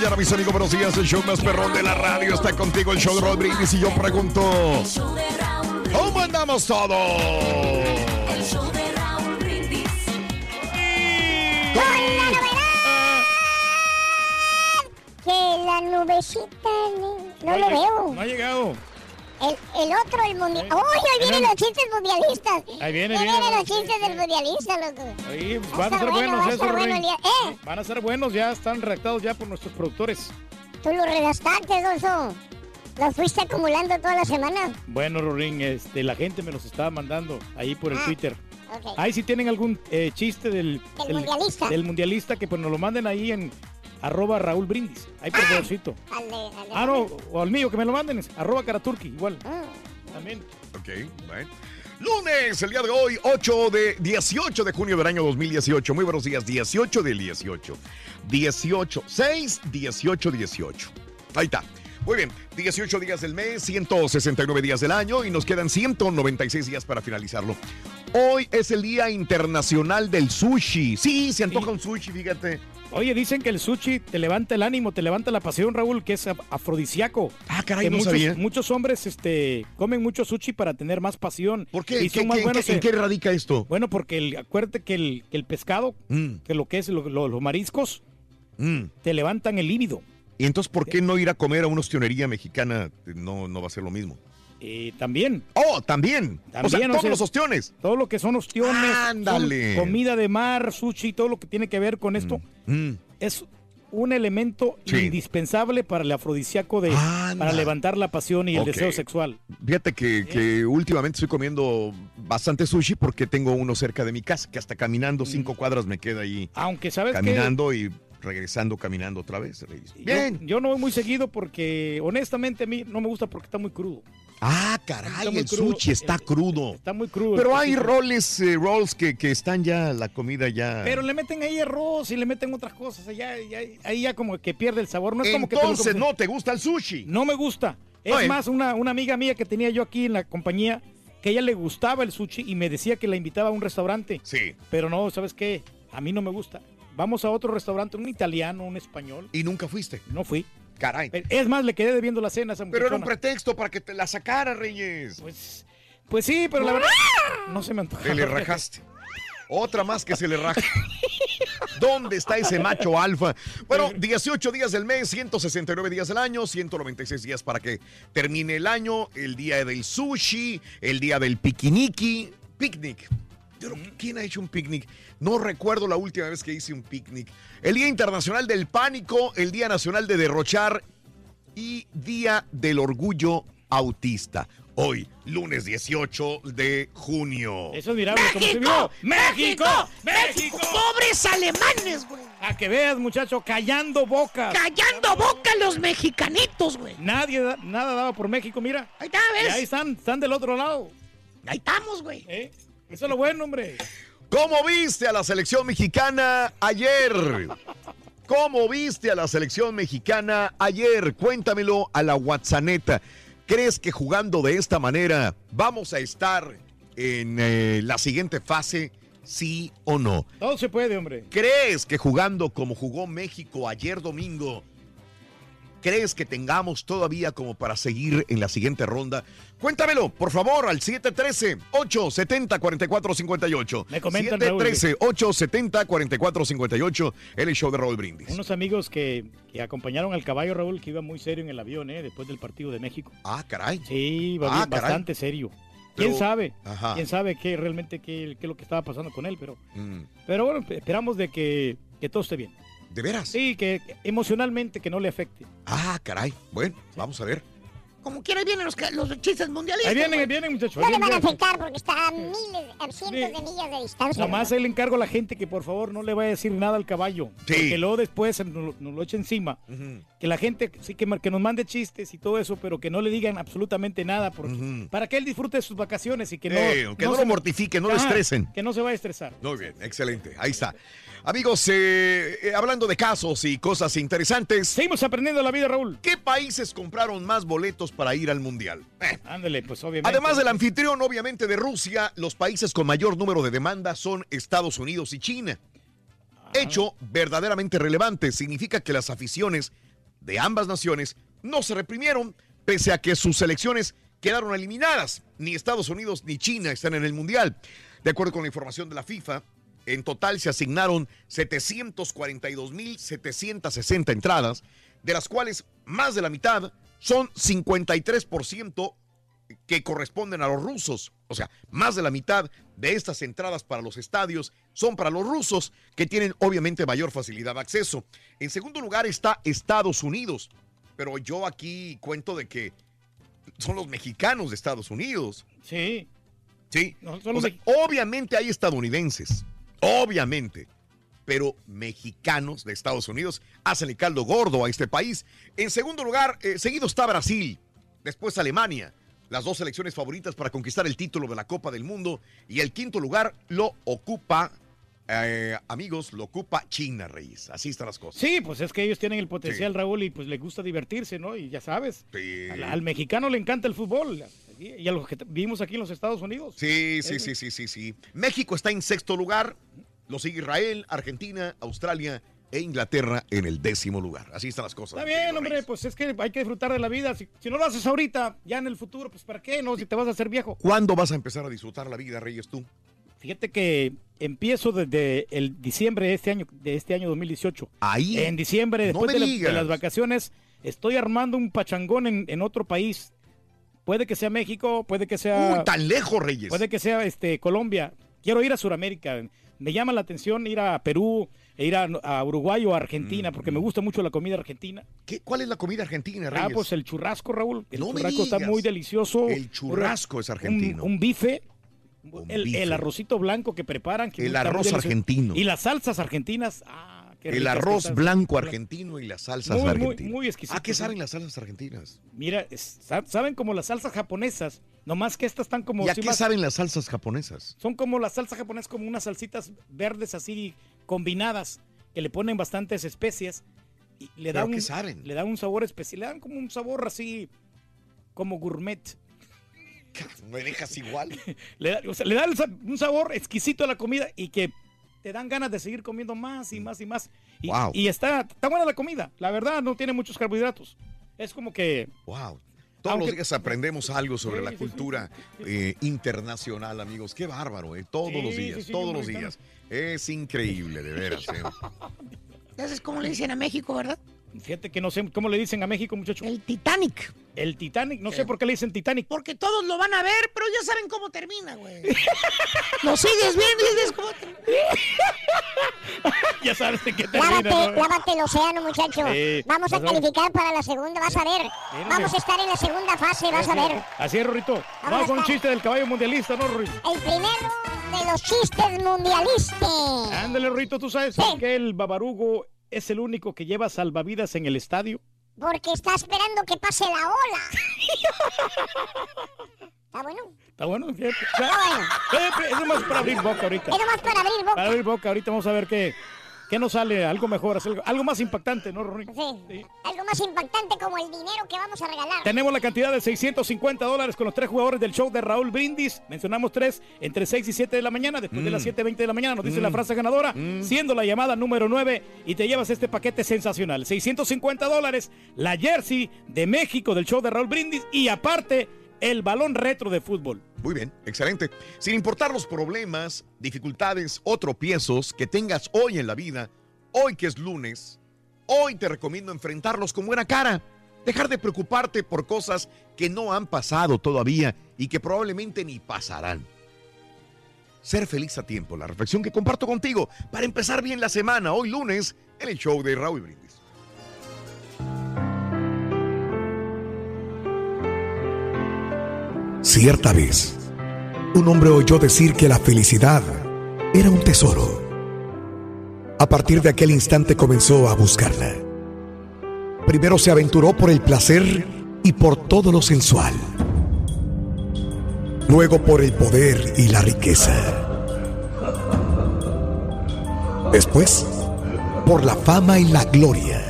Mañana, mis amigos. Buenos días. El show más perrón de la radio está contigo. El show de Rod Brindis. Y yo pregunto: ¿Cómo andamos todos? Que la nubecita ni- no lo veo. No ha llegado. El, el otro, el mundial. ¡Uy! ahí vienen los chistes mundialistas. Ahí viene, Ahí viene, vienen los chistes del mundialista, loco. Ahí van a ser bueno, buenos, bueno día- ¿Eh? Van a ser buenos, ya están redactados ya por nuestros productores. Tú lo redactaste, Gonzo. Los fuiste acumulando toda la semana. Bueno, Rorín, este, la gente me los estaba mandando ahí por el Ah, Twitter. Ok. Ahí si tienen algún eh, chiste del, Del mundialista. del mundialista, que pues nos lo manden ahí en arroba Raúl Brindis. Ahí por al de- Ah, no, o al mío, que me lo manden, es arroba Karaturki, igual. Mm. También. Ok, bueno. Lunes, el día de hoy, 8 de 18 de junio del año 2018. Muy buenos días, 18 del 18. 18, 6, 18, 18. Ahí está. Muy bien, 18 días del mes, 169 días del año y nos quedan 196 días para finalizarlo. Hoy es el Día Internacional del Sushi. Sí, se antoja un sushi, fíjate. Oye, dicen que el sushi te levanta el ánimo, te levanta la pasión, Raúl, que es af- afrodisíaco. Ah, caray, que no muchos, sabía. muchos hombres este, comen mucho sushi para tener más pasión. ¿Por qué? Y ¿Qué- son más qué- buenos qué- ¿En qué radica esto? Bueno, porque el, acuérdate que el, que el pescado, Mm, que lo que es lo- lo- los mariscos, mm. te levantan el líbido. Y entonces, ¿por qué no ir a comer a una ostionería mexicana? No, no va a ser lo mismo. Eh, también, Oh, también. o sea, o todos sea, los ostiones. todo lo que son ostiones, Ándale. son comida de mar, sushi, todo lo que tiene que ver con esto, Mm. es un elemento Sí. indispensable para el afrodisíaco de Anda. para levantar la pasión y el deseo sexual. Fíjate que, que últimamente estoy comiendo bastante sushi porque tengo uno cerca de mi casa, que hasta caminando cinco cuadras me queda ahí Aunque sabes que caminando y regresando caminando otra vez. Bien. Yo, yo no voy muy seguido porque honestamente a mí no me gusta porque está muy crudo. Ah, caray, el crudo. sushi está Eh, crudo. Está muy crudo. Pero hay roles, eh, rolls que, que están ya, la comida ya. Pero le meten ahí arroz y le meten otras cosas. Ya, ya- ahí ya como que pierde el sabor. No es como que te Entonces no te gusta el sushi. No me gusta. Es Oye. más, una, una amiga mía que tenía yo aquí en la compañía, que a ella le gustaba el sushi y me decía que la invitaba a un restaurante. Sí. Pero no, ¿sabes qué? A mí no me gusta. Vamos a otro restaurante, un italiano, un español. Y nunca fuiste. No fui. Caray. Es más, le quedé debiendo la cena a esa Pero era un pretexto para que te la sacara, Reyes. Pues, pues sí, pero la verdad no se me antoja. Te le rajaste. Otra más que se le raja. ¿Dónde está ese macho alfa? Bueno, 18 días del mes, 169 días del año, 196 días para que termine el año, el día del sushi, el día del piquiniqui, picnic. ¿Quién ha hecho un picnic? No recuerdo la última vez que hice un picnic. El Día Internacional del Pánico, el Día Nacional de Derrochar y Día del Orgullo autista. Hoy, lunes 18 de junio. Eso es mirable, como se vio. ¡México! ¡México! ¡Pobres alemanes, güey! A que veas, muchacho, callando bocas. Callando boca los mexicanitos, güey. Nadie, da- nada daba por México, mira. Ahí está, Y ¿ves? ahí están, están del otro lado. Ahí estamos, güey. ¿eh? Eso es lo bueno, hombre. ¿Cómo viste a la selección mexicana ayer? ¿Cómo viste a la selección mexicana ayer? Cuéntamelo a la WhatsApp. ¿Crees que jugando de esta manera vamos a estar en eh, la siguiente fase? ¿Sí o no? Todo se puede, hombre. ¿Crees que jugando como jugó México ayer domingo, crees que tengamos todavía como para seguir en la siguiente ronda? Cuéntamelo, por favor, al 713-870-4458. Me comentan, Raúl. 713-870-4458, el show de Raúl Brindis. Unos amigos que, que acompañaron al caballo, Raúl, que iba muy serio en el avión, ¿eh? Después del partido de México. Ah, caray. Sí, va Ah, bien, bastante serio. ¿Quién sabe? Ajá. ¿Quién sabe qué realmente qué, qué es lo que estaba pasando con él? Pero, Mm, pero bueno, esperamos de que, que todo esté bien. ¿De veras? Sí, que emocionalmente que no le afecte. Ah, caray. Bueno, vamos a ver. Como quiera, ahí vienen los, chistes mundialistas. Ahí vienen, ahí vienen, muchachos. No le van a afectar porque está a miles, a cientos de millas de distancia. Nomás ahí le encargo a la gente que por favor no le vaya a decir nada al caballo. Sí. Porque luego después nos, lo- nos lo eche encima. Que la gente sí que, que nos mande chistes y todo eso, pero que no le digan absolutamente nada. Porque. Para que él disfrute de sus vacaciones y que no. Eh, que no lo se- mortifiquen, no lo Ajá, estresen. Que no se vaya a estresar. Muy bien, excelente. Ahí está. Amigos, eh, eh, hablando de casos y cosas interesantes, Seguimos aprendiendo la vida, Raúl. ¿qué países compraron más boletos para ir al Mundial? Eh, Ándale, pues obviamente. Además del anfitrión, obviamente, de Rusia, los países con mayor número de demandas son Estados Unidos y China. Hecho verdaderamente relevante, significa que las aficiones de ambas naciones no se reprimieron, pese a que sus selecciones quedaron eliminadas. Ni Estados Unidos ni China están en el Mundial. De acuerdo con la información de la FIFA, en total se asignaron 742.760 entradas, de las cuales más de la mitad son 53% que corresponden a los rusos. O sea, más de la mitad de estas entradas para los estadios son para los rusos, que tienen obviamente mayor facilidad de acceso. En segundo lugar está Estados Unidos, pero yo aquí cuento de que son los mexicanos de Estados Unidos. Sí. Sí. No, O sea, obviamente hay estadounidenses, obviamente, pero mexicanos de Estados Unidos hacen el caldo gordo a este país. En segundo lugar, eh, seguido está Brasil, después Alemania, las dos selecciones favoritas para conquistar el título de la Copa del Mundo, y el quinto lugar lo ocupa, eh, amigos, lo ocupa China, Reyes. Así están las cosas. Sí, pues es que ellos tienen el potencial, Sí. Raúl, y pues les gusta divertirse, ¿no? Y ya sabes. Sí. Al, al mexicano le encanta el fútbol. Y a los que vivimos aquí en los Estados Unidos. Sí, sí, sí, sí, sí, sí. México está en sexto lugar, lo sigue Israel, Argentina, Australia e Inglaterra en el décimo lugar. Así están las cosas. Está bien, hombre, Reyes. pues es que hay que disfrutar de la vida. Si, si no lo haces ahorita, ya en el futuro, pues ¿para qué? No, si te vas a hacer viejo. ¿Cuándo vas a empezar a disfrutar la vida, Reyes, tú? Fíjate que empiezo desde el diciembre de este año, de este año 2018. Ahí. En diciembre, después de, la- de digas. las vacaciones, estoy armando un pachangón en, en otro país. Puede que sea México, puede que sea... Uy, tan lejos, Reyes. Puede que sea este Colombia. Quiero ir a Sudamérica. Me llama la atención ir a Perú, e ir a, a Uruguay o a Argentina, porque me gusta mucho la comida argentina. ¿Qué- ¿Cuál es la comida argentina, Reyes? Ah, pues el churrasco, Raúl. El No me churrasco está muy delicioso. El churrasco es argentino. Un, un bife. El, arrocito blanco que preparan. que El arroz argentino. Y las salsas argentinas. Ah, el arroz blanco argentino y las salsas Muy, muy, argentinas. muy exquisito, ¿A qué sí. saben las salsas argentinas? Mira, es- saben como las salsas japonesas. Nomás que estas están como. ¿Y a sí qué más- saben las salsas japonesas? Son como las salsas japonesas, como unas salsitas verdes así combinadas, que le ponen bastantes especias y le da ¿Pero un, qué saben? Le da un sabor especial, le dan como un sabor así como gourmet. ¿Me dejas igual? Le da, o sea, le da un sabor exquisito a la comida y que te dan ganas de seguir comiendo más y más y más. Y, Wow. y está, está buena la comida, la verdad, no tiene muchos carbohidratos. Es como que Wow. Todos Aunque- los días aprendemos algo sobre la cultura eh, internacional, amigos. Qué bárbaro, ¿eh? Todos Sí, los días, sí, todos los días. Es increíble, de veras. ¿eh? Ese es como le dicen a México, ¿verdad? Fíjate que no sé cómo le dicen a México, muchacho. El Titanic. El Titanic, no sé por qué le dicen Titanic. Porque todos lo van a ver, pero ya saben cómo termina, güey. lo sigues viendo y dices cómo ya sabes en qué termina. Lávate, ¿no? lávate el océano, muchacho. Sí, Vamos a calificar para la segunda, vas a ver. Vamos a estar en la segunda fase, vas a ver. Así es, Rorrito. Vamos con un chiste del caballo mundialista, ¿no, Rorrito? El primero de los chistes mundialistas. Ándale, Rorrito, ¿tú sabes Sí. qué el babarugo es el único que lleva salvavidas en el estadio? Porque está esperando que pase la ola. ¿Está bueno? Está bueno, fíjate. Está bueno. es más para abrir boca ahorita. Es nomás para abrir boca. Para abrir boca, ahorita vamos a ver qué, qué nos sale, algo mejor, algo, algo más impactante, ¿no, Rorrito? Sí. Sí. Algo más impactante como el dinero que vamos a regalar. Tenemos la cantidad de 650 dólares con los tres jugadores del show de Raúl Brindis. Mencionamos tres entre 6 y 7 de la mañana. Después de las 7.20 de la mañana nos dice la frase ganadora, siendo la llamada número 9 y te llevas este paquete sensacional. 650 dólares, la jersey de México del show de Raúl Brindis y aparte el balón retro de fútbol. Muy bien, excelente. Sin importar los problemas, dificultades o tropiezos que tengas hoy en la vida, hoy que es lunes, hoy te recomiendo enfrentarlos con buena cara. Dejar de preocuparte por cosas que no han pasado todavía y que probablemente ni pasarán. Ser feliz a tiempo, la reflexión que comparto contigo para empezar bien la semana, hoy lunes, en el show de Raúl Brindis. Cierta vez, un hombre oyó decir que la felicidad era un tesoro. A partir de aquel instante comenzó a buscarla. Primero se aventuró por el placer y por todo lo sensual. Luego por el poder y la riqueza. Después, por la fama y la gloria.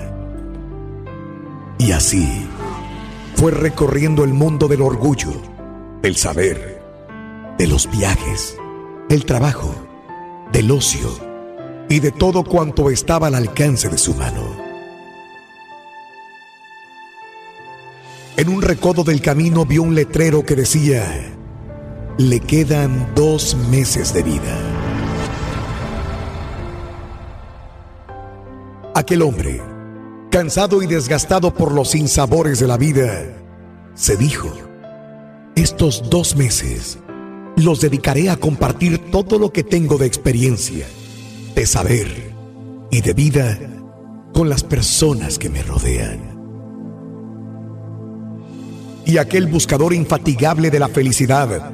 Y así fue recorriendo el mundo del orgullo, del saber, de los viajes, del trabajo, del ocio y de todo cuanto estaba al alcance de su mano. En un recodo del camino vio un letrero que decía, le quedan dos meses de vida. Aquel hombre, cansado y desgastado por los sinsabores de la vida, se dijo, estos dos meses los dedicaré a compartir todo lo que tengo de experiencia, de saber y de vida con las personas que me rodean. Y aquel buscador infatigable de la felicidad,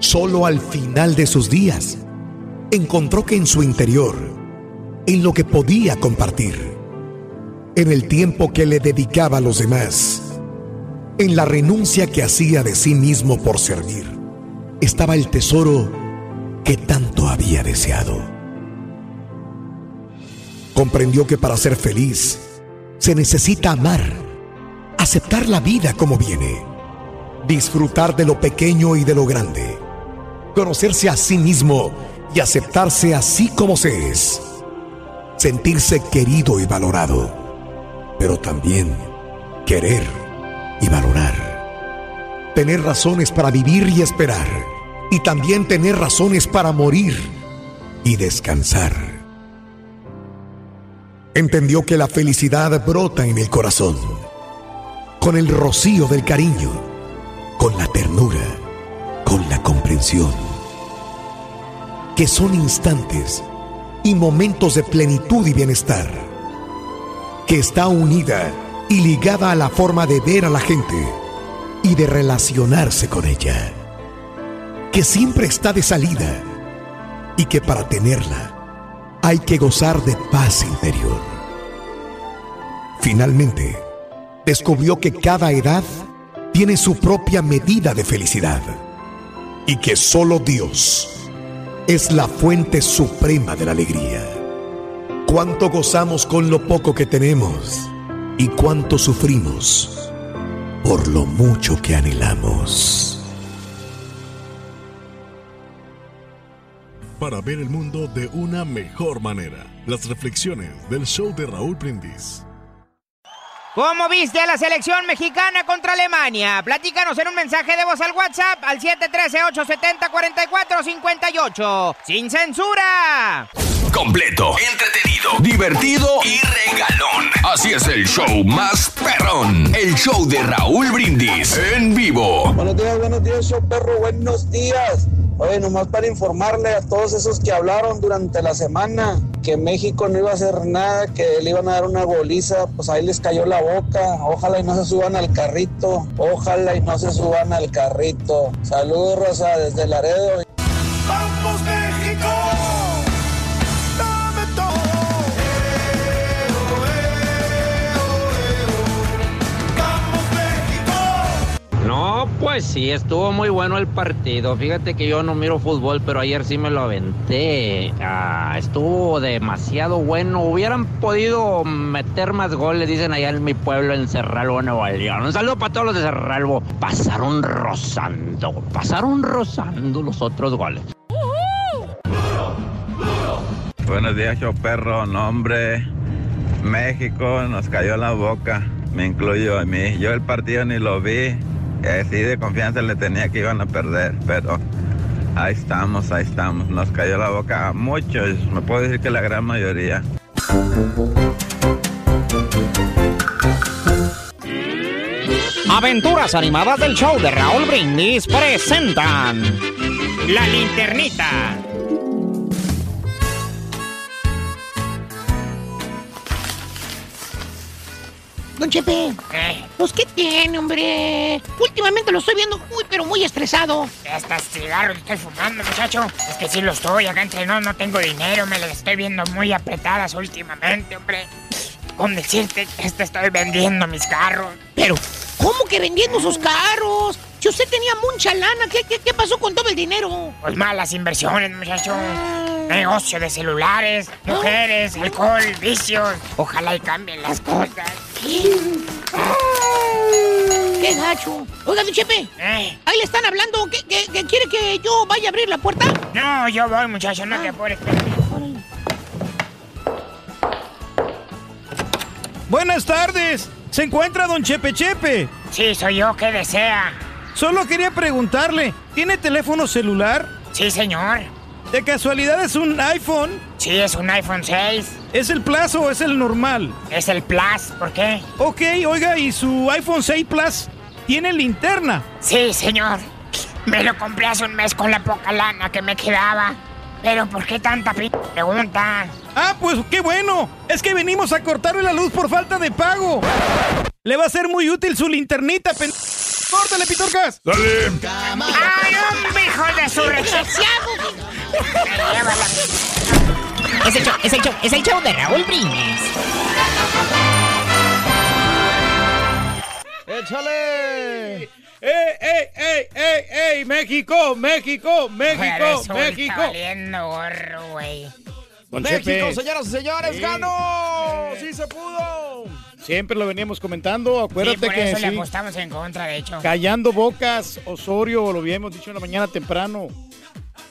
solo al final de sus días, encontró que en su interior, en lo que podía compartir, en el tiempo que le dedicaba a los demás, en la renuncia que hacía de sí mismo por servir, estaba el tesoro que tanto había deseado. Comprendió que para ser feliz se necesita amar, aceptar la vida como viene, disfrutar de lo pequeño y de lo grande, conocerse a sí mismo y aceptarse así como se es, sentirse querido y valorado, pero también querer y valorar, tener razones para vivir y esperar, y también tener razones para morir y descansar. Entendió que la felicidad brota en el corazón, con el rocío del cariño, con la ternura, con la comprensión, que son instantes y momentos de plenitud y bienestar, que está unida y ligada a la forma de ver a la gente y de relacionarse con ella, que siempre está de salida y que para tenerla hay que gozar de paz interior. Finalmente, descubrió que cada edad tiene su propia medida de felicidad y que solo Dios es la fuente suprema de la alegría. Cuánto gozamos con lo poco que tenemos y cuánto sufrimos por lo mucho que anhelamos. para ver el mundo de una mejor manera. Las reflexiones del show de Raúl Brindis. ¿Cómo viste a la selección mexicana contra Alemania? Platícanos en un mensaje de voz al WhatsApp al 713-870-4458. ¡Sin censura! Completo, entretenido, divertido y regalón. Así es el show más perrón. El show de Raúl Brindis en vivo. Buenos días, buenos días, show perro, buenos días. Oye, nomás para informarle a todos esos que hablaron durante la semana que México no iba a hacer nada, que le iban a dar una goliza, pues ahí les cayó la boca. Ojalá y no se suban al carrito. Ojalá y no se suban al carrito. Saludos, Rosa, desde Laredo. No, pues sí, estuvo muy bueno el partido. Fíjate que yo no miro fútbol, pero ayer sí me lo aventé. Ah, estuvo demasiado bueno. Hubieran podido meter más goles, dicen allá en mi pueblo, en Cerralbo, Nuevo León. Un saludo para todos los de Cerralbo. Pasaron rozando, pasaron rozando los otros goles. Buenos días, show perro. No, hombre. México nos cayó la boca. Me incluyo a mí. Yo el partido ni lo vi. Así de confianza le tenía que iban a perder. Pero ahí estamos, ahí estamos. Nos cayó la boca a muchos. Me puedo decir que la gran mayoría. Aventuras animadas del show de Raúl Brindis presentan La Linternita. Don Chepe, pues ¿qué tiene, hombre? Últimamente lo estoy viendo muy, pero muy estresado. Estos cigarros que estoy fumando, muchacho. Es que sí lo estoy, acá entre no, no tengo dinero, me las estoy viendo muy apretadas últimamente, hombre. Con decirte que este estoy vendiendo mis carros. Pero, ¿cómo que vendiendo sus carros? Si usted tenía mucha lana, ¿qué, qué, qué pasó con todo el dinero? Pues malas inversiones, muchacho. Negocio de celulares, mujeres, alcohol, vicios. Ojalá y cambien las cosas. ¡Qué gacho! Oiga, don Chepe, Eh. ahí le están hablando. ¿Qué, qué- qué quiere que yo vaya a abrir la puerta? No, yo voy, muchacho, no te apures. Buenas tardes. ¿Se encuentra don Chepe Chepe? Sí, soy yo. ¿Qué desea? Solo quería preguntarle, ¿tiene teléfono celular? Sí, señor. ¿De casualidad es un iPhone? Sí, es un iPhone 6. ¿Es el Plus o es el normal? Es el Plus, ¿por qué? Ok, oiga, ¿y su iPhone 6 Plus tiene linterna? Sí, señor. Me lo compré hace un mes con la poca lana que me quedaba. Pero ¿por qué tanta p pregunta? Ah, pues qué bueno. Es que venimos a cortarle la luz por falta de pago. Le va a ser muy útil su linternita, pen... ¡Córtale, Pitorcas! ¡Dale! ¡Ay, hombre, hijo de su. Es el show, es el show, es el show de Raúl Brindis. ¡Échale! ¡Ey, ey, ey, ey, ey! ¡México, México, México, México! valiendo gorro, güey. México, señoras y señores, Sí. ganó. Sí se pudo. Siempre lo veníamos comentando, Sí, acuérdate por que eso le sí. apostamos en contra, de hecho. Callando bocas, Osorio, lo habíamos dicho en la mañana temprano.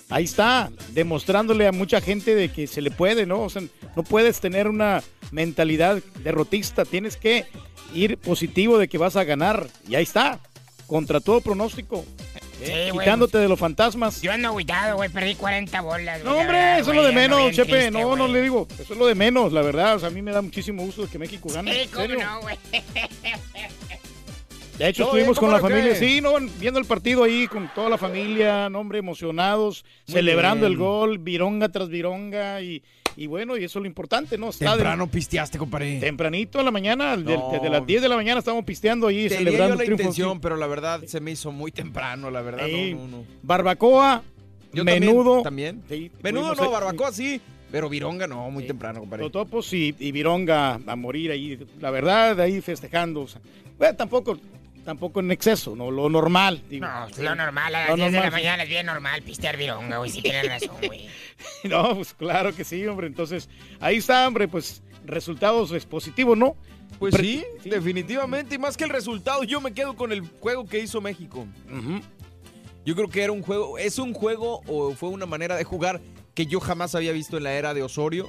Ahí está, demostrándole a mucha gente de que se le puede, ¿no? O sea, no puedes tener una mentalidad derrotista, tienes que ir positivo de que vas a ganar. Y ahí está, contra todo pronóstico. ¿Eh? Quitándote de los fantasmas. Yo ando agüitado, güey, perdí 40 bolas. No, güey, la hombre, verdad, eso es lo de menos, Chepe. triste, no, no le digo. Eso es lo de menos, la verdad. O sea, a mí me da muchísimo gusto que México gane. Sí, cómo serio. no, güey. De hecho, ¿Todo estuvimos con la familia, sí, no, viendo el partido ahí con toda la familia, no, hombre, emocionados, Muy celebrando bien. el gol, vironga tras vironga, y, y bueno, y eso es lo importante, ¿no? Está de- Temprano pisteaste, compadre. tempranito a la mañana, de- desde las 10 de la mañana estábamos pisteando ahí, Tenía celebrando yo la triunfo. intención, pero la verdad se me hizo muy temprano, la verdad. Sí. No. Barbacoa, Yo menudo. También. Sí, también. Menudo no, barbacoa sí, pero vironga no, muy temprano, compadre. Totopos y, y vironga a morir ahí, la verdad, ahí festejando. o sea, bueno, tampoco, tampoco en exceso, no lo normal. digo. No, es lo normal, a las Lo 10 de la mañana es bien normal pistear vironga, güey, si tienes razón, güey. No, pues claro que sí, hombre. Entonces, ahí está, hombre, pues resultados es positivo, ¿no? Pues Pre- sí, definitivamente. Y más que el resultado, yo me quedo con el juego que hizo México. Yo creo que era un juego, es un juego o fue una manera de jugar que yo jamás había visto en la era de Osorio.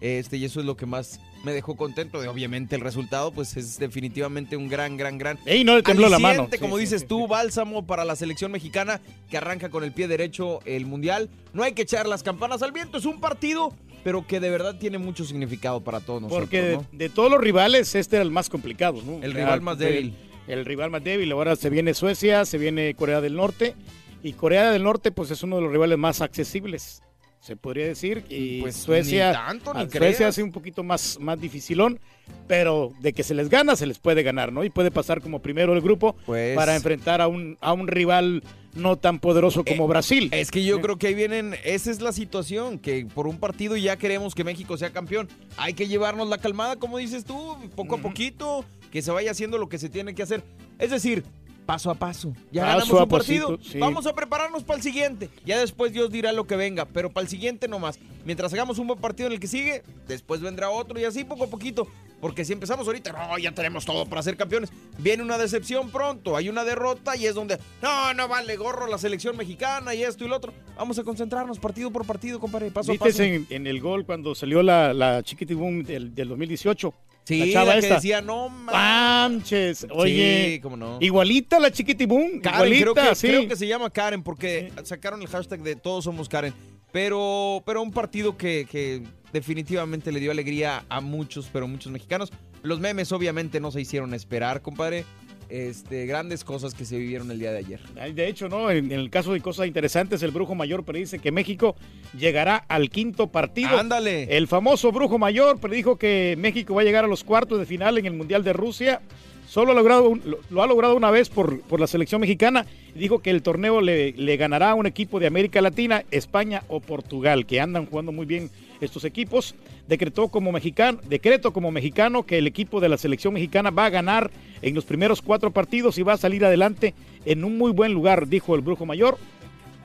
Este, y eso es lo que más me dejó contento de obviamente el resultado, pues es definitivamente un gran, gran, gran. Ey, no le tembló la mano. como sí, dices sí, tú, bálsamo para la selección mexicana que arranca con el pie derecho el mundial. No hay que echar las campanas al viento, es un partido pero que de verdad tiene mucho significado para todos nosotros. Porque de, ¿no? de todos los rivales, este era el más complicado, ¿no? El rival más el- débil. El, rival más débil. Ahora se viene Suecia, se viene Corea del Norte. Y Corea del Norte, pues es uno de los rivales más accesibles, se podría decir. Y Pues, Suecia, ni tanto, ni a creas. Suecia hace un poquito más, más dificilón. Pero de que se les gana, se les puede ganar, ¿no? Y puede pasar como primero el grupo Pues- para enfrentar a un, a un rival no tan poderoso como Brasil. Es que yo creo que ahí vienen, esa es la situación, que por un partido ya queremos que México sea campeón. Hay que llevarnos la calmada, como dices tú, poco a poquito, que se vaya haciendo lo que se tiene que hacer. Es decir, paso a paso. Ya Paso ganamos un partido, pasito, sí. vamos a prepararnos para el siguiente. Ya después Dios dirá lo que venga, pero para el siguiente nomás. Mientras hagamos un buen partido en el que sigue, después vendrá otro y así poco a poquito. Porque si empezamos ahorita, no, ya tenemos todo para ser campeones. Viene una decepción pronto, hay una derrota y es donde, no, no vale gorro la selección mexicana y esto y lo otro. Vamos a concentrarnos partido por partido, compadre, paso a ¿Viste paso. en, en el gol cuando salió la, la Chiquitibum del, del 2018? Sí, la chava la que esta. decía, no manches. Oye, Sí, cómo no. igualita la Chiquitibum. Karen, igualita, creo que, sí. creo que se llama Karen porque sacaron el hashtag de todos somos Karen. Pero, pero un partido que, que definitivamente le dio alegría a muchos, pero muchos mexicanos. Los memes obviamente no se hicieron esperar, compadre. Este, grandes cosas que se vivieron el día de ayer. Ay, De hecho, ¿no? En, en el caso de cosas interesantes, el brujo mayor predice que México llegará al quinto partido. Ándale. El famoso brujo mayor predijo que México va a llegar a los cuartos de final en el Mundial de Rusia. Solo ha logrado un- lo, lo ha logrado una vez por, por la selección mexicana. Dijo que el torneo le, le ganará a un equipo de América Latina, España o Portugal, que andan jugando muy bien estos equipos. Decretó como mexicano, decreto como mexicano que el equipo de la selección mexicana va a ganar en los primeros cuatro partidos y va a salir adelante en un muy buen lugar, dijo el brujo mayor.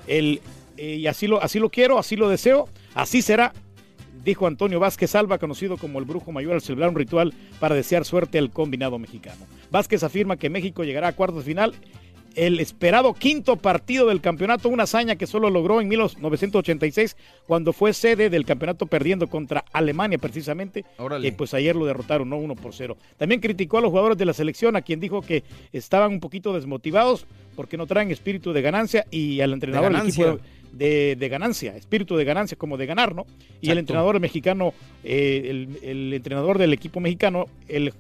El, eh, y así lo, así lo quiero, así lo deseo, así será, dijo Antonio Vázquez Alba, conocido como el brujo mayor, al celebrar un ritual para desear suerte al combinado mexicano. Vázquez afirma que México llegará a cuartos de final. El esperado quinto partido del campeonato, una hazaña que solo logró en 1986 cuando fue sede del campeonato perdiendo contra Alemania precisamente. Órale. Y pues ayer lo derrotaron, ¿no? 1 por 0. También criticó a los jugadores de la selección, a quien dijo que estaban un poquito desmotivados porque no traen espíritu de ganancia y al entrenador del equipo de, de ganancia, espíritu de ganancia como de ganar, ¿no? Y el Exacto. entrenador mexicano, eh, el, el entrenador del equipo mexicano, el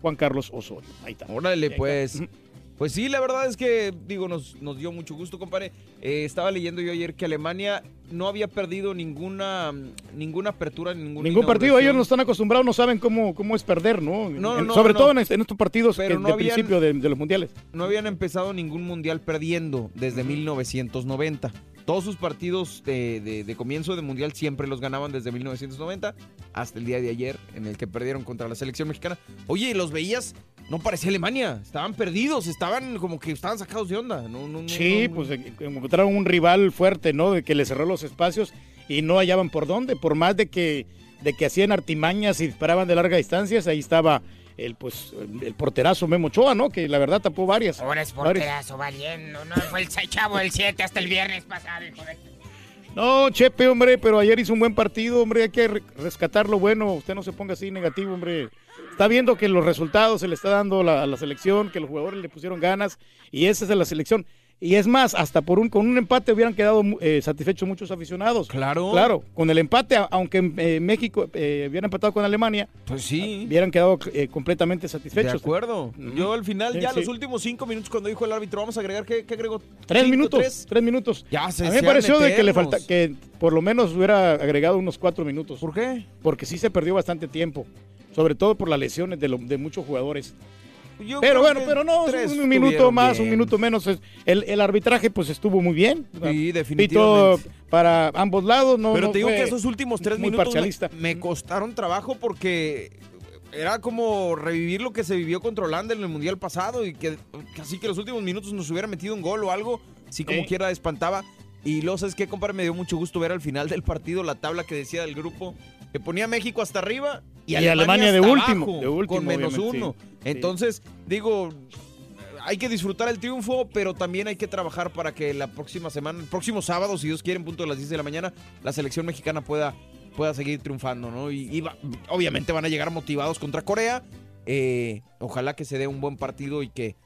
Juan Carlos Osorio. Ahí está. Órale, Ahí está. pues. Pues sí, la verdad es que, digo, nos, nos dio mucho gusto, compadre. Eh, estaba leyendo yo ayer que Alemania no había perdido ninguna, ninguna apertura, ninguna Ningún partido, ellos no están acostumbrados, no saben cómo, cómo es perder, ¿no? No, En- no, Sobre no. todo en, est- en estos partidos que de habían- principio de, de los mundiales. no habían empezado ningún mundial perdiendo desde 1990. Todos sus partidos de, de- de comienzo de mundial siempre los ganaban desde 1990 hasta el día de ayer en el que perdieron contra la selección mexicana. Oye, los veías, no parecía Alemania, estaban perdidos, estaban como que estaban sacados de onda. No, no, Sí, no, pues eh, encontraron un rival fuerte, ¿no? De que le cerró los espacios y no hallaban por dónde, por más de que, de que hacían artimañas y disparaban de largas distancias, ahí estaba el pues el porterazo Memo Ochoa, ¿no? Que la verdad tapó varias. Ahora es porterazo, valiendo. No fue el chavo del 7 hasta el viernes pasado, hijo de... No, Chepe, hombre, pero ayer hizo un buen partido, hombre, hay que re- rescatar lo bueno, usted no se ponga así negativo, hombre. Está viendo que los resultados se le está dando la- a la selección, que los jugadores le pusieron ganas y esa es de la selección. Y es más, hasta por un con un empate hubieran quedado eh, satisfechos muchos aficionados. Claro. Claro, con el empate, aunque eh, México eh, hubiera empatado con Alemania, Pues sí. hubieran quedado eh, completamente satisfechos. De acuerdo. Yo al final, Sí, ya sí. los últimos cinco minutos cuando dijo el árbitro, vamos a agregar, ¿qué, qué agregó? Tres Cinco, minutos, tres. tres minutos. Ya se A mí me pareció de que le falta que por lo menos hubiera agregado unos cuatro minutos. ¿Por qué? Porque sí se perdió bastante tiempo, sobre todo por las lesiones de, lo- de muchos jugadores. Yo pero bueno, que pero no, un minuto más, un minuto menos. El, el arbitraje pues estuvo muy bien. Sí, Y definitivamente. para ambos lados. No, Pero no te digo que esos últimos tres minutos me, parcialista. me costaron trabajo porque era como revivir lo que se vivió contra Holanda en el Mundial pasado y que casi que los últimos minutos nos hubiera metido un gol o algo, así como Sí. quiera espantaba. Y luego, ¿sabes qué, compadre? Me dio mucho gusto ver al final del partido la tabla que decía del grupo que ponía a México hasta arriba y, Y Alemania, Alemania de último, abajo, de último, con menos uno. sí. Entonces, digo, hay que disfrutar el triunfo, pero también hay que trabajar para que la próxima semana, el próximo sábado, si Dios quiere, en punto de las 10 de la mañana, la selección mexicana pueda, pueda seguir triunfando, ¿no? Y, y va- obviamente van a llegar motivados contra Corea. Eh, ojalá que se dé un buen partido y que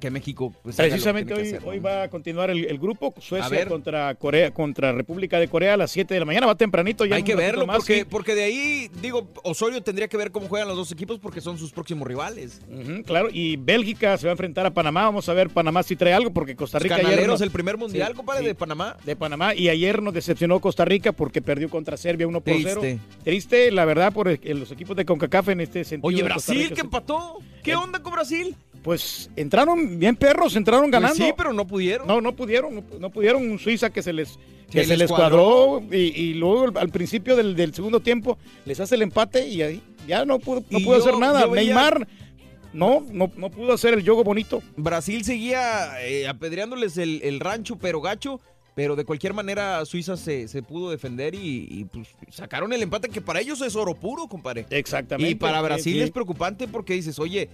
que México pues, Precisamente hoy, hacer, hoy ¿no? va a continuar el, el grupo Suecia contra Corea contra República de Corea a las 7 de la mañana. Va tempranito ya. Hay que verlo más, porque, sí. porque de ahí, digo, Osorio tendría que ver cómo juegan los dos equipos porque son sus próximos rivales. Claro, y Bélgica se va a enfrentar a Panamá. Vamos a ver Panamá si trae algo porque Costa Rica ayer Canaleros, nos- el primer mundial, Sí, compadre, sí. de Panamá. de Panamá y ayer nos decepcionó Costa Rica porque perdió contra Serbia 1 por Triste. 0. Triste, la verdad, por el- los equipos de CONCACAF en este sentido. Oye, Brasil, Rica, que empató. ¿Qué onda con Brasil? Pues entraron bien perros, entraron Pues ganando. sí, pero no pudieron. No, no pudieron, no, no pudieron. Un Suiza que se les, que se les cuadró. cuadró y, y luego al, principio del, del segundo tiempo les hace el empate y ahí ya no pudo, no pudo yo- hacer nada. Neymar no, no, no pudo hacer el juego bonito. Brasil seguía eh, apedreándoles el, el rancho, pero gacho. Pero de cualquier manera, Suiza se, se pudo defender y, y, pues, sacaron el empate que para ellos es oro puro, compadre. Exactamente. Y para Sí, Brasil sí. es preocupante porque dices, oye,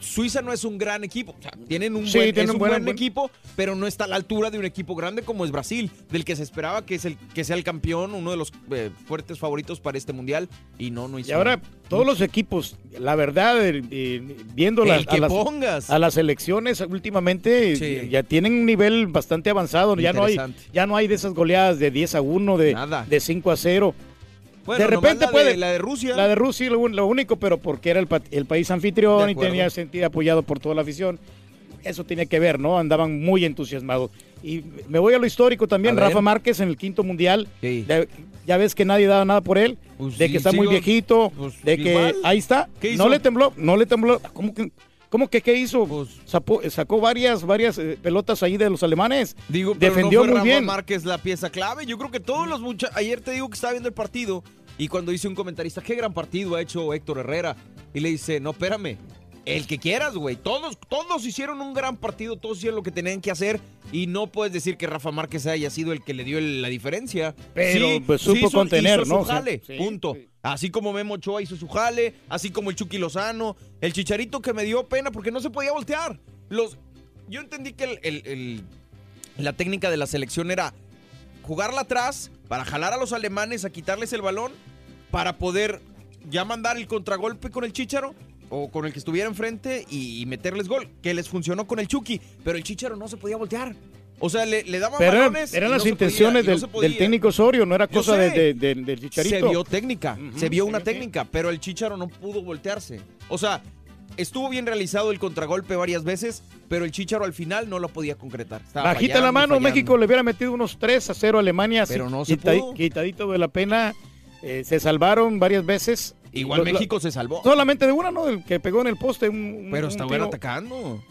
Suiza no es un gran equipo. O sea, tienen un Sí, buen, tienen es un buen- equipo, pero no está a la altura de un equipo grande como es Brasil, del que se esperaba que, es el, que sea el campeón, uno de los eh, fuertes favoritos para este mundial. Y no, no hizo Y ahora todos los equipos, la verdad, eh, eh, viendo El las, que a, las, pongas. a las elecciones últimamente, Sí. ya tienen un nivel bastante avanzado. Ya no, hay, ya no hay de esas goleadas de 10 a 1, de, Nada. de 5 a 0. Bueno, de repente la puede. de- la de Rusia. La de Rusia, lo, único, pero porque era el, pa- el país anfitrión y tenía sentido apoyado por toda la afición. Eso tenía que ver, ¿no? Andaban muy entusiasmados. Y me voy a lo histórico también. Rafa Márquez en el quinto mundial. Sí. Ya, ya ves que nadie daba nada por él. Pues de sí, que está muy viejito. pues de que igual. ahí está. ¿Qué No le tembló. No le tembló. ¿Cómo que? ¿Cómo que qué hizo? Sacó, sacó varias, varias eh, pelotas ahí de los alemanes. Digo, pero Defendió no fue muy Rafa bien. Márquez la pieza clave. Yo creo que todos los muchachos. Ayer te digo que estaba viendo el partido y cuando dice un comentarista, qué gran partido ha hecho Héctor Herrera. Y le dice, no, espérame. El que quieras, güey. Todos, todos hicieron un gran partido, todos hicieron lo que tenían que hacer. Y no puedes decir que Rafa Márquez haya sido el que le dio el- la diferencia. Pero, pues, supo hizo- contener, hizo ¿no? Su jale, sí, punto. Así como Memo Ochoa hizo su jale, así como el Chucky Lozano, el Chicharito que me dio pena porque no se podía voltear. Los, yo entendí que el- el- el- la técnica de la selección era jugarla atrás para jalar a los alemanes a quitarles el balón para poder ya mandar el contragolpe con el Chicharo o con el que estuviera enfrente y, y meterles gol, que les funcionó con el Chucky, pero el Chicharo no se podía voltear. O sea, le, le daban Pero eran, balones. eran las intenciones podía, y no del, técnico Osorio, no era cosa de, de- chicharito. Se vio técnica, se vio una técnica, pero el Chicharo no pudo voltearse. O sea, estuvo bien realizado el contragolpe varias veces, pero el Chicharo al final no lo podía concretar. Estaba Bajita fallando la mano, fallando. México le hubiera metido unos 3 a 0 a Alemania. así, Pero no se quita- pudo. Quitadito de la pena. eh, se salvaron varias veces. Igual México se salvó. Solamente de una, ¿no? Del que pegó en el poste. un- Pero un estaban tiro. atacando.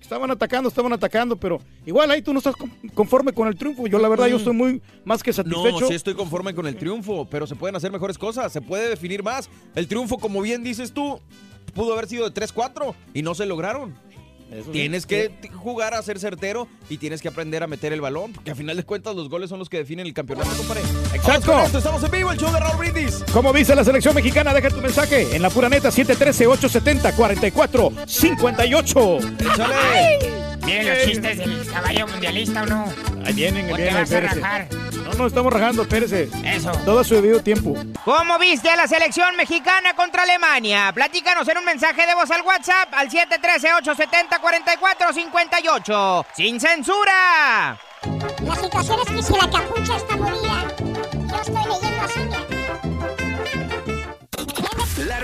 Estaban atacando, estaban atacando, pero igual ahí tú no estás con- conforme con el triunfo. Yo la verdad, yo estoy muy más que satisfecho. No, sí estoy conforme con el triunfo, pero se pueden hacer mejores cosas, se puede definir más. El triunfo, como bien dices tú, pudo haber sido de 3-4 y no se lograron. Eso sí. Tienes que jugar a ser certero y tienes que aprender a meter el balón, porque a final de cuentas los goles son los que definen el campeonato, compadre. Exacto. Estamos en vivo, el show de Raúl Brindis. ¿Cómo viste la selección mexicana? Deja tu mensaje en la pura neta 713-870-4458. ¡Échale! Miren los chistes del caballo mundialista o no. Ahí vienen, ahí ¿O te vienen? No, no, estamos rajando, espérese. Eso. Todo a su debido tiempo. ¿Cómo viste a la selección mexicana contra Alemania? Platícanos en un mensaje de voz al WhatsApp al 713-870-4458. ¡Sin censura! La situación es que si la capucha está molida, yo estoy leyendo así.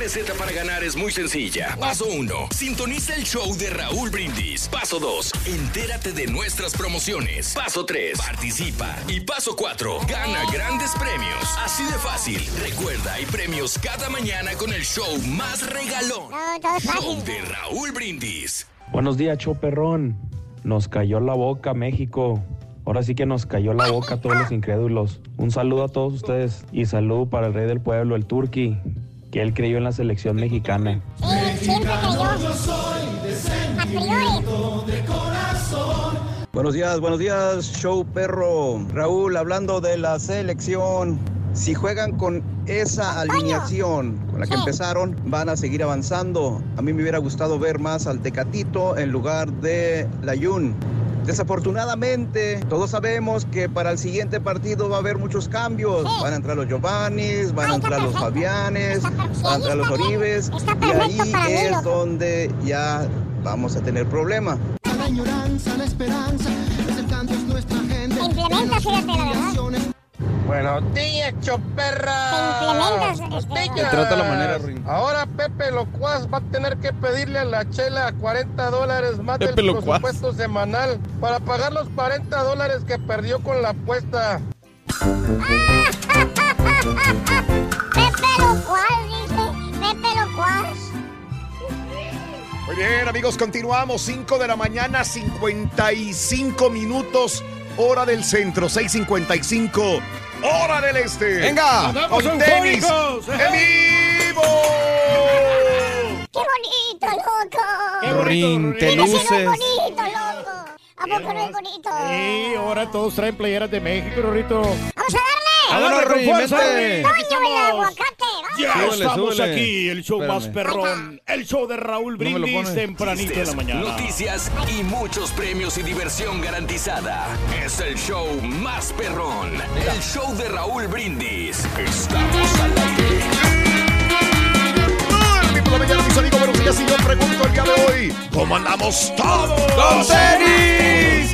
Receta para ganar es muy sencilla. Paso 1. Sintoniza el show de Raúl Brindis. Paso 2. Entérate de nuestras promociones. Paso 3. Participa. Y paso 4. Gana grandes premios. Así de fácil. Recuerda, hay premios cada mañana con el show más regalón. Show de Raúl Brindis. Buenos días, Choperrón. Nos cayó la boca, México. Ahora sí que nos cayó la boca a todos los incrédulos. Un saludo a todos ustedes y saludo para el rey del pueblo, el Turqui, que él creyó en la selección mexicana. Buenos días, buenos días, show perro. Raúl, hablando de la selección, si juegan con esa alineación con la que empezaron, van a seguir avanzando. A mí me hubiera gustado ver más al Tecatito en lugar de la Yun. Desafortunadamente, todos sabemos que para el siguiente partido va a haber muchos cambios. Van a entrar los Giovannis, van a entrar los Fabianes, van a entrar los Oribes. Y ahí es donde ya vamos a tener problema. La la esperanza, es el cambio es nuestra agenda. Implementa, fíjate, la verdad. Buenos días, choperra. Te implementas, este, Te trata la manera, Rin. Ahora Pepe Locuaz va a tener que pedirle a la chela 40 dólares más del Locuaz. presupuesto semanal para pagar los 40 dólares que perdió con la apuesta. Pepe Locuaz, dice. Pepe Locuaz. Muy bien, amigos, continuamos. 5 de la mañana, 55 minutos, hora del centro, 6.55, hora del este. Venga. ¡Andamos con tenis en vivo. ¡Qué bonito, loco! ¡Qué bonito, Rin, te Mira, si no es luces. bonito, loco. ¿A poco no es bonito? Sí, ahora todos traen playeras de México, Rorrito. ¡Vamos a darle! ¡A darle Vámonos, el aguacate! Ya Súbele, estamos súbele. aquí, el show más perrón, el show de Raúl Brindis tempranito en la mañana. Noticias y muchos premios y diversión garantizada. Es el show más perrón. El show de Raúl Brindis. Estamos al aire. Por la mañana, mis amigos, buenos días. Y yo pregunto el día de hoy, ¿cómo andamos todos? ¡Con tenis!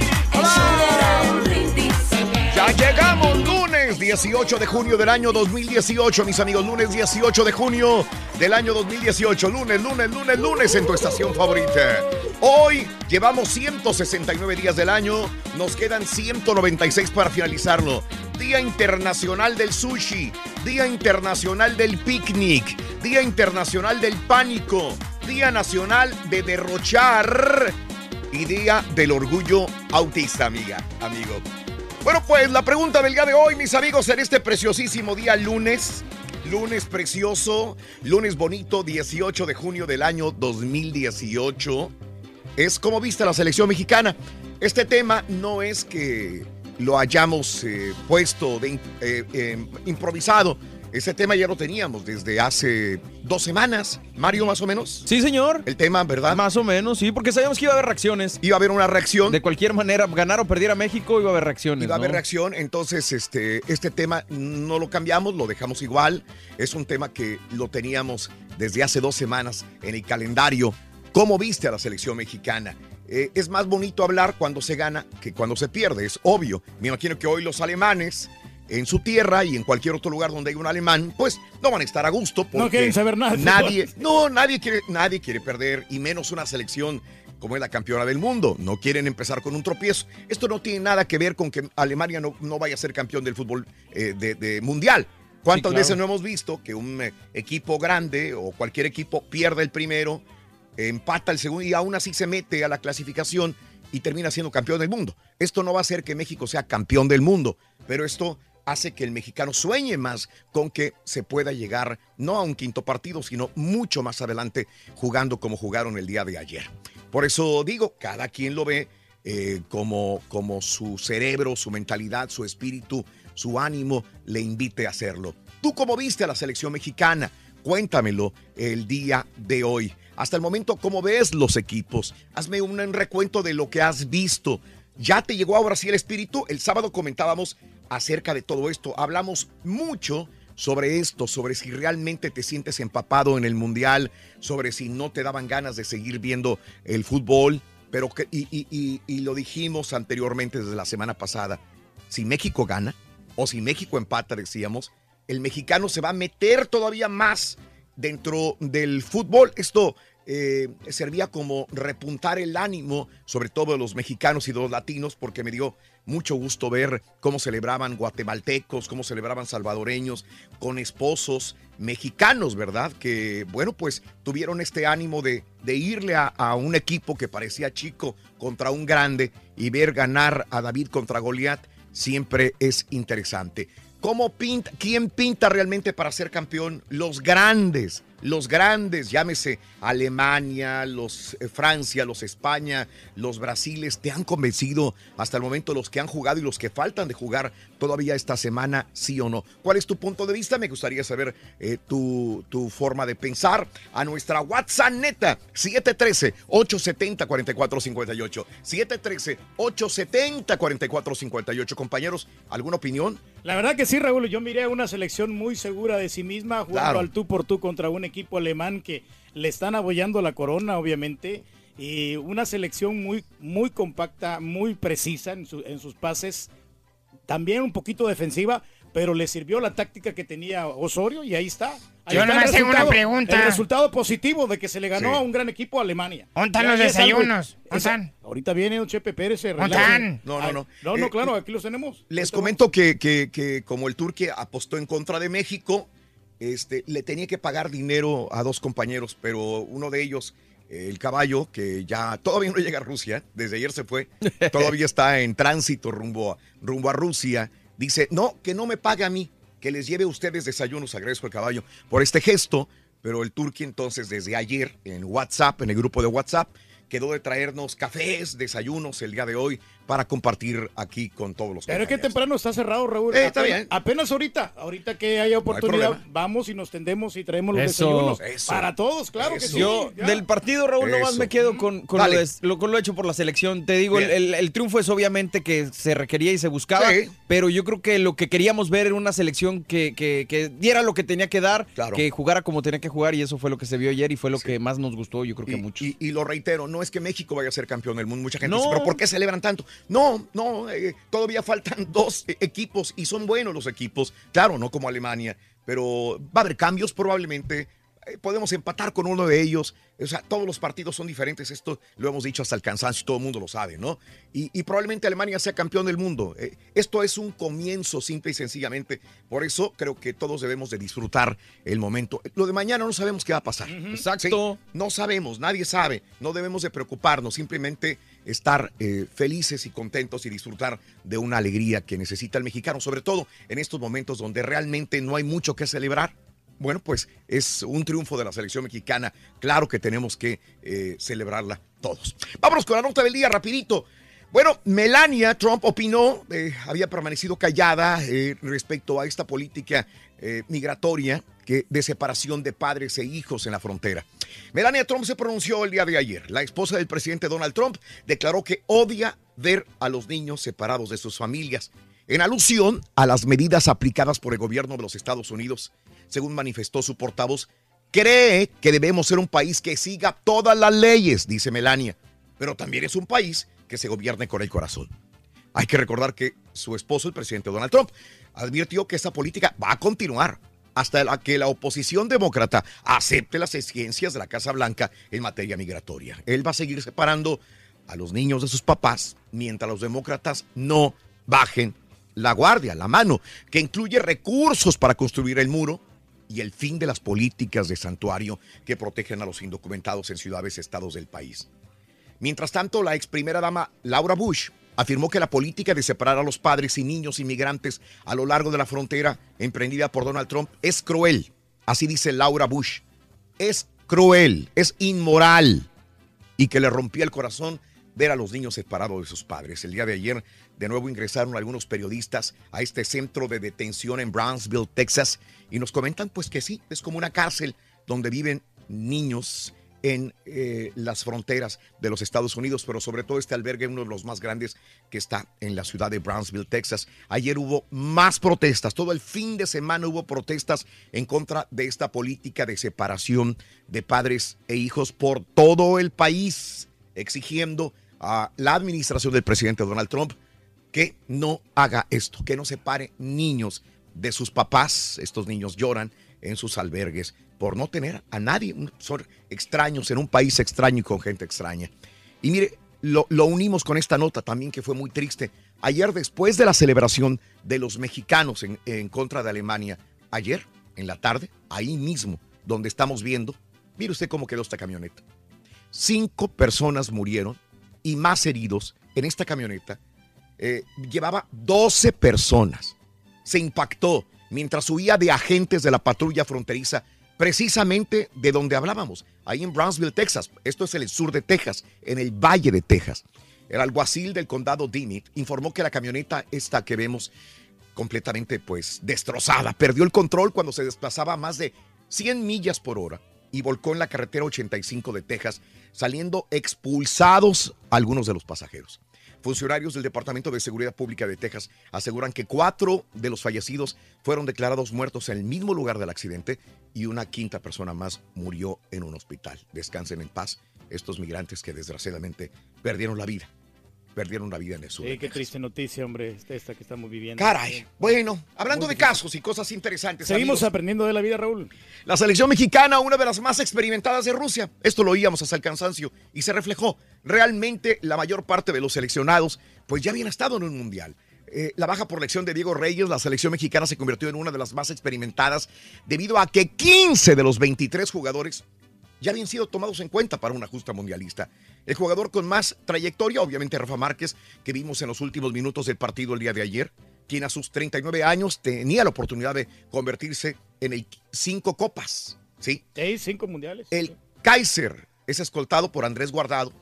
Ya llegamos lunes 18 de junio del año 2018, mis amigos. Lunes 18 de junio del año 2018. Lunes, lunes, lunes, lunes en tu estación favorita. Hoy llevamos 169 días del año. Nos quedan 196 para finalizarlo. Día Internacional del Sushi. Día Internacional del Picnic. Día Internacional del Pánico. Día Nacional de Derrochar. Y Día del Orgullo Autista, amiga, amigo. Bueno, pues la pregunta del día de hoy, mis amigos, en este preciosísimo día lunes, lunes precioso, lunes bonito, 18 de junio del año 2018, es como viste la selección mexicana. Este tema no es que lo hayamos eh, puesto de, eh, eh, improvisado. Ese tema ya lo teníamos desde hace dos semanas, Mario, más o menos. Sí, señor. El tema, ¿verdad? Más o menos, sí, porque sabíamos que iba a haber reacciones. Iba a haber una reacción. De cualquier manera, ganar o perdiera México, iba a haber reacciones. Iba a haber ¿no? reacción, entonces este, este tema no lo cambiamos, lo dejamos igual. Es un tema que lo teníamos desde hace dos semanas en el calendario. ¿Cómo viste a la selección mexicana? Eh, es más bonito hablar cuando se gana que cuando se pierde, es obvio. Me imagino que hoy los alemanes en su tierra y en cualquier otro lugar donde hay un alemán, pues no van a estar a gusto porque No quieren saber nada Nadie, no, nadie quiere, nadie quiere perder y menos una selección como es la campeona del mundo. No quieren empezar con un tropiezo. Esto no tiene nada que ver con que Alemania no, no vaya a ser campeón del fútbol eh, de, de mundial. ¿Cuántas Sí, claro. veces no hemos visto que un eh, equipo grande o cualquier equipo pierde el primero, empata el segundo y aún así se mete a la clasificación y termina siendo campeón del mundo? Esto no va a hacer que México sea campeón del mundo, pero esto hace que el mexicano sueñe más con que se pueda llegar no a un quinto partido, sino mucho más adelante jugando como jugaron el día de ayer. Por eso digo, cada quien lo ve eh, como, como su cerebro, su mentalidad, su espíritu, su ánimo le invite a hacerlo. ¿Tú cómo viste a la selección mexicana? Cuéntamelo el día de hoy. Hasta el momento, ¿cómo ves los equipos? Hazme un recuento de lo que has visto. ¿Ya te llegó ahora sí el espíritu? El sábado comentábamos acerca de todo esto. Hablamos mucho sobre esto, sobre si realmente te sientes empapado en el mundial, sobre si no te daban ganas de seguir viendo el fútbol, pero que, y, y- y- y lo dijimos anteriormente desde la semana pasada, si México gana o si México empata, decíamos, el mexicano se va a meter todavía más dentro del fútbol. Esto eh, servía como repuntar el ánimo, sobre todo de los mexicanos y de los latinos, porque me dio mucho gusto ver cómo celebraban guatemaltecos, cómo celebraban salvadoreños con esposos mexicanos, ¿verdad? Que, bueno, pues tuvieron este ánimo de, de irle a, a un equipo que parecía chico contra un grande y ver ganar a David contra Goliat siempre es interesante. ¿Cómo pinta, ¿Quién pinta realmente para ser campeón? Los grandes, los grandes, llámese Alemania, los eh, Francia, los España, los Brasiles, ¿te han convencido hasta el momento los que han jugado y los que faltan de jugar todavía esta semana, sí o no? ¿Cuál es tu punto de vista? Me gustaría saber eh, tu, tu forma de pensar a nuestra WhatsApp neta 713-870-4458. 713-870-4458. Compañeros, ¿alguna opinión? La verdad que sí, Raúl, yo miré a una selección muy segura de sí misma, jugando Claro. al tú por tú contra un equipo alemán que le están abollando la corona, obviamente. y una selección muy, muy compacta, muy precisa en, su- en sus pases, también un poquito defensiva, pero le sirvió la táctica que tenía Osorio y ahí está. Ahí Yo está el nomás tengo una resultado, pregunta. El resultado positivo de que se le ganó Sí. a un gran equipo a Alemania. ¿Dónde los desayunos? ¿Dónde? Ahorita viene don Chepe Pérez. se. No, no, no. No, no, Eh, claro, aquí los tenemos. Les comento que, que- que como el Turquía apostó en contra de México, este, le tenía que pagar dinero a dos compañeros, pero uno de ellos, el caballo, que ya todavía no llega a Rusia, desde ayer se fue, todavía está en tránsito rumbo a, rumbo a Rusia, dice, no, que no me pague a mí, que les lleve a ustedes desayunos, agradezco al caballo por este gesto, pero el Turquía entonces desde ayer en WhatsApp, en el grupo de WhatsApp, quedó de traernos cafés, desayunos el día de hoy para compartir aquí con todos los Pero es que temprano está cerrado, Raúl. Eh, está apenas, bien. apenas ahorita, ahorita que haya oportunidad, vamos y nos tendemos y traemos los Eso. desayunos. Eso. Para todos, claro que sí. Yo, ya. del partido, Raúl, nomás me quedo con, con lo, de- lo- con lo hecho por la selección. Te digo, el, Bien. el- el triunfo es obviamente que se requería y se buscaba, Sí. pero yo creo que lo que queríamos ver era una selección que, que- que diera lo que tenía que dar, Claro. que jugara como tenía que jugar, y eso fue lo que se vio ayer y fue lo que más nos gustó, yo creo que Y, muchos. y- y lo reitero, no es que México vaya a ser campeón del mundo. Mucha gente No. dice, pero ¿por qué celebran tanto? No, no, eh, todavía faltan dos eh, equipos y son buenos los equipos. Claro, no como Alemania, pero va a haber cambios probablemente. Eh, Podemos empatar con uno de ellos. O sea, todos los partidos son diferentes. Esto lo hemos dicho hasta el cansancio, todo el mundo lo sabe, ¿no? Y, y probablemente Alemania sea campeón del mundo. Eh, esto es un comienzo, simple y sencillamente. Por eso creo que todos debemos de disfrutar el momento. Lo de mañana no sabemos qué va a pasar. Exacto. Sí, no sabemos, nadie sabe. No debemos de preocuparnos, simplemente estar eh, felices y contentos y disfrutar de una alegría que necesita el mexicano, sobre todo en estos momentos donde realmente no hay mucho que celebrar. Bueno, pues es un triunfo de la selección mexicana. Claro que tenemos que eh, celebrarla todos. Vámonos con la nota del día, rapidito. Bueno, Melania Trump opinó, eh, había permanecido callada eh, respecto a esta política eh, migratoria de separación de padres e hijos en la frontera. Melania Trump se pronunció el día de ayer. La esposa del presidente Donald Trump declaró que odia ver a los niños separados de sus familias, en alusión a las medidas aplicadas por el gobierno de los Estados Unidos. Según manifestó su portavoz, cree que debemos ser un país que siga todas las leyes, dice Melania, pero también es un país que se gobierne con el corazón. Hay que recordar que su esposo, el presidente Donald Trump, advirtió que esta política va a continuar hasta que la oposición demócrata acepte las exigencias de la Casa Blanca en materia migratoria. Él va a seguir separando a los niños de sus papás mientras los demócratas no bajen la guardia, la mano, que incluye recursos para construir el muro y el fin de las políticas de santuario que protegen a los indocumentados en ciudades y estados del país. Mientras tanto, la ex primera dama Laura Bush afirmó que la política de separar a los padres y niños inmigrantes a lo largo de la frontera emprendida por Donald Trump es cruel. Así dice Laura Bush. Es cruel, es inmoral y que le rompía el corazón ver a los niños separados de sus padres. El día de ayer, de nuevo ingresaron algunos periodistas a este centro de detención en Brownsville, Texas, y nos comentan pues que sí, es como una cárcel donde viven niños en eh, las fronteras de los Estados Unidos, pero sobre todo este albergue, uno de los más grandes que está en la ciudad de Brownsville, Texas. Ayer hubo más protestas, todo el fin de semana hubo protestas en contra de esta política de separación de padres e hijos por todo el país, exigiendo a la administración del presidente Donald Trump que no haga esto, que no separe niños de sus papás. Estos niños lloran en sus albergues por no tener a nadie. Son extraños en un país extraño y con gente extraña. Y mire, lo, unimos con esta nota también que fue muy triste. Ayer, después de la celebración de los mexicanos en, en contra de Alemania, ayer en la tarde, ahí mismo, donde estamos viendo, mire usted cómo quedó esta camioneta. Cinco personas murieron y más heridos en esta camioneta. Eh, llevaba 12 personas. Se impactó mientras huía de agentes de la patrulla fronteriza, precisamente de donde hablábamos, ahí en Brownsville, Texas. Esto es el sur de Texas, en el valle de Texas. El alguacil del condado Dimmitt informó que la camioneta esta que vemos completamente pues destrozada, perdió el control cuando se desplazaba a más de 100 millas por hora y volcó en la carretera 85 de Texas, saliendo expulsados algunos de los pasajeros. Funcionarios del Departamento de Seguridad Pública de Texas aseguran que cuatro de los fallecidos fueron declarados muertos en el mismo lugar del accidente y una quinta persona más murió en un hospital. Descansen en paz estos migrantes que desgraciadamente perdieron la vida. Perdieron la vida en eso. Sí, qué triste noticia, hombre, esta, esta que estamos viviendo. Caray. Bueno, hablando de casos y cosas interesantes. Seguimos amigos, aprendiendo de la vida, Raúl. La selección mexicana, una de las más experimentadas de Rusia. Esto lo oíamos hasta el cansancio y se reflejó. Realmente la mayor parte de los seleccionados pues ya habían estado en un mundial. Eh, la baja por elección de Diego Reyes, la selección mexicana se convirtió en una de las más experimentadas debido a que 15 de los 23 jugadores ya habían sido tomados en cuenta para una justa mundialista. El jugador con más trayectoria, obviamente Rafa Márquez, que vimos en los últimos minutos del partido el día de ayer, quien a sus 39 años tenía la oportunidad de convertirse en el cinco copas. ¿sí? Sí, cinco mundiales. El Kaiser es escoltado por Andrés Guardado,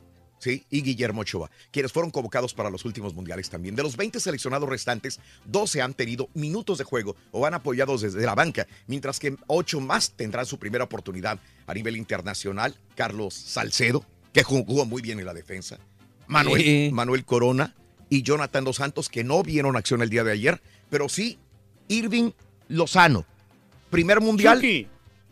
¿sí? Y Guillermo Ochoa, quienes fueron convocados para los últimos mundiales también. De los 20 seleccionados restantes, 12 han tenido minutos de juego o van apoyados desde la banca, mientras que 8 más tendrán su primera oportunidad a nivel internacional. Carlos Salcedo, que jugó muy bien en la defensa. Manuel, Sí. Manuel Corona y Jonathan Dos Santos, que no vieron acción el día de ayer, pero sí Irving Lozano. Primer mundial Chucky.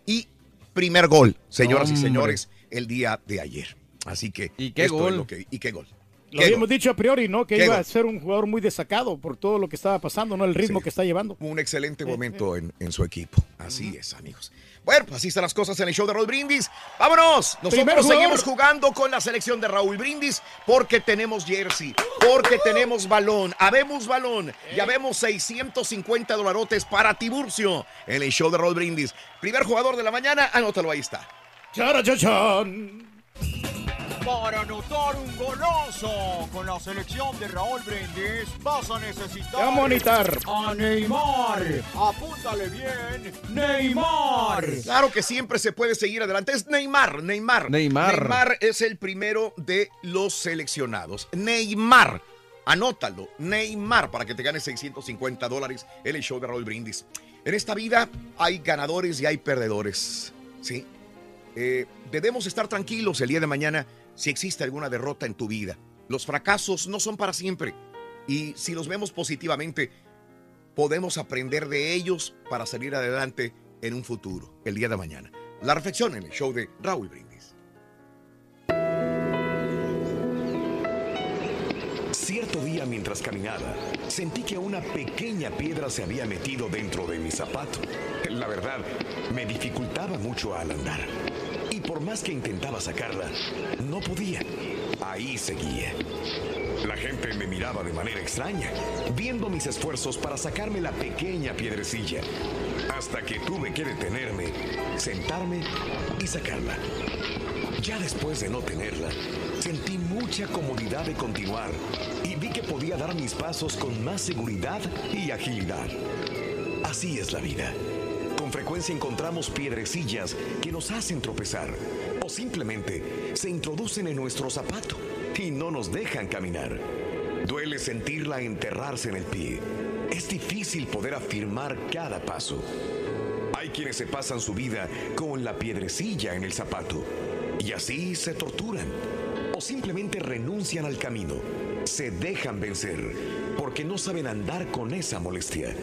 y primer gol, señoras y señores, el día de ayer. Así que. ¿Y qué esto es gol? lo que- ¿Y qué gol? Lo ¿Qué habíamos gol? dicho a priori, ¿no? Que ¿Qué iba gol? a ser un jugador muy destacado por todo lo que estaba pasando, ¿no? El ritmo Sí. que está llevando. Un excelente momento en, en su equipo. Así es, amigos. Bueno, pues así están las cosas en el show de Raúl Brindis. ¡Vámonos! Nosotros seguimos jugando con la selección de Raúl Brindis porque tenemos jersey, porque tenemos balón, habemos balón y habemos 650 dolarotes para Tiburcio en el show de Raúl Brindis. Primer jugador de la mañana, anótalo, ahí está. Charachachán. Para anotar un golazo con la selección de Raúl Brindis vas a necesitar Ya, monitar. a Neymar. Apúntale bien, Neymar. Claro que siempre se puede seguir adelante. Es Neymar, Neymar. Neymar. Neymar es el primero de los seleccionados. Neymar. Anótalo, Neymar, para que te ganes 650 dólares en el show de Raúl Brindis. En esta vida hay ganadores y hay perdedores. ¿Sí? Eh, debemos estar tranquilos el día de mañana si existe alguna derrota en tu vida. Los fracasos no son para siempre. Y si los vemos positivamente, podemos aprender de ellos para salir adelante en un futuro, el día de mañana. La reflexión en el show de Raúl Brindis. Cierto día mientras caminaba, sentí que una pequeña piedra se había metido dentro de mi zapato. La verdad, me dificultaba mucho al andar. Por más que intentaba sacarla, no podía. Ahí seguía. La gente me miraba de manera extraña, viendo mis esfuerzos para sacarme la pequeña piedrecilla. Hasta que tuve que detenerme, sentarme y sacarla. Ya después de no tenerla, sentí mucha comodidad de continuar y vi que podía dar mis pasos con más seguridad y agilidad. Así es la vida. Frecuencia encontramos piedrecillas que nos hacen tropezar o simplemente se introducen en nuestro zapato y no nos dejan caminar. Duele sentirla enterrarse en el pie. Es difícil poder afirmar cada paso. Hay quienes se pasan su vida con la piedrecilla en el zapato y así se torturan o simplemente renuncian al camino. Se dejan vencer porque no saben andar con esa molestia.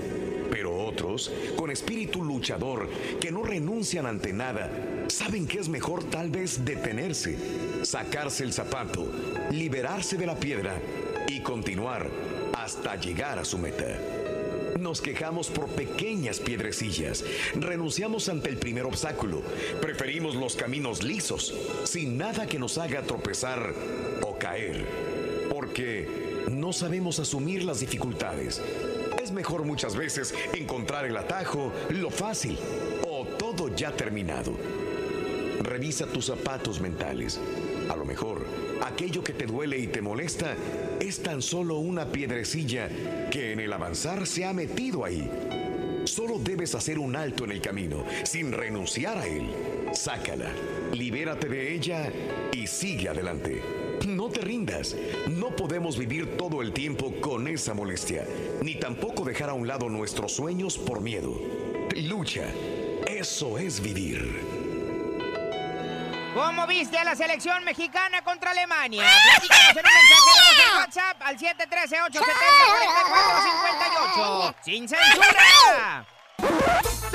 Pero otros, con espíritu luchador, que no renuncian ante nada, saben que es mejor tal vez detenerse, sacarse el zapato, liberarse de la piedra y continuar hasta llegar a su meta. Nos quejamos por pequeñas piedrecillas. Renunciamos ante el primer obstáculo. Preferimos los caminos lisos, sin nada que nos haga tropezar o caer. Porque no sabemos asumir las dificultades. Es mejor muchas veces encontrar el atajo, lo fácil o todo ya terminado. Revisa tus zapatos mentales. A lo mejor, aquello que te duele y te molesta es tan solo una piedrecilla que en el avanzar se ha metido ahí. Solo debes hacer un alto en el camino, sin renunciar a él. Sácala, libérate de ella y sigue adelante. No te rindas. No podemos vivir todo el tiempo con esa molestia, ni tampoco dejar a un lado nuestros sueños por miedo. Lucha. Eso es vivir. ¿Cómo viste a la selección mexicana contra Alemania? Platícanos en un mensaje de WhatsApp al 713-870-4458. ¡Sin censura!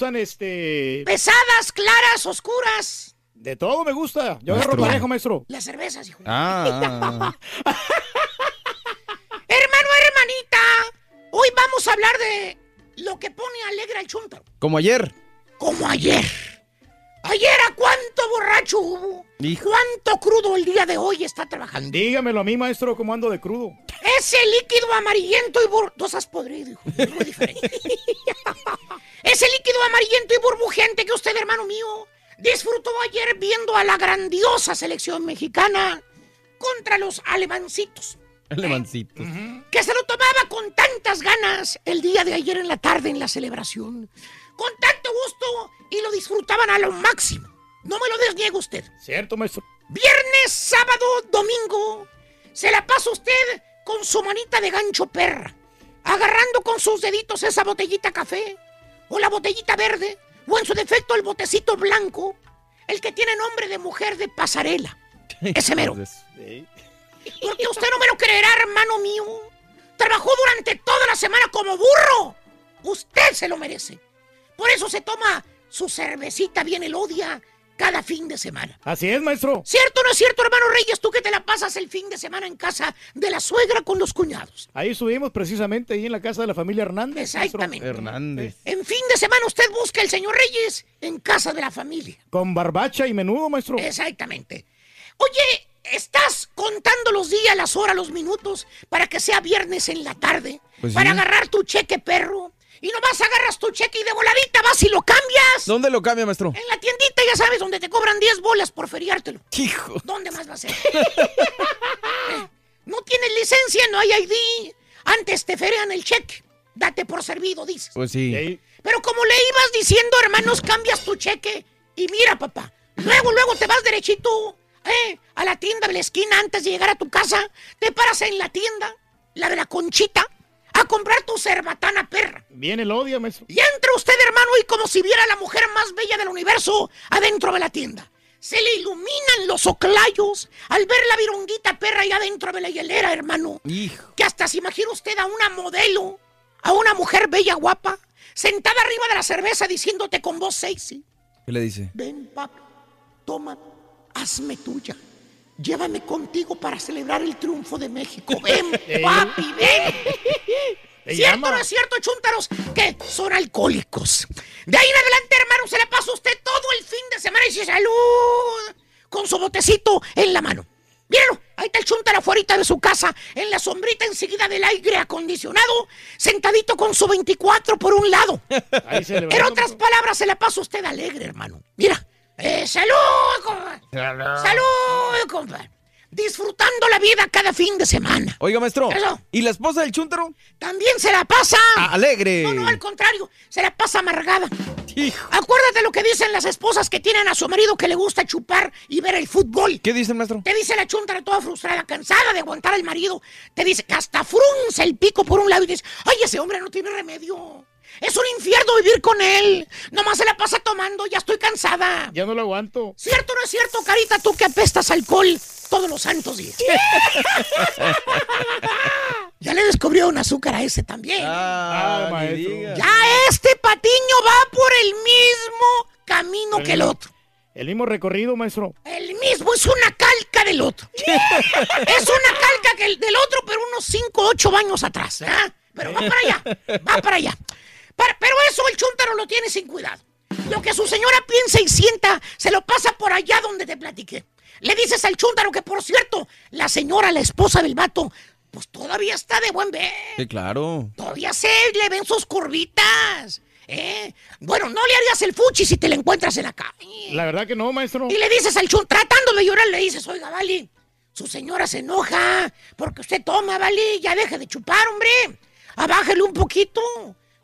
Gustan este. ¿Pesadas, claras, oscuras? De todo me gusta. Yo Maestro. agarro parejo, maestro. Las cervezas, hijo. Ah. Hermano, hermanita, hoy vamos a hablar de lo que pone alegre al chuntaro. Como ayer. Como ayer. Ayer, ¿a cuánto borracho hubo? ¿Cuánto crudo el día de hoy está trabajando? Dígamelo a mí, maestro, cómo ando de crudo. Ese líquido amarillento y bur... Tú has podrido, hijo. Es muy diferente. Ese líquido amarillento y burbujeante que usted, hermano mío, disfrutó ayer viendo a la grandiosa selección mexicana contra los alemancitos. Alemancitos. que se lo tomaba con tantas ganas el día de ayer en la tarde en la celebración. Con tanto gusto y lo disfrutaban a lo máximo. No me lo desniegue usted. Cierto, maestro. Viernes, sábado, domingo, se la pasa usted con su manita de gancho perra, agarrando con sus deditos esa botellita café, o la botellita verde, o en su defecto el botecito blanco, el que tiene nombre de mujer de pasarela. Ese mero. Porque usted no me lo creerá, hermano mío. Trabajó durante toda la semana como burro. Usted se lo merece. Por eso se toma su cervecita bien elodia cada fin de semana. Así es, maestro. ¿Cierto o no es cierto, hermano Reyes? Tú que te la pasas el fin de semana en casa de la suegra con los cuñados. Ahí estuvimos precisamente ahí en la casa de la familia Hernández. maestro. Exactamente. Hernández. En fin de semana usted busca al señor Reyes en casa de la familia. Con barbacha y menudo, maestro. Exactamente. Oye, ¿estás contando los días, las horas, los minutos para que sea viernes en la tarde? Pues para sí. agarrar tu cheque, perro. Y nomás agarras tu cheque y de voladita vas y lo cambias. ¿Dónde lo cambia, maestro? En la tiendita, ya sabes, donde te cobran 10 bolas por feriártelo. Hijo. ¿Dónde más va a ser? Eh, no tienes licencia, no hay ID. Antes te ferean el cheque. Date por servido, dices. Pues sí. Pero como le ibas diciendo, hermanos, cambias tu cheque. Y mira, papá, luego, luego te vas derechito, ¿eh? A la tienda de la esquina antes de llegar a tu casa. Te paras en la tienda, la de la conchita, a comprar tu cerbatana perra. Bien el odio, maestro. Y entra usted, hermano, y como si viera a la mujer más bella del universo adentro de la tienda. Se le iluminan los oclayos al ver la vironguita perra ahí adentro de la hielera, hermano. Hijo. Que hasta se imagina usted a una modelo, a una mujer bella, guapa, sentada arriba de la cerveza diciéndote con voz sexy. ¿Qué le dice? Ven, papi, toma, hazme tuya. Llévame contigo para celebrar el triunfo de México. Ven, papi, ven. ¿Cierto o no es cierto, chúntaros? Que son alcohólicos. De ahí en adelante, hermano, se le pasa a usted todo el fin de semana y dice salud con su botecito en la mano. Míralo, ahí está el chúntaro afuera de su casa, en la sombrita enseguida del aire acondicionado, sentadito con su 24 por un lado. En otras palabras, se la pasa usted alegre, hermano. Mira, eh, salud, compa. Salud, compa. Disfrutando la vida cada fin de semana. Oiga, maestro. Eso. ¿Y la esposa del chúntaro? También se la pasa. alegre. No, no, al contrario, se la pasa amargada. Acuérdate lo que dicen las esposas que tienen a su marido que le gusta chupar y ver el fútbol. ¿Qué dice el maestro? Te dice la chuntara toda frustrada, cansada de aguantar al marido. Te dice que hasta frunce el pico por un lado y dice, ay, ese hombre no tiene remedio. Es un infierno vivir con él. Nomás se la pasa tomando, ya estoy cansada. Ya no lo aguanto. ¿Cierto o no es cierto, Carita, tú que apestas alcohol todos los santos días? ya le descubrió un azúcar a ese también. Ah, Ah, maestro. Ya este patiño va por el mismo camino que el otro. El mismo recorrido, maestro. El mismo es una calca del otro. es una calca que el del otro, pero unos 5, 8 años atrás. Pero va para allá, va para allá. Pero eso el chúntaro lo tiene sin cuidado. Lo que su señora piensa y sienta, se lo pasa por allá donde te platiqué. Le dices al chúntaro que, por cierto, la señora, la esposa del vato, pues todavía está de buen ver. Sí, claro. Todavía se le ven sus curvitas. ¿eh? Bueno, no le harías el fuchi si te la encuentras en la calle. La verdad que no, maestro. Y le dices al chun, tratando de llorar, le dices, oiga, Vali, su señora se enoja porque usted toma, Vali, ya deje de chupar, hombre. Abájele un poquito.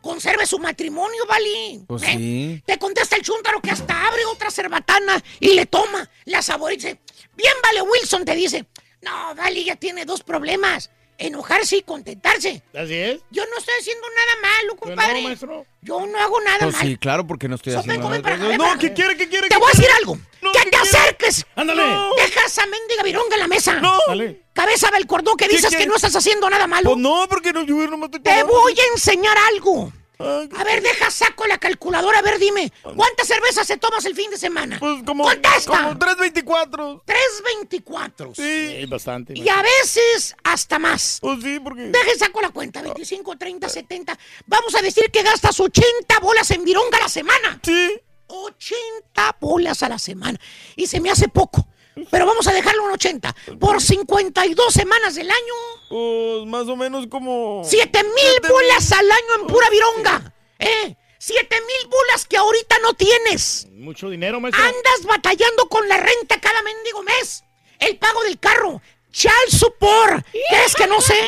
Conserve su matrimonio, Vali. Pues ¿Eh? sí. Te contesta el chúntaro que hasta abre otra cerbatana y le toma, la saboriza. Bien, vale, Wilson te dice. No, Vali ya tiene dos problemas. Enojarse y contentarse. Así es. Yo no estoy haciendo nada malo, compadre. no, maestro. Yo no hago nada Pues malo. sí, claro, porque no estoy haciendo nada. para acá, No, para ¿qué quiere? ¿Qué quiere? Te ¿Qué voy a decir algo. ¡Que te acerques! ¡Ándale! Deja esa mendiga vironga en la mesa. No. Dale. Cabeza del cordón que ¿Qué, dices qué? que no estás haciendo nada malo. Pues no, porque no, yo no me estoy Te voy a enseñar algo. A ver, deja, saco la calculadora. A ver, dime. ¿Cuántas cervezas se tomas el fin de semana? Pues como, ¡Contesta! como 324. 3.24. Sí. Sí, bastante. Y a veces hasta más. Pues sí, porque... Deje, saco la cuenta. 25, 30, 70. Vamos a decir que gastas 80 bolas en vironga a la semana. Sí. 80 bolas a la semana. Y se me hace poco. Pero vamos a dejarlo en 80. Por 52 semanas del año, Pues más o menos como... 7 mil bolas al año en pura vironga. ¿Eh? 7 mil bolas que ahorita no tienes. Mucho dinero, maestro. Andas batallando con la renta cada mendigo mes. El pago del carro. Child support. ¿Crees que no sé?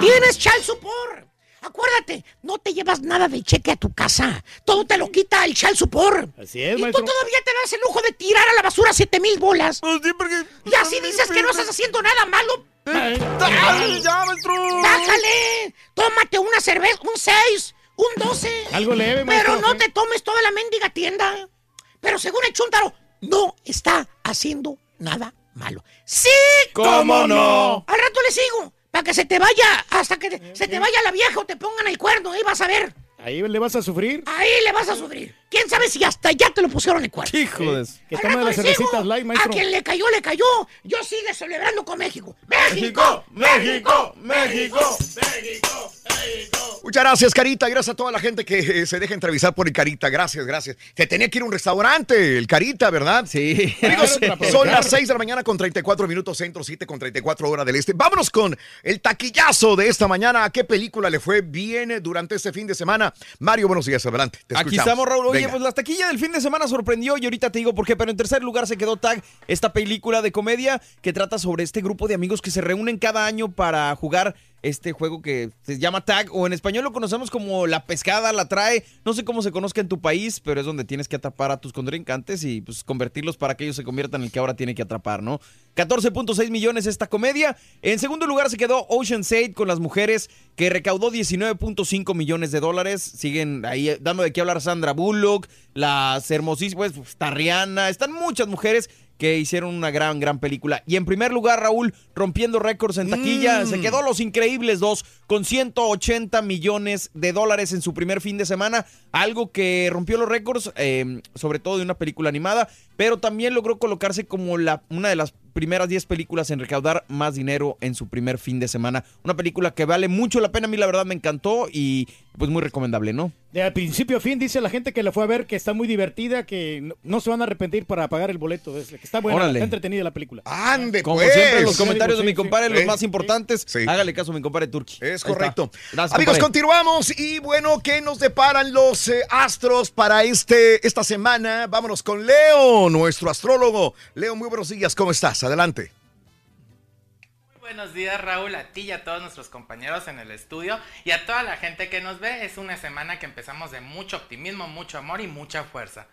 Tienes child support. Acuérdate, no te llevas nada de cheque a tu casa. Todo te lo quita el child support. Así es, y maestro. tú todavía te das el lujo de tirar a la basura 7 mil bolas. Pues sí, porque... Y así dices que no estás haciendo nada malo. Ay, ¡Ay, ya, maestro! ¡Bájale! Tómate una cerveza, un 6, un 12. Algo leve, maestro. Pero no te tomes toda la mendiga tienda. Pero según el chuntaro, no está haciendo nada malo. ¡Sí! ¿Cómo no? Al rato le sigo. Para que se te vaya, hasta que se te vaya la vieja o te pongan el cuerno. Ahí vas a ver. Ahí le vas a sufrir. Ahí le vas a sufrir. ¿Quién sabe si hasta ya te lo pusieron el cuerno? Hijo de... eso. Que rato las cervecitas light, A maestro. quien le cayó, le cayó. Yo sigue celebrando con México. México, México, México. Muchas gracias, Carita. Gracias a toda la gente que eh, se deja entrevistar por el Carita. Gracias, gracias. Te tenía que ir a un restaurante, el Carita, ¿verdad? Sí. Amigos, Claro, son las 6 de la mañana con 34 minutos centro, 7 con 34 hora del este. Vámonos con el taquillazo de esta mañana. ¿A qué película le fue bien durante este fin de semana? Mario, buenos días, adelante. Te Aquí escuchamos. estamos, Raúl. Oye, Pues la taquilla del fin de semana sorprendió y ahorita te digo por qué, pero en tercer lugar se quedó Tag, esta película de comedia que trata sobre este grupo de amigos que se reúnen cada año para jugar este juego que se llama Tag o en español lo conocemos como la pescada, la trae. No sé cómo se conozca en tu país, pero es donde tienes que atrapar a tus contrincantes y pues convertirlos para que ellos se conviertan en el que ahora tiene que atrapar, ¿no? 14.6 millones esta comedia. En segundo lugar se quedó Ocean's 8 con las mujeres que recaudó 19.5 millones de dólares. Siguen ahí dando de qué hablar Sandra Bullock, las hermosísimas, pues, Rihanna, están muchas mujeres que hicieron una gran, gran película. Y en primer lugar, Raúl, rompiendo récords en taquilla, Mm. se quedó Los Increíbles 2 con 180 millones de dólares en su primer fin de semana, algo que rompió los récords, eh, sobre todo de una película animada, pero también logró colocarse como la, una de las primeras 10 películas en recaudar más dinero en su primer fin de semana. Una película que vale mucho la pena, a mí la verdad me encantó y pues muy recomendable, ¿no? De al principio a fin dice la gente que la fue a ver que está muy divertida, que no, no se van a arrepentir para pagar el boleto. es- que está buena, Órale. está entretenida la película. Ande, Como pues. siempre, los Sí, comentarios de mi compadre, sí. los más importantes. sí. Hágale caso a mi compadre Turki. Es Ahí correcto. Gracias, Amigos, compadre. continuamos y bueno, ¿qué nos deparan los eh, astros para este, esta semana? Vámonos con Leo, nuestro astrólogo. Leo, muy buenos días, ¿cómo estás? Adelante. Muy buenos días Raúl, a ti y a todos nuestros compañeros en el estudio y a toda la gente que nos ve. Es una semana que empezamos de mucho optimismo, mucho amor y mucha fuerza.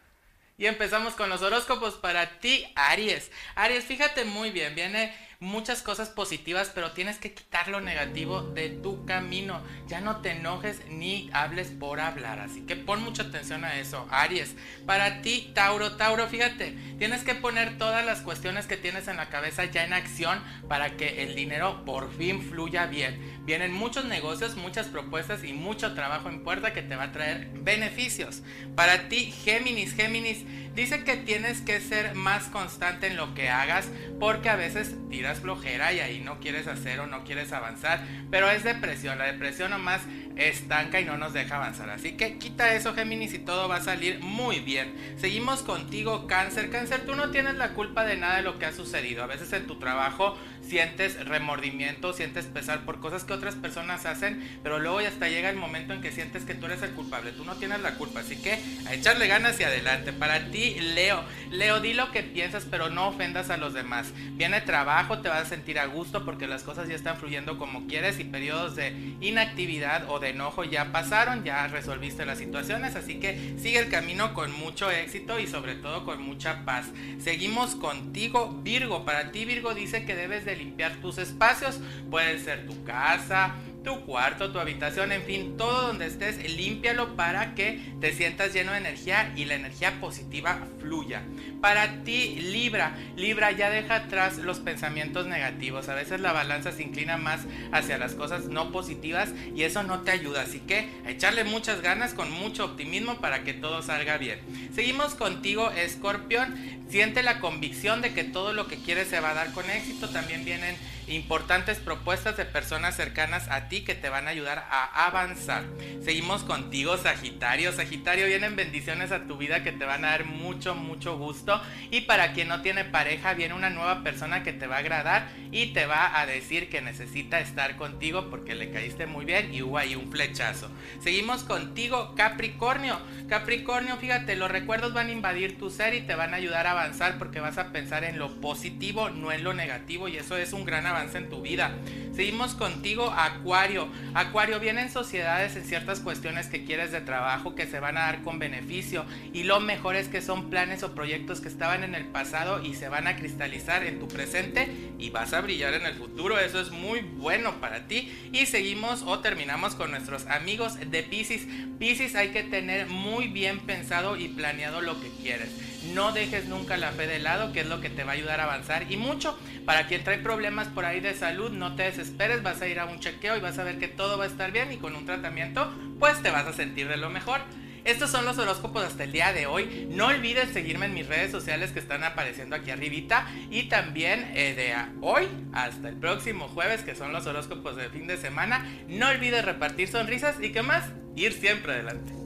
Y empezamos con los horóscopos para ti, Aries. Aries, fíjate muy bien, viene muchas cosas positivas, pero tienes que quitar lo negativo de tu camino. Ya no te enojes ni hables por hablar, así que pon mucha atención a eso, Aries. Para ti, Tauro, Tauro, fíjate, tienes que poner todas las cuestiones que tienes en la cabeza ya en acción para que el dinero por fin fluya bien. Vienen muchos negocios, muchas propuestas y mucho trabajo en puerta que te va a traer beneficios. Para ti, Géminis, Géminis, dice que tienes que ser más constante en lo que hagas porque a veces tiras flojera y ahí no quieres hacer o no quieres avanzar. Pero es depresión, la depresión nomás estanca y no nos deja avanzar. Así que quita eso Géminis y todo va a salir muy bien. Seguimos contigo cáncer. Cáncer, tú no tienes la culpa de nada de lo que ha sucedido. A veces en tu trabajo sientes remordimiento, sientes pesar por cosas que otras personas hacen, pero luego hasta llega el momento en que sientes que tú eres el culpable, tú no tienes la culpa, así que a echarle ganas y adelante. Para ti, Leo, Leo, di lo que piensas, pero no ofendas a los demás. Viene trabajo, te vas a sentir a gusto porque las cosas ya están fluyendo como quieres y periodos de inactividad o de enojo ya pasaron, ya resolviste las situaciones, así que sigue el camino con mucho éxito y sobre todo con mucha paz. Seguimos contigo, Virgo. Para ti, Virgo, dice que debes de limpiar tus espacios. Puede ser tu casa, tu cuarto, tu habitación, en fin, todo donde estés, límpialo para que te sientas lleno de energía y la energía positiva fluya. Para ti, Libra, Libra ya deja atrás los pensamientos negativos. A veces la balanza se inclina más hacia las cosas no positivas y eso no te ayuda. Así que echarle muchas ganas con mucho optimismo para que todo salga bien. Seguimos contigo, Escorpión. Siente la convicción de que todo lo que quieres se va a dar con éxito. También vienen importantes propuestas de personas cercanas a ti que te van a ayudar a avanzar. Seguimos contigo, Sagitario. Sagitario, vienen bendiciones a tu vida que te van a dar mucho, mucho gusto. Y para quien no tiene pareja, viene una nueva persona que te va a agradar y te va a decir que necesita estar contigo porque le caíste muy bien y hubo ahí un flechazo. Seguimos contigo, Capricornio. Capricornio, fíjate, los recuerdos van a invadir tu ser y te van a ayudar a avanzar porque vas a pensar en lo positivo, no en lo negativo y eso es un gran avance en tu vida. Seguimos contigo, Acuario. Acuario, vienen sociedades en ciertas cuestiones que quieres de trabajo que se van a dar con beneficio y lo mejor es que son planes o proyectos que estaban en el pasado y se van a cristalizar en tu presente y vas a brillar en el futuro. Eso es muy bueno para ti. Y seguimos o terminamos con nuestros amigos de Pisces. Pisces hay que tener muy bien pensado y planeado lo que quieres. No dejes nunca la fe de lado, que es lo que te va a ayudar a avanzar. Y mucho, para quien trae problemas por ahí de salud, no te desesperes, vas a ir a un chequeo y vas a ver que todo va a estar bien y con un tratamiento, pues te vas a sentir de lo mejor. Estos son los horóscopos hasta el día de hoy. No olvides seguirme en mis redes sociales que están apareciendo aquí arribita. Y también eh, de hoy hasta el próximo jueves, que son los horóscopos de fin de semana. No olvides repartir sonrisas y que más, ir siempre adelante.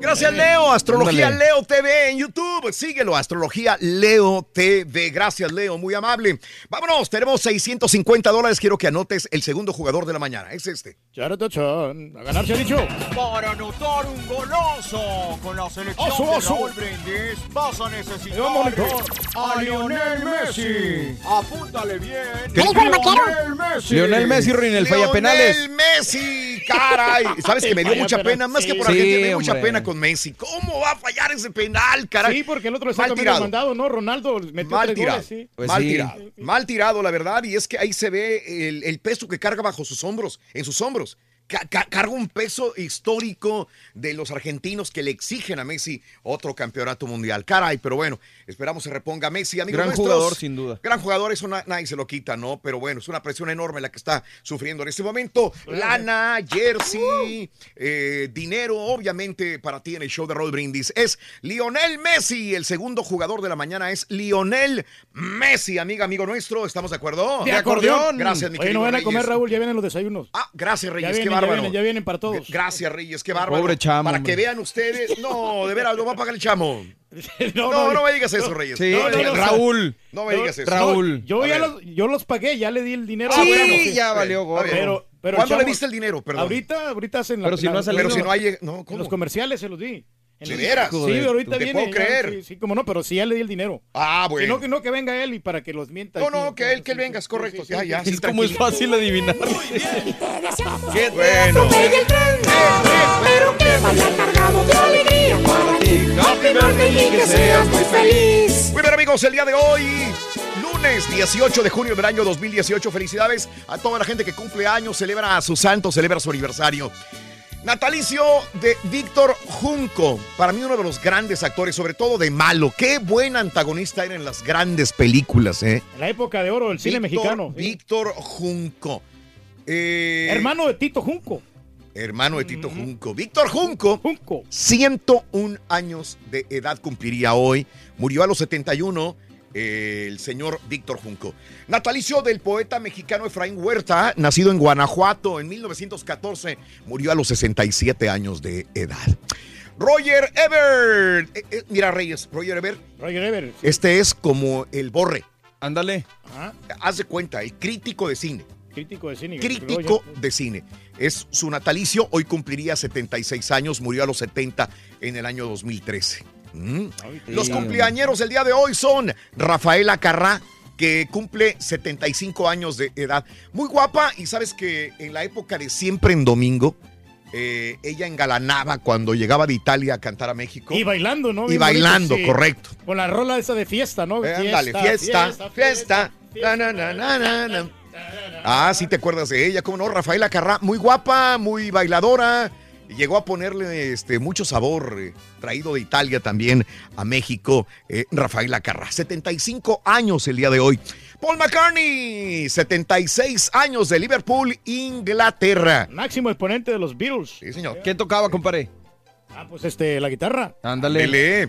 Gracias, Leo. Astrología Ándale. Leo TV en YouTube. Síguelo, Astrología Leo TV. Gracias, Leo. Muy amable. Vámonos, tenemos 650 dólares. Quiero que anotes el segundo jugador de la mañana. Es este. A ganar se ha dicho. Para anotar un golazo con la selección Oso, de oso. Raúl Brindis vas a necesitar a Lionel Messi. Apúntale bien. ¿Qué dijo el vaquero? Lionel Messi. Lionel Messi, Rin, el falla penales. Lionel Messi, caray. Sabes que me dio mucha pena, más que por Sí, Argentina, me dio mucha pena con Messi. ¿Cómo va a fallar ese penal, caray? Sí, porque el otro está Mal también tirado. mandado, ¿no? Ronaldo metió Mal tres tirado, goles, sí. Pues mal sí. tirado, mal tirado, la verdad, y es que ahí se ve el, el peso que carga bajo sus hombros, en sus hombros. Ca- ca- carga un peso histórico de los argentinos que le exigen a Messi otro campeonato mundial. Caray, pero bueno, esperamos se reponga Messi, amigos Gran nuestros. jugador, sin duda. Gran jugador, eso na- nadie se lo quita, ¿no? Pero bueno, es una presión enorme la que está sufriendo en este momento. Lana, jersey, eh, dinero, obviamente, para ti en el show de Roll Brindis. Es Lionel Messi, el segundo jugador de la mañana es Lionel Messi, amiga, amigo nuestro. ¿Estamos de acuerdo? De acordeón. Gracias, mi Oye, querido no van a Reyes. comer, Raúl, ya vienen los desayunos. Ah, gracias, ya Reyes, vienen, ya vienen, ya vienen para todos. Gracias, Reyes, qué bárbaro. Pobre chamo, Para que vean ustedes. No, de veras, lo va a pagar el chamo. no, No, no me digas eso, Reyes. Sí, no, me no, digas no, eso. Raúl. No me digas eso. Raúl. Yo ya los, yo los pagué, ya le di el dinero. Ah, Sí, bueno, ya ok. valió. Pero, pero ¿Cuándo le diste el dinero? Perdón. Ahorita, ahorita hacen la, Pero si no la- ha salido. Pero si no hay. No, en ¿cómo? los comerciales se los di. ¿De veras? Sí, Joder, ahorita te viene. puedo ya, creer. Sí, sí, como no, pero sí ya le di el dinero. Ah, bueno. no, que no, que venga él y para que los mienta. No, no, que él, que él Sí, venga, es correcto. sí, Ya, sí, ya. Es como es fácil adivinar. Qué bueno. Pero que vaya cargado de alegría para ti. Happy birthday y que seas muy feliz. Muy bien, amigos, el día de hoy, lunes 18 de junio del año 2018. Felicidades a toda la gente que cumple años, celebra a su santo, celebra su aniversario. Natalicio de Víctor Junco, para mí uno de los grandes actores, sobre todo de malo. Qué buen antagonista era en las grandes películas, ¿eh? En la época de oro del cine Víctor- mexicano. sí. Víctor Junco. Eh, Hermano de Tito Junco. Hermano de Tito Junco. Víctor Junco, Junco. 101 años de edad cumpliría hoy. Murió a los 71 eh, el señor Víctor Junco. Natalicio del poeta mexicano Efraín Huerta, nacido en Guanajuato en 1914, murió a los 67 años de edad. Roger Ebert. Eh, eh, mira, Reyes, Roger Ebert. Roger Ebert. Este es como el borre. Ándale. Haz de cuenta, el crítico de cine. Crítico de cine. Crítico de cine. Es su natalicio, hoy cumpliría 76 años, murió a los 70 en el año 2013. Mm. Los cumpleañeros del día de hoy son Rafaela Carrá, que cumple 75 años de edad. Muy guapa y sabes que en la época de siempre en domingo, eh, ella engalanaba cuando llegaba de Italia a cantar a México. Y bailando, ¿no? Y Bien bailando, bonito, sí. correcto. Con la rola esa de fiesta, ¿no? Eh, fiesta, fiesta. Na, na, na. Ah, sí te acuerdas de ella, cómo no, Rafaela Carrá, muy guapa, muy bailadora. Llegó a ponerle este, mucho sabor, eh, traído de Italia también a México, eh, Rafaela Carrá. 75 años el día de hoy. Paul McCartney, 76 años de Liverpool, Inglaterra. Máximo exponente de los Beatles. Sí, señor. ¿Quién tocaba, compadre? Ah, pues este, la guitarra. Ándale. Ándele.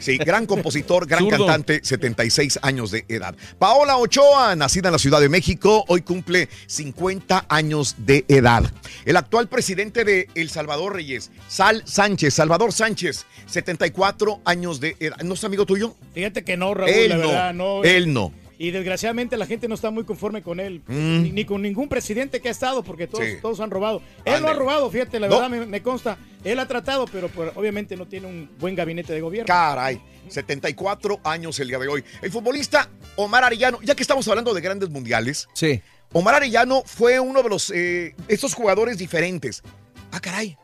Sí, gran compositor, gran Zurdo. cantante, 76 años de edad. Paola Ochoa, nacida en la Ciudad de México, hoy cumple 50 años de edad. El actual presidente de El Salvador Reyes, Sal Sánchez, Salvador Sánchez, 74 años de edad. ¿No es amigo tuyo? Fíjate que no, Raúl, Él la no, verdad, no. él no. Y desgraciadamente la gente no está muy conforme con él, Mm. ni, ni con ningún presidente que ha estado, porque todos, Sí. todos han robado. Él no ha robado, fíjate, la No. verdad me, me consta. Él ha tratado, pero pues, obviamente no tiene un buen gabinete de gobierno. Caray, 74 años el día de hoy. El futbolista Omar Arellano, ya que estamos hablando de grandes mundiales, Sí. Omar Arellano fue uno de los eh, estos jugadores diferentes. Ah, caray.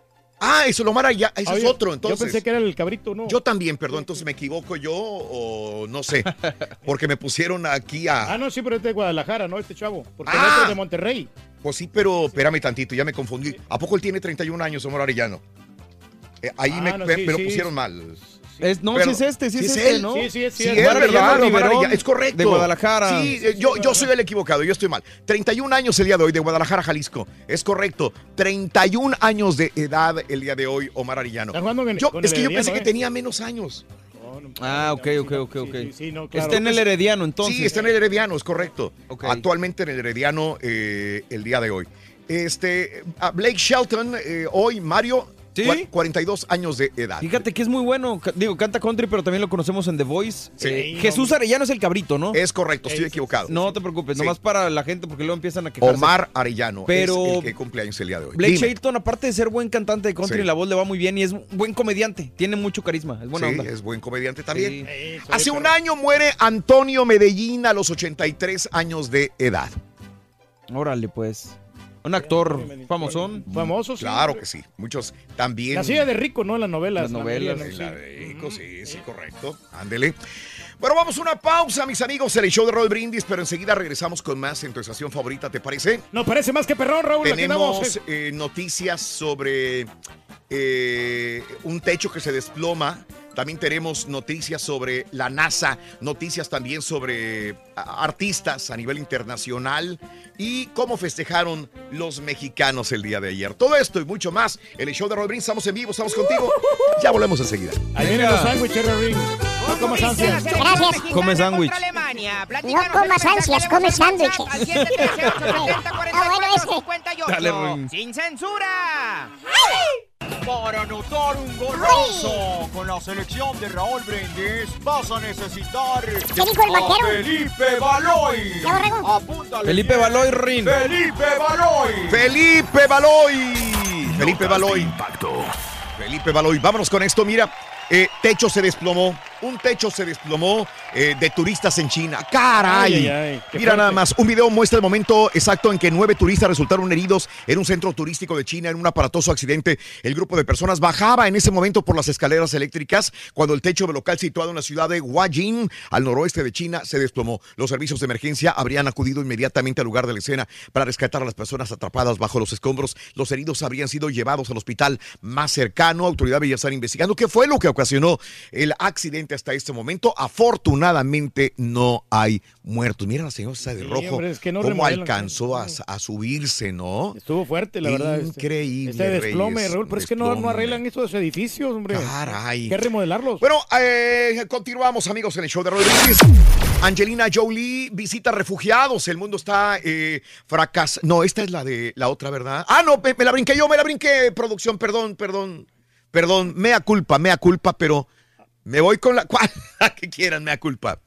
Ah, eso Omar Arellano, ese es Oye, otro, entonces. Yo pensé que era el cabrito, ¿no? Yo también, perdón, entonces me equivoco yo o no sé, porque me pusieron aquí a... Ah, no, sí, pero es de Guadalajara, ¿no? Este chavo. Porque Ah. el otro es de Monterrey. Pues sí, pero espérame tantito, ya me confundí. ¿A poco él tiene 31 años, Omar Arellano? Eh, ahí Ah, me, no, sí, me lo sí. pusieron mal. Es, no, Pero- sí es este, sí es, es este, él. ¿no? Sí, sí, es Sí, cierto. es Omar verdad, Riverón, es correcto. de Guadalajara. Sí, yo, yo soy el equivocado, yo estoy mal. 31 años el día de hoy de Guadalajara, Jalisco. Es correcto. 31 años de edad el día de hoy, Omar con- Yo, con es el que yo pensé que ¿eh? tenía menos años. Ah, ok, ok, ok, ok. Sí, sí, no, claro. Está en el Herediano, entonces. Sí, está en el Herediano, es correcto. Actualmente en el Herediano eh, el día de hoy. Este, a Blake Shelton, eh, hoy Mario, Sí. cua- 42 años de edad. Fíjate que es muy bueno. Digo, canta country, pero también lo conocemos en The Voice. Sí. Eh, Jesús Arellano es el cabrito, ¿no? Es correcto, estoy equivocado. No te preocupes, Sí. nomás para la gente porque luego empiezan a quejarse. Omar Arellano Pero- es el que cumple años el día de hoy. Blake Dime. Shelton, aparte de ser buen cantante de country, Sí. la voz le va muy bien y es un buen comediante. Tiene mucho carisma, es buena Sí, onda. es buen comediante también. Sí. Hace un año muere Antonio Medellín a los 83 años de edad. Órale, pues. Un actor famosón. Famoso, sí. Claro que sí. Muchos también. La silla de rico, ¿no? En las novelas. Las la novelas, mayoría, ¿no? La de Rico, sí, sí, correcto. Ándele. Bueno, vamos a una pausa, mis amigos, en el show de Roll Brindis, pero enseguida regresamos con más en tu estación favorita, ¿te parece? No parece más que perrón, Raúl. Tenemos eh. eh, noticias sobre eh, un techo que se desploma. También tenemos noticias sobre la NASA, noticias también sobre artistas a nivel internacional y cómo festejaron los mexicanos el día de ayer. Todo esto y mucho más en el show de Brindis. Estamos en vivo, estamos contigo. Ya volvemos enseguida. Ahí vienen los sándwiches, Raúl. No comas ansias. Gracias. Come sándwich. No comas ansias, come sándwiches. al 713-870-4458. Dale, Ruin. Sin censura. Para anotar un golazo con la selección de Raúl Brindis vas a necesitar dijo el a vaquero? Felipe Baloy. Apúntale Felipe. Baloy, Rin. Felipe Baloy. Felipe Baloy. Felipe Baloy. impacto. Felipe Baloy. Vámonos con esto. Mira, eh, techo se desplomó. Un techo se desplomó eh, de turistas en China. ¡Caray! Ay, ay, ay, qué Mira nada más. Un video muestra el momento exacto en que nueve turistas resultaron heridos en un centro turístico de China en un aparatoso accidente. El grupo de personas bajaba en ese momento por las escaleras eléctricas cuando el techo del local situado en la ciudad de Huajin, al noroeste de China, se desplomó. Los servicios de emergencia habrían acudido inmediatamente al lugar de la escena para rescatar a las personas atrapadas bajo los escombros. Los heridos habrían sido llevados al hospital más cercano. Autoridades ya están investigando qué fue lo que ocasionó el accidente Hasta este momento, afortunadamente no hay muertos. Mira la señora de Sí, rojo, hombre, es que no cómo alcanzó a, a subirse, ¿no? Estuvo fuerte, la verdad. este- Increíble. Este desplome, Reyes, Raúl, pero es que no, no arreglan estos edificios, hombre. Caray. Hay que remodelarlos. Bueno, eh, continuamos, amigos, en el show de Rodríguez. Angelina Jolie visita refugiados. El mundo está eh, fracas. No, esta es la de la otra, ¿verdad? Ah, no, me, me la brinqué yo, me la brinqué. Producción, perdón, perdón. Perdón, mea culpa, mea culpa, pero me voy con la. ¿Cuál? La que quieran, mea culpa.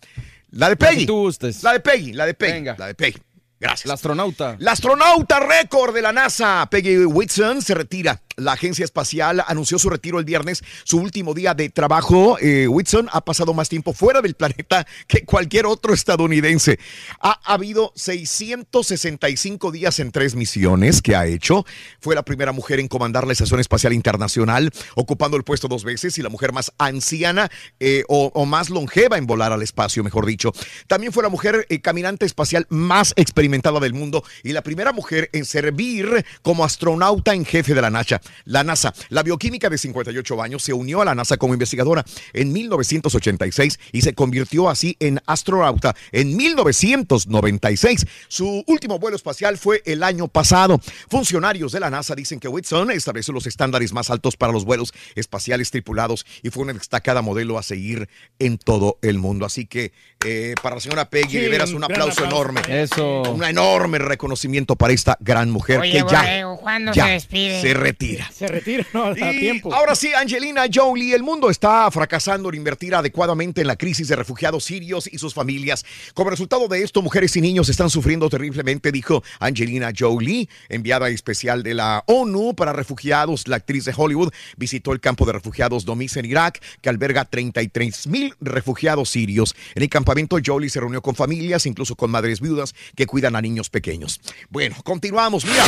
La de La que Peggy. tú gustes. La de Peggy, la de Peggy. Venga. La de Peggy. Gracias. La astronauta. La astronauta récord de la NASA, Peggy Whitson, se retira. La agencia espacial anunció su retiro el viernes, su último día de trabajo. Eh, Whitson ha pasado más tiempo fuera del planeta que cualquier otro estadounidense. Ha habido 665 días en tres misiones que ha hecho. Fue la primera mujer en comandar la Estación Espacial Internacional, ocupando el puesto dos veces y la mujer más anciana eh, o, o más longeva en volar al espacio, mejor dicho. También fue la mujer eh, caminante espacial más experimentada del mundo y la primera mujer en servir como astronauta en jefe de la NASA. La NASA, la bioquímica de 58 años, se unió a la NASA como investigadora en 1986 y se convirtió así en astronauta en 1996. Su último vuelo espacial fue el año pasado. Funcionarios de la NASA dicen que Whitson estableció los estándares más altos para los vuelos espaciales tripulados y fue una destacada modelo a seguir en todo el mundo. Así que eh, para la señora Peggy, Sí, de veras un aplauso aplauso. enorme. Eso. Un enorme reconocimiento para esta gran mujer Oye, que ya, Borrego, ¿cuándo ya se despide? se retira. Se retira, no, a Y tiempo. Ahora sí, Angelina Jolie, el mundo está fracasando en invertir adecuadamente en la crisis de refugiados sirios y sus familias. Como resultado de esto, mujeres y niños están sufriendo terriblemente, dijo Angelina Jolie, enviada especial de la ONU para refugiados. La actriz de Hollywood visitó el campo de refugiados Domis en Irak, que alberga 33 mil refugiados sirios. En el campamento, Jolie se reunió con familias, incluso con madres viudas que cuidan a niños pequeños. Bueno, continuamos. Mira,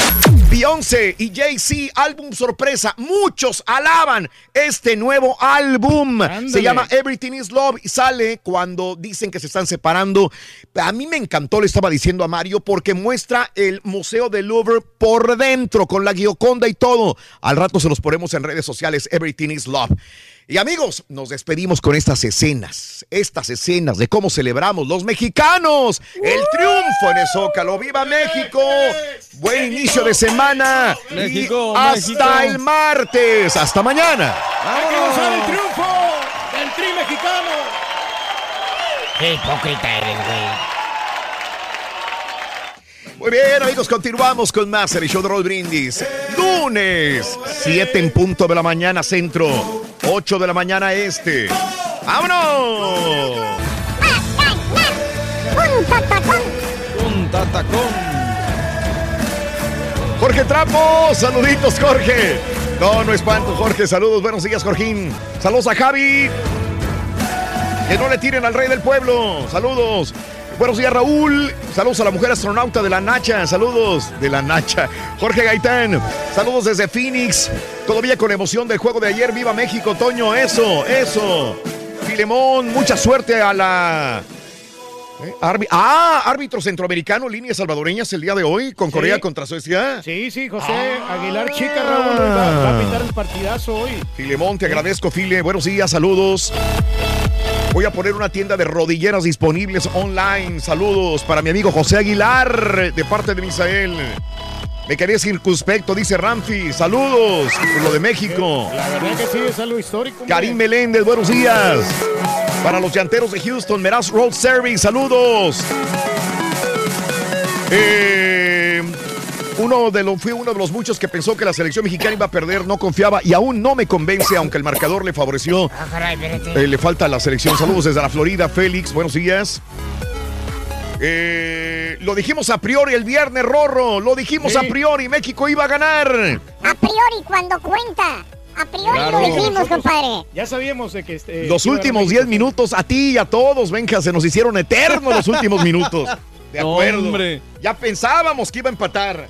Beyoncé y Jay-Z, álbum sorpresa. Muchos alaban este nuevo álbum. Se llama Everything is Love y sale cuando dicen que se están separando. A mí me encantó, le estaba diciendo a Mario, porque muestra el Museo del Louvre por dentro, con la Gioconda y todo. Al rato se los ponemos en redes sociales, Everything is Love. Y amigos, nos despedimos con estas escenas, estas escenas de cómo celebramos los mexicanos el triunfo en el Zócalo. ¡Viva México! Buen inicio de semana. México, y hasta México. el martes. Hasta mañana. ¡Hay que gozar el triunfo del tri mexicano! Qué hipócrita eres, güey. Muy bien, amigos, continuamos con más el show de Roll Brindis. Lunes, 7 en punto de la mañana centro, 8 de la mañana este. ¡Vámonos! Un tatacón. Un tatacón. Jorge Trapo, saluditos, Jorge. No, no espanto, Jorge. Saludos, buenos días, Jorgín. Saludos a Javi. Que no le tiren al rey del pueblo. Saludos. Buenos días, Raúl. Saludos a la mujer astronauta de la Nacha. Saludos de la Nacha. Jorge Gaitán. Saludos desde Phoenix. Todavía con emoción del juego de ayer. ¡Viva México, Toño! Eso, eso. Filemón, mucha suerte a la. ¿Eh? Ah, árbitro centroamericano, líneas salvadoreñas el día de hoy con Corea Sí. contra Suecia. Sí, sí, José Aguilar Chica Raúl va, va a pitar el partidazo hoy. Filemón, te agradezco, File. Buenos días, saludos. Voy a poner una tienda de rodilleras disponibles online. Saludos para mi amigo José Aguilar, de parte de Misael. Me quedé circunspecto, dice Ramfi. Saludos por lo de México. La verdad que sí, es algo histórico. Karim Meléndez, buenos días. Para los llanteros de Houston, Meraz Road Service, saludos. Eh, uno de los, fui uno de los muchos que pensó que la selección mexicana iba a perder, no confiaba y aún no me convence, aunque el marcador le favoreció. Ah, caray. Eh, le falta a la selección. Saludos desde la Florida, Félix, buenos días. Eh, lo dijimos a priori el viernes, Rorro. Lo dijimos Sí. a priori, México iba a ganar. A priori, cuando cuenta. A priori Claro. lo dijimos, Nosotros compadre. Ya sabíamos de que este, Los a ganar últimos México. 10 minutos, a ti y a todos, venga, se nos hicieron eternos los últimos minutos. De acuerdo. Hombre. Ya pensábamos que iba a empatar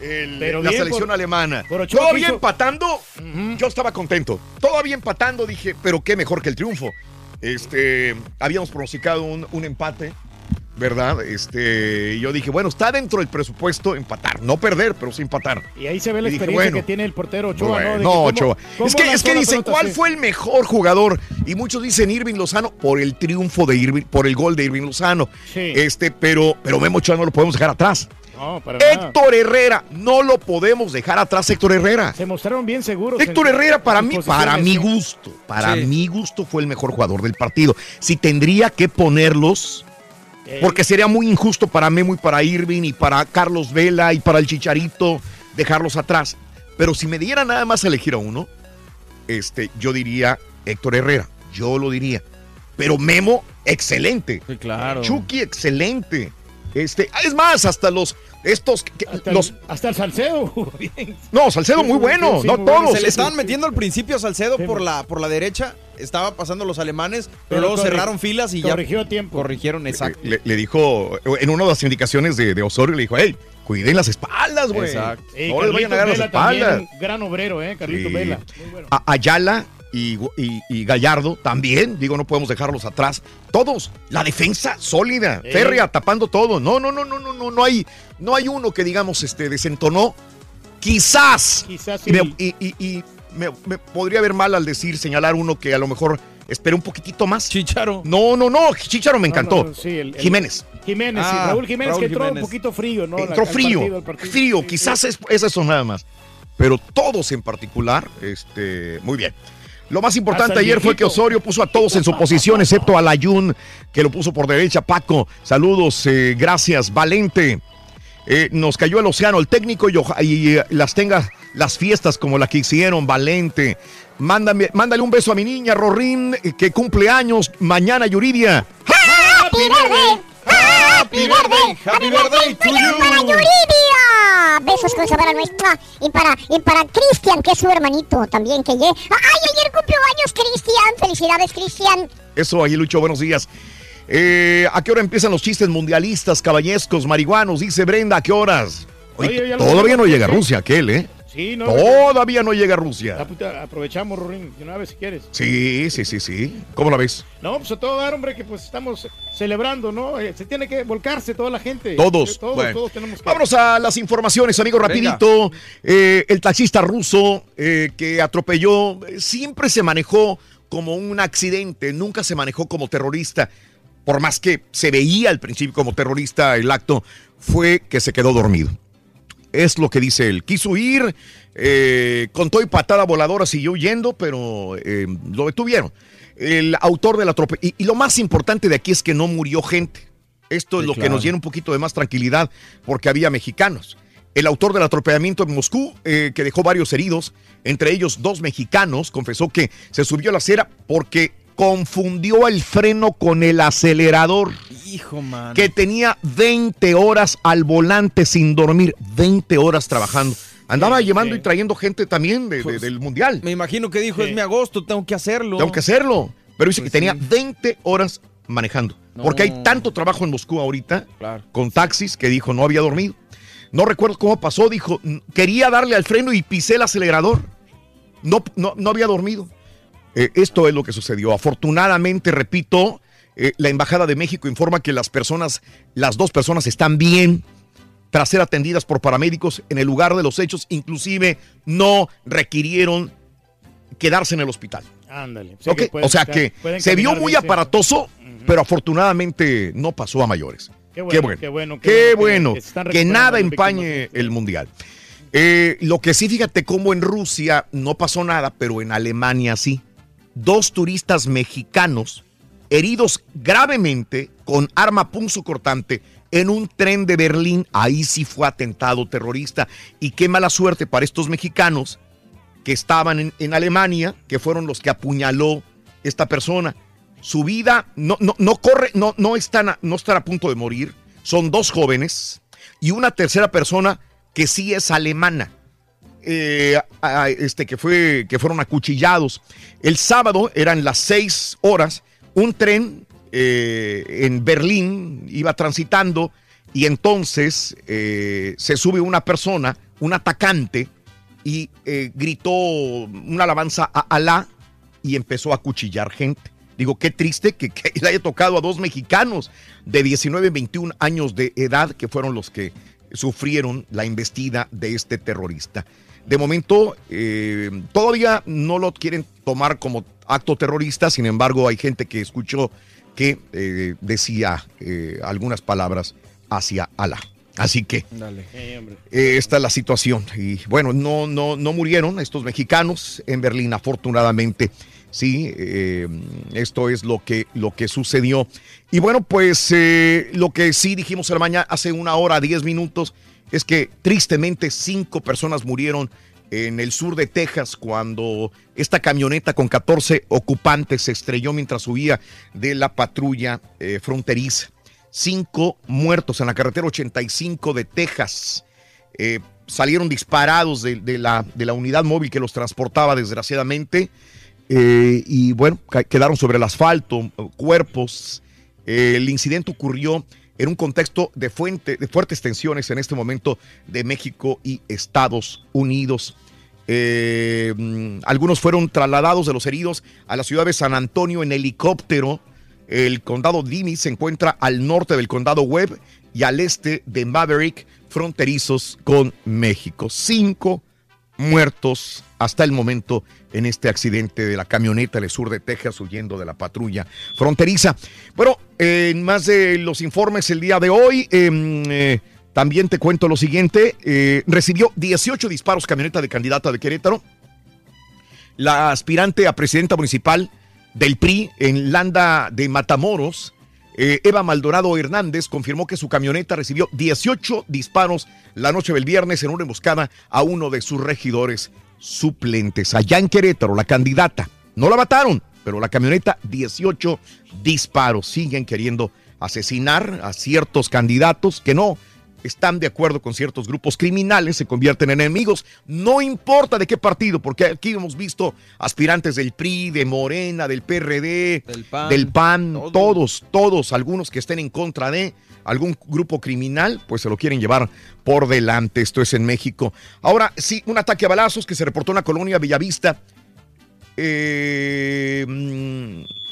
el- Pero la bien selección por- alemana. por Todavía empatando, yo estaba contento. Todavía empatando, dije, pero qué mejor que el triunfo. Este, habíamos pronosticado un, un empate. ¿verdad? Este, yo dije, bueno, está dentro del presupuesto empatar, no perder, pero sí empatar. Y ahí se ve la Y dije, experiencia bueno, que tiene el portero Ochoa, Bueno, ¿no? De no, que cómo- Ochoa. cómo Es que, es que dicen, ¿cuál sí. fue el mejor jugador? Y muchos dicen Irving Lozano por el triunfo de Irving, por el gol de Irving Lozano. Sí. Este, pero, pero Memo Ochoa no lo podemos dejar atrás. No, para nada. Héctor Herrera, no lo podemos dejar atrás, Héctor Herrera. Se mostraron bien seguros. Héctor Herrera, para mí, para mi sí. gusto, para Sí. mi gusto fue el mejor jugador del partido. Si tendría que ponerlos, Eh, porque sería muy injusto para Memo y para Irving y para Carlos Vela y para el Chicharito dejarlos atrás. Pero si me diera nada más a elegir a uno, este, yo diría Héctor Herrera, yo lo diría. Pero Memo, excelente. claro. Chucky, excelente. Este, es más, hasta los estos que- Hasta, los el, hasta el Salcedo. jugó bien. no, Salcedo muy bueno, Sí, no muy bueno. todos. Se le Es- estaban metiendo al principio a Salcedo Sí, por la, por la derecha. Estaba pasando los alemanes, pero, Pero luego corri- cerraron filas y corrigió ya a tiempo. corrigieron exacto. le, le dijo en una de las indicaciones de, de Osorio, le dijo, hey, cuiden las espaldas, güey. Exacto. No les vayan a dar las también, espaldas. un gran obrero, ¿eh? Carlitos Sí. Vela. Muy bueno. A- Ayala y, y- y Gallardo también, digo, no podemos dejarlos atrás. Todos, la defensa sólida, Sí. férrea, tapando todo. No, no, no, no, no, no, no hay, no hay uno que digamos este desentonó. Quizás. Quizás y me, sí. y- y- y me- me podría ver mal al decir, señalar uno que a lo mejor esperé un poquito más. Chicharo. No, no, no, Chicharo me encantó. no, sí, el- el- Jiménez. Jiménez, sí, Ah, Raúl Jiménez Raúl que entró Jiménez. un poquito frío, ¿no? Entró frío, partido, al partido. frío, Sí, quizás sí. es, es eso nada más. Pero todos en particular, este, muy bien. Lo más importante ayer fue que. Osorio puso a todos en su posición, excepto a Layun, que lo puso por derecha. Paco, saludos, eh, gracias. Valente, eh, nos cayó el océano, el técnico y, eh, las tenga las fiestas como la que hicieron, Valente. Mándame, mándale un beso a mi niña Rorín, que cumple años mañana, Yuridia. ¡Happy birthday! ¡Happy birthday! ¡Happy birthday to you! ¡Para Yuridia! Besos con sabor a nuez. ¡Mua! Y para, y para Cristian, que es su hermanito también, que ye... ¡Ay, ayer cumplió años Cristian! ¡Felicidades, Cristian! Eso, ahí Lucho, buenos días. Eh, ¿A qué hora empiezan los chistes mundialistas, caballescos, marihuanos? Dice Brenda, ¿a qué horas? Oye, Oye, todavía no llega a ¿sí? Rusia aquel, ¿eh? Sí, no. Todavía no llega a Rusia. Ah, puta, Aprovechamos, Rorín, de una vez si quieres. Sí, sí, sí, sí. ¿Cómo la ves? No, pues a todo dar, hombre, que pues estamos celebrando, ¿no? Eh, se tiene que volcarse toda la gente. Todos. Eh, Todos, Bueno. todos tenemos que... Vámonos a las informaciones, amigo, rapidito. Eh, el taxista ruso eh, que atropelló siempre se manejó como un accidente, nunca se manejó como terrorista. Por más que se veía al principio como terrorista el acto, fue que se quedó dormido. Es lo que dice él. Quiso huir, eh, con todo y patada voladora siguió huyendo, pero eh, lo detuvieron. El autor del atropello. Y, y lo más importante de aquí es que no murió gente. Esto es Sí, lo que nos llena un poquito de más tranquilidad porque había mexicanos. El autor del atropellamiento en Moscú, eh, que dejó varios heridos, entre ellos dos mexicanos, confesó que se subió a la acera porque confundió el freno con el acelerador Hijo, man. que tenía 20 horas al volante sin dormir, 20 horas trabajando. Andaba llevando y trayendo gente también de- de- Pues, del mundial. Me imagino que dijo, es mi agosto, tengo que hacerlo. Tengo que hacerlo. Pero dice Pues que tenía sí. 20 horas manejando. Porque hay tanto trabajo en Moscú ahorita Claro. con taxis que dijo no había dormido. No recuerdo cómo pasó, dijo, "N- quería darle al freno y pisé el acelerador. No, no, no había dormido. Eh, esto es lo que sucedió. Afortunadamente, repito, eh, la Embajada de México informa que las personas, las dos personas están bien tras ser atendidas por paramédicos en el lugar de los hechos, inclusive no requirieron quedarse en el hospital. Ándale. Sí pueden- o sea que se vio muy aparatoso, pero afortunadamente no pasó a mayores. Qué Qué bueno, qué bueno, qué qué bueno que- bueno, que nada empañe el mundial. Eh, lo que sí, fíjate cómo en Rusia no pasó nada, pero en Alemania sí. Dos turistas mexicanos heridos gravemente con arma punzocortante en un tren de Berlín. Ahí sí fue atentado terrorista. Y qué mala suerte para estos mexicanos que estaban en, Alemania, que fueron los que apuñaló esta persona. Su vida no, no, no corre, no, no, están no están a punto de morir. Son dos jóvenes y una tercera persona que sí es alemana. eh, este, que, fue, que fueron acuchillados. El sábado eran las seis horas, un tren eh, en Berlín iba transitando y entonces eh, se sube una persona, un atacante, y eh, gritó una alabanza a Alá y empezó a acuchillar gente. Digo, qué triste que, le haya tocado a dos mexicanos de 19 y 21 años de edad que fueron los que sufrieron la embestida de este terrorista. De momento, todavía no lo quieren tomar como acto terrorista, sin embargo, hay gente que escuchó que eh, decía eh, algunas palabras hacia Alá. Así que eh, esta es la situación. Y bueno, no, no, no murieron estos mexicanos en Berlín, afortunadamente. Sí, eh, esto es lo que, lo que sucedió. Y bueno, pues eh, lo que sí dijimos en la mañana, hace una hora, diez minutos, es que tristemente cinco personas murieron en el sur de Texas cuando esta camioneta con 14 ocupantes se estrelló mientras huía de la patrulla eh, fronteriza. Cinco muertos en la carretera 85 de Texas. Eh, salieron disparados de, la, unidad móvil que los transportaba, desgraciadamente. Eh, y bueno, quedaron sobre el asfalto, cuerpos. El incidente ocurrió en un contexto de, fuente, de fuertes tensiones en este momento de México y Estados Unidos. Eh, mm, algunos fueron trasladados de los heridos a la ciudad de San Antonio en helicóptero. El condado Dini se encuentra al norte del condado Webb y al este de Maverick, fronterizos con México. Cinco muertos hasta el momento en este accidente de la camioneta en el sur de Texas huyendo de la patrulla fronteriza. Bueno, eh, en más de los informes el día de hoy, em, eh, también te cuento lo siguiente. eh, recibió 18 disparos camioneta de candidata de Querétaro. La aspirante a presidenta municipal del PRI en Landa de Matamoros, eh, Eva Maldonado Hernández, confirmó que su camioneta recibió 18 disparos la noche del viernes en una emboscada a uno de sus regidores suplentes. Allá en Querétaro, la candidata, no la mataron, pero la camioneta, 18 disparos. Siguen queriendo asesinar a ciertos candidatos que no están de acuerdo con ciertos grupos criminales, se convierten en enemigos, no importa de qué partido, porque aquí hemos visto aspirantes del PRI, de Morena, del PRD, del PAN, todos, todos, algunos que estén en contra de algún grupo criminal, pues se lo quieren llevar por delante. Esto es en México. Ahora, sí, un ataque a balazos que se reportó en la colonia Bellavista. eh,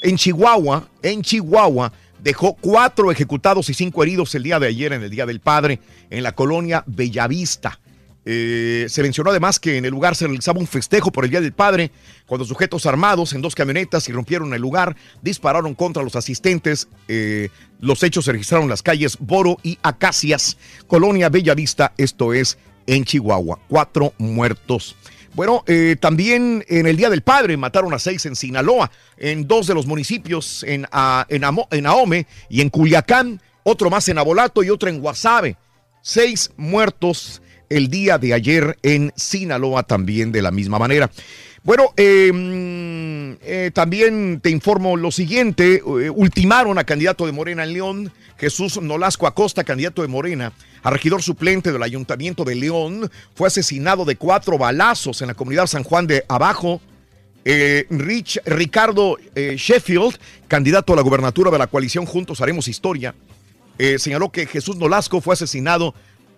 en Chihuahua, en Chihuahua, dejó cuatro ejecutados y cinco heridos el día de ayer en el Día del Padre en la colonia Bellavista. Eh, se mencionó además que en el lugar se realizaba un festejo por el Día del Padre cuando sujetos armados en dos camionetas irrumpieron el lugar, dispararon contra los asistentes. Eh, los hechos se registraron en las calles Boro y Acacias, Colonia Bellavista, esto es en Chihuahua. Cuatro muertos. Bueno, eh, también en el Día del Padre mataron a seis en Sinaloa, en dos de los municipios, en, ah, en, Ahome y en Culiacán, otro más en Abolato y otro en Guasave. Seis muertos el día de ayer en Sinaloa también de la misma manera. Bueno, mm, eh, también te informo lo siguiente, eh, ultimaron a candidato de Morena en León, Jesús Nolasco Acosta, candidato de Morena, a regidor suplente del Ayuntamiento de León, fue asesinado de cuatro balazos en la comunidad San Juan de Abajo. Eh, Rich, Ricardo eh, Sheffield, candidato a la gubernatura de la coalición Juntos Haremos Historia, eh, señaló que Jesús Nolasco fue asesinado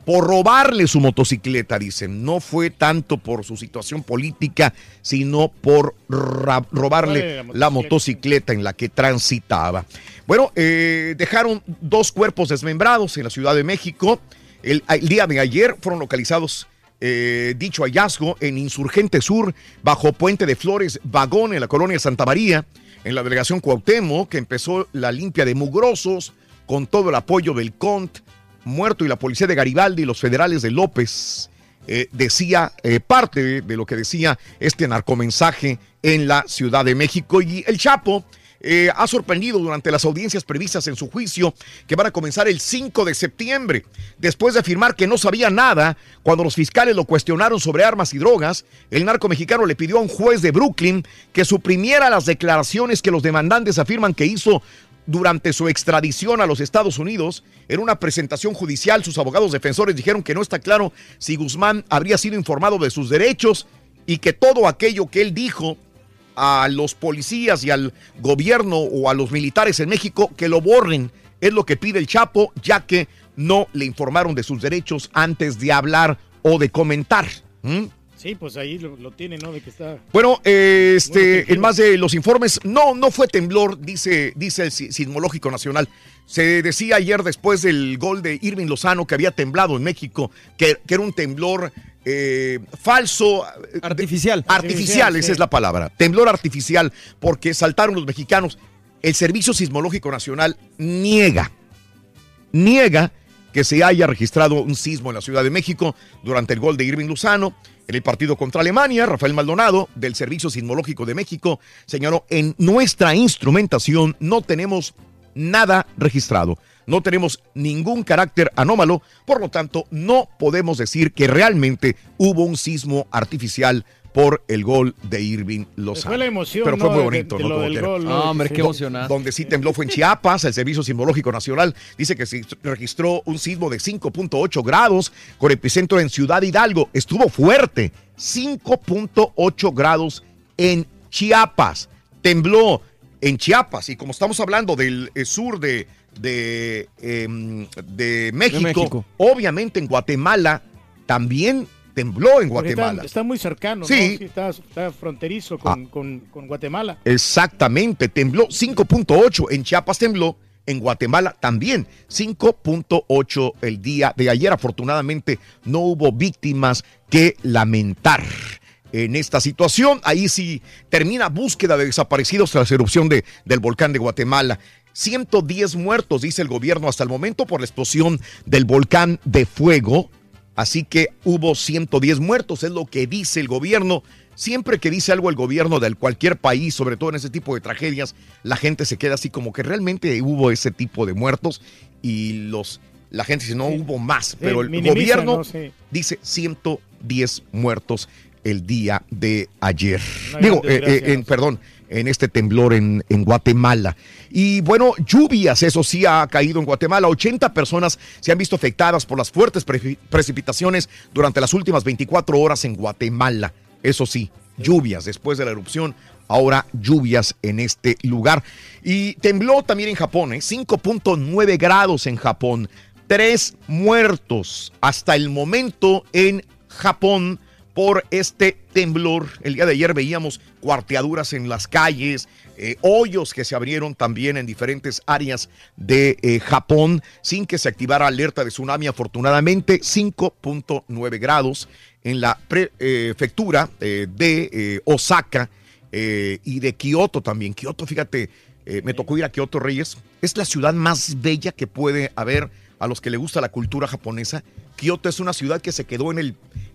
por robarle su motocicleta, dicen. No fue tanto por su situación política, sino por robarle la la motocicleta en la que transitaba. Bueno, eh, dejaron dos cuerpos desmembrados en la Ciudad de México. El, día de ayer fueron localizados eh, dicho hallazgo en Insurgente Sur, bajo Puente de Flores, Vagón, en la colonia Santa María, en la delegación Cuauhtémoc, que empezó la limpia de mugrosos con todo el apoyo del CONT, muerto y la policía de Garibaldi y los federales de López. eh, decía eh, parte de, de lo que decía este narcomensaje en la Ciudad de México. Y el Chapo eh, ha sorprendido durante las audiencias previstas en su juicio que van a comenzar el 5 de septiembre, después de afirmar que no sabía nada cuando los fiscales lo cuestionaron sobre armas y drogas. El narco mexicano le pidió a un juez de Brooklyn que suprimiera las declaraciones que los demandantes afirman que hizo durante su extradición a los Estados Unidos, en una presentación judicial, sus abogados defensores dijeron que no está claro si Guzmán habría sido informado de sus derechos y que todo aquello que él dijo a los policías y al gobierno o a los militares en México que lo borren. Es lo que pide el Chapo, ya que no le informaron de sus derechos antes de hablar o de comentar. ¿Mm? Sí, pues ahí lo, lo tiene, ¿no? De que está. Bueno, este, en más de los informes, no, no fue temblor, dice, dice el Si- Sismológico Nacional. Se decía ayer después del gol de Irving Lozano que había temblado en México, que, que era un temblor eh, falso. Artificial. artificial, Artificial, esa sí. es la palabra. Temblor artificial, porque saltaron los mexicanos. El Servicio Sismológico Nacional niega, niega que se haya registrado un sismo en la Ciudad de México durante el gol de Irving Lozano. En el partido contra Alemania, Rafael Maldonado, del Servicio Sismológico de México, señaló, en nuestra instrumentación no tenemos nada registrado, no tenemos ningún carácter anómalo, por lo tanto no podemos decir que realmente hubo un sismo artificial por el gol de Irving Lozano. fue la emoción, Pero fue ¿no? muy de- bonito, de ¿no? lo Como del quiera. gol, ¿no? Ah, hombre, qué emocionante. Donde sí tembló fue en Chiapas, el Servicio Sismológico Nacional dice que se registró un sismo de 5.8 grados con epicentro en Ciudad Hidalgo. Estuvo fuerte, 5.8 grados en Chiapas. Tembló en Chiapas y como estamos hablando del eh, sur de, de, em, de México, México. obviamente en Guatemala también tembló en está- Guatemala. Está, muy cercano, ¿no? Sí. está, está fronterizo con, con- con Guatemala. Exactamente, tembló 5.8 en Chiapas tembló, en Guatemala también 5.8 el día de ayer. Afortunadamente no hubo víctimas que lamentar. En esta situación, ahí sí termina búsqueda de desaparecidos tras erupción de, del volcán de Guatemala. 110 muertos, dice el gobierno hasta el momento, por la explosión del volcán de fuego. Así que hubo 110 muertos, es lo que dice el gobierno. Siempre que dice algo el gobierno de cualquier país, sobre todo en ese tipo de tragedias, la gente se queda así como que realmente hubo ese tipo de muertos y los la gente dice no hubo más, pero el gobierno ¿no? Sí. dice 110 muertos el día de ayer. Digo, eh, eh, en, perdón, en este temblor en, en Guatemala. Y bueno, lluvias, eso sí ha caído en Guatemala. 80 personas se han visto afectadas por las fuertes pre- precipitaciones durante las últimas 24 horas en Guatemala. Eso sí, lluvias después de la erupción. Ahora lluvias en este lugar. Y tembló también en Japón, ¿eh? 5.9 grados en Japón. Tres muertos hasta el momento en Japón por este temblor. El día de ayer veíamos cuarteaduras en las calles, eh, hoyos que se abrieron también en diferentes áreas de eh, Japón sin que se activara alerta de tsunami. Afortunadamente, 5.9 grados en la prefectura eh, de Osaka y de Kioto también. Kioto, fíjate, me tocó ir a Kioto Reyes. Es la ciudad más bella que puede haber a los que le gusta la cultura japonesa. Kioto es una ciudad que se quedó en el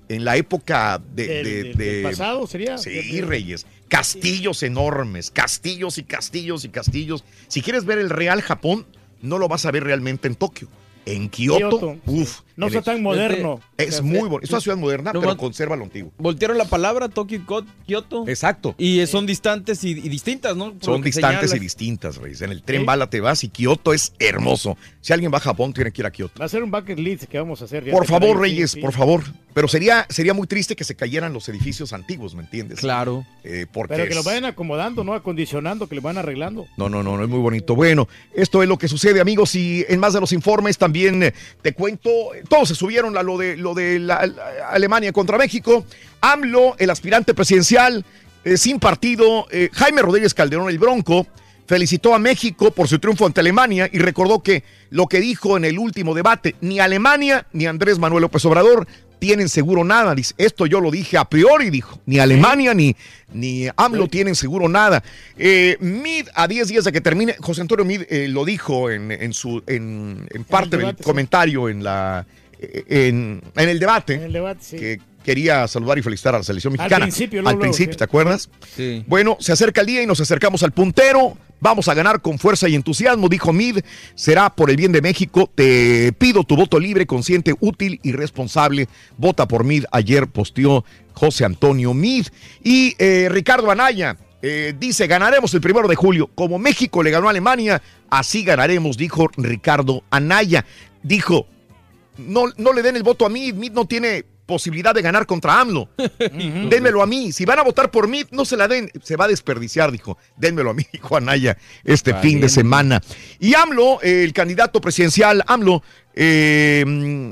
en la época de, Del- de- del- del de- pasado sería. Sí, Reyes. Castillos enormes, castillos y castillos y castillos. Si quieres ver el real Japón, no lo vas a ver realmente en Tokio. En Kioto, Kioto, uff. No está tan moderno. Es muy bonito. Es una ciudad moderna, No, pero conserva lo antiguo. Voltearon la palabra Tokio y Kioto. Exacto. Y son distantes y, y distintas, ¿no? Por Son distantes y distintas, Reyes. En el tren Sí. bala te vas y Kioto es hermoso. Si alguien va a Japón, tiene que ir a Kioto. Va a ser un bucket list que vamos a hacer. Por favor, sí, Reyes, sí. por favor. Pero sería, sería muy triste que se cayeran los edificios antiguos, ¿me entiendes? Claro. Eh, porque Pero que lo es- vayan acomodando, ¿no? Acondicionando, que lo van arreglando. No, no, no, no es muy bonito. Bueno, esto es lo que sucede, amigos, y en más de los informes también te cuento, todos se subieron a lo de lo de la, la- Alemania contra México. AMLO, el aspirante presidencial, eh, sin partido, eh, Jaime Rodríguez Calderón, el Bronco, felicitó a México por su triunfo ante Alemania y recordó que lo que dijo en el último debate, ni Alemania ni Andrés Manuel López Obrador tienen seguro nada. Dice, esto yo lo dije a priori, dijo. Ni Alemania ni, ni AMLO tienen seguro nada. Eh, Mid, a 10 días de que termine, José Antonio Mid eh, lo dijo en, en su, en, en parte del comentario en, la, en, en el debate. En el debate, sí. que quería saludar y felicitar a la selección Al mexicana. principio, Al luego, principio, sí. ¿te acuerdas? Sí. Bueno, se acerca el día y nos acercamos al puntero. Vamos a ganar con fuerza y entusiasmo, dijo Mid. Será por el bien de México. Te pido tu voto libre, consciente, útil y responsable. Vota por Mid. Ayer posteó José Antonio Mid. Y eh, Ricardo Anaya eh, dice, ganaremos el primero de julio. Como México le ganó a Alemania, así ganaremos, dijo Ricardo Anaya. Dijo, no, no le den el voto a Mid. Mid no tiene posibilidad de ganar contra AMLO. Dénmelo a mí. Si van a votar por mí, no se la den. Se va a desperdiciar, dijo. Dénmelo a mí, dijo Anaya, este fin de semana. Y AMLO, eh, el candidato presidencial AMLO, eh,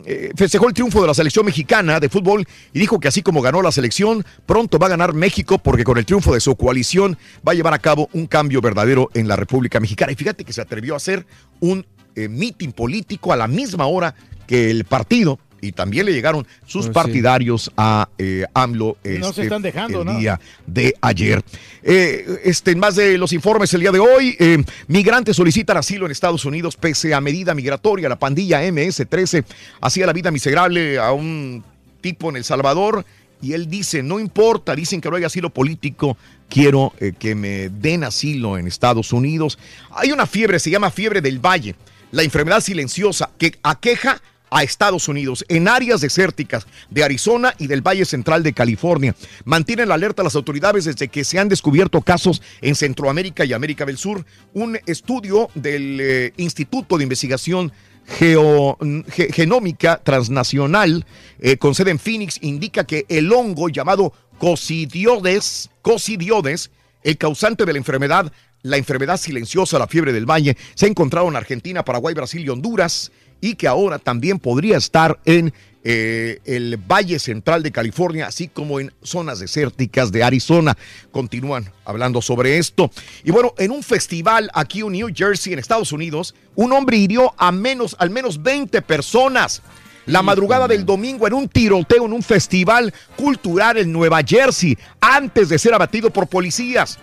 eh, festejó el triunfo de la selección mexicana de fútbol y dijo que así como ganó la selección, pronto va a ganar México porque con el triunfo de su coalición va a llevar a cabo un cambio verdadero en la República Mexicana. Y fíjate que se atrevió a hacer un eh, mitin político a la misma hora que el partido y también le llegaron sus Pues sí. partidarios a eh, AMLO No se este, están dejando, el ¿no? día de ayer. Eh, este, en más de los informes el día de hoy, eh, migrantes solicitan asilo en Estados Unidos pese a medida migratoria. La pandilla MS-13 hacía la vida miserable a un tipo en El Salvador y él dice, no importa, dicen que no hay asilo político, quiero eh, que me den asilo en Estados Unidos. Hay una fiebre, se llama fiebre del valle, la enfermedad silenciosa que aqueja a Estados Unidos en áreas desérticas de Arizona y del Valle Central de California. Mantienen la alerta a las autoridades desde que se han descubierto casos en Centroamérica y América del Sur. Un estudio del eh, Instituto de Investigación Ge- Genómica Transnacional eh, con sede en Phoenix indica que el hongo llamado cosidiodes, cosidiodes, el causante de la enfermedad, la enfermedad silenciosa, la fiebre del valle, se ha encontrado en Argentina, Paraguay, Brasil y Honduras y que ahora también podría estar en eh, el Valle Central de California, así como en zonas desérticas de Arizona. Continúan hablando sobre esto. Y bueno, en un festival aquí en New Jersey, en Estados Unidos, un hombre hirió a menos, al menos 20 personas. La madrugada del domingo en un tiroteo en un festival cultural en Nueva Jersey, antes de ser abatido por policías.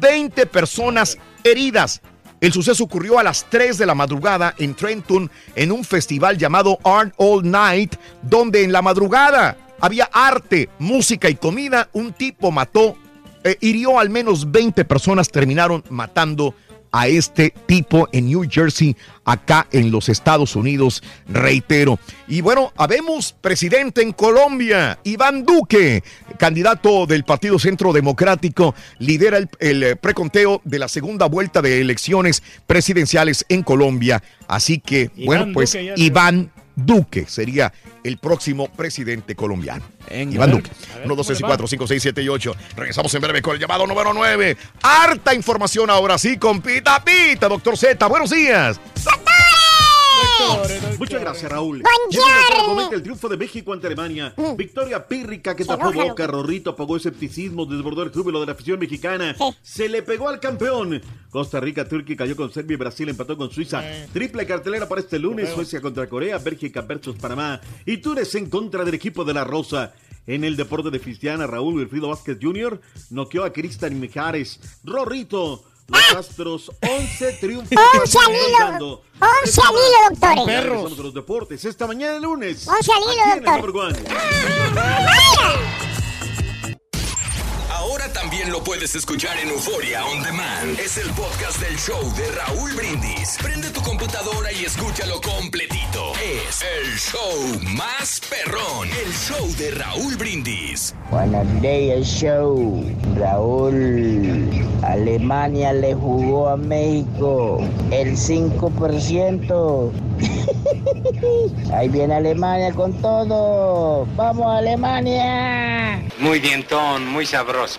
20 personas heridas. El suceso ocurrió a las 3 de la madrugada en Trenton en un festival llamado Art All Night, donde en la madrugada había arte, música y comida. Un tipo mató, eh, hirió al menos 20 personas, terminaron matando a este tipo en New Jersey, acá en los Estados Unidos, reitero. Y bueno, habemos presidente en Colombia, Iván Duque, candidato del Partido Centro Democrático, lidera el, el, eh, preconteo de la segunda vuelta de elecciones presidenciales en Colombia. Así que, Iván bueno, pues Iván Duque sería el próximo presidente colombiano. Iván Duque. 1, 2, 3, 4, 5, 6, 7 y 8. Regresamos en breve con el llamado número 9. Harta información ahora sí con Pita Pita, doctor Z. Buenos días. Muchas gracias, Raúl. Llega el triunfo de México ante Alemania. Victoria pírrica que tapó boca, Rorrito apagó escepticismo, desbordó el júbilo de la afición mexicana. Se le pegó al campeón. Costa Rica, Turquía cayó con Serbia y Brasil empató con Suiza. Triple cartelera para este lunes. Suecia contra Corea, Bélgica versus Panamá. Y Túnez en contra del equipo de la Rosa. En el deporte de Cristiana, Raúl Wilfrido Vázquez Jr. noqueó a Cristian Mijares. Rorrito. Los Astros, 11 triunfos. 11 al hilo. Dando. 11 al hilo, doctores. Regresamos a los deportes esta mañana lunes. 11 al hilo, doctor. Ahora también lo puedes escuchar en Euforia On Demand. Es el podcast del show de Raúl Brindis. Prende tu computadora y escúchalo completito. Es el show más perrón. El show de Raúl Brindis. Buenos días, show. Raúl, Alemania le jugó a México el 5%. Ahí viene Alemania con todo. ¡Vamos, Alemania! Muy dientón, muy sabroso.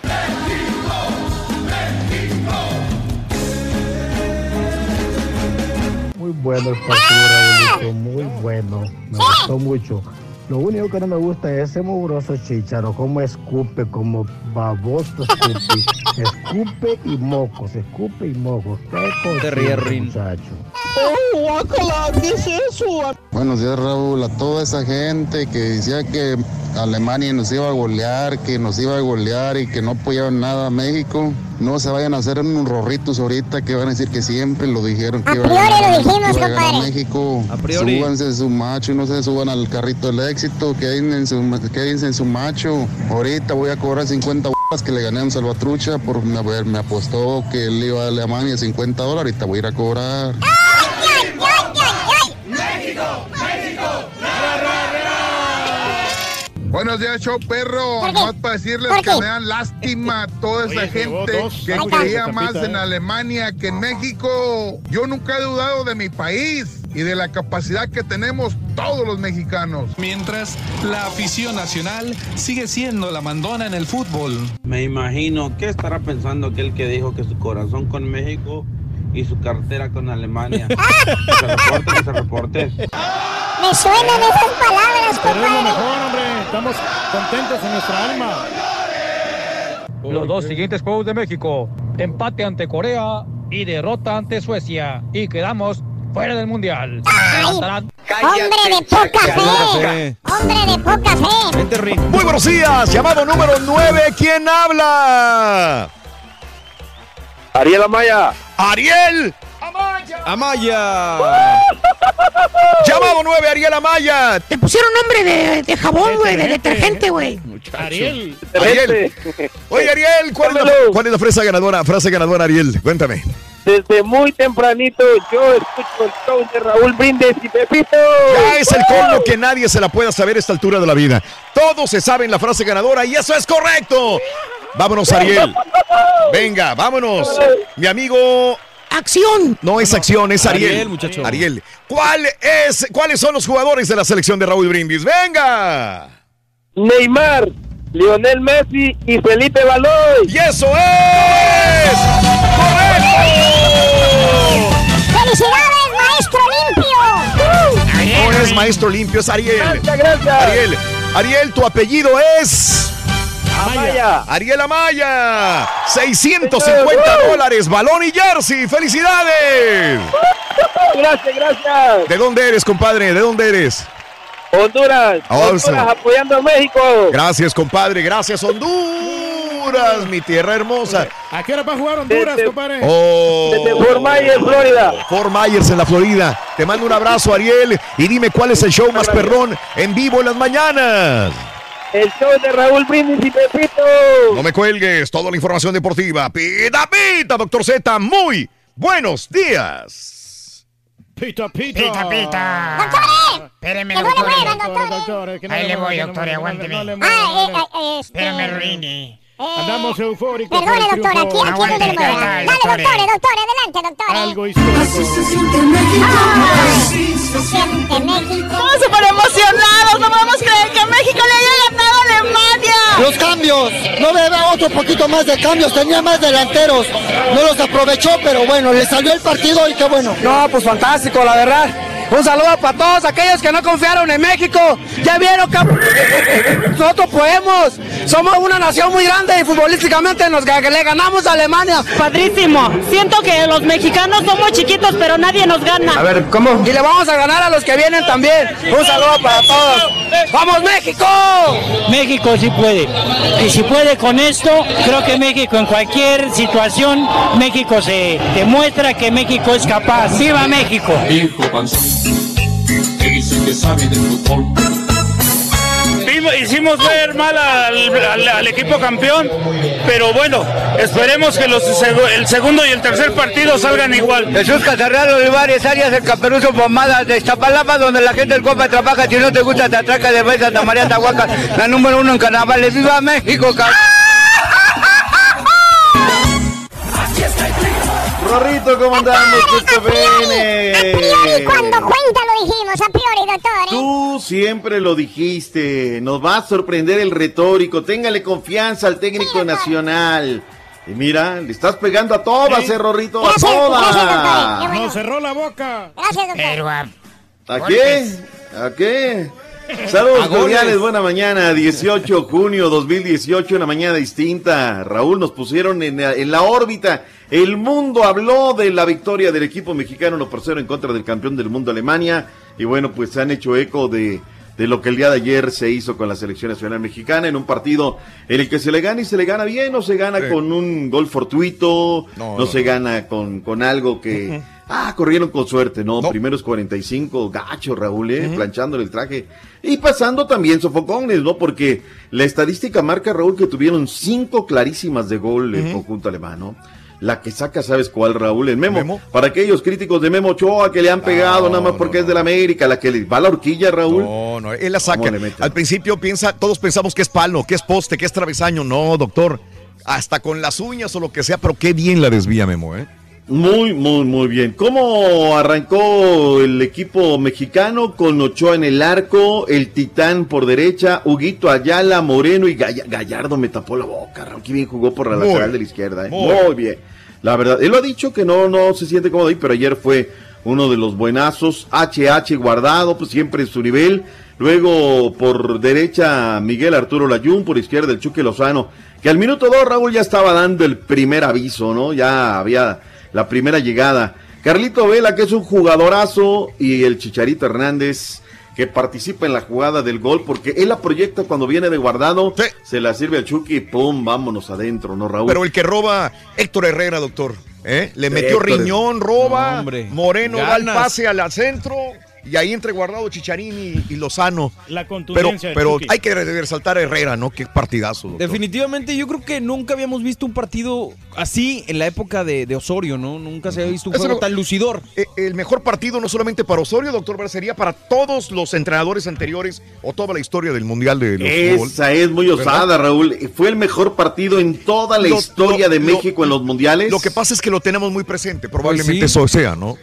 Muy bueno el partido, muy bueno. Me gustó mucho. Lo único que no me gusta es ese mugroso chicharo, como escupe, como baboso escupe. escupe y mocos, escupe y mocos. ¿Qué Rin. muchacho? ¡Oh, guácala! ¿Qué es eso? Buenos días Raúl, a toda esa gente que decía que Alemania nos iba a golear, que nos iba a golear y que no apoyaban nada a México. No se vayan a hacer unos rorritos ahorita que van a decir que siempre lo dijeron que A iba a priori ganar lo México, dijimos, iba a ganar compadre. México. A priori. Súbanse su macho y no se suban al carrito del éxito, quédense en su, quédense en su macho. Ahorita voy a cobrar 50 bolas que le gané a un Salvatrucha por me, me apostó que él iba a Alemania 50 dólares, ahorita voy a ir a cobrar. Buenos días, show perro. Nomás para decirles que me dan lástima toda esa Oye, gente que sándwiches creía más en ¿eh? Alemania que en México. Yo nunca he dudado de mi país y de la capacidad que tenemos todos los mexicanos. Mientras la afición nacional sigue siendo la mandona en el fútbol. Me imagino qué estará pensando aquel que dijo que su corazón con México y su cartera con Alemania. Que se reporte, que se reporte. Me suenan esas palabras, Pero es lo compadre. mejor, hombre. Estamos contentos en nuestra alma. Los dos siguientes juegos de México, empate ante Corea y derrota ante Suecia. Y quedamos fuera del Mundial. Hombre de poca fe. Hombre de poca fe. Muy buenos días, llamado número 9, ¿quién habla? Ariel Amaya. Ariel. Amaya. Llamado 9, Ariel Amaya. Te pusieron nombre de, de jabón, güey, de detergente, güey. Ariel. Ariel. Oye, Ariel, ¿cuál es, la, cuál es la frase ganadora? Frase ganadora, Ariel, cuéntame. Desde muy tempranito yo escucho el show de Raúl Brindis y Pepito. Ya es el colmo que nadie se la pueda saber a esta altura de la vida. Todos se saben la frase ganadora y eso es correcto. Vámonos, Ariel. Venga, vámonos. Mi amigo. Acción. No es acción, es Ariel. Ariel, muchacho. Ariel. ¿Cuál es, ¿Cuáles son los jugadores de la selección de Raúl Brindis? Venga. Neymar, Lionel Messi y Felipe Baloy. ¡Y eso es! ¡Felicidades, maestro limpio! No es maestro limpio, es Ariel. Gracias, gracias. Ariel. Ariel, tu apellido es. Amaya. Ariel Amaya. 650 dólares, balón y jersey. ¡Felicidades! Gracias, gracias. ¿De dónde eres, compadre? ¿De dónde eres? Honduras. Awesome. Honduras apoyando a México. Gracias, compadre. Gracias, Honduras, mi tierra hermosa. ¿A qué hora va a jugar Honduras, Desde- compadre? Oh. Desde Fort Myers, Florida. Fort Myers en la Florida. Te mando un abrazo, Ariel. Y dime cuál es el show más perrón en vivo en las mañanas. El show de Raúl Brindis y Pepito. No me cuelgues, toda la información deportiva. Pita, pita, doctor Z. Muy buenos días. Pita, pita. Pita, pita. ¡Doctore! Espéreme, ¡Que no le doctor. Doctor, Ahí le voy, doctor, aguánteme. Ah, eh, le- eh, este... Espérame, Rini. Eh, Andamos eufóricos. Perdone, por el doctor, aquí, aquí no Aguante, le mueva. ahí Dale, doctore. doctore, adelante, doctore. Algo histórico. Se siente México. Estamos súper emocionados, no podemos creer que México le haya ganado a Alemania. Los cambios, no debe otro poquito más de cambios, tenía más delanteros, no los aprovechó, pero bueno, le salió el partido y qué bueno. No, pues fantástico, la verdad. Un saludo para todos aquellos que no confiaron en México. Ya vieron que nosotros podemos. Somos una nación muy grande y futbolísticamente nos le ganamos a Alemania. Padrísimo. Siento que los mexicanos somos chiquitos, pero nadie nos gana. A ver, ¿cómo? Y le vamos a ganar a los que vienen también. Un saludo para todos. ¡Vamos México! México sí puede. Y si puede con esto, creo que México en cualquier situación, México se demuestra que México es capaz. ¡Viva México! Hicimos ver mal al, al- al equipo campeón, pero bueno, esperemos que los el segundo y el tercer partido salgan igual. Jesús Casarreal Olivares, Arias, el Caperuso Pomada, de Iztapalapa, donde la gente del Copa trabaja. Si no te gusta, te atraca de vez Santa María Tahuaca, la número uno en carnavales. ¡Viva México, cabrón! Rorrito, ¿cómo andamos? A priori, cuando cuenta lo dijimos, a priori, doctor. Tú siempre lo dijiste. Nos va a sorprender el retórico. Téngale confianza al técnico nacional. Y mira, le estás pegando a todas, Sí. eh, Rorrito, Gracias, a todas. gracias, bueno. Nos cerró la boca. Gracias, doctor. Pero a ¿A qué? ¿A qué? Saludos cordiales, buena mañana, 18 de junio 2018, una mañana distinta. Raúl, nos pusieron en, la- en la órbita. El mundo habló de la victoria del equipo mexicano 1 por 0 en contra del campeón del mundo Alemania. Y bueno, pues se han hecho eco de, de lo que el día de ayer se hizo con la selección nacional mexicana en un partido en el que se le gana y se le gana bien, no se gana Sí. con un gol fortuito, No, no, no, se no. gana con, con algo que... Ah, corrieron con suerte, ¿no? No. Primeros 45, gacho, Raúl, ¿eh? Planchándole el traje. Y pasando también sofocones, ¿no? Porque la estadística marca, Raúl, que tuvieron cinco clarísimas de gol el conjunto alemán, ¿no? La que saca, ¿sabes cuál, Raúl? El Memo. ¿Memo? Para aquellos críticos de Memo Ochoa que le han pegado No, nada más porque no. es de la América, la que le va la horquilla, Raúl. No, no, él la saca. Al principio piensa, todos pensamos que es palo, que es poste, que es travesaño. No, doctor. Hasta con las uñas o lo que sea, pero qué bien la desvía Memo, ¿eh? Muy, muy, muy bien. ¿Cómo arrancó el equipo mexicano con Ochoa en el arco, el Titán por derecha, Huguito Ayala, Moreno y Galla- Gallardo me tapó la boca, Raúl, qué bien jugó por la Muy lateral de la izquierda, ¿eh? Muy muy bien. La verdad, él lo ha dicho que no, no se siente cómodo ahí, pero ayer fue uno de los buenazos. HH guardado, pues siempre en su nivel. Luego por derecha Miguel Arturo Layún, por izquierda el Chuque Lozano. Que al minuto dos Raúl ya estaba dando el primer aviso, ¿no? Ya había la primera llegada. Carlito Vela, que es un jugadorazo, y el Chicharito Hernández, que participa en la jugada del gol, porque él la proyecta cuando viene de guardado, se la sirve al Chucky y pum, vámonos adentro, ¿no, Raúl? Pero el que roba, Héctor Herrera, doctor. ¿eh? Le metió Héctor. riñón, roba, No, hombre. Moreno da el Ganas. pase al centro. Y ahí entre Guardado, Chicharín y, y Lozano. La Pero, contundencia pero Chucky. hay que resaltar a Herrera, ¿no? Qué partidazo. doctor. Definitivamente, yo creo que nunca habíamos visto un partido así en la época de, de Osorio, ¿no? Nunca se había visto un Ese juego no- tan lucidor. Eh, El mejor partido no solamente para Osorio, doctor sería para todos los entrenadores anteriores o toda la historia del Mundial de los fútbol. Esa es muy osada, ¿Verdad? Raúl. Fue el mejor partido en toda la Lo- historia lo- de lo- México en los mundiales. Lo que pasa es que lo tenemos muy presente, probablemente Pues sí. eso sea, ¿no?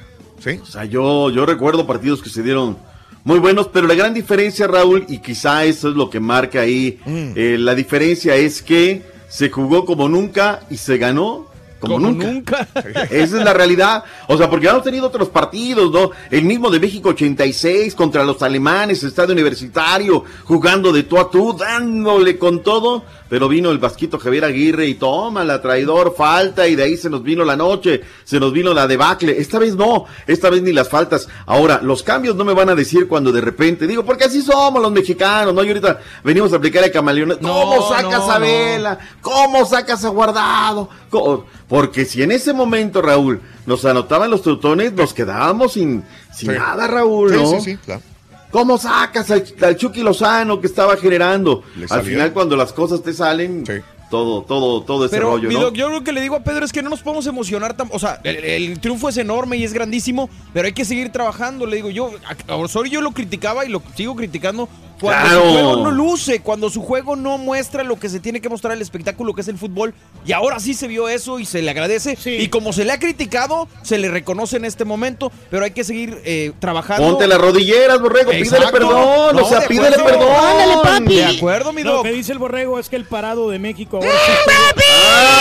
Sí. O sea, yo, yo recuerdo partidos que se dieron muy buenos, pero la gran diferencia, Raúl, y quizá eso es lo que marca ahí, Mm. eh, la diferencia es que se jugó como nunca y se ganó como, Como nunca. nunca. Esa es la realidad. O sea, porque hemos tenido otros partidos, ¿no? El mismo de México 86 contra los alemanes, estadio universitario, jugando de tú a tú, dándole con todo. Pero vino el Vasquito Javier Aguirre y toma la traidor, falta, y de ahí se nos vino la noche, se nos vino la debacle. Esta vez no, esta vez ni las faltas. Ahora, los cambios no me van a decir cuando de repente, digo, porque así somos los mexicanos, ¿no? Y ahorita venimos a aplicar el camaleón. ¿Cómo No, sacas no, a no. Vela? ¿Cómo sacas a Guardado? ¿Cómo? Porque si en ese momento, Raúl, nos anotaban los teutones, nos quedábamos sin, sin Sí. nada, Raúl, Sí, ¿no? sí, sí, claro. ¿Cómo sacas al, al Chucky Lozano que estaba generando? Al final, cuando las cosas te salen, todo, todo, todo ese Pero rollo, mi ¿no? doc, yo lo que le digo a Pedro es que no nos podemos emocionar tan, o sea, el, el triunfo es enorme y es grandísimo, pero hay que seguir trabajando, le digo yo, a a Osorio yo lo criticaba y lo sigo criticando cuando Claro. su juego no luce, cuando su juego no muestra lo que se tiene que mostrar el espectáculo que es el fútbol y ahora sí se vio eso y se le agradece y como se le ha criticado, se le reconoce en este momento, pero hay que seguir eh, trabajando. Ponte las rodilleras, borrego, pídele perdón, o sea, de pídele acuerdo. perdón. Ándale, papi. De acuerdo, mi Lo que dice el borrego es que el parado de México ahora sí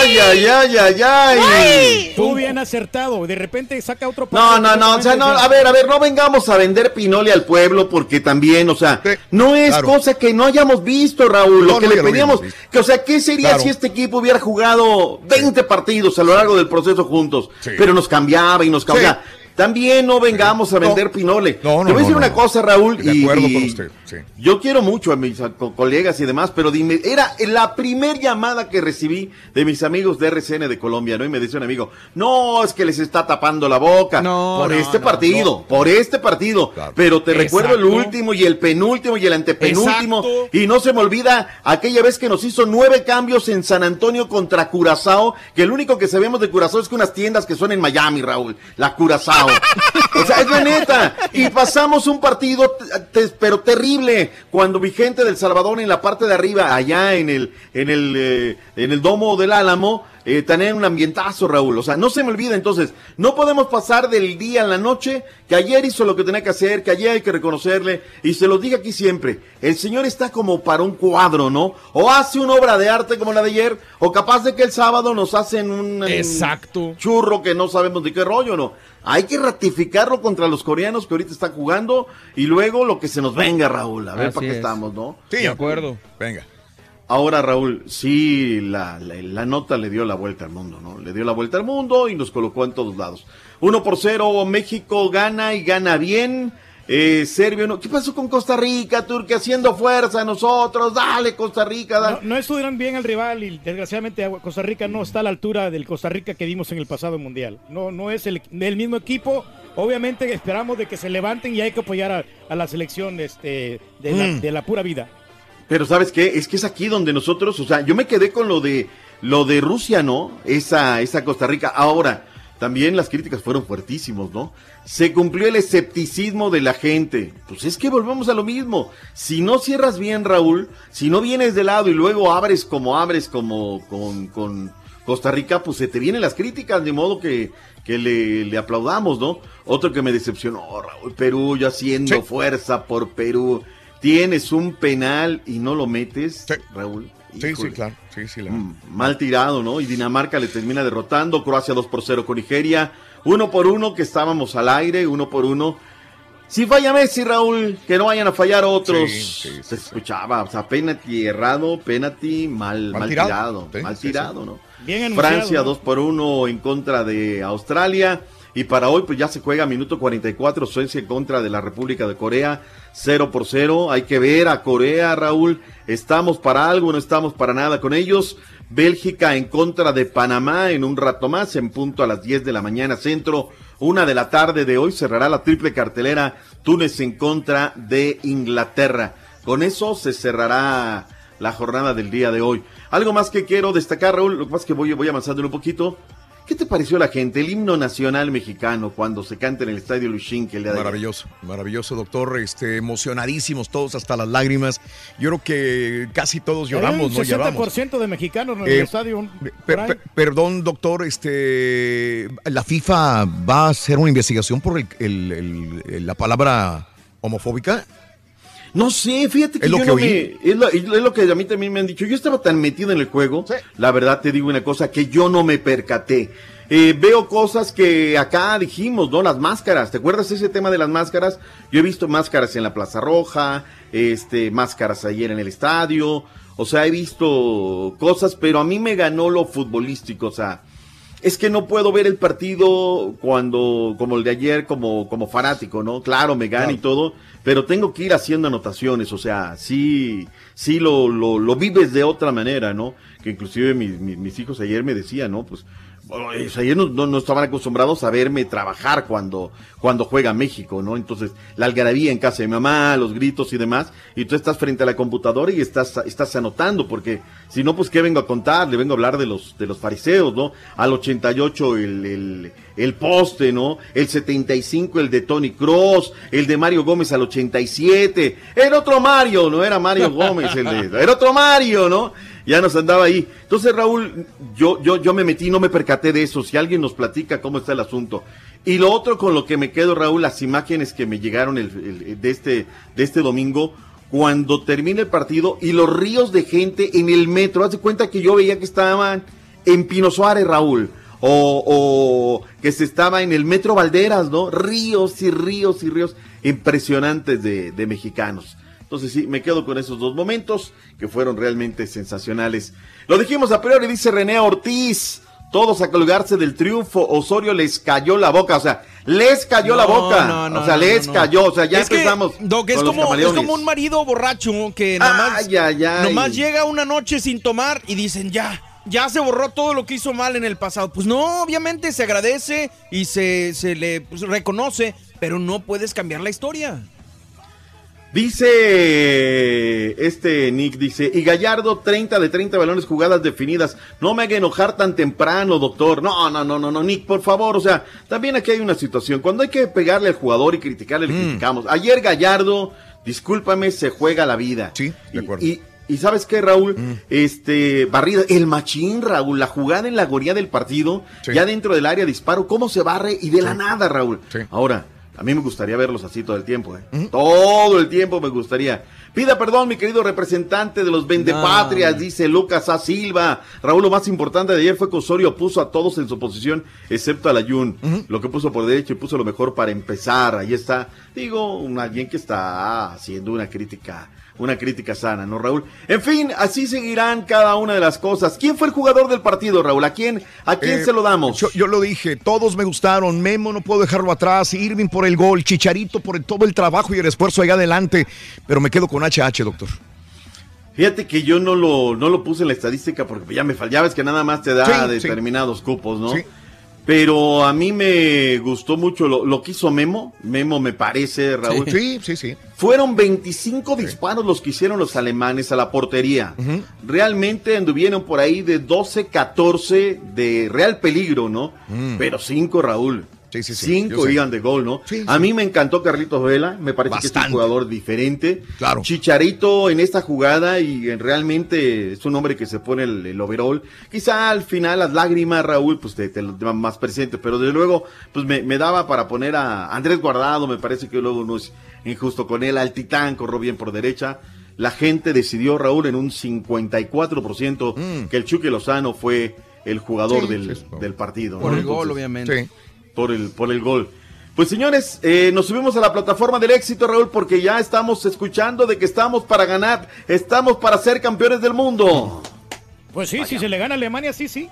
Ay, ay, ay, ay, ay. Estuvo bien acertado. De repente saca otro No, parado no, no, o sea, no, a ver, a ver, no vengamos a vender pinole al pueblo porque también, o sea, no es claro. cosa que no hayamos visto, Raúl, lo que no, le pedíamos, que, o sea, ¿qué sería Claro. si este equipo hubiera jugado 20 partidos a lo largo del proceso juntos? Sí. Pero nos cambiaba y nos cambiaba. También no vengamos a vender pinole. No, no, Te voy a decir no, una no. cosa, Raúl, De y, acuerdo y con usted, sí. yo quiero mucho a mis co- colegas y demás, pero dime, era la primer llamada que recibí de mis amigos de RCN de Colombia, ¿no? Y me decía un amigo, no, es que les está tapando la boca No, por no, este no, partido, por este partido. Pero te recuerdo el último y el penúltimo y el antepenúltimo. Exacto. Y no se me olvida aquella vez que nos hizo nueve cambios en San Antonio contra Curazao, que el único que sabemos de Curazao es que unas tiendas que son en Miami, Raúl, la Curazao. o sea, es la neta. Y pasamos un partido, te- te- pero terrible, cuando mi gente del Salvador en la parte de arriba, allá en el, en el, eh, en el domo del Álamo, eh, tenían un ambientazo, Raúl. O sea, no se me olvida entonces, no podemos pasar del día a la noche, que ayer hizo lo que tenía que hacer, que ayer hay que reconocerle, y se lo digo aquí siempre, el señor está como para un cuadro, ¿no? O hace una obra de arte como la de ayer, o capaz de que el sábado nos hacen un un Exacto. churro que no sabemos de qué rollo, ¿no? Hay que ratificarlo contra los coreanos que ahorita están jugando, y luego lo que se nos venga, Raúl, a ver Así para qué es. estamos, ¿no? Sí, De acuerdo. Venga. Ahora, Raúl, sí, la, la, la nota le dio la vuelta al mundo, ¿no? Le dio la vuelta al mundo y nos colocó en todos lados. Uno por cero, México gana y gana bien. Eh, Serbia, no. ¿qué pasó con Costa Rica? Turquía haciendo fuerza a nosotros. Dale, Costa Rica, dale. No, no estuvieron bien al rival y desgraciadamente Costa Rica no está a la altura del Costa Rica que vimos en el pasado mundial. No, no es el, el mismo equipo. Obviamente esperamos de que se levanten y hay que apoyar a, a la selección este, de, la, Mm. de la pura vida. Pero ¿sabes qué? Es que es aquí donde nosotros, o sea, yo me quedé con lo de lo de Rusia, ¿no? Esa esa Costa Rica. Ahora, también las críticas fueron fuertísimos, ¿no? Se cumplió el escepticismo de la gente. Pues es que volvemos a lo mismo. Si no cierras bien, Raúl, si no vienes de lado y luego abres como abres como con, con Costa Rica, pues se te vienen las críticas, de modo que, que le, le aplaudamos, ¿no? Otro que me decepcionó, Raúl, Perú, yo haciendo fuerza por Perú. Tienes un penal y no lo metes, Raúl. Sí, sí, claro. Sí, sí, la- Mm, Mal tirado, ¿no? Y Dinamarca le termina derrotando. Croacia 2 por 0 con Nigeria. uno por uno que estábamos al aire, uno por uno. Si falla Messi, Raúl, que no vayan a fallar otros. Sí, sí, sí, Se escuchaba, o sea, penalti errado, penalti mal, Mal mal, tirado. mal tirado, sí. ¿no? Bien anunciado, Francia ¿no? 2 por 1 en contra de Australia. Y para hoy, pues ya se juega minuto 44, Suecia en contra de la República de Corea, 0 por 0. Hay que ver a Corea, Raúl. ¿Estamos para algo? No estamos para nada con ellos. Bélgica en contra de Panamá en un rato más, en punto a las 10 de la mañana centro. Una de la tarde de hoy cerrará la triple cartelera Túnez en contra de Inglaterra. Con eso se cerrará la jornada del día de hoy. Algo más que quiero destacar, Raúl, lo que pasa es que voy, voy avanzando un poquito. ¿Qué te pareció la gente? El himno nacional mexicano cuando se canta en el estadio Luchín que el día de ayer? Maravilloso, maravilloso, doctor. Este, emocionadísimos todos hasta las lágrimas. Yo creo que casi todos lloramos, Hay ¿no? un Lloramos. 60% de mexicanos en Eh, el estadio. Per- ahí. per- perdón, doctor, este, la FIFA va a hacer una investigación por el- el- el- el- la palabra homofóbica. No sé, fíjate que Es lo yo que no oí. me- es, lo, es lo que a mí también me han dicho. Yo estaba tan metido en el juego, la verdad te digo una cosa, que yo no me percaté. Eh, veo cosas que acá dijimos, ¿no? Las máscaras, ¿te acuerdas ese tema de las máscaras? Yo he visto máscaras en la Plaza Roja, este, máscaras ayer en el estadio, o sea, he visto cosas, pero a mí me ganó lo futbolístico, o sea, es que no puedo ver el partido cuando, como el de ayer, como, como fanático, ¿no? Claro, me gana y todo, pero tengo que ir haciendo anotaciones, o sea, sí, sí lo, lo, lo vives de otra manera, ¿no? Que inclusive mis, mis, mis hijos ayer me decían, ¿no? Pues, ayer no, no, no estaban acostumbrados a verme trabajar cuando, cuando juega México, ¿no? Entonces, la algarabía en casa de mi mamá, los gritos y demás, y tú estás frente a la computadora y estás, estás anotando, porque si no, pues, ¿qué vengo a contar? Le vengo a hablar de los, de los fariseos, ¿no? Al 88 el, el, el poste, ¿no? El 75 el de Tony Cross, el de Mario Gómez al 87, era otro Mario, no era Mario Gómez, el de, era otro Mario, ¿no? Ya nos andaba ahí. Entonces, Raúl, yo, yo, yo me metí, no me percaté de eso. Si alguien nos platica cómo está el asunto. Y lo otro con lo que me quedo, Raúl, las imágenes que me llegaron el, de, este, de este domingo, cuando termina el partido y los ríos de gente en el metro. Haz de cuenta que yo veía que estaban en Pino Suárez, Raúl. O, o que se estaba en el metro Valderas, ¿no? Ríos y ríos y ríos impresionantes de, de mexicanos. Entonces sí, me quedo con esos dos momentos que fueron realmente sensacionales. Lo dijimos a priori, dice René Ortiz. Todos a colgarse del triunfo, Osorio les cayó la boca, o sea, les cayó la No, boca, no, no, o sea, les cayó, o sea, ya Es que, empezamos. Doc, es con los como, es como un marido borracho que nada más, Ay, ay, ay. nomás llega una noche sin tomar y dicen ya, ya se borró todo lo que hizo mal en el pasado. Pues no, obviamente se agradece y se, se le pues, reconoce, pero no puedes cambiar la historia. Dice este Nick, dice, y Gallardo 30 de 30 balones jugadas definidas. No me haga enojar tan temprano, doctor. No, no, no, no, no, Nick, por favor. O sea, también aquí hay una situación. Cuando hay que pegarle al jugador y criticarle, Mm. le criticamos. Ayer Gallardo, discúlpame, se juega la vida. Sí, de acuerdo. Y, y ¿sabes qué, Raúl? Mm. Este, barrida, el machín, Raúl, la jugada en la goría del partido, Sí. ya dentro del área disparo, cómo se barre y de la nada, Raúl. Sí. Ahora, a mí me gustaría verlos así todo el tiempo, ¿eh? Todo el tiempo me gustaría. Pida perdón, mi querido representante de los vendepatrias, No. dice Lucas A. Silva. Raúl, lo más importante de ayer fue que Osorio puso a todos en su posición, excepto a la Jun. Lo que puso por derecho y puso lo mejor para empezar. Ahí está, digo, un alguien que está haciendo una crítica, una crítica sana, ¿no, Raúl? En fin, así seguirán cada una de las cosas. ¿Quién fue el jugador del partido, Raúl? ¿A quién, a quién Eh, se lo damos? Yo, yo lo dije, todos me gustaron. Memo no puedo dejarlo atrás. Irving por el gol. Chicharito por el- todo el trabajo y el esfuerzo allá adelante. Pero me quedo con HH, doctor. Fíjate que yo no lo, no lo puse en la estadística porque ya me fallaba, es que nada más te da Sí, sí. determinados cupos, ¿no? Sí. Pero a mí me gustó mucho lo, lo que hizo Memo. Memo me parece, Raúl. Sí, sí, sí. Fueron 25 disparos los que hicieron los alemanes a la portería. Realmente anduvieron por ahí de 12, 14 de real peligro, ¿no? Mm. Pero 5, Raúl. Sí, sí, sí, Cinco iban de gol, ¿no? Sí, a mí me encantó Carlitos Vela, me parece que es un jugador diferente. Claro. Chicharito en esta jugada y en- realmente es un hombre que se pone el, el overall. Quizá al final las lágrimas, Raúl, pues te, te lo dan más presente, pero desde luego, pues me, me daba para poner a Andrés Guardado, me parece que luego no es injusto con él, al Titán corrió bien por derecha. La gente decidió, Raúl, en un 54% que el Chuque Lozano fue el jugador Mm. Sí, del, del partido. Por ¿no? el gol, Entonces, obviamente. Sí. Por el, por el gol. Pues señores, eh, nos subimos a la plataforma del éxito, Raúl, porque ya estamos escuchando de que estamos para ganar, estamos para ser campeones del mundo. Pues sí, si se le gana a Alemania, sí, sí.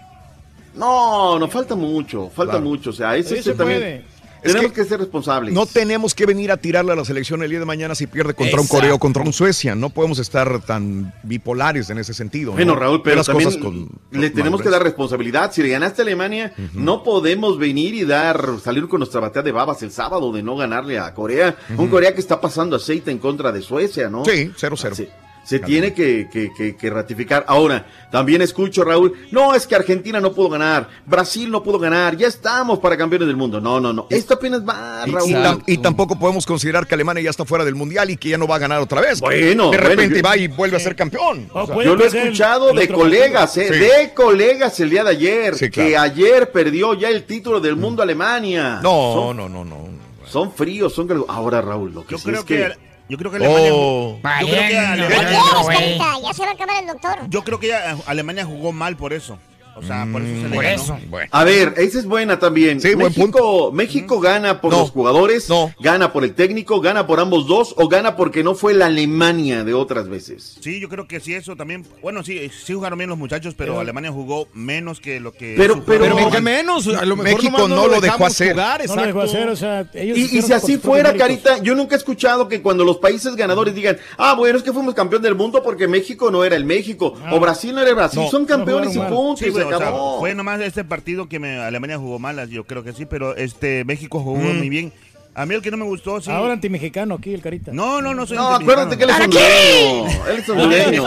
No, nos falta mucho, falta Claro. mucho. O sea, sí se también. puede. Tenemos que, ser responsables. No tenemos que venir a tirarle a la selección el día de mañana si pierde contra un. Corea o contra un Suecia. No podemos estar tan bipolares en ese sentido. ¿no? Bueno, Raúl, pero las también cosas con- le tenemos que dar responsabilidad. Si le ganaste a Alemania, no podemos venir y dar, salir con nuestra batea de babas el sábado de no ganarle a Corea. Un Corea que está pasando aceite en contra de Suecia, ¿no? Sí, 0-0. Se, tiene que, que- que- que ratificar. Ahora, también escucho, Raúl, no, es que Argentina no pudo ganar, Brasil no pudo ganar, ya estamos para campeones del mundo. No, no, no. Esto apenas va, Raúl. y tam- y tampoco podemos considerar que Alemania ya está fuera del mundial y que ya no va a ganar otra vez. Bueno, de bueno, repente yo- va y vuelve a ser campeón. O sea, Yo lo he escuchado de colegas, eh, Sí. de colegas el día de ayer, Sí, que ayer perdió ya el título del mundo Alemania. No, Son- no, no, no. Son fríos, son. Ahora, Raúl, lo que Yo sí creo es que... que, yo creo que Alemania, Oh. yo creo que ¿Qué Alemania, quieres, Carita? Ya se va a acabar el doctor. yo creo que Alemania jugó mal por eso. O sea, por eso se le Por ganó. eso. A ver, esa es buena también. Sí, buen México, México gana por No. los jugadores, No. gana por el técnico, gana por ambos dos o gana porque no fue la Alemania de otras veces. Sí, yo creo que sí, eso también. Bueno, sí, sí jugaron bien los muchachos, pero Alemania jugó menos que lo que. Pero- pero- Pero ¿por qué menos? A lo mejor México no lo dejó hacer. Jugar, No lo dejó exacto. hacer, o sea, ellos Y, y si así fuera. Carita, yo nunca he escuchado que cuando los países ganadores digan, ah, bueno, es que fuimos campeón del mundo porque México no era el México, o Brasil no era el Brasil, No, son campeones no y jugaron punto, Sí, se bueno, o sea, acabó. fue nomás este partido que me- Alemania jugó mal, yo creo que sí, pero este México jugó Mm. muy bien. A mí el que no me gustó, sí. Ahora antimexicano aquí, el Carita. No, no, no soy No, acuérdate que él es hondureño, él es hondureño.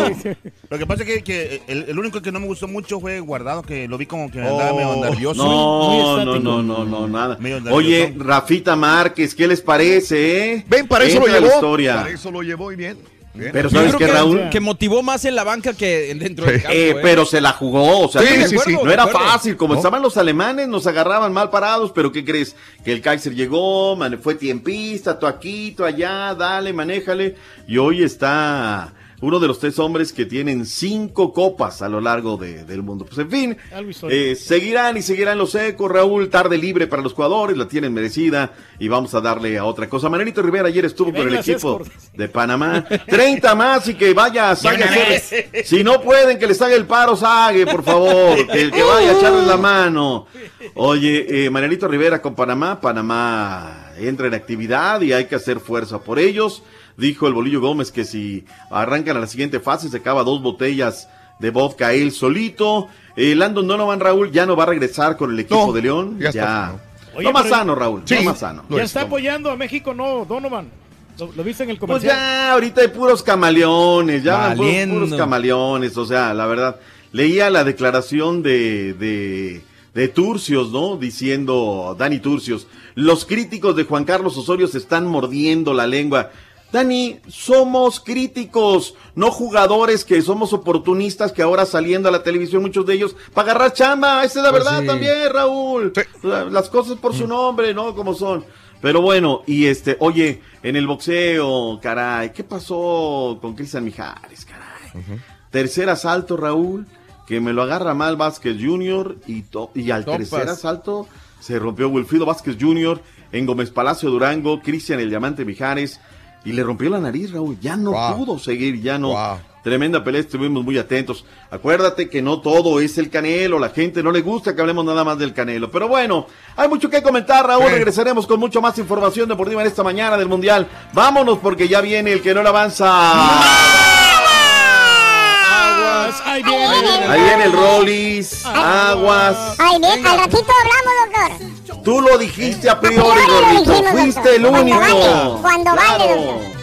Lo que pasa es que, que el, el único que no me gustó mucho fue Guardado, que lo vi como que andaba Oh, medio nervioso. No, muy no, no, no, no, nada. Oye, Rafita Márquez, ¿qué les parece, eh? Ven, para eso Entra lo llevó. historia. Para eso lo llevó y bien. Bien. Pero ¿sabes que, Raúl? que motivó más en la banca que dentro del Sí. campo. Eh, ¿eh? pero se la jugó, o sea, Sí, no- sí. era fácil, como No. estaban los alemanes, nos agarraban mal parados, pero ¿qué crees? Que el Kaiser llegó, man- fue tiempista, tú aquí, tú allá, dale, manéjale, y hoy está uno de los tres hombres que tienen cinco copas a lo largo de- del mundo. Pues en fin, eh, seguirán y seguirán los ecos, Raúl, tarde libre para los jugadores, la tienen merecida, y vamos a darle a otra cosa. Manelito Rivera ayer estuvo con el equipo de Panamá, 30 más y que vaya a si no pueden, que les haga el paro, Sague, por favor. Que, que vaya a echarles la mano. Oye, eh, Manuelito Rivera con Panamá. Panamá entra en actividad y hay que hacer fuerza por ellos. Dijo el Bolillo Gómez que si arrancan a la siguiente fase, se acaba dos botellas de vodka él solito. Eh, Landon Donovan, Raúl, ya no va a regresar con el equipo No, de León. ya Ya. está, no. Oye, Lo más pero- sano, Raúl. Sí. Lo más sano. Ya es, está ¿no? apoyando a México, no, Donovan. ¿Lo, lo viste en el Pues comercial? ya, ahorita hay puros camaleones, ya puros, puros camaleones, o sea, la verdad. Leía la declaración de, de, de Turcios, ¿no? Diciendo, Dani Turcios, los críticos de Juan Carlos Osorio se están mordiendo la lengua. Dani, somos críticos, no jugadores que somos oportunistas que ahora saliendo a la televisión, muchos de ellos, para agarrar chamba, esa es la Pues verdad sí. también, Raúl. Sí. Las cosas por su nombre, ¿no? Como son. Pero bueno, y este, oye, en el boxeo, caray, ¿qué pasó con Cristian Mijares, caray? Tercer asalto, Raúl, que me lo agarra mal Vázquez Jr. y, to- y al Topas. tercer asalto se rompió Wilfrido Vázquez Jr. en Gómez Palacio Durango, Cristian el Diamante Mijares, y le rompió la nariz, Raúl, ya no Wow. pudo seguir, ya no. Wow. Tremenda pelea, estuvimos muy atentos. Acuérdate que no todo es el Canelo, la gente no le gusta que hablemos nada más del Canelo. Pero bueno, hay mucho que comentar, Raúl. Sí. Regresaremos con mucho más información deportiva en esta mañana del Mundial. Vámonos porque ya viene el que no le avanza. Aguas, ahí viene. Ahí viene el Rollis, Aguas. Ay, bien, al ratito hablamos, doctor. Tú lo dijiste a priori, Gordito. dijimos, Fuiste el doctor. Cuando único. vale, cuando vale, Claro. doctor.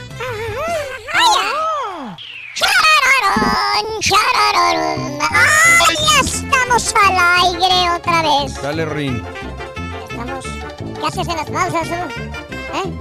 Charararón, charararón. ¡Ay, ya estamos al aire otra vez! Dale, Rin. Estamos... ¿Qué haces en las pausas, tú? ¿Eh?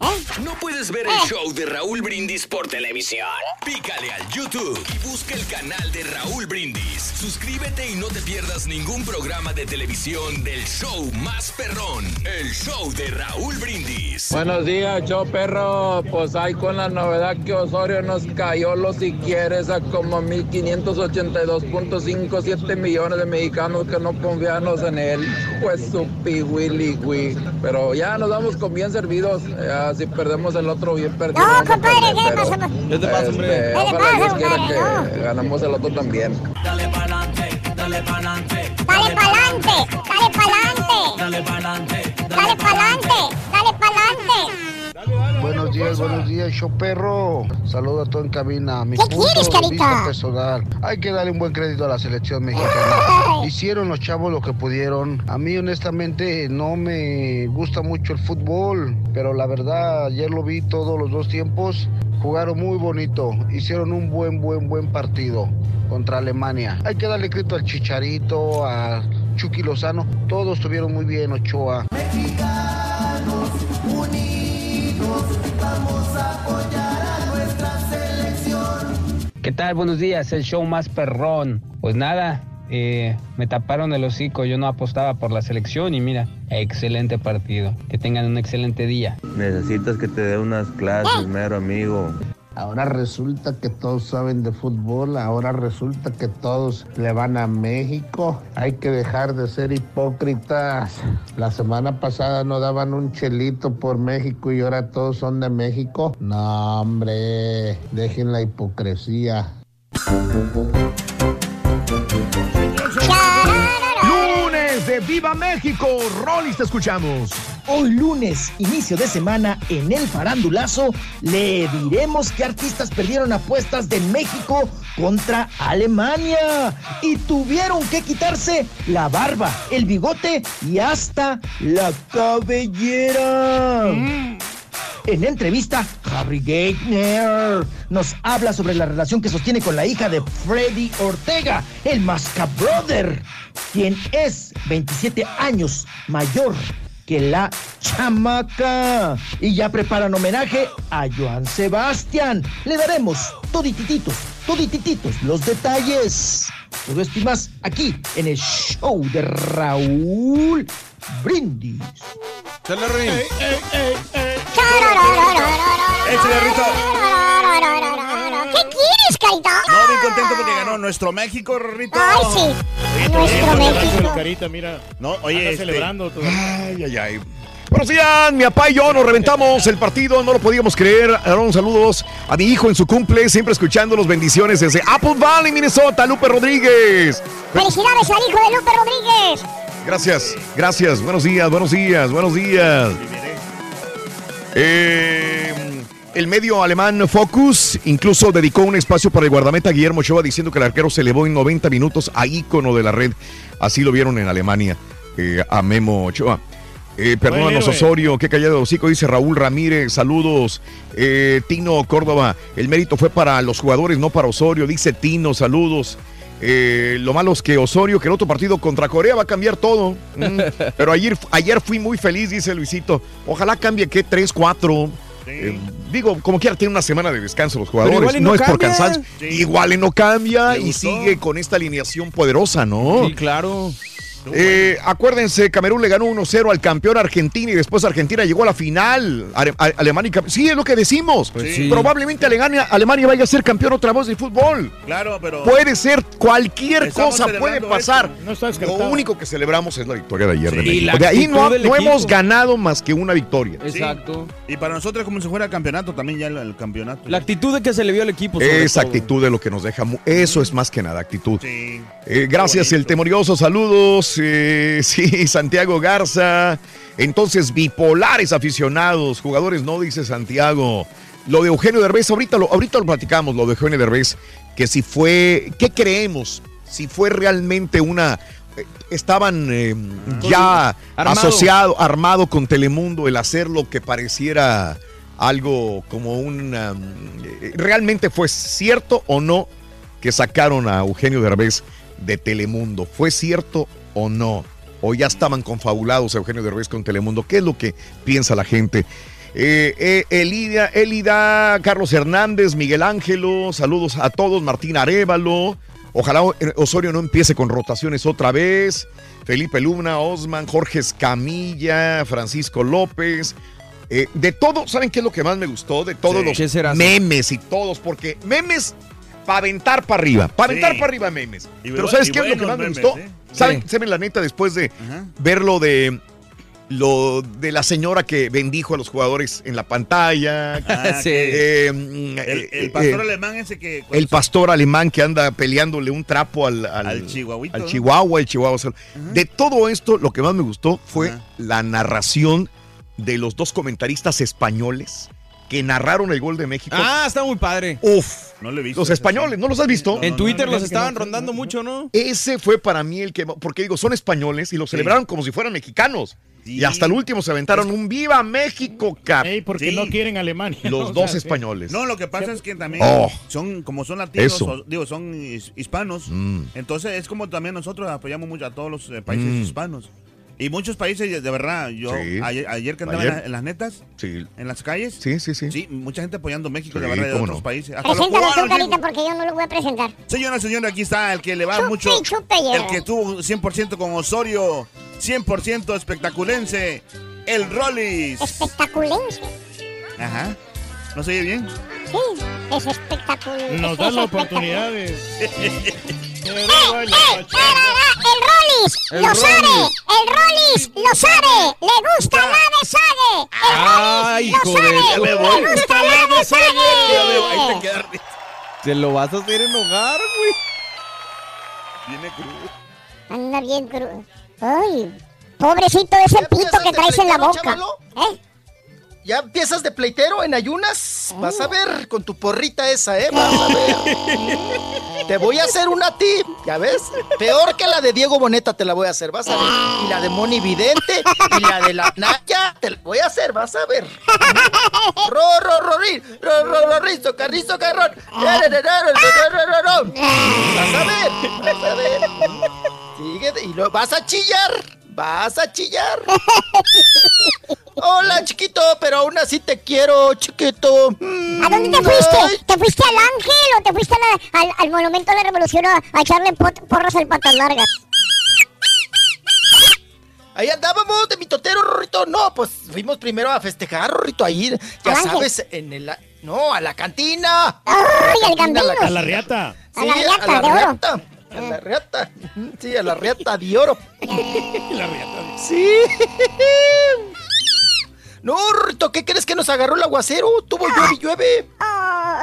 ¿Eh? ¿No puedes ver el show de Raúl Brindis por televisión? Pícale al YouTube y busca el canal de Raúl Brindis. Suscríbete y no te pierdas ningún programa de televisión del show más perrón, el show de Raúl Brindis. Buenos días, show perro. Pues hay con la novedad que Osorio nos cayó los si quieres a como 1582.57 millones de mexicanos que no confiamos en él. Pues su piwili, Pero ya nos damos con bien servidos. Ya, si perdemos el otro, bien perdido. No, compadre, ¿qué pasa? ¿Qué te pasa, hombre? Que ganamos el otro también. Dale pa'lante, dale pa'lante. Dale pa'lante, dale pa'lante. Dale pa'lante, dale pa'lante. Dale pa'lante. Buenos días, buenos días, show perro. Saludo a todo en cabina. Mi ¿Qué punto quieres, carita? personal. Hay que darle un buen crédito a la selección mexicana. Hicieron los chavos lo que pudieron. A mí, honestamente, no me gusta mucho el fútbol, pero la verdad, ayer lo vi todos los dos tiempos. Jugaron muy bonito. Hicieron un buen, buen, buen partido contra Alemania. Hay que darle crédito al Chicharito, a Chucky Lozano. Todos estuvieron muy bien, Ochoa. ¿Qué tal? Buenos días, el show más perrón. Pues nada, eh, me taparon el hocico, yo no apostaba por la selección y mira, excelente partido. Que tengan un excelente día. Necesitas que te dé unas clases, mero amigo. Ahora resulta que todos saben de fútbol, ahora resulta que todos le van a México. Hay que dejar de ser hipócritas. La semana pasada no daban un chelito por México y ahora todos son de México. No, hombre, dejen la hipocresía. De Viva México. Rolis, te escuchamos. Hoy lunes, inicio de semana, en el farandulazo, le diremos que artistas perdieron apuestas de México contra Alemania y tuvieron que quitarse la barba, el bigote y hasta la cabellera. En entrevista, Harry Gagner nos habla sobre la relación que sostiene con la hija de Freddy Ortega, el Mascabrother, quien es 27 años mayor que la chamaca. Y ya preparan homenaje a Joan Sebastián. Le daremos toditititos, toditititos los detalles. Todo esto y más aquí en el show de Raúl Brindis. Échale, Rito. ¿Qué quieres, carita? No, bien contento porque ganó nuestro México, Rito. Ay, sí. Nuestro México. Carita, mira. No, oye, este- celebrando todo. Ay, ay, ay. Buenos días, mi papá y yo nos reventamos el partido, no lo podíamos creer. Aaron, saludos a mi hijo en su cumple, siempre escuchando los bendiciones desde Apple Valley, Minnesota, Lupe Rodríguez. Felicidades al hijo de Lupe Rodríguez. Gracias, gracias, buenos días, buenos días, buenos días. Eh, el medio alemán Focus incluso dedicó un espacio para el guardameta Guillermo Ochoa diciendo que el arquero se elevó en 90 minutos a ícono de la red. Así lo vieron en Alemania eh, a Memo Ochoa. Eh, perdónanos, héroe. Osorio, qué callado hocico, dice Raúl Ramírez, saludos. Eh, Tino Córdoba, el mérito fue para los jugadores, no para Osorio, dice Tino, saludos. Eh, lo malo es que Osorio, que el otro partido contra Corea va a cambiar todo. Mm, Pero ayer, ayer fui muy feliz, dice Luisito. Ojalá cambie que 3, 4. digo, como quiera, tiene una semana de descanso los jugadores. no, no es por cansancio. Sí. Igual y no cambia y sigue con esta alineación poderosa, ¿no? Sí, claro. Eh, acuérdense, Camerún le ganó 1-0 al campeón Argentina y después Argentina llegó a la final. Ale- Alemania y Cam- Sí, es lo que decimos. Pues sí. Probablemente Alemania, Alemania vaya a ser campeón otra vez de fútbol. Claro, pero. Puede ser cualquier cosa, puede pasar. No Lo único que celebramos es la victoria de ayer de México. De ahí no, no hemos ganado más que una victoria. Sí. Y para nosotros, como si fuera el campeonato, también ya el, el campeonato. La actitud de que se le vio al equipo. sobre Esa todo. actitud es lo que nos deja. Eso es más que nada actitud. Sí. Eh, gracias, el temorioso. Saludos. Eh, sí, Santiago Garza. Entonces, bipolares aficionados, jugadores, no dice Santiago. Lo de Eugenio Derbez, ahorita lo, ahorita lo platicamos, lo de Eugenio Derbez, que si fue, ¿qué creemos? Si fue realmente una... eh, Estaban eh, ya Armado. asociado, armado con Telemundo, el hacer lo que pareciera algo como un... um, eh, ¿Realmente fue cierto o no que sacaron a Eugenio Derbez de Telemundo? ¿Fue cierto o no? ¿O ya estaban confabulados Eugenio Derbez con Telemundo? ¿Qué es lo que piensa la gente? Eh, eh, Elidia, Elida, Carlos Hernández, Miguel Ángelo, saludos a todos, Martín Arevalo. Ojalá eh, Osorio no empiece con rotaciones otra vez. Felipe Luna, Osman, Jorge Escamilla, Francisco López. Eh, de todo, ¿saben qué es lo que más me gustó? De todos Sí. los memes y todos, porque memes para aventar para arriba, para aventar Sí. para arriba memes. Y Pero ¿sabes y qué es lo que más me gustó? ¿Saben, la neta después de ver lo de lo de la señora que bendijo a los jugadores en la pantalla? Ah, Sí. eh, El, eh, el pastor eh, alemán ese que... el pastor alemán que anda peleándole un trapo al, al, Al chihuahuito, al ¿no? chihuahua, el chihuahua. o sea, De todo esto, lo que más me gustó fue la narración de los dos comentaristas españoles que narraron el gol de México. Ah, está muy padre. Uf, No lo he visto. los españoles, ¿no los has visto? en Twitter no, los no, estaban no, rondando mucho, ¿no? Ese fue para mí el que, porque digo, son españoles y lo celebraron como si fueran mexicanos. Sí. Y hasta el último se aventaron un Viva México, cap. Ey, porque Sí. no quieren Alemania. Los ¿no? O dos sea, españoles. No, lo que pasa es que también Oh. son, como son latinos, Eso. o- digo, son his- hispanos. Mm. Entonces es como también nosotros apoyamos mucho a todos los eh, países Mm. hispanos. Y muchos países, de verdad, yo Sí. ayer, ayer que andaba Ayer. En, la- en las netas, Sí, en las calles, sí, sí. sí. sí, mucha gente apoyando México, Sí, de verdad, de otros no. países. Hasta los Preséntalo tú, Carita, porque yo no lo voy a presentar. Señora, señora, aquí está el que le va Chupe, mucho. chupe, ya. el que tuvo 100% con Osorio, 100% espectaculense, el Rollis. Espectaculense. Ajá. ¿No se oye bien? Sí, es espectacular. Nos Es dan la espectacular. De. ¡Eh, eh! ¡El Rollis! ¡Lo sabe! ¡El Rollis! ¡Lo sabe! ¡Le gusta la de Sague! ¡El Rollis! ¡Lo sabe! ¡Le gusta la de Sague! Te lo vas a hacer enojar, güey. Viene crudo. Anda bien crudo. ¡Ay! Pobrecito ese pito que traes en la boca. chavalo? ¿Eh? ¿Ya empiezas de pleitero en ayunas? Vas a ver con tu porrita esa, ¿eh? Vas a ver. Te voy a hacer una a ¿ya ves? Peor que la de Diego Boneta te la voy a hacer, vas a ver. Y la de Moni Vidente, y la de la Naya, te la voy a hacer, vas a ver. Ro, ro, ro, ri, ro, ro, ro, rizo, carrizo, carrón. Vas a ver, vas a ver. Sigue y lo vas a chillar. Vas a chillar. Hola, chiquito, pero aún así te quiero, chiquito. Mm, ¿A dónde te fuiste? ¿Te fuiste al Ángel o te fuiste la- al, al Monumento a la Revolución a, a echarle pot- porras al patas largas? Ahí andábamos de mitotero, Rorrito. No, pues fuimos primero a festejar, Rorrito, ahí, ya ¿Al Ángel? sabes, en el... No, a la cantina. ¡Ay, al Cantina! A la riata. A la Sí, riata a la de oro. A la riata. Sí, a la riata de oro. La riata. Sí. No, Rorrito, ¿qué crees que nos agarró el aguacero? Tuvo llueve y llueve.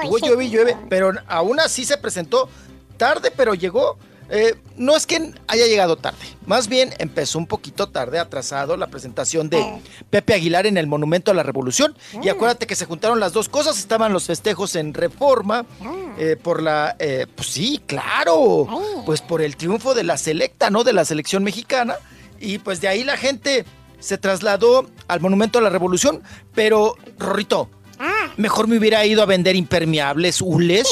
Tuvo llueve y llueve, pero aún así se presentó tarde, pero llegó. Eh, no es que haya llegado tarde, más bien empezó un poquito tarde, atrasado la presentación de Pepe Aguilar en el Monumento a la Revolución. Y acuérdate que se juntaron las dos cosas, estaban los festejos en Reforma, eh, por la... eh, pues sí, claro, pues por el triunfo de la selecta, ¿no? De la selección mexicana. Y pues de ahí la gente se trasladó al Monumento a la Revolución, pero, Rorrito, Mejor me hubiera ido a vender impermeables, hules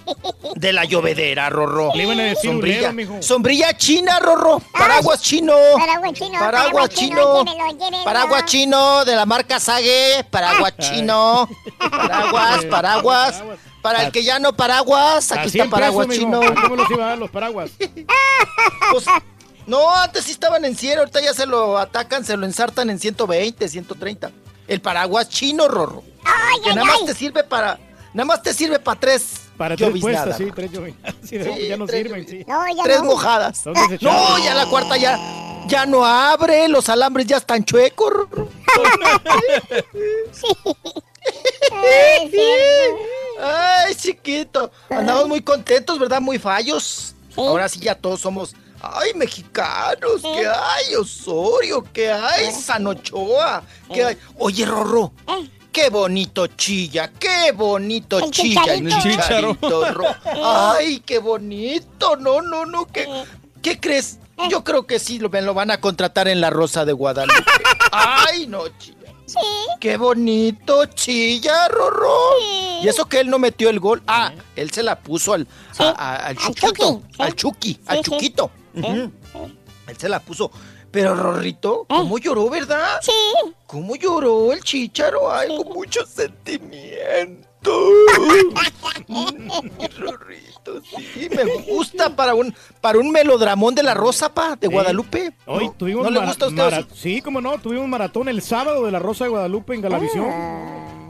de la llovedera, Rorro. Le iban a decir sombrilla, mijo. sombrilla china, Rorro. Paraguas chino. Paraguas chino, Paraguas chino. llévelo, llévelo. Paraguas chino de la marca Sage. Paraguas chino. Paraguas, paraguas. Para el que ya no paraguas, aquí está 100 paraguas pesos, chino. ¿Cómo los iba a dar los paraguas? Pues, no, antes sí estaban en 100, ahorita ya se lo atacan, se lo ensartan en 120, 130. El paraguas chino, Rorro. Ay, que ay, nada más te sirve para, nada más te sirve para tres. Para tres sí, tres lloviznadas. Sí, Sí, ya no tres sirven, sí. No, ya Tres no. mojadas. No, ya la cuarta ya, ya no abre, los alambres ya están chuecos. Ay, chiquito. Andamos muy contentos, ¿verdad? Muy fallos. Ahora sí ya todos somos. Ay, mexicanos, ¿qué hay? Osorio, ¿qué hay? Sanochoa, ¿qué hay? Oye, Rorro, qué bonito chilla, qué bonito El chilla el chicharito. Ay, qué bonito, no, no, no, ¿qué, ¿qué crees? Yo creo que sí lo, me lo van a contratar en la Rosa de Guadalupe. Ay, no, chilla. Qué bonito, chilla, Rorro. Y eso que él no metió el gol. Ah, él se la puso al, a- a- al Al sí. al Chucky, al Sí, sí. Chuquito. Él se la puso. Pero Rorrito, ¿cómo lloró, verdad? Sí. ¿Cómo lloró el chicharo? Ay, con mucho sentimiento. Rorrito, sí, me gusta para un para un melodramón de la Rosa, pa, de Guadalupe. Hoy ¿No? tuvimos ¿No le mara- gusta a usted? Sí, como no, tuvimos maratón el sábado de la Rosa de Guadalupe en Galavisión.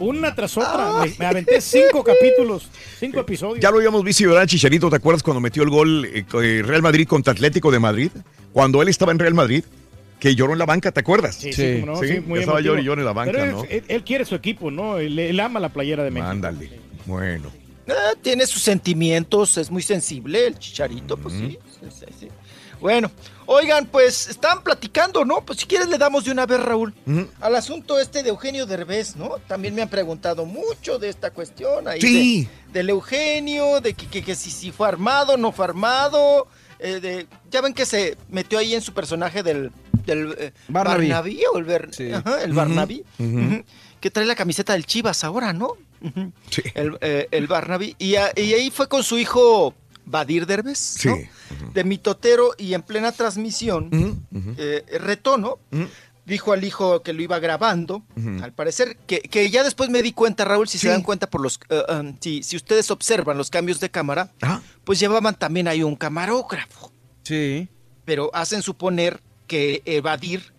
Una tras otra. Me, me aventé cinco capítulos, cinco episodios. Ya lo habíamos visto llorar, Chicharito. ¿Te acuerdas cuando metió el gol eh, eh, Real Madrid contra Atlético de Madrid? Cuando él estaba en Real Madrid, que lloró en la banca, ¿te acuerdas? Sí, sí, cómo no, sí, muy estaba llorando y llorando en la banca, Pero él, ¿no? él- él quiere su equipo, ¿no? Él, él ama la playera de México. Ándale. Bueno. Ah, tiene sus sentimientos, es muy sensible el chicharito, pues sí, sí, sí, sí. Bueno, oigan, pues están platicando, ¿no? Pues si quieres le damos de una vez, Raúl, al asunto este de Eugenio Derbez, ¿no? También me han preguntado mucho de esta cuestión ahí Sí. de- del Eugenio, de que, que- que si, si fue armado, no fue armado, eh, de, ya ven que se metió ahí en su personaje del, del eh, Barnaby. Barnaby, o el, Ber- Ajá, el. Barnaby, que trae la camiseta del Chivas ahora, ¿no? Ujú. El, eh, el Barnaby. Y, a- y ahí fue con su hijo Badir Derbez, ¿no? De mitotero y en plena transmisión, eh, retó, ¿no? Dijo al hijo que lo iba grabando, al parecer, que, que ya después me di cuenta, Raúl, si se dan cuenta por los, eh, um, si, si ustedes observan los cambios de cámara, pues llevaban también ahí un camarógrafo. Sí. Pero hacen suponer que Evadir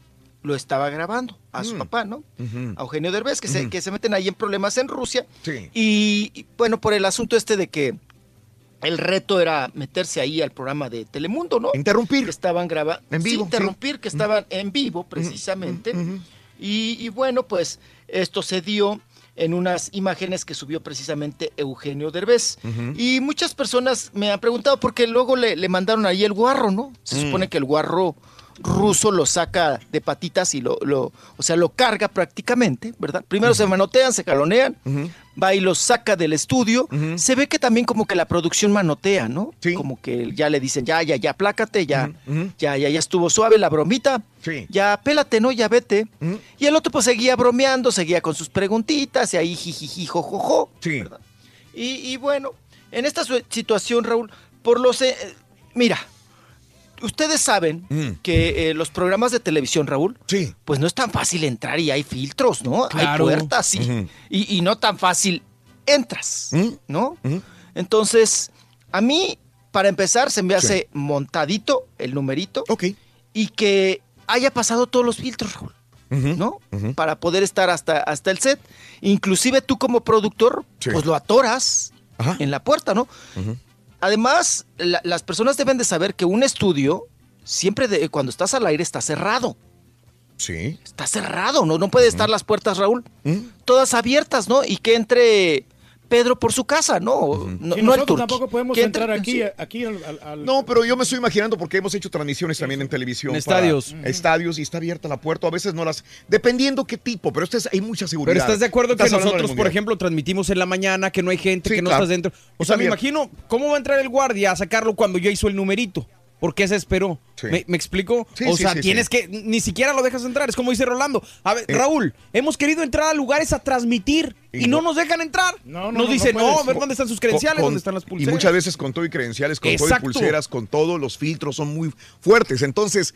lo estaba grabando a su Mm. papá, ¿no? Ujú. A Eugenio Derbez, que, se, que se meten ahí en problemas en Rusia. Sí. Y, y, bueno, por el asunto este de que el reto era meterse ahí al programa de Telemundo, ¿no? Interrumpir. Que estaban grabando. En vivo, interrumpir, que estaban en vivo, precisamente. Y, y bueno, pues esto se dio en unas imágenes que subió precisamente Eugenio Derbez. Y muchas personas me han preguntado porque luego le, le mandaron ahí el guarro, ¿no? Se Mm. supone que el guarro ruso lo saca de patitas y lo, lo o sea, lo carga prácticamente, ¿verdad? Primero se manotean, se calonean, va y los saca del estudio. Se ve que también como que la producción manotea, ¿no? Como que ya le dicen, ya, ya, ya, plácate, ya, ya, ya, ya estuvo suave la bromita. Ya, pélate, ¿no? Ya vete. Y el otro pues seguía bromeando, seguía con sus preguntitas y ahí jijiji, jojojo. ¿verdad? Y, y bueno, en esta situación, Raúl, por los... eh, mira, ustedes saben que eh, los programas de televisión, Raúl, pues no es tan fácil entrar y hay filtros, ¿no? Hay puertas y, Ujú. y, y no tan fácil entras, ¿no? Entonces, a mí, para empezar, se me hace montadito el numerito. Y que haya pasado todos los filtros, Raúl. ¿No? Para poder estar hasta, hasta el set. Inclusive tú como productor, pues lo atoras en la puerta, ¿no? Además, la- las personas deben de saber que un estudio, siempre de- cuando estás al aire, está cerrado. Sí. Está cerrado, ¿no? No puede estar las puertas, Raúl, todas abiertas, ¿no? Y que entre Pedro por su casa, ¿no? No, Y no el nosotros tampoco podemos entrar aquí, sí. aquí al, al- al- No, pero yo me estoy imaginando porque hemos hecho transmisiones también en televisión. En estadios. Estadios y está abierta la puerta. A veces no las. Dependiendo qué tipo, pero esto es, hay mucha seguridad. Pero estás de acuerdo que Estás nosotros, por ejemplo, transmitimos en la mañana, que no hay gente, Sí, que no claro. estás dentro. O Está sea, me bien. imagino, ¿cómo va a entrar el guardia a sacarlo cuando ya hizo el numerito? ¿Por qué se esperó? ¿Me, me explico? Sí, o sí, sea, sí, tienes sí. que, ni siquiera lo dejas entrar, es como dice Rolando. A ver, Eh. Raúl, hemos querido entrar a lugares a transmitir y, Y no, no- nos dejan entrar. no, nos no, dicen, no a ver dónde están sus credenciales, Con- dónde están las Y pulseras. muchas veces con todo y credenciales, con todo y Exacto. pulseras, con todo, los filtros son muy fuertes. Entonces,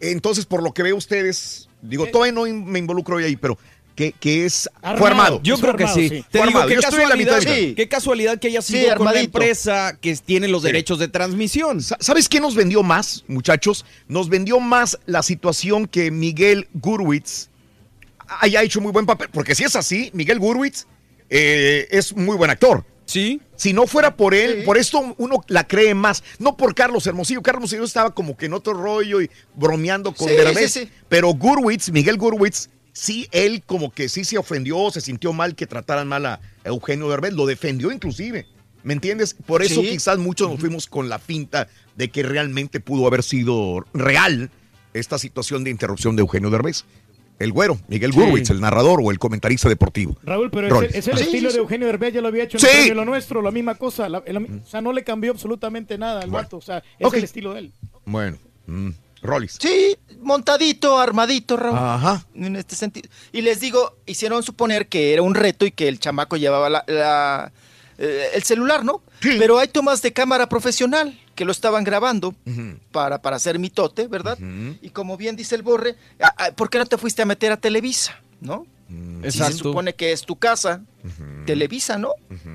entonces por lo que veo ustedes, digo, todavía no me involucro ahí, pero que, que es fue armado. Yo creo que sí. Te digo, armado. qué Yo estoy en la mitad casualidad, de mitad. qué casualidad que haya Sí, sido con la empresa que tiene los Sí. derechos de transmisión. Sa- ¿Sabes qué nos vendió más, muchachos? Nos vendió más la situación que Miguel Gurwitz haya hecho muy buen papel. Porque si es así, Miguel Gurwitz eh, es muy buen actor. Sí. Si no fuera por él, por esto uno la cree más. No por Carlos Hermosillo. Carlos Hermosillo estaba como que en otro rollo y bromeando con Sí, Derbez. sí, sí. Pero Gurwitz, Miguel Gurwitz, sí, él como que sí se ofendió, se sintió mal que trataran mal a Eugenio Derbez. Lo defendió inclusive. ¿Me entiendes? Por eso Sí. quizás muchos nos fuimos con la finta de que realmente pudo haber sido real esta situación de interrupción de Eugenio Derbez. El güero, Miguel Sí. Gurwitz, el narrador o el comentarista deportivo. Raúl, pero es el, es el Sí, estilo sí, de. Eugenio Derbez, ya lo había hecho en el Lo Nuestro, la misma cosa. la- el- o sea, no le cambió absolutamente nada al vato. O sea, es el estilo de él. Bueno, mm, Rollis. Sí, montadito, armadito, Raúl. Ajá. En este sentido. Y les digo, hicieron suponer que era un reto y que el chamaco llevaba la, la, eh, el celular, ¿no? Pero hay tomas de cámara profesional que lo estaban grabando para, para hacer mitote, ¿verdad? Y como bien dice el Borre, ah, ah, ¿por qué no te fuiste a meter a Televisa, no? Si se Exacto. supone que es tu casa, Televisa, ¿no?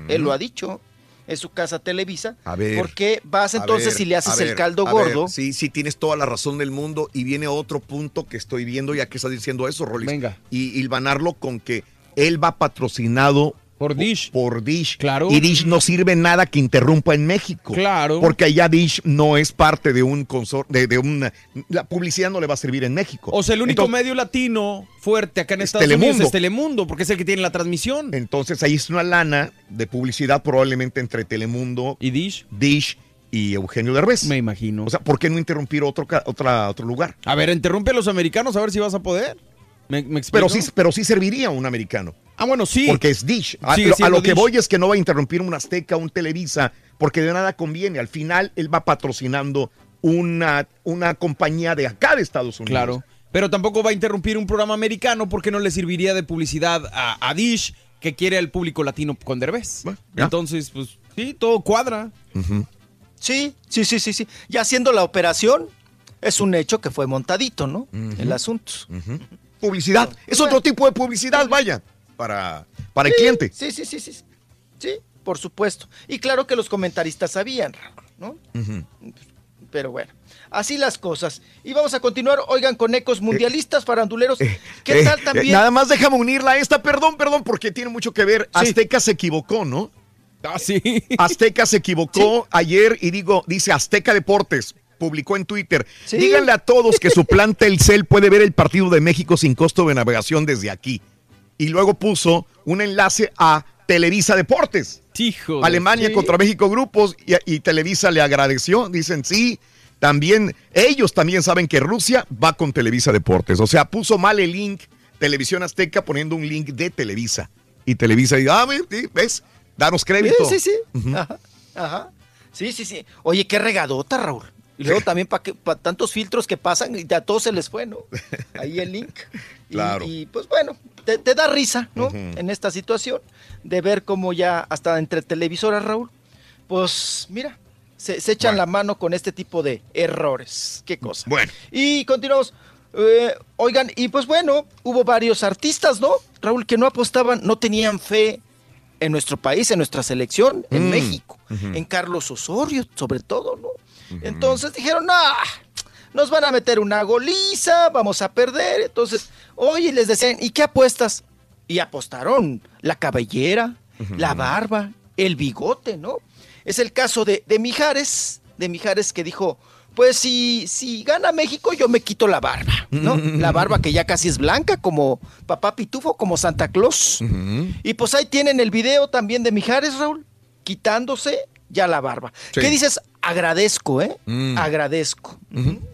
Él lo ha dicho, es su casa Televisa. A ver. ¿Por qué vas entonces ver, y le haces el caldo ver, gordo? sí, sí, tienes toda la razón del mundo. Y viene otro punto que estoy viendo ya que estás diciendo eso, Rolis. Venga. Y hilvanarlo con que él va patrocinado por Dish. Por Dish. Claro. Y Dish no sirve nada que interrumpa en México. Claro. Porque allá Dish no es parte de un consor de, de una. La publicidad no le va a servir en México. O sea, el único Entonces- medio latino fuerte acá en Es Estados Telemundo. Unidos es Telemundo, porque es el que tiene la transmisión. Entonces ahí es una lana de publicidad probablemente entre Telemundo y Dish. Dish y Eugenio Derbez. Me imagino. O sea, ¿por qué no interrumpir otro, otra, otro lugar? A ver, interrumpe a los americanos a ver si vas a poder. ¿Me, me Pero sí, pero sí serviría un americano. Ah, bueno, sí. Porque es Dish. A, Sigue lo- a lo que Dish. voy es que no va a interrumpir un Azteca, un Televisa, porque de nada conviene. Al final él va patrocinando una, una compañía de acá de Estados Unidos. Claro. Pero tampoco va a interrumpir un programa americano porque no le serviría de publicidad a, a Dish que quiere al público latino con Derbez. Entonces, pues sí, todo cuadra. Sí, sí, sí, sí, sí. Y haciendo la operación, es un hecho que fue montadito, ¿no? El asunto. Publicidad. Es otro tipo de publicidad, vaya, para, para el cliente. Sí, sí, sí, sí. Sí, por supuesto. Y claro que los comentaristas sabían, ¿no? Pero bueno, así las cosas. Y vamos a continuar, oigan, con ecos mundialistas, faranduleros. ¿Qué Eh, tal eh, también? nada más déjame unirla a esta, perdón, perdón, porque tiene mucho que ver. Azteca se equivocó, ¿no? Ah, sí. Azteca se equivocó ayer y digo, dice Azteca Deportes. Publicó en Twitter. Sí. Díganle a todos que su plan Telcel puede ver el partido de México sin costo de navegación desde aquí. Y luego puso un enlace a Televisa Deportes. Hijo Alemania contra México grupos y, y Televisa le agradeció. Dicen sí. También ellos también saben que Rusia va con Televisa Deportes. O sea, puso mal el link Televisión Azteca poniendo un link de Televisa. Y Televisa dice, ah, ves, danos crédito. Sí, sí, sí. Ajá. Sí, sí, sí. Oye, qué regadota, Raúl. Y luego también para tantos filtros que pasan y a todos se les fue, ¿no? Ahí el link. Y- Claro. Y, pues bueno, te, te da risa, ¿no? En esta situación de ver cómo ya hasta entre televisoras, Raúl, pues mira, se, se echan la mano con este tipo de errores. Qué cosa. Bueno. Y continuamos. Eh, oigan, y pues bueno, hubo varios artistas, ¿no? Raúl, que no apostaban, no tenían fe en nuestro país, en nuestra selección, en Mm. México, en Carlos Osorio, sobre todo, ¿no? Entonces dijeron, no, nos van a meter una goliza, vamos a perder. Entonces, oye, les decían, ¿y qué apuestas? Y apostaron la cabellera, la barba, el bigote, ¿no? Es el caso de, de Mijares, de Mijares que dijo, pues si, si gana México, yo me quito la barba, ¿no? La barba que ya casi es blanca, como papá Pitufo, como Santa Claus. Y pues ahí tienen el video también de Mijares, Raúl, quitándose ya la barba. Sí. ¿Qué dices? Agradezco, ¿eh? Mm. Agradezco.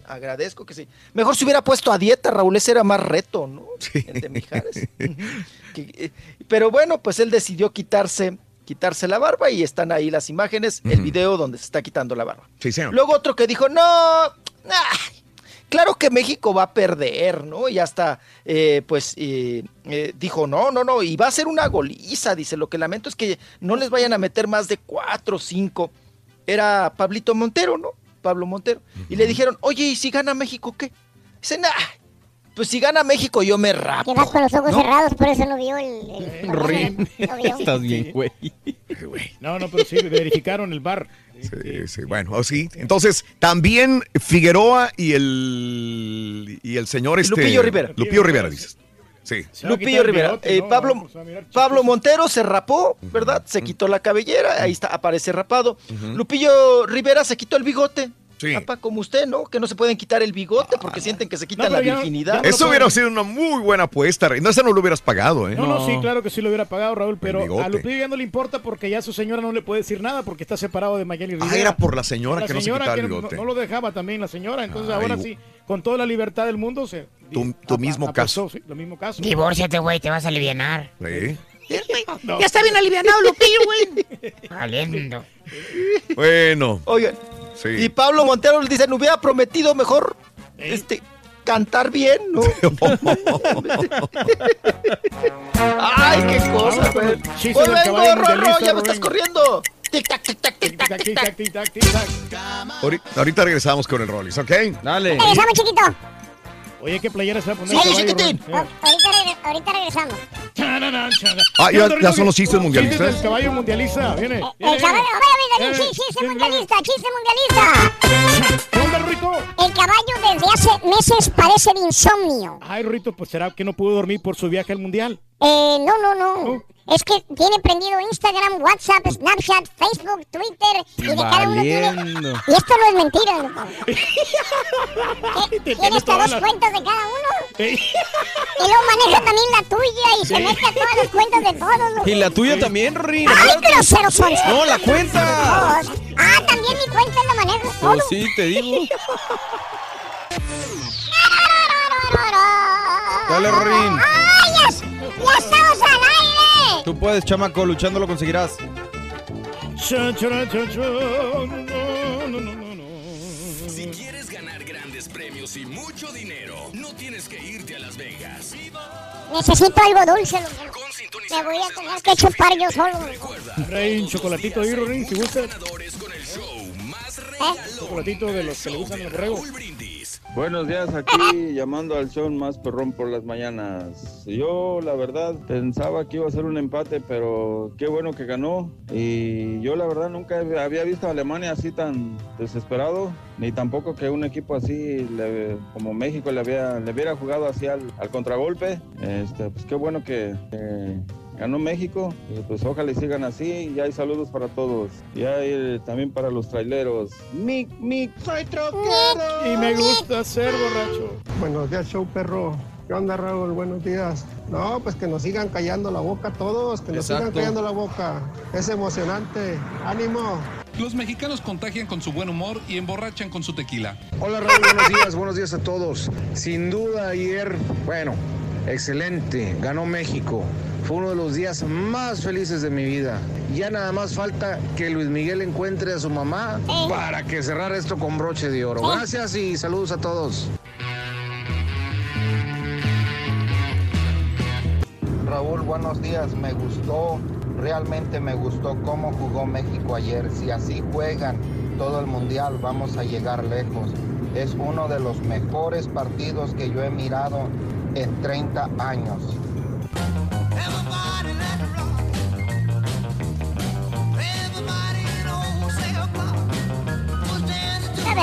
Agradezco que sí. Mejor se hubiera puesto a dieta, Raúl, ese era más reto, ¿no? El de Mijares. Eh, pero bueno, pues él decidió quitarse, quitarse la barba y están ahí las imágenes, el video donde se está quitando la barba. Sí, señor. Luego otro que dijo, no, ay, claro que México va a perder, ¿no? Y hasta, eh, pues, eh, eh, dijo, no, no, no, y va a ser una goliza, dice, lo que lamento es que no les vayan a meter más de cuatro o cinco. Era Pablito Montero, ¿no? Pablo Montero. Y le dijeron, oye, ¿y si gana México qué? Dice, nah, pues si gana México yo me rapo. Llevas con los ojos ¿no? cerrados, por eso no vio el... el- Rin. no vio. Estás bien, güey. No, no, pero sí, verificaron el bar. Sí, sí, bueno, oh, sí. Entonces, también Figueroa y el y el señor este Lupillo Rivera. Lupillo Rivera, dices. Sí. Lupillo Rivera. Eh, Pablo, Pablo Montero se rapó, ¿verdad? Se quitó la cabellera, ahí está, aparece rapado. Lupillo Rivera se quitó el bigote. Sí. Papá, como usted, ¿no? Que no se pueden quitar el bigote porque sienten que se quitan No, la ya- virginidad. Eso hubiera sido una muy buena apuesta, Rey. No, esa no lo hubieras pagado, ¿eh? No, no, sí, claro que sí lo hubiera pagado, Raúl, pero a Lupillo ya no le importa porque ya su señora no le puede decir nada porque está separado de Mayeli Rivera. Ah, era por la señora La que no se quitaba el bigote. No, lo dejaba también la señora, entonces Ay, ahora sí, con toda la libertad del mundo, se... Tu, tu mismo apostó, caso. sí, lo mismo caso. Divórciate, güey, te vas a aliviar. Sí. Ya está bien alivianado, Lupillo, güey. Valiendo. Bueno. Oigan, Sí. y Pablo Montero le dice, no hubiera prometido mejor este cantar bien, ¿no? Ay, qué cosa, güey. Caballo Rorro, ya me estás corriendo. Tic tac, tic tac, tic tac, tic tac. Tic tac, tic tac. Ahorita, regresamos con el Rollis, ¿ok? Dale. Regresamos, chiquito. Oye, ¿qué playera se va a poner Sí, el chiquitín. Ahorita, regre- ahorita regresamos. Ah, ya, ya son los chistes mundialistas. del caballo mundialista, viene. El viene, caballo, viene. Eh, sí, chiste viene, mundialista, chiste mundialista. ¿Qué onda, Rito? El caballo desde hace meses padece de insomnio. Ay, Rito, pues será que no pudo dormir por su viaje al mundial. Eh, no, no, no. Es que tiene prendido Instagram, WhatsApp, Snapchat, Facebook, Twitter y de cada uno tiene... Y esto no es mentira, loco. Te Tiene tiene hasta dos las- cuentas de cada uno. Y luego maneja también la tuya y se Sí. mete a todas las cuentas de todos. loco. Y la tuya también, Rorín. ¡Ay, groseros son! No, la cuenta. Ah, también mi cuenta la manejo. Pues sí, te digo. Dale, Rorín. ¡Ay, ya, ya estamos al aire! Tú puedes, chamaco, luchando lo conseguirás. Si quieres ganar grandes premios y mucho dinero, no tienes que irte a Las Vegas. Necesito algo dulce, loco. Me voy a tener que chupar yo solo. Trae un chocolatito ahí, Rorín, si gusta. ¿Eh? Chocolatito de los que le gustan al borrego. Buenos días, aquí llamando al show más perrón por las mañanas. Yo, la verdad, pensaba que iba a ser un empate, pero qué bueno que ganó. Y yo, la verdad, nunca había visto a Alemania así tan desesperado, ni tampoco que un equipo así le- como México le, había, le hubiera jugado así al, al contragolpe. Este, pues qué bueno que, que ganó México. Y pues ojalá y sigan así. Y hay saludos para todos. Y hay eh, también para los traileros. Mic, mic, soy troquero. Y me gusta ser borracho. Buenos días, show perro. ¿Qué onda, Raúl? Buenos días. No, pues que nos sigan callando la boca todos, que nos sigan callando la boca. Es emocionante. ¡Ánimo! Los mexicanos contagian con su buen humor y emborrachan con su tequila. Hola Raúl, buenos días, buenos días a todos. Sin duda ayer, bueno, excelente, ganó México. Fue uno de los días más felices de mi vida. Ya nada más falta que Luis Miguel encuentre a su mamá para que cerrar esto con broche de oro. Gracias y saludos a todos. Raúl, buenos días. Me gustó, realmente me gustó cómo jugó México ayer. Si así juegan todo el mundial, vamos a llegar lejos. Es uno de los mejores partidos que yo he mirado en 30 años.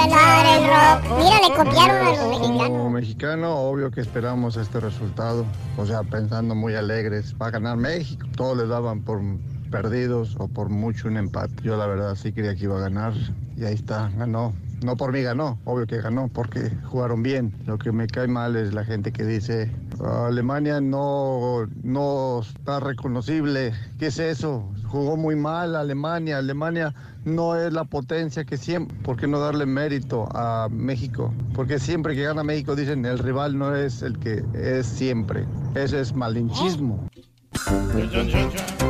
Mira, le copiaron a los mexicanos. Como mexicano, obvio que esperamos este resultado. O sea, pensando muy alegres. Va a ganar México. Todos le daban por perdidos o por mucho un empate. Yo la verdad sí creía que iba a ganar. Y ahí está, ganó. No por mí ganó, obvio que ganó, porque jugaron bien. Lo que me cae mal es la gente que dice, Alemania no, no está reconocible. ¿Qué es eso? Jugó muy mal Alemania. Alemania no es la potencia que siempre. ¿Por qué no darle mérito a México? Porque siempre que gana México dicen el rival no es el que es siempre. Eso es malinchismo.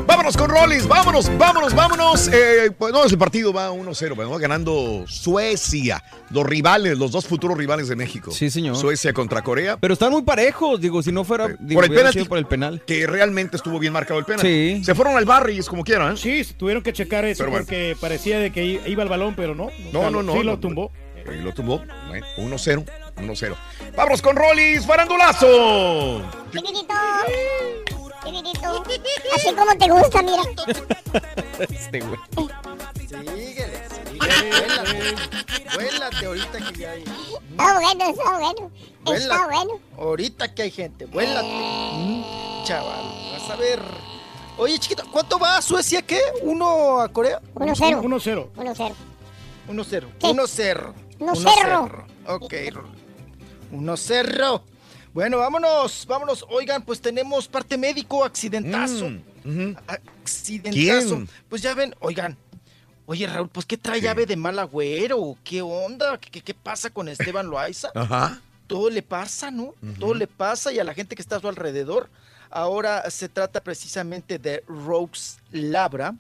Vámonos con Rollis, vámonos, vámonos, vámonos. Eh, pues no, ese partido va 1-0, bueno, va ganando Suecia. Los rivales, los dos futuros rivales de México. Sí, señor. Suecia contra Corea. Pero están muy parejos, digo, si no fuera digo, por el penalti. por el penal. Que realmente estuvo bien marcado el penalti. Sí. Se fueron al barris como quieran. ¿eh? Sí, tuvieron que checar eso Pero bueno. porque parecía de que iba el balón, pero no. No, no, no. Sí no, lo tumbó. eh, lo tumbó. Bueno, 1-0, 1-0. Vámonos con Rollis, farandulazo. Chiquitito. Así como te gusta, mira. Este güey. Síguele, síguele. Vuélate, vuélate ahorita que ya hay. Está bueno, está bueno. Está bueno. Ahorita que hay gente, vuélate. Mm, Chaval, vas a ver. Oye, chiquito, ¿cuánto va a Suecia? ¿Qué? ¿Uno a Corea? 1-0. 1-0. 1-0. 1-0. ¿Qué? 1-0. Uno 1-0. cerro. Ok. 1-0. Bueno, vámonos, vámonos. Oigan, pues tenemos parte médico, accidentazo. Accidentazo. ¿Quién? Pues ya ven, oigan. Oye, Raúl, pues ¿qué trae llave de mal agüero? ¿Qué onda? ¿Qué, qué, pasa con Esteban Loaiza? Ajá. todo le pasa, ¿no? Todo le pasa y a la gente que está a su alrededor. Ahora se trata precisamente de Rose Labra,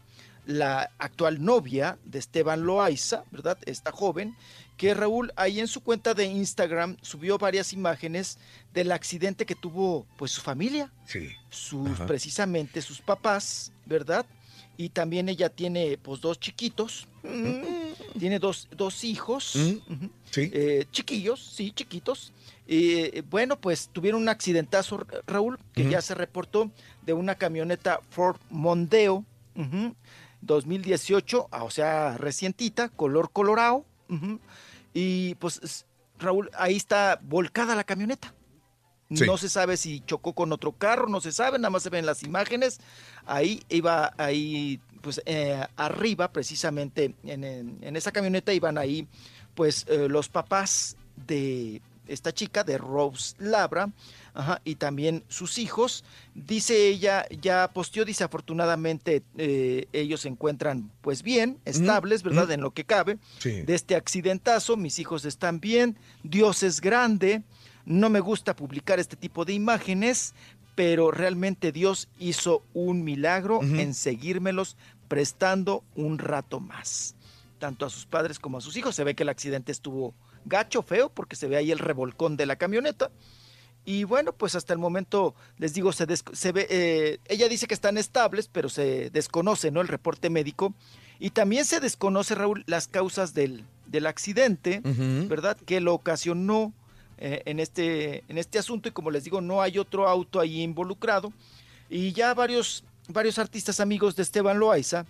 la actual novia de Esteban Loaiza, ¿verdad? Esta joven que Raúl ahí en su cuenta de Instagram subió varias imágenes del accidente que tuvo pues su familia. Sí. Sus, Ajá. precisamente sus papás, ¿verdad? Y también ella tiene pues dos chiquitos. Mm, Tiene dos, dos hijos. ujú, Sí. eh, chiquillos, sí, chiquitos. Eh, bueno, pues tuvieron un accidentazo, Ra- Raúl, que ya se reportó de una camioneta Ford Mondeo ujú, 2018, ah, o sea, recientita, color colorado. Y pues, es- Raúl, ahí está volcada la camioneta. Sí. No se sabe si chocó con otro carro, no se sabe, nada más se ven las imágenes. Ahí iba, ahí, pues eh, arriba, precisamente en, en- en esa camioneta iban ahí, pues eh, los papás de esta chica, de Rose Labra, ajá, y también sus hijos. Dice ella, ya posteó, dice afortunadamente eh, ellos se encuentran pues bien, estables, ¿verdad? En lo que cabe Sí. de este accidentazo. Mis hijos están bien, Dios es grande. No me gusta publicar este tipo de imágenes, pero realmente Dios hizo un milagro en seguírmelos prestando un rato más. Tanto a sus padres como a sus hijos. Se ve que el accidente estuvo gacho, feo, porque se ve ahí el revolcón de la camioneta. Y bueno, pues hasta el momento, les digo, se, se ve, eh, ella dice que están estables, pero se desconoce, ¿no? El reporte médico. Y también se desconoce, Raúl, las causas del, del accidente. ¿verdad? Que lo ocasionó eh, en, este, en este asunto. Y como les digo, no hay otro auto ahí involucrado. Y ya varios, varios artistas amigos de Esteban Loaiza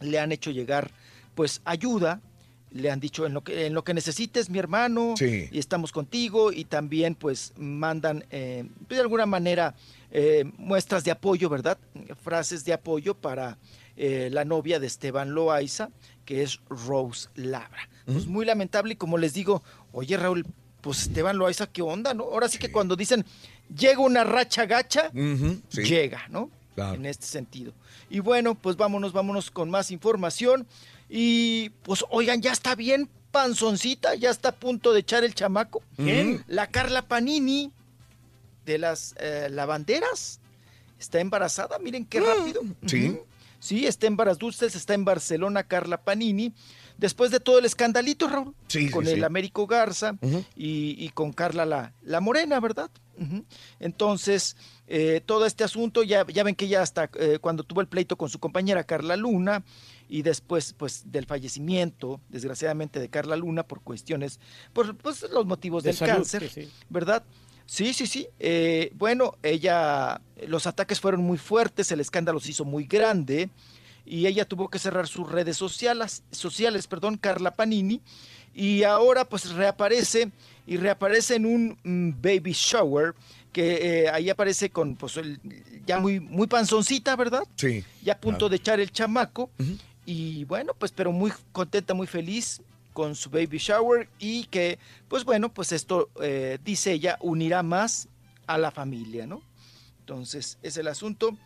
le han hecho llegar, pues, ayuda. Le han dicho, en lo que, en lo que necesites, mi hermano, Sí. y estamos contigo. Y también, pues, mandan, eh, de alguna manera, eh, muestras de apoyo, ¿verdad? Frases de apoyo para eh, la novia de Esteban Loaiza, que es Rose Labra. Pues muy lamentable y como les digo, oye Raúl, pues Esteban Loaiza, ¿qué onda, no? Ahora sí que cuando dicen, llega una racha gacha, sí. llega, ¿no? Claro. En este sentido. Y bueno, pues vámonos, vámonos con más información. Y pues oigan, ya está bien panzoncita, ya está a punto de echar el chamaco. ¿Quién? La Carla Panini de las eh, lavanderas. Está embarazada, miren qué rápido. Sí. Sí, está en Varas Dulces, está en Barcelona Carla Panini. Después de todo el escandalito, Raúl, Sí, con sí. el Américo Garza y, y con Carla la, la Morena, ¿verdad? Entonces, eh, todo este asunto, ya, ya ven que ya hasta eh, cuando tuvo el pleito con su compañera Carla Luna y después pues del fallecimiento, desgraciadamente, de Carla Luna por cuestiones, por pues, los motivos De del salud, cáncer, sí. ¿verdad? Sí, sí, sí. Eh, bueno, ella, los ataques fueron muy fuertes, el escándalo se hizo muy grande y ella tuvo que cerrar sus redes sociales, sociales, perdón, Carla Panini, y ahora pues reaparece y reaparece en un mm, baby shower que eh, ahí aparece con pues el- ya muy muy panzoncita, ¿verdad? Sí. Ya a punto de echar el chamaco y bueno, pues pero muy contenta, muy feliz con su baby shower y que pues bueno, pues esto eh, dice ella unirá más a la familia, ¿no? Entonces, es el asunto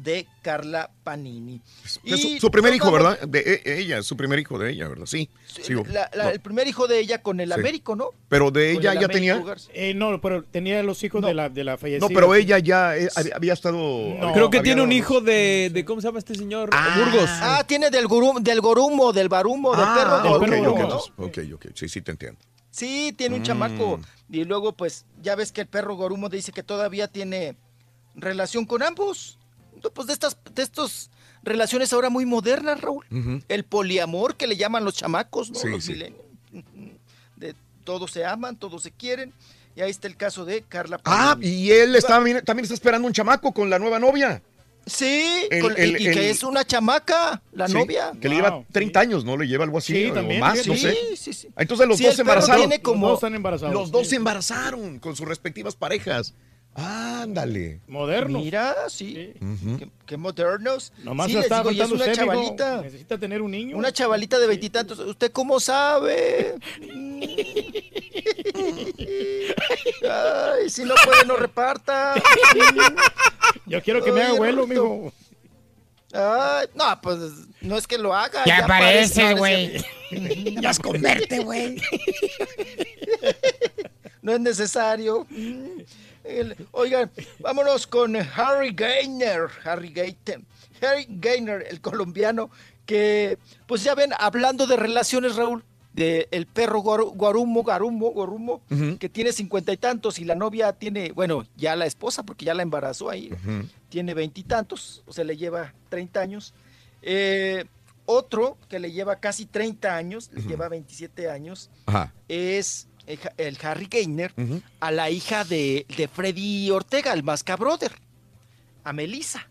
de Carla Panini. Es Y su, su primer hijo, ¿verdad? De e- ella, es su primer hijo de ella, ¿verdad? Sí. sí. La- la- No, El primer hijo de ella con el Sí. Américo, ¿no? Pero de ella el ya Américo tenía. Eh, no, pero tenía los hijos de la, de la fallecida. No, pero ella ya eh, había, estado. No. Creo que tiene un hijo de, de- ¿Cómo se llama este señor? Burgos. Ah, tiene del, gurum- del gorumo, del barumo, del Ah, perro ok, gorumo, ok, ¿no? entonces, ok, ok, sí, sí te entiendo. Sí, tiene un Mm. chamaco. Y luego, pues, ya ves que el perro gorumo dice que todavía tiene relación con ambos. Pues de estas, de estos relaciones ahora muy modernas, Raúl. El poliamor que le llaman los chamacos, ¿no? Sí, los sí. millennials. Ujú. De todos se aman, todos se quieren. Y ahí está el caso de Carla Ah, y él está, también, también está esperando un chamaco con la nueva novia. Sí, el- con- y- el- y, el- que es una chamaca, la Sí, novia. Que le lleva 30 años, ¿no? Le lleva algo así. Sí, o también, más, no sé. Sí, sí, sí. Entonces los Sí, dos se embarazaron. como- Los dos están embarazados. Los dos sí. se embarazaron con sus respectivas parejas. Ándale. Modernos. Mira, sí. Ujú. Qué, qué modernos. Nomás sí, estaba digo, y es una usted, chavalita. Necesita tener un niño. Una chavalita de veintitantos. ¿Usted cómo sabe? Ay, si no puede, no reparta. Yo quiero que me haga abuelo, mijo. Ay, no, pues no es que lo haga. Ya parece, parece, no, no güey. Ya converte, güey. No es necesario. El- Oigan, vámonos con Harry Gainer. Harry Gainer. Harry Gainer, el colombiano, que, pues ya ven, hablando de relaciones, Raúl, de el perro Guaru- Guarumo, Guarumo, Ujú. que tiene cincuenta y tantos y la novia tiene, bueno, ya la esposa, porque ya la embarazó ahí, tiene veintitantos, o sea, le lleva 30 años. Eh, otro que le lleva casi 30 años, le lleva 27 años, Ajá. es el, Harry Gainer a la hija de, de Freddy Ortega, el Masca Brother, a Melissa.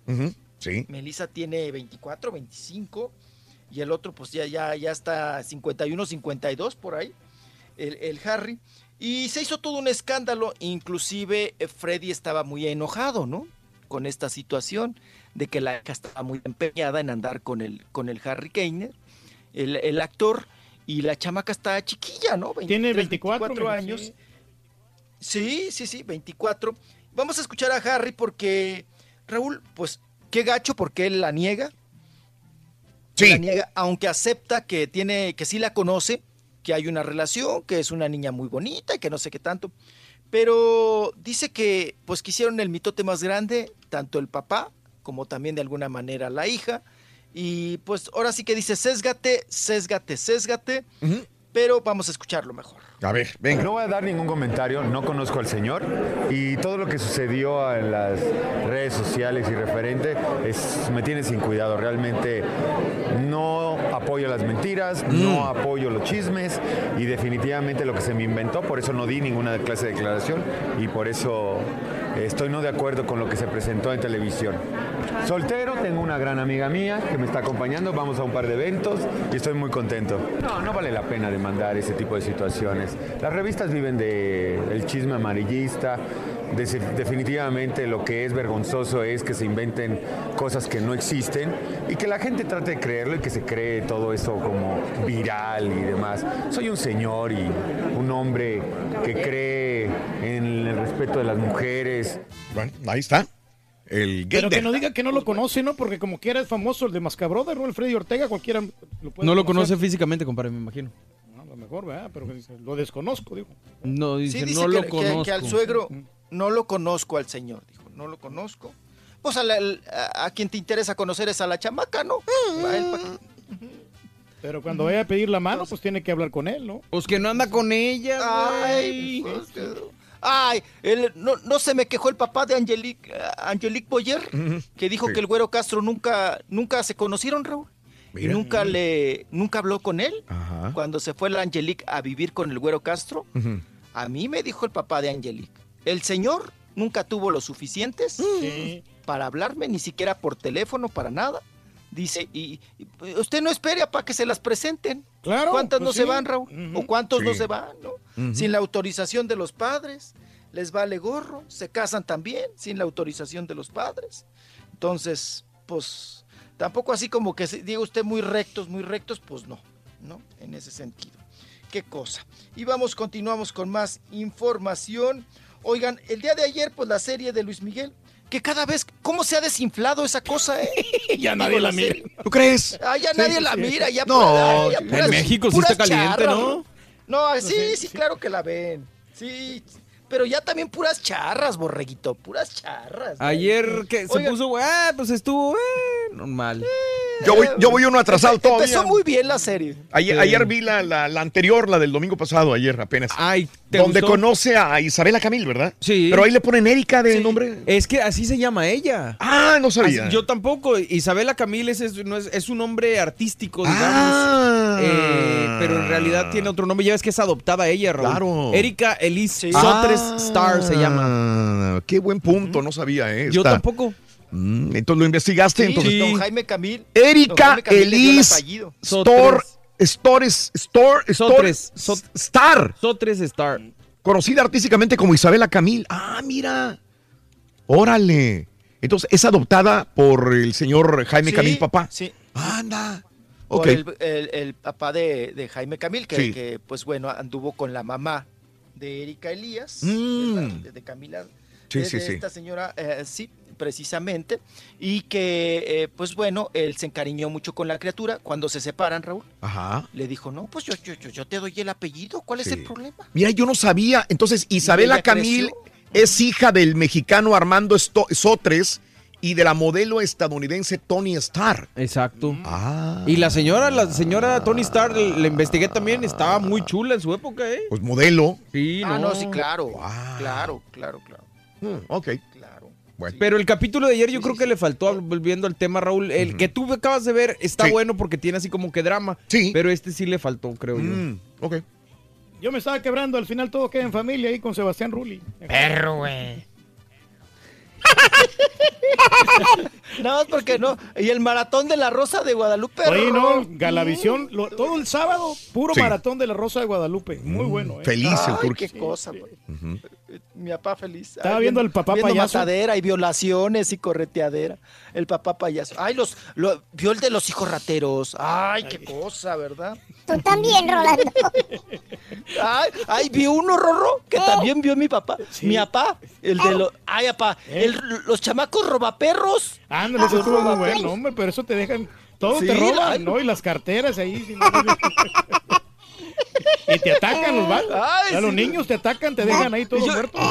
Sí. Melissa tiene 24, 25 y el otro pues ya, ya, ya está 51, 52 por ahí, el, el Harry. Y se hizo todo un escándalo, inclusive eh, Freddy estaba muy enojado, ¿no? Con esta situación de que la hija estaba muy empeñada en andar con el, con el Harry Kane, el, el actor, y la chamaca está chiquilla, ¿no? Tiene 23, 24, años. sí. Sí, sí, sí, 24. Vamos a escuchar a Harry porque, Raúl, pues qué gacho porque él la niega. Sí. La niega, aunque acepta que tiene, que sí la conoce, que hay una relación, que es una niña muy bonita y que no sé qué tanto. Pero dice que pues quisieron el mitote más grande, tanto el papá como también de alguna manera la hija. Y pues ahora sí que dice, sésgate, sésgate, sésgate. Pero vamos a escucharlo mejor. A ver, venga. No voy a dar ningún comentario, no conozco al señor y todo lo que sucedió en las redes sociales y referente es, me tiene sin cuidado. Realmente no apoyo las mentiras, no apoyo los chismes y definitivamente lo que se me inventó, por eso no di ninguna clase de declaración y por eso estoy no de acuerdo con lo que se presentó en televisión. Soltero, tengo una gran amiga mía que me está acompañando, vamos a un par de eventos y estoy muy contento. No, no vale la pena demandar ese tipo de situaciones. Las revistas viven de el chisme amarillista. Definitivamente lo que es vergonzoso es que se inventen cosas que no existen y que la gente trate de creerlo y que se cree todo eso como viral y demás. Soy un señor y un hombre que cree en el respeto de las mujeres. Bueno, ahí está. El Pero que no diga que no lo conoce, ¿no? Porque como quiera es famoso el de Mascabroda, ¿no? El Freddy Ortega, cualquiera lo puede No lo conoce físicamente, compadre, me imagino. Mejor, ¿verdad? Pero que dice, lo desconozco, digo. No, dice, Sí, dice no que, lo que- conozco. que al suegro no lo conozco al señor, dijo, no lo conozco. Pues a, la- a- a quien te interesa conocer es a la chamaca, ¿no? A él pa' qué. Pero cuando vaya a pedir la mano, pues tiene que hablar con él, ¿no? Pues que no anda con ella, Ay, pues, ay, él- no, no se me quejó el papá de Angelique, eh, Angelique Boyer, que dijo Sí. que el güero Castro nunca, nunca se conocieron, Raúl. Y nunca le, nunca habló con él. Ajá. Cuando se fue la Angelique a vivir con el güero Castro, a mí me dijo el papá de Angelique, el señor nunca tuvo lo suficientes Sí. para hablarme, ni siquiera por teléfono, para nada. Dice, y, y usted no espere para que se las presenten. Claro. ¿Cuántas pues no sí. se van, Raúl? ¿O cuántos no se van, no? Sin la autorización de los padres. Les vale gorro. Se casan también sin la autorización de los padres. Entonces, pues, tampoco así como que diga usted muy rectos, muy rectos, pues no, ¿no? En ese sentido. Qué cosa. Y vamos, continuamos con más información. Oigan, el día de ayer, pues la serie de Luis Miguel, que cada vez, ¿cómo se ha desinflado esa cosa, eh? Ya nadie la mira. ¿Tú crees? Ah, ya Sí, nadie sí, la sí. mira, ya No, pura- ya en México sí está caliente, charras, ¿no? No, sí, sí. claro que la ven. Sí, pero ya también puras charras, borreguito, puras charras. ¿no? Ayer que se Oigan, puso, ah, pues estuvo, eh, normal. Yo voy, yo voy uno atrasado todavía. Empezó muy bien la serie. Ayer, Sí. ayer vi la, la- la anterior, la del domingo pasado, ayer apenas. Ay, ¿te donde gustó? conoce a Isabela Camil, ¿verdad? Sí. Pero ahí le ponen Erika de Sí. nombre. Es que así se llama ella. Ah, no sabía. Así- yo tampoco. Isabela Camil es, es, no es, es un nombre artístico, digamos. Ah. Eh, pero en realidad tiene otro nombre. Ya ves que es adoptada ella, Raúl. Claro. Erika Elise Sí. Sotres Ah, Star se llama. Qué buen punto, no sabía, ¿eh? Yo Está- tampoco. Mm, entonces lo investigaste, Sí, entonces. don Jaime Camil. Erika Elise. Store, Stores, Store, Store, Sotres, Sot- Star, Sotres Star. conocida artísticamente como Isabela Camil. Ah, mira. Órale. Entonces, es adoptada por el señor Jaime Sí, Camil, papá. Sí. Anda. Por Ok. el, el- el papá de, de Jaime Camil, que, Sí. que, pues bueno, anduvo con la mamá de Erika Elías, Mm. de, Camila, Sí, de, sí, de sí. esta señora, eh, sí, precisamente, y que, eh, pues bueno, él se encariñó mucho con la criatura. Cuando se separan, Raúl, Ajá. le dijo, no, pues yo, yo, yo, te doy el apellido, ¿cuál es el problema? Mira, yo no sabía. Entonces, Isabela Camil creció. es hija del mexicano Armando Esto- Sotres y de la modelo estadounidense Tony Starr. Exacto. Ah. Y la señora, la señora Tony Starr, la investigué también, estaba muy chula en su época, ¿eh? Pues modelo. Sí, Ah, no. no, sí, claro. Claro, claro, claro. Hmm, ok. Claro. Bueno. Pero el capítulo de ayer yo creo que le faltó, volviendo al tema, Raúl, el que tú acabas de ver está Sí. bueno porque tiene así como que drama. Sí. Pero este sí le faltó, creo Mm, ok. Yo me estaba quebrando, al final todo queda en familia ahí con Sebastián Rulli. Perro, güey. Nada más porque no. Y el maratón de la Rosa de Guadalupe. Oye, no, Galavisión, lo- todo el sábado, puro Sí. maratón de la Rosa de Guadalupe. Muy bueno, ¿eh? Feliz el Ay, qué cosa. güey. Mi papá feliz. Estaba Ay, viendo al papá viendo payaso. matadera y violaciones y correteadera. El papá payaso. Ay, los, lo- vio el de los hijos rateros. Ay, qué cosa, ¿verdad? Tú también, Rolando. Ay, ay, vi uno, Rorro, que también vio mi papá. Mi papá, el de los. Ay, papá, el- los chamacos robaperros. Ándale, eso Los estuvo muy bueno, hombre, pero eso te dejan. Todo Sí, te roban. ¿no? Y las carteras ahí. si no- y te atacan los vatos. Ay, A los sí. niños te atacan, te dejan ahí todos yo- muertos.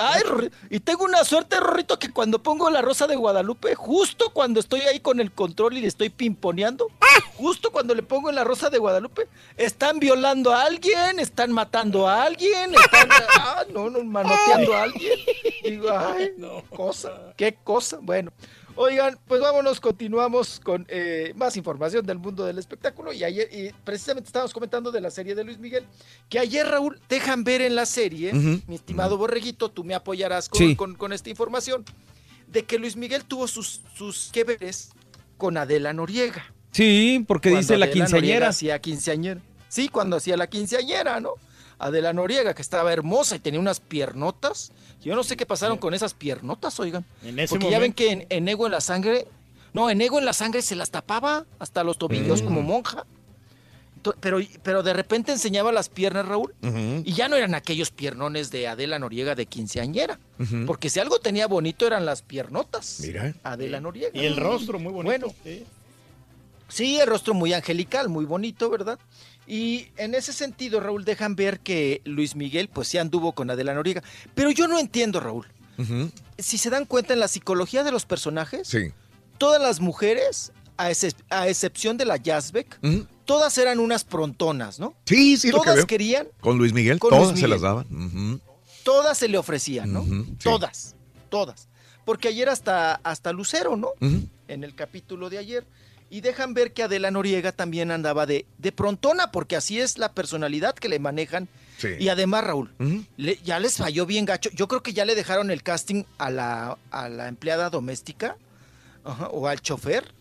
Ay, y tengo una suerte, Rorrito, que cuando pongo la rosa de Guadalupe, justo cuando estoy ahí con el control y le estoy pimponeando, justo cuando le pongo en la rosa de Guadalupe, están violando a alguien, están matando a alguien, están, ah, no, no, manoteando a alguien. Digo, ay, cosa, qué cosa. Bueno, oigan, pues vámonos, continuamos con eh, más información del mundo del espectáculo. Y ayer, y precisamente estábamos comentando de la serie de Luis Miguel, que ayer, Raúl, dejan ver en la serie, mi estimado Borreguito, tú me apoyarás con, Sí. con- con esta información, de que Luis Miguel tuvo sus, sus que veres con Adela Noriega. Sí, porque Cuando dice la Noriega quinceañera. hacía quinceañera. Sí, cuando hacía la quinceañera, ¿no? Adela Noriega, que estaba hermosa y tenía unas piernotas. Yo no sé qué pasaron con esas piernotas, oigan. En ese Porque ya ven que en, en Ego en la Sangre, no, en Ego en la Sangre se las tapaba hasta los tobillos Mm. como monja. To- Pero, pero de repente enseñaba las piernas, Raúl, y ya no eran aquellos piernones de Adela Noriega de quinceañera. Porque si algo tenía bonito eran las piernotas. Mira. Adela Noriega. Y el rostro muy bonito. Bueno, sí. Sí, el rostro muy angelical, muy bonito, ¿verdad? Y en ese sentido, Raúl, dejan ver que Luis Miguel, pues sí anduvo con Adela Noriega. Pero yo no entiendo, Raúl. Si se dan cuenta en la psicología de los personajes, Sí. todas las mujeres, a, excep- a excepción de la Yazbek, todas eran unas prontonas, ¿no? Sí, sí, lo que todas veo. querían, Con Luis Miguel, Con todas Luis se las daban. Todas se le ofrecían, ¿no? sí. Todas, todas. Porque ayer hasta, hasta Lucero, ¿no? En el capítulo de ayer. Y dejan ver que Adela Noriega también andaba de, de prontona, porque así es la personalidad que le manejan. Sí. Y además, Raúl, le- ya les falló bien gacho. Yo creo que ya le dejaron el casting a la, a la empleada doméstica ajá, o al chofer.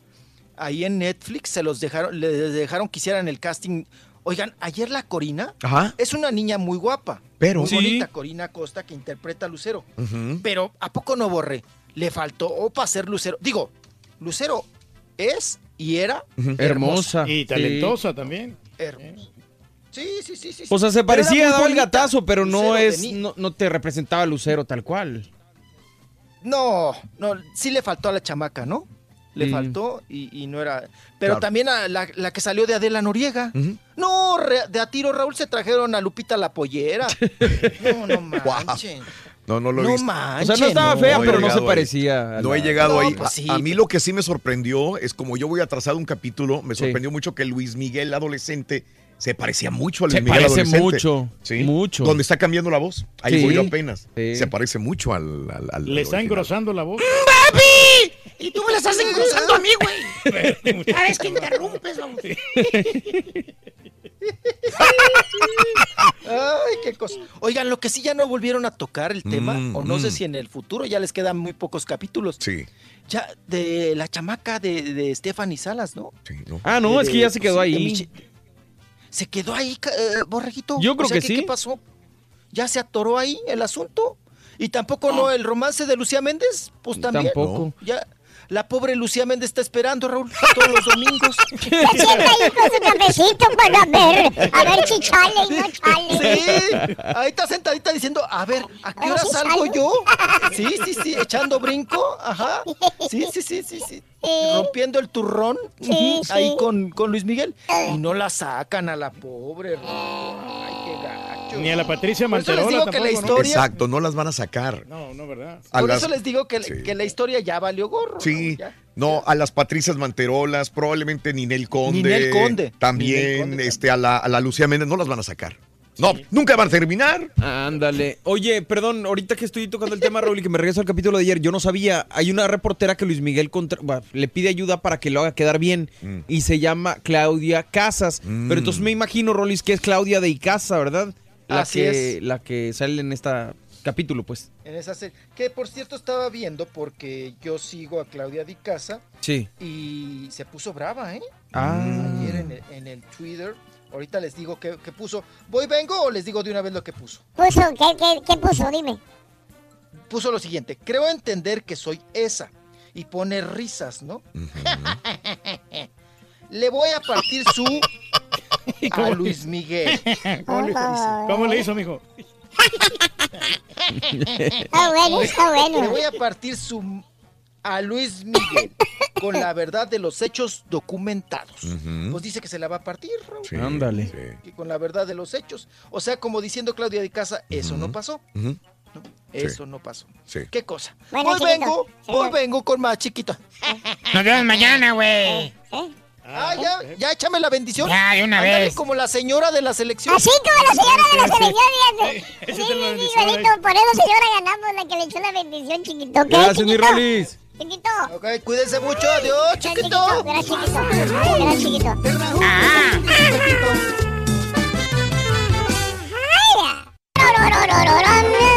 Ahí en Netflix se los dejaron, le dejaron que hicieran el casting. Oigan, ayer la Corina Ajá. es una niña muy guapa. Pero- Muy Sí. bonita, Corina Costa, que interpreta a Lucero. Pero ¿a poco no borré? Le faltó para ser Lucero. Digo, Lucero es y era Hermosa. Y Sí. talentosa también. hermosa. Sí, sí, sí, sí. O sea, se parecía, daba el gatazo, pero no es, no, no te representaba a Lucero tal cual. No, no, sí le faltó a la chamaca, ¿no? Le Mm. faltó y, y no era. Pero Claro. también a la, la que salió de Adela Noriega. No, re- de a tiro Raúl se trajeron a Lupita la pollera. no, no manchen. No, no lo he No visto. O sea, no estaba fea, no pero no se ahí. parecía. a No he llegado No, ahí. pues A- sí. a, mí lo que sí me sorprendió es como yo voy atrasado un capítulo, me Sí. sorprendió mucho que Luis Miguel adolescente se parecía mucho a Luis Se Miguel parece adolescente. mucho, Sí. mucho. Donde está cambiando la voz. Ahí Sí. voy yo apenas. Sí. Se parece mucho al. al- al- Le al está original. engrosando la voz. ¡Papi! Y tú me la estás engrosando a mí, güey. Sabes que interrumpes, vamos. Ay, qué cosa. Oigan, lo que sí ya no volvieron a tocar el tema, Mm, o no mm. sé si en el futuro ya les quedan muy pocos capítulos. Sí, Ya, de la chamaca de, de Stephanie Salas, ¿no? sí, no. Ah, no, De- es que ya se quedó ahí. Michi- ¿Se quedó ahí, eh, borreguito? Yo creo O sea, que sí. ¿Qué pasó? ¿Ya se atoró ahí el asunto? ¿Y tampoco no el romance de Lucía Méndez? Pues también. Tampoco. Ya, la pobre Lucía Méndez está esperando, Raúl, todos los domingos. Se sienta ahí con su cafecito para ver, a ver si chale y no chale. Sí, ahí está sentadita diciendo, a ver, ¿a qué hora salgo yo? Sí, sí, sí, echando brinco, ajá. Sí, sí, sí, sí, sí. Rompiendo el turrón Sí, ujú, sí. ahí con, con Luis Miguel. Y no la sacan a la pobre. Ay. Ni a la Patricia Por eso les Manterola digo que la tampoco, ¿no? historia- Exacto, no las van a sacar. No, no, ¿verdad? A Por las- eso les digo que, Sí. que la historia ya valió gorro. Sí, no, a las Patricias Manterolas, probablemente Ninel Conde. Ninel Conde. También, Ninel Conde este, a la, a la Lucía Méndez, no las van a sacar. No, nunca van a terminar. Ándale. Oye, perdón, ahorita que estoy tocando el tema, Raúl, y que me regreso al capítulo de ayer, yo no sabía, hay una reportera que Luis Miguel contra- le pide ayuda para que lo haga quedar bien Mm. y se llama Claudia Casas. Pero entonces me imagino, Rolis, que es Claudia de Icaza, ¿verdad? La Así que, es. La que sale en este capítulo, pues. En esa serie. Que por cierto estaba viendo porque yo sigo a Claudia Di Casa Sí. y se puso brava, ¿eh? Ah. Ayer en el, en el Twitter. Ahorita les digo qué, qué puso. ¿Voy, vengo o les digo de una vez lo que puso? Puso, ¿qué, qué, qué puso? Dime. Puso lo siguiente. Creo entender que soy esa. Y pone risas, ¿no? Le voy a partir su a Luis Miguel. ¿Cómo le, ¿Cómo le hizo, mijo? Está bueno, está bueno. Le voy a partir su a Luis Miguel con la verdad de los hechos documentados. Pues dice que se la va a partir, Raúl. Ándale. Que con la verdad de los hechos. O sea, como diciendo Claudia de Casa, eso no pasó. Ujú. Eso no pasó. Sí. ¿Qué cosa? Bueno, chiquito. vengo, voy vengo con más chiquito. Nos vemos mañana, güey. Ah, ya, ya échame la bendición. Ya, de una Ándale, vez. como la señora de la selección. Así como la señora de la selección, fíjate. Sí, sí, igualito. Por eso, señora, ganamos la que le echó la bendición, chiquito. ¿ok, Gracias, mi chiquito? Rolis. Chiquito. Ok, cuídense mucho. Adiós, chiquito. Gracias, chiquito. Gracias, chiquito. Ah. Por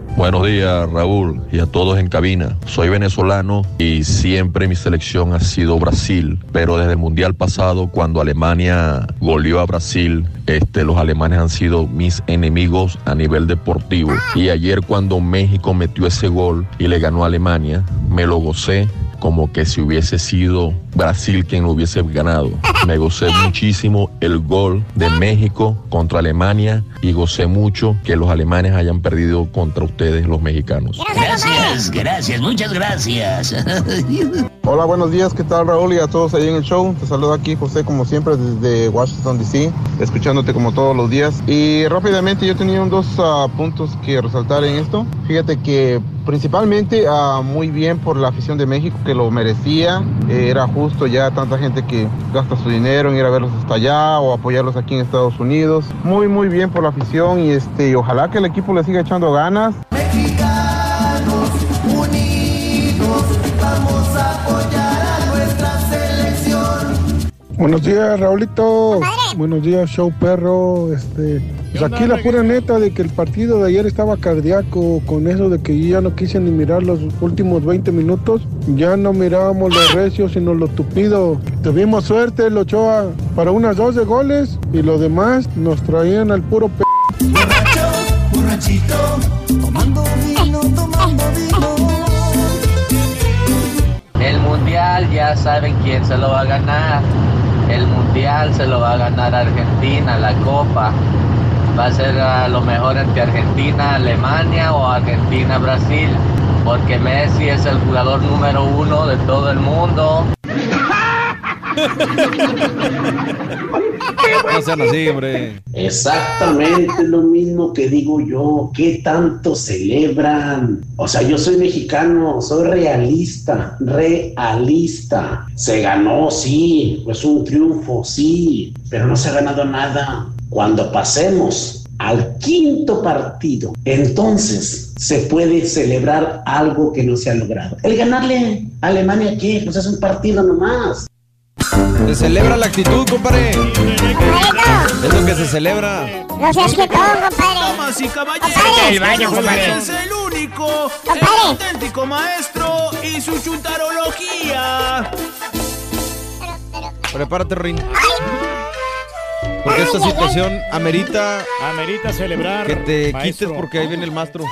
Buenos días, Raúl, y a todos en cabina. Soy venezolano y siempre mi selección ha sido Brasil, pero desde el Mundial pasado, cuando Alemania goleó a Brasil, este, los alemanes han sido mis enemigos a nivel deportivo. Y ayer cuando México metió ese gol y le ganó a Alemania, me lo gocé como que si hubiese sido Brasil quien lo hubiese ganado. Me gocé muchísimo el gol de México contra Alemania y gocé mucho que los alemanes hayan perdido contra ustedes los mexicanos. Gracias, gracias, muchas gracias. Hola, buenos días, ¿qué tal Raúl y a todos ahí en el show? Te saludo aquí José como siempre desde Washington DC, escuchándote como todos los días. Y rápidamente yo tenía dos ah, puntos que resaltar en esto. Fíjate que principalmente ah, muy bien por la afición de México que lo merecía. Eh, era justo ya tanta gente que gasta su dinero en ir a verlos hasta allá o apoyarlos aquí en Estados Unidos. Muy muy bien por la afición y este y ojalá que el equipo le siga echando ganas. Vamos a apoyar a nuestra selección. Buenos días, Raulito. Buenos días, show perro. Este, pues aquí la pura neta de que el partido de ayer estaba cardíaco con eso de que ya no quise ni mirar los últimos 20 minutos. Ya no mirábamos los recios, sino lo tupido. Tuvimos suerte, el Ochoa, para unas 12 goles y lo demás nos traían al puro p. Borrachito, ya saben quién se lo va a ganar. El mundial se lo va a ganar Argentina, la copa. Va a ser a lo mejor entre Argentina, Alemania o Argentina, Brasil. Porque Messi es el jugador número uno de todo el mundo. No sean así, hombre. Exactamente lo mismo que digo yo. ¿Qué tanto celebran? O sea, yo soy mexicano, soy realista, realista. Se ganó, sí, es un triunfo, sí, pero no se ha ganado nada. Cuando pasemos al quinto partido, entonces se puede celebrar algo que no se ha logrado. El ganarle a Alemania, ¿qué? Pues es un partido nomás. Se celebra la actitud, compadre. Es lo que se celebra. No seas que todo, compadre. Damas y caballeros, Compadre. El baño, compadre. es el único, el auténtico maestro y su chuntarología. Prepárate, Rin. Porque esta situación amerita. Amerita celebrar. Que te maestro. quites porque ahí viene el maestro.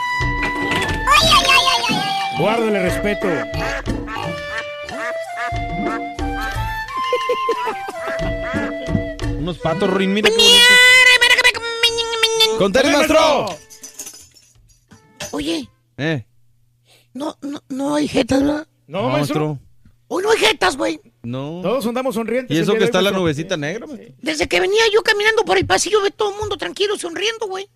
Guárdale respeto. Unos patos ruin, mira. qué bonito. ¡Contale, maestro! Oye, Eh. no, no, no hay jetas, ¿verdad? No, maestro. Hoy no hay jetas, güey. No. Todos andamos sonrientes. Y eso que está la nubecita negra, maestro. Desde que venía yo caminando por el pasillo, ve todo el mundo tranquilo, sonriendo, güey.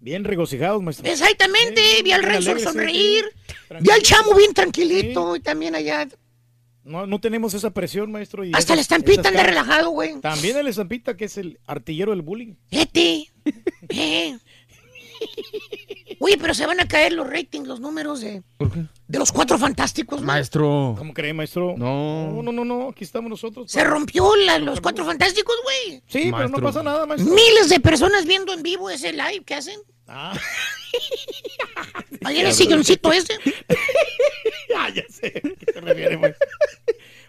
Bien regocijados, maestro. Exactamente, vi al sí, sonreír. sí. Vi al chamo bien tranquilito y también allá. No, no tenemos esa presión, maestro. y Hasta esas- la estampita anda relajado, güey. También el estampita, que es el artillero del bullying. Vete. Eh. Oye, pero se van a caer los ratings, los números de, de los cuatro fantásticos. güey. Maestro. ¿Cómo cree, maestro? No. No, no, no, no, aquí estamos nosotros. Se rompió la- los cuatro fantásticos, güey. Sí, pero no pasa nada, maestro. Miles de personas viendo en vivo ese live que hacen. Ah. Ahí en el silloncito ese. Ah, ya sé. ¿a qué maestro?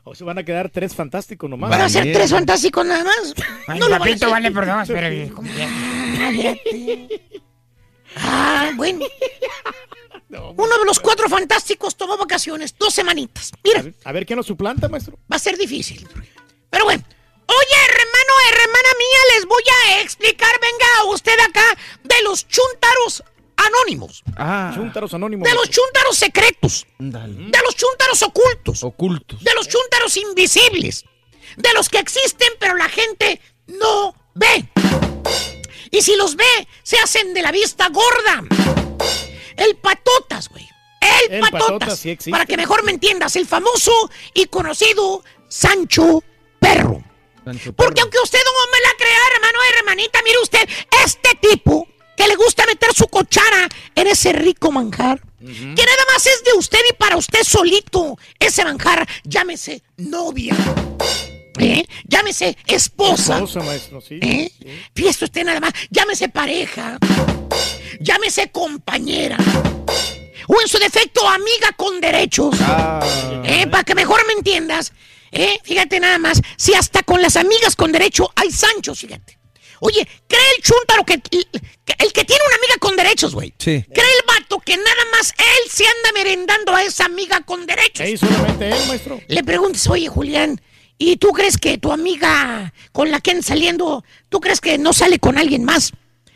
O se van a quedar tres fantásticos nomás. Van a ser tres fantásticos nada más. Ay, No a papito, vale que- Ah. Ah, bueno. Uno de los cuatro fantásticos tomó vacaciones, dos semanitas. Mira, A ver quién lo suplanta, maestro. va a ser difícil. Pero bueno. Oye, hermano, hermana mía, les voy a explicar, venga usted acá, de los chúntaros anónimos. Ah. Chúntaros anónimos. De los chúntaros secretos. Dale. De los chúntaros ocultos. Ocultos. De los chúntaros invisibles. De los que existen pero la gente no ve. Y si los ve, se hacen de la vista gorda. El patotas, güey. El, El patotas. patotas sí existe. para que mejor me entiendas, el famoso y conocido Sancho Perro. Porque aunque usted no me la crea, hermano y hermanita, mire usted, este tipo que le gusta meter su cuchara en ese rico manjar, que nada más es de usted y para usted solito, ese manjar, llámese novia, ¿eh? llámese esposa, Esposa, maestro, sí. ¿eh? Fíjese usted nada más, llámese pareja, llámese compañera, o en su defecto amiga con derechos. ¿Eh? Para que mejor me entiendas. ¿Eh? Fíjate nada más. Si hasta con las amigas con derecho hay Sanchos, fíjate. Oye, cree el chúntaro que, que- el que tiene una amiga con derechos, güey. Sí. Cree el vato que nada más él se anda merendando a esa amiga con derechos. Sí, solamente él, maestro. Le preguntas, oye, Julián, ¿y tú crees que tu amiga con la que andas saliendo, tú crees que no sale con alguien más?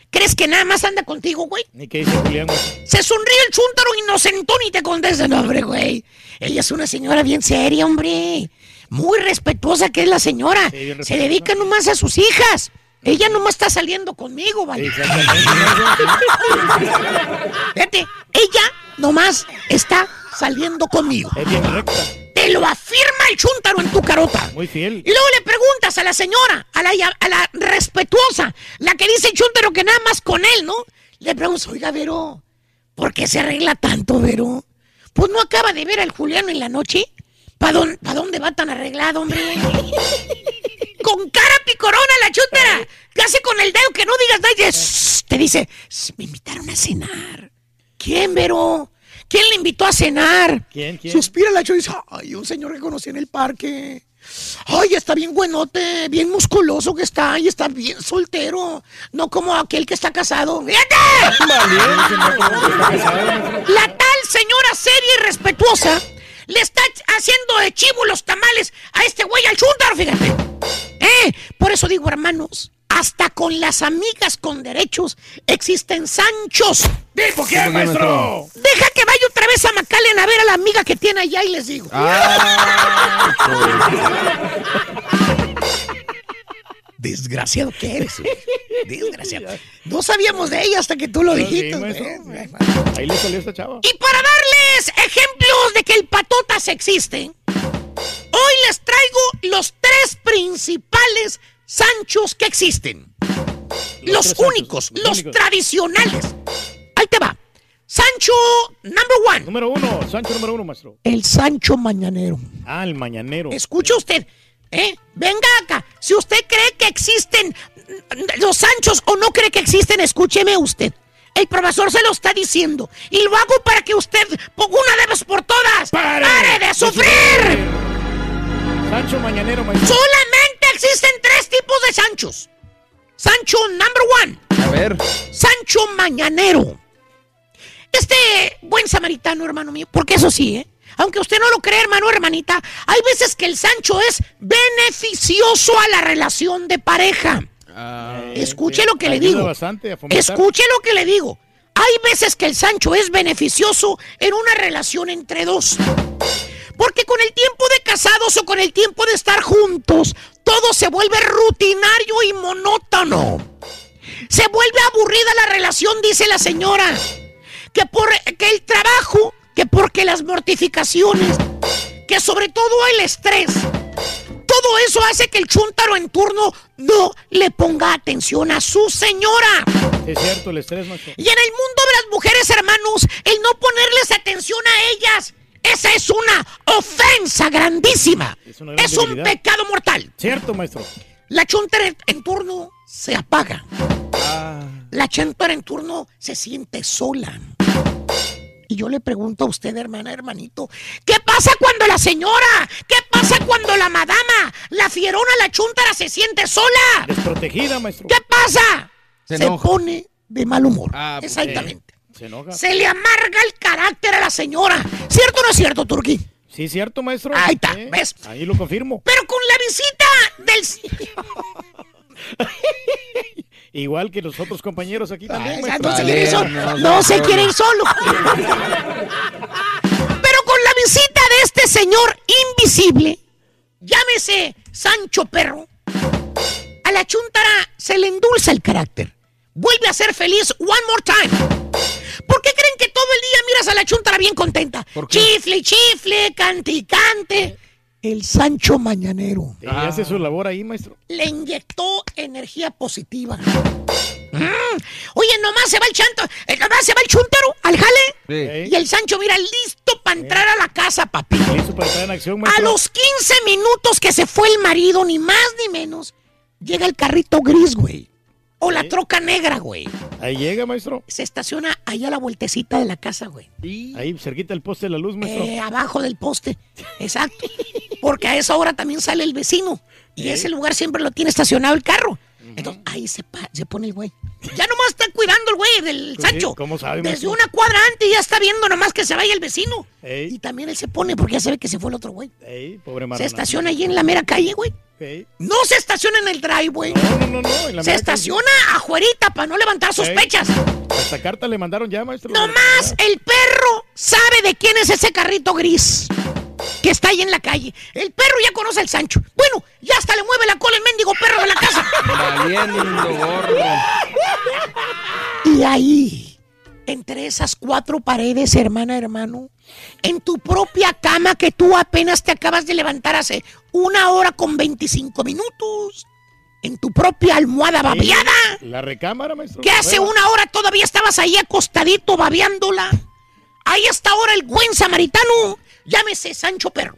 ¿Crees que nada más anda contigo, güey? Ni qué dice Julián. Se sonríe el chúntaro inocentón y te contesta, no, hombre, güey. Ella es una señora bien seria, hombre. Muy respetuosa que es la señora. Sí, Se dedica nomás a sus hijas. Ella nomás está saliendo conmigo, vale. Fíjate, ella nomás está saliendo conmigo. Es bien recta. Te lo afirma el chúntaro en tu carota. Muy fiel. Y luego le preguntas a la señora, a la, a la respetuosa, la que dice el chúntaro que nada más con él, ¿no? Le preguntas, oiga, Vero, ¿por qué se arregla tanto, Vero? Pues no acaba de ver al Julián en la noche. ¿Para dónde, pa dónde va tan arreglado, hombre? con cara picorona la chúntara. Casi con el dedo que no digas dice, Te dice, "Shh, me invitaron a cenar. ¿Quién, Vero? ¿Quién le invitó a cenar? ¿Quién, quién? Suspira la chúntara y dice, ay, un señor que conocí en el parque. Ay, está bien buenote, bien musculoso que está y está bien soltero. No como aquel que está casado. ¡Fíjate! La tal señora seria y respetuosa le está haciendo de chivo los tamales a este güey al chúntaro, fíjate. ¿Eh? Por eso digo, hermanos, hasta con las amigas con derechos existen Sanchos. ¿Tipo quién, maestro? Deja que vaya otra vez a McAllen a ver a la amiga que tiene allá y les digo. Desgraciado que eres. Desgraciado. No sabíamos de ella hasta que tú lo dijiste. maestro. güey. Ahí le salió esta chava. Y para darles ejemplos de que el patotas existe, hoy les traigo los tres principales Sanchos que existen. Los, únicos, los los únicos. tradicionales. Ahí te va. Sancho number one. Número uno, Sancho número uno, maestro. El Sancho Mañanero. Ah, el mañanero. Escucha usted, ¿eh? Venga acá. Si usted cree que existen los Sanchos o no cree que existen, escúcheme usted. El profesor se lo está diciendo. Y lo hago para que usted ponga una vez por todas. ¡Pare, de sufrir! Sancho mañanero, maestro. Solamente existen tres tipos de Sanchos. Sancho number one. A ver. Sancho Mañanero. Este buen samaritano, hermano mío, porque eso sí, ¿eh? Aunque usted no lo cree, hermano hermanita, hay veces que el Sancho es beneficioso a la relación de pareja. Escuche lo que le digo. Escuche lo que le digo. Hay veces que el Sancho es beneficioso en una relación entre dos. Porque con el tiempo de casados o con el tiempo de estar juntos, todo se vuelve rutinario y monótono. Se vuelve aburrida la relación, dice la señora. Que por que el trabajo, que porque las mortificaciones, que sobre todo el estrés. Todo eso hace que el chúntaro en turno no le ponga atención a su señora. Es cierto, el estrés, maestro. Y en el mundo de las mujeres, hermanos, el no ponerles atención a ellas, esa es una ofensa grandísima. Es una gran Es un pecado mortal. Cierto, maestro. La chuntara en, turno se apaga. Ah. La chuntara en turno se siente sola. Y yo le pregunto a usted, hermana, hermanito, ¿qué pasa cuando la señora? ¿Qué pasa cuando la madama, la fierona, la chuntara se siente sola? Desprotegida, maestro. ¿Qué pasa? Se Se, pone de mal humor. Ah, pues, Exactamente. Se enoja. Se le amarga el carácter a la señora. ¿Cierto o no es cierto, Turquí? Sí, cierto, maestro. Ahí está, Sí, ¿ves? Ahí lo confirmo. Pero con la visita del... Igual que los otros compañeros aquí también, no se quiere ir solo. No se quiere ir solo. Pero con la visita de este señor invisible, llámese Sancho Perro, a la chuntara se le endulza el carácter. Vuelve a ser feliz one more time. ¿Por qué creen que todo el día miras a la chuntara bien contenta? Chifle, chifle, cante y cante. El Sancho Mañanero Y hace su labor ahí, maestro. le inyectó energía positiva. Mm. Oye, nomás se va el chanto, eh, nomás se va el chuntero al jale. Y el Sancho, mira, listo para entrar a la casa, papi. Listo para estar en acción, A maestro. los 15 minutos que se fue el marido, ni más ni menos, llega el carrito gris, güey. O la troca negra, güey. Ahí llega, maestro. Se estaciona allá a la vueltecita de la casa, güey. Ahí cerquita del poste de la luz, maestro. Eh, abajo del poste. Exacto. Porque a esa hora también sale el vecino. Y ese lugar siempre lo tiene estacionado el carro. Entonces ahí se, pa- se pone el güey. Ya nomás está cuidando el güey del Sancho. ¿cómo sabe, Desde maestro? una cuadra antes ya está viendo nomás que se vaya el vecino. Ey, Y también él se pone porque ya sabe que se fue el otro güey. ey, pobre Se estaciona ahí en la mera calle, güey. Ey. No se estaciona en el driveway. No, no, no, no. en la Se estaciona afuerita para no levantar calle. sospechas. Ey. Hasta carta le mandaron ya, maestro. Nomás el perro sabe de quién es ese carrito gris que está ahí en la calle. El perro ya conoce al Sancho. Bueno, ya hasta le mueve la cola el mendigo perro de la casa. Valiendo gordo. Y ahí, entre esas cuatro paredes, hermana, hermano, en tu propia cama que tú apenas te acabas de levantar hace una hora con 25 minutos, en tu propia almohada babeada, La recámara, maestro. que hace una hora todavía estabas ahí acostadito babeándola. Ahí está ahora el buen samaritano, llámese Sancho Perro.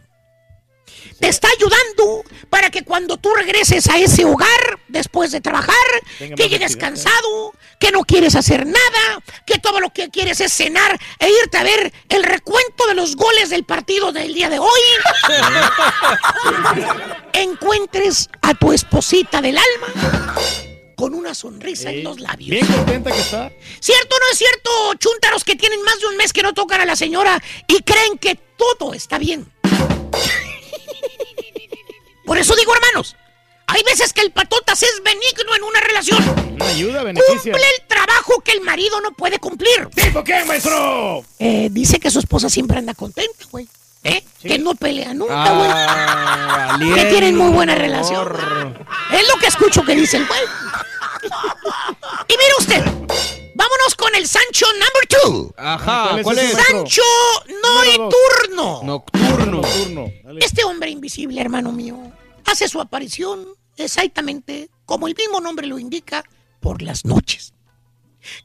Te está ayudando para que cuando tú regreses a ese hogar después de trabajar, Tenga que llegues cansado, que no quieres hacer nada, que todo lo que quieres es cenar e irte a ver el recuento de los goles del partido del día de hoy. Encuentres a tu esposita del alma con una sonrisa en los labios. Bien contenta que está. ¿Cierto o no es cierto, chuntaros que tienen más de un mes que no tocan a la señora y creen que todo está bien? Por eso digo, hermanos, hay veces que el patotas es benigno en una relación. Una ayuda, beneficia. Cumple el trabajo que el marido no puede cumplir. ¿Tipo qué, maestro? Eh, dice que su esposa siempre anda contenta, güey. ¿Eh? Que no pelea nunca, güey. Ah, que tienen muy buena relación. Es lo que escucho que dice el güey. Y mire usted, vámonos con el Sancho number two. Ajá, ¿Cuál es. Sancho dos. Nocturno. Nocturno. Este hombre invisible, hermano mío, hace su aparición exactamente como el mismo nombre lo indica, por las noches.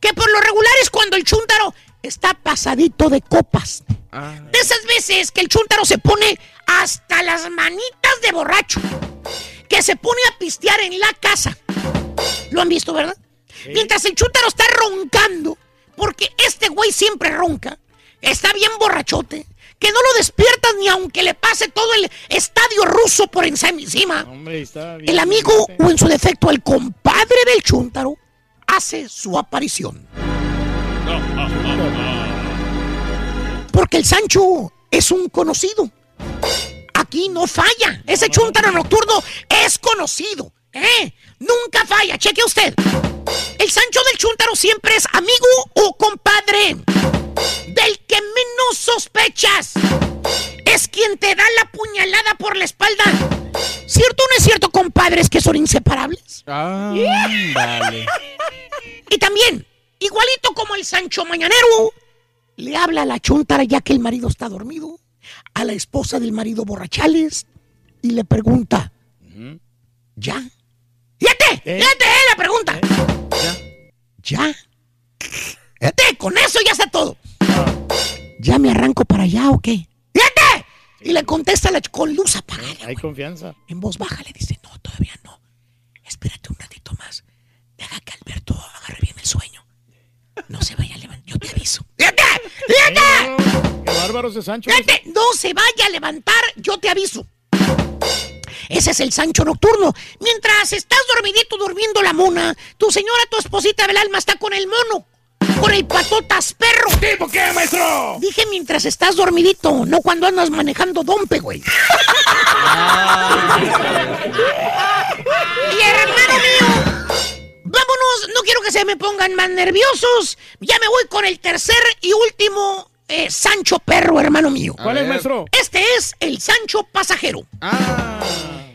Que por lo regular es cuando el chúntaro está pasadito de copas. Ah. De esas veces que el chúntaro se pone hasta las manitas de borracho. Que se pone a pistear en la casa. ¿Lo han visto, verdad? Mientras el chúntaro está roncando, porque este güey siempre ronca, está bien borrachote, que no lo despiertas ni aunque le pase todo el estadio ruso por encima. Hombre, está bien. El amigo, o en su defecto, el compadre del chúntaro, hace su aparición. Porque el Sancho es un conocido. Aquí no falla. Ese chuntaro nocturno es conocido. ¿Eh? Nunca falla. Cheque usted. El Sancho del Chuntaro siempre es amigo o compadre. Del que menos sospechas. Es quien te da la puñalada por la espalda. ¿Cierto o no es cierto, compadres, que son inseparables? Ah, vale. Y también, igualito como el Sancho Mañanero, le habla a la chuntara ya que el marido está dormido, a la esposa del marido borrachales, y le pregunta, ¿ya? ¡Fíjate! ¡Fíjate! eh, La pregunta. ¿Ya? Fíjate, con eso ya está todo. ¿Ya me arranco para allá o qué? ¡Fíjate! Y le contesta la con luz apagada. Hay confianza. En voz baja le dice, no, todavía no. Espérate un ratito más. Deja que Alberto agarre bien el sueño. No se vaya a levantar, yo te aviso. ¡Fíjate! ¡Fíjate! Qué bárbaro ese Sancho. Fíjate, no se vaya a levantar, yo te aviso. Ese es el Sancho nocturno. Mientras estás dormidito durmiendo la mona, tu señora, tu esposita del alma está con el mono. Con el patotas perro. ¿Tipo qué, maestro? Dije mientras estás dormidito, no cuando andas manejando dompe, güey. y hermano mío, no quiero que se me pongan más nerviosos. Ya me voy con el tercer y último eh, Sancho perro, hermano mío. ¿Cuál es, maestro? Este es el Sancho pasajero.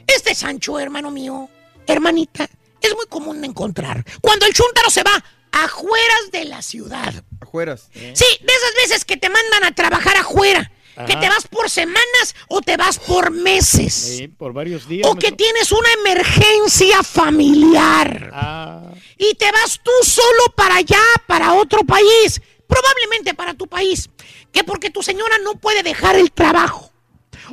Este Sancho, hermano mío, hermanita, es muy común de encontrar. Cuando el chúntaro se va afueras de la ciudad. Afueras. Sí, de esas veces que te mandan a trabajar afuera. Que te vas por semanas o te vas por meses. Sí, por varios días. O que tienes una emergencia familiar. Ah, Y te vas tú solo para allá, para otro país. Probablemente para tu país. Que porque tu señora no puede dejar el trabajo.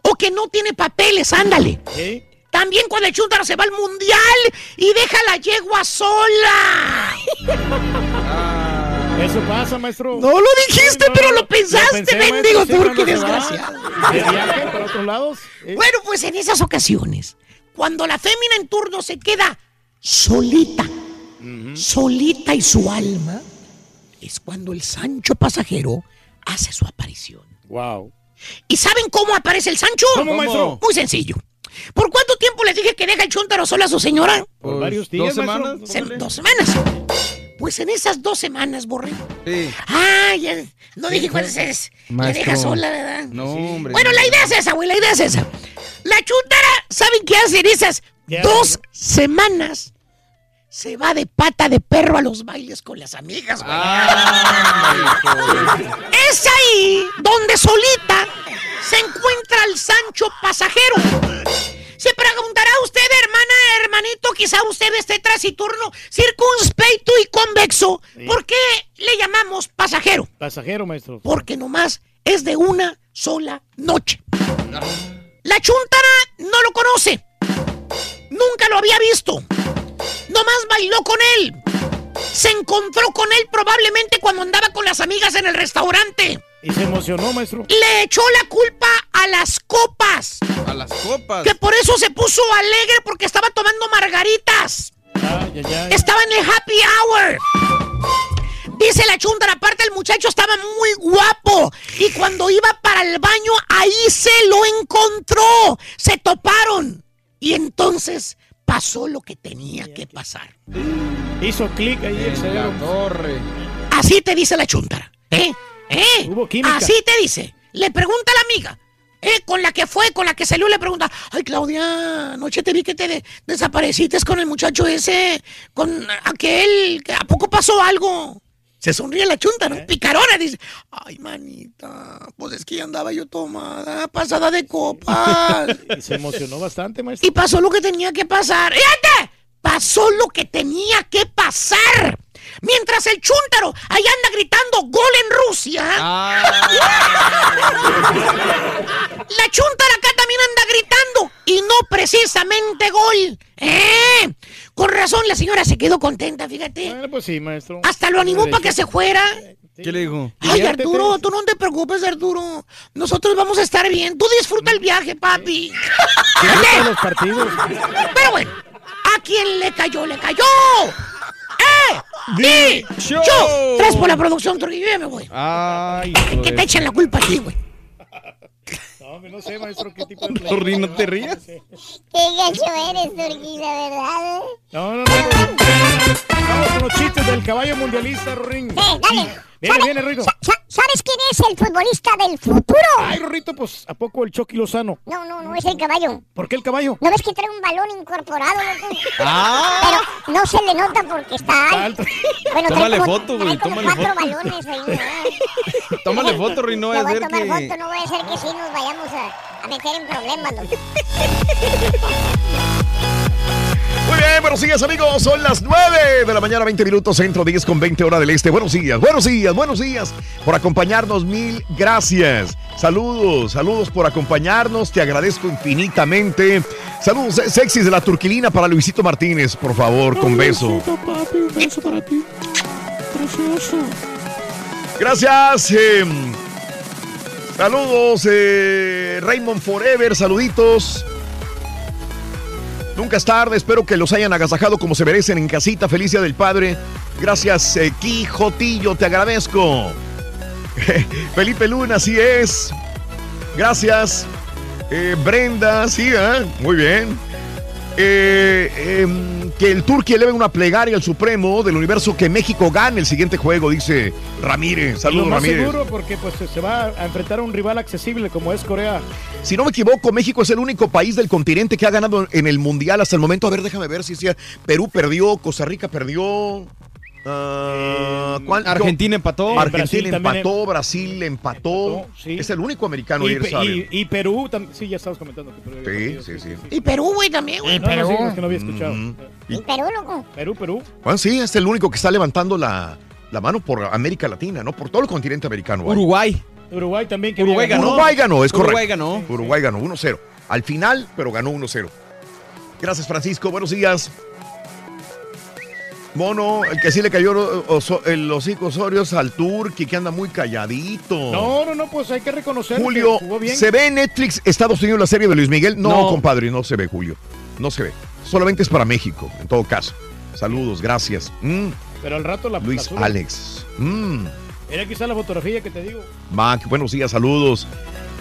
O que no tiene papeles, ándale. ¿sí? También cuando el chúntaro se va al mundial y deja la yegua sola. Eso pasa, maestro. No lo dijiste, pero lo pensaste, pensé, mendigo maestro, turco desgraciado. De viaje para otros lados. ¿eh? Bueno, pues en esas ocasiones, cuando la fémina en turno se queda solita, solita y su alma, es cuando el Sancho pasajero hace su aparición. Wow. ¿Y saben cómo aparece el Sancho? ¿Cómo, maestro? Muy sencillo. ¿Por cuánto tiempo les dije que deja el chúntaro solo a su señora? Por varios días, ¿Dos semanas? Se- dos semanas. Pues en esas dos semanas, borré. Sí. Ah, ya. No dije cuántas es. Maestro. deja sola, ¿verdad? No, hombre. Bueno, la idea es esa, güey, la idea es esa. La chúntara, ¿saben qué hace en esas ¿Qué dos semanas? Se va de pata de perro a los bailes con las amigas, güey. Es ahí donde solita se encuentra el Sancho pasajero. Se preguntará usted, hermana, hermanito, quizá usted esté taciturno, circunspecto y convexo. ¿Por qué le llamamos pasajero? Pasajero, maestro. Porque nomás es de una sola noche. La chuntara no lo conoce. Nunca lo había visto. Nomás bailó con él. Se encontró con él probablemente cuando andaba con las amigas en el restaurante. Y se emocionó, maestro. Le echó la culpa a las copas. Las copas. Que por eso se puso alegre porque estaba tomando margaritas. Ay, ay, ay. Estaba en el happy hour. Dice la chuntara, aparte el muchacho estaba muy guapo. Y cuando iba para el baño, ahí se lo encontró. Se toparon. Y entonces pasó lo que tenía que pasar. Hizo clic ahí el La cerebro. torre. Así te dice la chuntara. ¿Eh? ¿Eh? Hubo química. Así te dice. Le pregunta a la amiga. ¿Eh? Con la que fue, con la que salió, le pregunta. Ay, Claudia, anoche te vi que te de- desapareciste con el muchacho ese, con aquel. que ¿A poco pasó algo? Se sonríe la chunta, ¿Eh? ¿no? Picarona, dice. Ay, manita, pues es que ya andaba yo tomada, pasada de copas. Y se emocionó bastante, maestro. y pasó lo que tenía que pasar. ¡Fíjate! Pasó lo que tenía que pasar. Mientras el chúntaro ahí anda gritando gol en Rusia. La chúntara acá también anda gritando. Y no precisamente gol. ¿Eh? Con razón la señora se quedó contenta, fíjate. Bueno, pues sí, maestro. Hasta lo animó para que se fuera. ¿Qué le dijo? Ay. Arturo, tú no te preocupes, Arturo. Nosotros vamos a estar bien. Tú disfruta el viaje, papi. Disfruta los partidos. Pero bueno, a quien le cayó, le cayó. ¡Eh! Show. ¡Yo! Tras por la producción, Trujillo, ya me voy. Ay, Que te echen la culpa a ti, güey. No sé, maestro, qué tipo de Turri, no te rías. Qué gacho eres, Turquí, la verdad. No, no, no. Vamos con los chistes del caballo mundialista, Rorín. Eh, dale. Viene, viene, Rito. Sa- sa- ¿Sabes quién es el futbolista del futuro? Ay, Rorrito, pues, ¿a poco el Chucky Lozano? No, no, no es el caballo. ¿Por qué el caballo? ¿No ves que trae un balón incorporado, loco? Ah. Pero no se le nota porque está alto. Bueno, trae Tómale como- foto, güey, como tómale cuatro foto. balones ahí. ¿no? Tómale foto, Rui, no a voy a ser tomar que... foto, no voy a hacer que sí nos vayamos a, a meter en problemas, loco. Bien, buenos días amigos, son las 9 de la mañana, 20 minutos, centro 10 con 20 hora del este. Buenos días, buenos días, buenos días por acompañarnos, mil gracias. Saludos, saludos por acompañarnos, te agradezco infinitamente. Saludos sexys de la turquilina para Luisito Martínez, por favor, con beso. papi, un beso para ti. Precioso. Gracias. eh, saludos, eh, Raymond Forever, saluditos. Nunca es tarde, espero que los hayan agasajado como se merecen en casita. Feliz Día del Padre. Gracias, eh, Quijotillo, te agradezco. Felipe Luna, así es. Gracias. Eh, Brenda, sí, ¿eh? muy bien. Eh, em, que el Turqui eleve una plegaria al Supremo del universo que México gane el siguiente juego, dice Ramírez. Saludos, Ramírez. seguro porque pues se va a enfrentar a un rival accesible como es Corea. Si no me equivoco, México es el único país del continente que ha ganado en el Mundial hasta el momento. A ver, déjame ver si sea. Perú perdió, Costa Rica perdió. Ah, ¿cuál? Argentina empató. Argentina Brasil también empató, Brasil empató. Es el único americano Y, sabe. y- y Perú también. Sí, ya estabas comentando. que Perú Sí, perdido, sí, sí. Y Perú, güey, también, güey. No, no, sí, es que no había escuchado. Y Perú, loco. Perú, Perú. Bueno, sí, es el único que está levantando la, la mano por América Latina, ¿no? Por todo el continente americano. Uruguay. Uruguay también. Que Uruguay ganó. Uruguay ganó, es correcto. Uruguay ganó. Uruguay ganó 1-0. Al final, pero ganó 1-0. Gracias, Francisco. Buenos días. Mono, el que sí le cayó el hocico Osorio es al Turqui, que anda muy calladito. No, no, no, pues hay que reconocer Julio, que jugó bien. ¿se ve en Netflix Estados Unidos la serie de Luis Miguel? No, No. compadre, no se ve, Julio. No se ve. Solamente es para México, en todo caso. Saludos, gracias. Mm, Pero al rato la Luis la. Alex. Mm. Era quizá la fotografía que te digo. Mac, buenos días, saludos.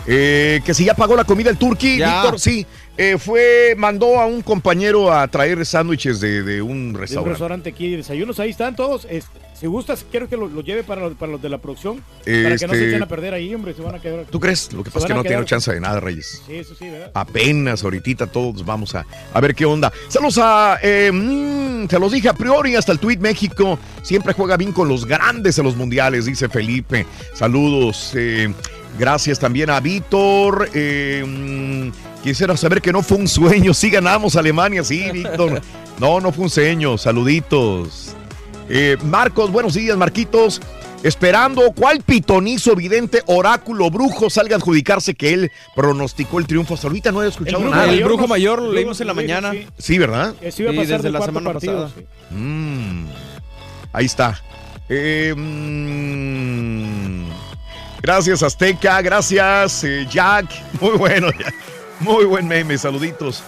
Eh, que si ya pagó la comida el turqui. Víctor, sí. Eh, fue, mandó a un compañero a traer sándwiches de, de un De un restaurante. restaurante aquí de desayunos, ahí están todos. Si gustas, quiero que lo, lo lleve para los, para los de la producción. Para que no se Este- echen a perder ahí, hombre, se van a quedar. ¿Tú crees? Lo que pasa es que no quedar- chance de nada, Reyes. Sí, eso sí, ¿verdad? Apenas ahorita todos vamos a, a ver qué onda. Saludos a, eh, mm, se los dije a priori, hasta el Tweet México. Siempre juega bien con los grandes en los mundiales, dice Felipe. Saludos. eh, gracias también a Víctor. eh, mm, quisiera saber que no fue un sueño. Sí ganamos Alemania, sí, Víctor. No, no fue un sueño. Saluditos. Eh, Marcos, buenos días, Marquitos. Esperando cuál pitonizo, vidente, oráculo, brujo salga a adjudicarse que él pronosticó el triunfo. Hasta ahorita no he escuchado brujo nada. mayor, El brujo mayor lo leímos en la mañana. sí. Sí, ¿verdad? Iba a Sí, pasar desde la semana partido, pasada. sí. Mm, ahí está. Eh, mm, gracias, Azteca. Gracias, eh, Jack. Muy bueno, Jack. Muy buen meme. Saluditos.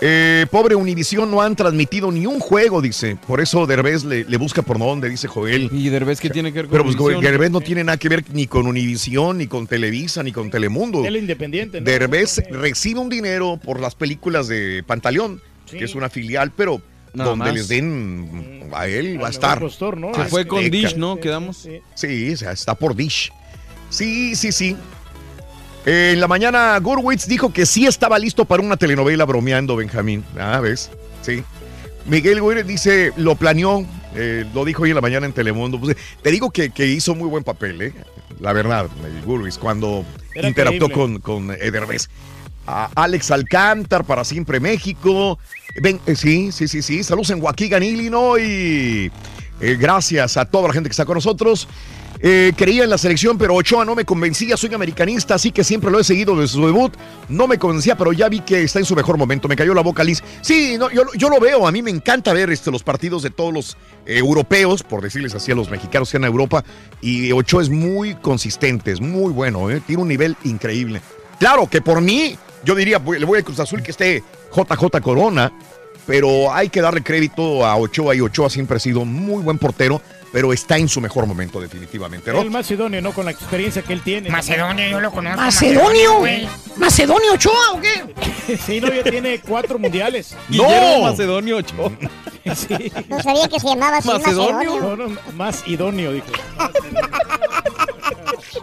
Eh, pobre Univisión no han transmitido ni un juego, dice. Por eso Derbez le, le busca por dónde, dice Joel. Y Derbez, ¿qué tiene que ver con Pero pues? Derbez no tiene nada que ver ni con Univisión, ni con Televisa, ni con Telemundo. Él independiente. ¿no? Derbez recibe un dinero por las películas de Pantaleón, Sí. que es una filial, pero Nada donde más. les den a él va a estar. mejor postor, ¿no? Se fue con. Dish, ¿no? Quedamos. Sí, o sea, está por Dish. Sí, sí, sí. Eh, en la mañana, Gurwitz dijo que sí estaba listo para una telenovela bromeando, Benjamín. Ah, ¿ves? Sí. Miguel Gurwitz dice, lo planeó, eh, lo dijo hoy en la mañana en Telemundo. Pues, te digo que, que hizo muy buen papel, ¿eh? La verdad, el Gurwitz, cuando Era interactuó con, con Edervez. A Alex Alcántar para siempre México. Eh, sí, sí, sí, sí. Saludos en Waukegan, Illinois. Eh, gracias a toda la gente que está con nosotros. Eh, creía en la selección, pero Ochoa no me convencía. Soy americanista, así que siempre lo he seguido desde su debut. No me convencía, pero ya vi que está en su mejor momento. Me cayó la boca Liz. Sí, no, yo, yo lo veo. A mí me encanta ver este, los partidos de todos los eh, europeos, por decirles así a los mexicanos que en Europa. Y Ochoa es muy consistente, es muy bueno. Tiene un nivel increíble. Claro que por mí, yo diría, le voy a Cruz Azul que esté JJ Corona, pero hay que darle crédito a Ochoa y Ochoa siempre ha sido muy buen portero pero está en su mejor momento definitivamente. ¿no? El más idóneo, ¿no? Con la experiencia que él tiene. Macedonio, yo lo conozco. ¿Macedonio? güey. ¿Macedonio Ochoa o qué? sí, no, ya tiene cuatro mundiales. Guillermo Macedonio Ochoa. Sí. No sabía que se llamaba así Macedonio. No, no, más idóneo, dijo.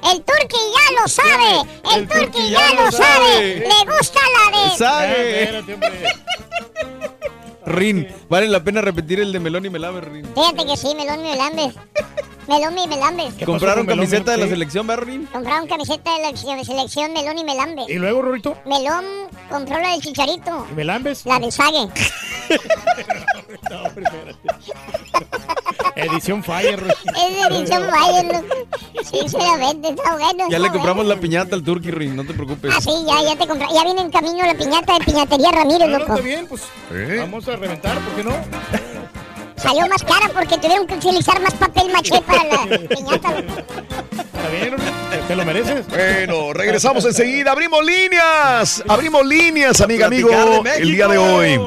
El Turqui ya lo sabe. El, Turqui ya, lo sabe. Le gusta la de. ¿Sabe? Rin, vale la pena repetir el de Melón y Melame, Rin. Fíjate que sí, Melón y Melambes. Melón y Melambes. ¿Compraron camiseta de la selección, ¿verdad, Rin? Compraron camiseta de la selección- selección Melón y Melambes. ¿Y luego, Rorito? Melón compró la del Chicharito. ¿Y Melambes? La del Sague. No, primero. Edición Fire. Es edición Bayern. Sinceramente, está bueno. Ya está le compramos bueno. la piñata al Turkey, Rin, no te preocupes. Ah, sí, ya, ya te compré. Ya viene en camino la piñata de piñatería Ramírez, loco. está bien, pues ¿Eh? vamos a reventar, ¿por qué no? Salió más cara porque tuvieron que utilizar más papel maché para la piñata. Está bien, te lo mereces. Bueno, regresamos enseguida. Abrimos líneas. Abrimos líneas, amiga, amigo. El día de hoy.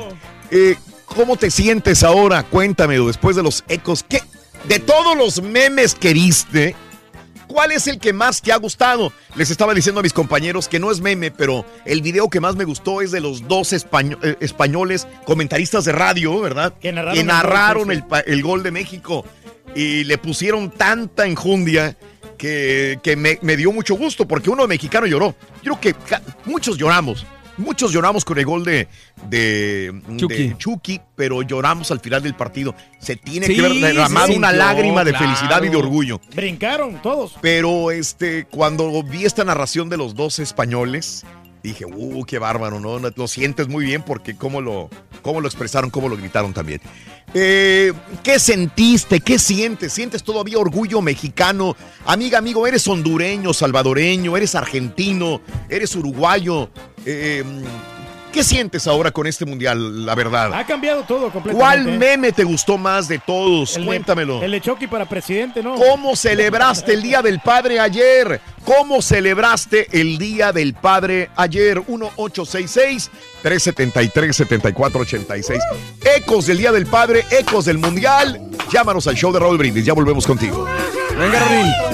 Eh, ¿Cómo te sientes ahora? Cuéntame, después de los ecos. ¿Qué? De todos los memes que viste, ¿cuál es el que más te ha gustado? Les estaba diciendo a mis compañeros que no es meme, pero el video que más me gustó es de los dos eh, españoles comentaristas de radio, ¿verdad? Que narraron Que el gol, el, el de México y le pusieron tanta enjundia que, que me, me dio mucho gusto porque uno mexicano lloró. Yo creo que muchos lloramos. Muchos lloramos con el gol de, de, Chucky. de Chucky, pero lloramos al final del partido. Se tiene Sí, que haber derramado una sintió, lágrima de claro. felicidad y de orgullo. Brincaron todos. Pero este, cuando vi esta narración de los dos españoles, dije, uh, qué bárbaro, ¿no? Lo sientes muy bien porque cómo lo, cómo lo expresaron, cómo lo gritaron también. Eh, ¿Qué sentiste? ¿Qué sientes? ¿Sientes todavía orgullo mexicano? Amiga, amigo, eres hondureño, salvadoreño, eres argentino, eres uruguayo. Eh, ¿Qué sientes ahora con este mundial, la verdad? Ha cambiado todo completamente. ¿Cuál meme te gustó más de todos? El de- Cuéntamelo. El de Chucky para presidente, ¿no? ¿Cómo celebraste el Día del Padre ayer? ¿Cómo celebraste el Día del Padre ayer? 1866-373-7486. Ecos del Día del Padre, ecos del Mundial. Llámanos al show de Raúl Brindis. Ya volvemos contigo. Venga, Rin.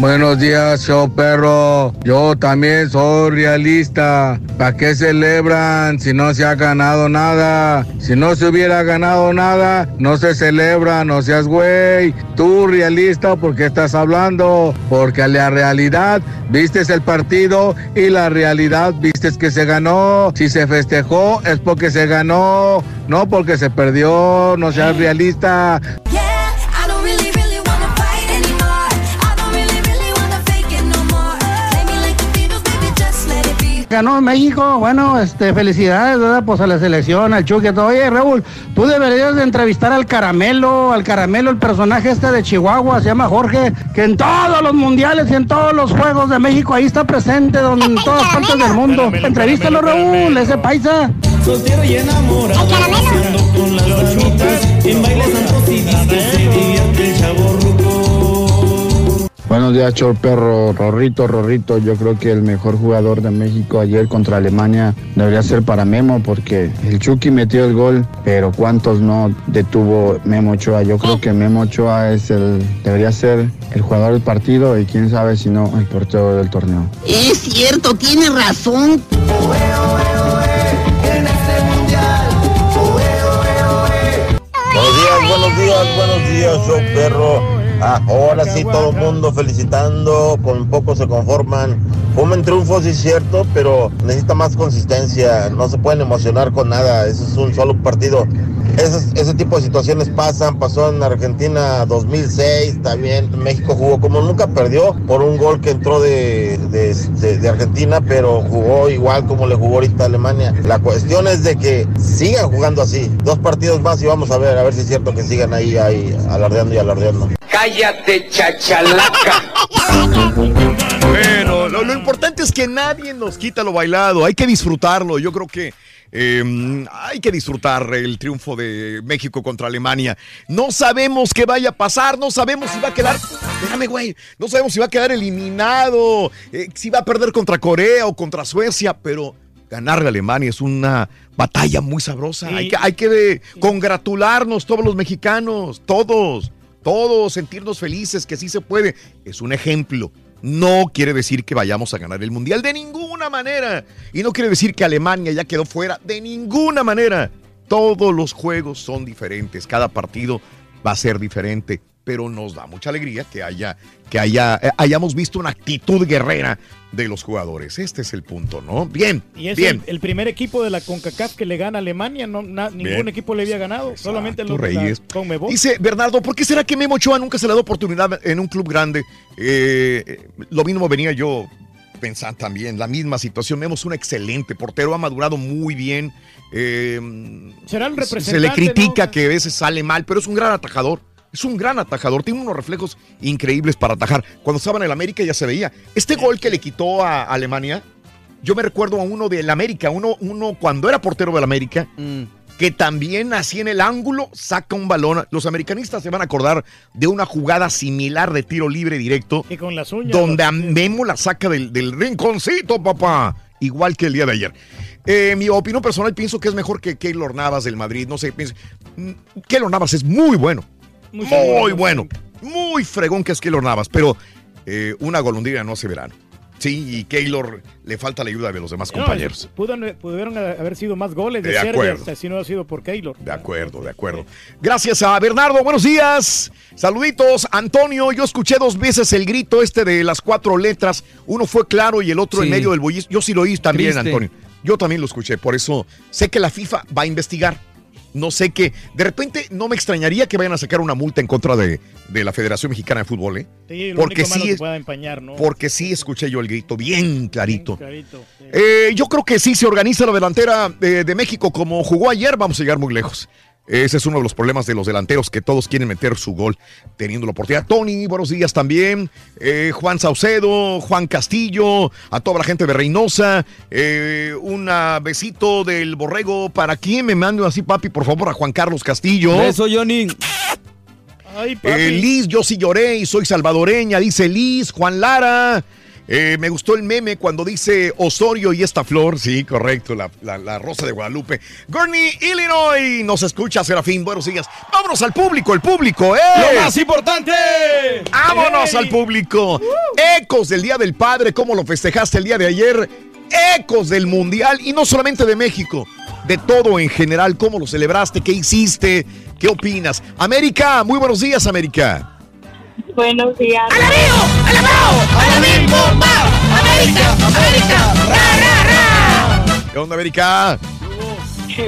Buenos días, show perro. Yo también soy realista. ¿Para qué celebran si no se ha ganado nada? Si no se hubiera ganado nada, no se celebra, no seas güey. Tú realista, ¿por qué estás hablando? Porque la realidad vistes el partido y la realidad vistes que se ganó. Si se festejó es porque se ganó, no porque se perdió. No seas realista. Ganó México, bueno, este, felicidades, ¿verdad? Pues a la selección, al Chucky, todo. Oye, Raúl, tú deberías de entrevistar al Caramelo, al Caramelo, el personaje este de Chihuahua, se llama Jorge, que en todos los mundiales y en todos los juegos de México ahí está presente, donde, en todas partes del mundo. Entrevístalo, Raúl, ese paisa. Soltero y enamorado, paseando con las amigas, en bailes santos y discos se divierte el chavo Buenos días, Chor Perro, Rorrito, Rorrito. Yo creo que el mejor jugador de México ayer contra Alemania debería ser para Memo, porque el Chucky metió el gol, pero ¿cuántos no detuvo Memo Ochoa? Yo creo que Memo Ochoa es el, debería ser el jugador del partido y quién sabe si no el portero del torneo. Es cierto, tiene razón. Buenos días, buenos días, buenos días, show perro. Ah, ahora sí, todo el mundo felicitando, con poco se conforman. Fue un triunfo, sí es cierto, pero necesita más consistencia. No se pueden emocionar con nada. Eso es un solo partido. Ese tipo de situaciones pasan, pasó en Argentina 2006, también México jugó como nunca perdió por un gol que entró de, de- de- de Argentina, pero jugó igual como le jugó ahorita Alemania. La cuestión es de que sigan jugando así, dos partidos más y vamos a ver, a ver si es cierto que sigan ahí, ahí alardeando y alardeando. Cállate, chachalaca. Bueno, lo, lo importante es que nadie nos quita lo bailado. Hay que disfrutarlo. Yo creo que eh, hay que disfrutar el triunfo de México contra Alemania. No sabemos qué vaya a pasar. No sabemos si va a quedar. Espérame, güey. No sabemos si va a quedar eliminado. eh, si va a perder contra Corea o contra Suecia. Pero ganarle a Alemania es una batalla muy sabrosa. Hay que, hay que eh, congratularnos todos los mexicanos. Todos. Todos sentirnos felices que sí se puede. Es un ejemplo. No quiere decir que vayamos a ganar el mundial de ninguna manera. Y no quiere decir que Alemania ya quedó fuera de ninguna manera. Todos los juegos son diferentes. Cada partido va a ser diferente. Pero nos da mucha alegría que haya, que haya, eh, hayamos visto una actitud guerrera de los jugadores. Este es el punto, ¿no? Bien, Y es bien. el, el primer equipo de la CONCACAF que le gana a Alemania. No, na- ningún Bien. equipo le había ganado, solamente Tú los Reyes. CONMEBOL. Dice Bernardo, ¿por qué será que Memo Ochoa nunca se le da oportunidad en un club grande? Eh, lo mismo venía yo pensando también, la misma situación. Memo es un excelente portero, ha madurado muy bien. Eh, Será el se le representante, critica que a veces sale mal, pero es un gran atajador. Es un gran atajador, tiene unos reflejos increíbles para atajar. Cuando estaba en el América ya se veía. Este gol que le quitó a Alemania, yo me recuerdo a uno del América, uno, uno cuando era portero del América, que también así en el ángulo saca un balón. Los americanistas se van a acordar de una jugada similar de tiro libre directo, Y con las uñas. donde a Memo la saca del, del rinconcito, papá. Igual que el día de ayer. Eh, mi opinión personal, pienso que es mejor que Keylor Navas del Madrid. No sé, pienso. mm, Keylor Navas es muy bueno. Muy Muy, bueno. Muy fregón que es Keylor Navas. Pero eh, una golondrina no hace verano. Sí, y Keylor le falta la ayuda de los demás No, compañeros. pudieron haber sido más goles de, De Serbia acuerdo. hasta si no ha sido por Keylor. De acuerdo, de acuerdo. Gracias a Bernardo, buenos días. Saluditos, Antonio. Yo escuché dos veces el grito este de las cuatro letras. Uno fue claro y el otro en medio del bullicio. Yo sí lo oí también, Triste. Antonio. Yo también lo escuché, por eso sé que la FIFA va a investigar. No sé qué. De repente no me extrañaría que vayan a sacar una multa en contra de, de la Federación Mexicana de Fútbol, ¿eh? Sí, lo porque único malo sí que es- pueda empañar, ¿no? Porque sí escuché yo el grito bien clarito. Clarito, sí. Eh, yo creo que sí se organiza la delantera de, de México como jugó ayer, vamos a llegar muy lejos. Ese es uno de los problemas de los delanteros, que todos quieren meter su gol teniendo la oportunidad. Tony, buenos días también. Eh, Juan Saucedo, Juan Castillo, a toda la gente de Reynosa. Eh, un besito del borrego. ¿Para quién me mando así, papi? Por favor, a Juan Carlos Castillo. Beso, Johnny. Ay, Eh, Liz, yo sí lloré y soy salvadoreña, dice Liz, Juan Lara. Eh, me gustó el meme cuando dice Osorio y esta flor. Sí, correcto, la, la- la rosa de Guadalupe. Gurney, Illinois. Nos escucha, Serafín. Buenos días. Vámonos al público, el público, ¿eh? ¡Lo más importante! ¡Vámonos ¡Ey! al público! Ecos del Día del Padre, cómo lo festejaste el día de ayer. Ecos del Mundial y no solamente de México, de todo en general. ¿Cómo lo celebraste? ¿Qué hiciste? ¿Qué opinas? América, muy buenos días, América. Buenos días. ¡Alabío! ¡Alabao! ¡Alabín bomba! ¡América! ¡América! ¡Ra, ra, ra! ¿Qué onda, América?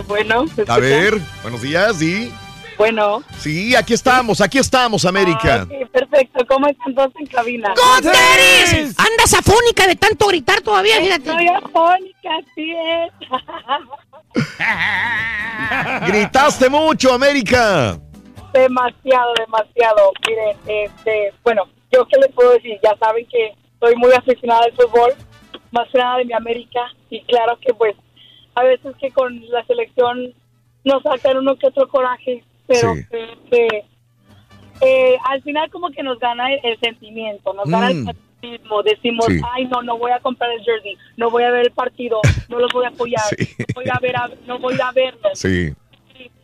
Bueno, ¿se A ver, buenos días, sí. Bueno. Sí, aquí estamos, aquí estamos, América. Ah, ok, perfecto. ¿Cómo están todos en cabina? ¡Goteris! Andas afónica de tanto gritar todavía, fíjate. Estoy afónica, así es. Gritaste mucho, América. Demasiado, demasiado. Miren, este, bueno, yo qué les puedo decir, ya saben que soy muy aficionada al fútbol, más que nada de mi América, y claro que pues a veces que con la selección nos sacan uno que otro coraje, pero Sí. que, que, eh, al final como que nos gana el, el sentimiento, nos gana el Mm. patriotismo, decimos, Sí. ay no, no voy a comprar el jersey, no voy a ver el partido, no los voy a apoyar, no voy a ver, a- no voy a verlos. Sí.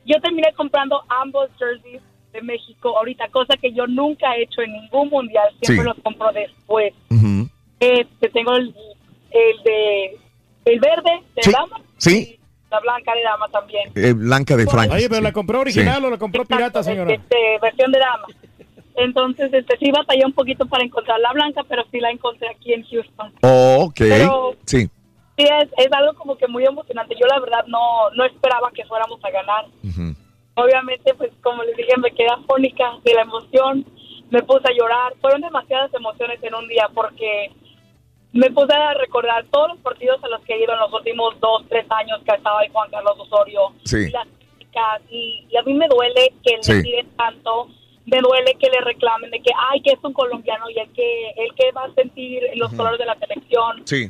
Yo terminé comprando ambos jerseys de México ahorita, cosa que yo nunca he hecho en ningún mundial, siempre Sí. los compro después. Este, tengo el, el de el verde de Sí. dama, Sí, la blanca de dama también. eh, Blanca de Frank. Oye, pero la compró original o la compró pirata, señora. Este, versión de dama. Entonces, este, sí batallé un poquito para encontrar la blanca, pero sí la encontré aquí en Houston. Ok, Pero- sí. Sí, es, es algo como que muy emocionante. Yo la verdad no, no esperaba que fuéramos a ganar. obviamente, pues como les dije, me quedé afónica de la emoción, me puse a llorar, fueron demasiadas emociones en un día porque me puse a recordar todos los partidos a los que he ido en los últimos dos, tres años que estaba ahí Juan Carlos Osorio. Sí. Y las y, y a mí me duele que le Sí. tiren tanto, me duele que le reclamen de que, ay, que es un colombiano y el que, el que va a sentir los colores de la selección. Sí.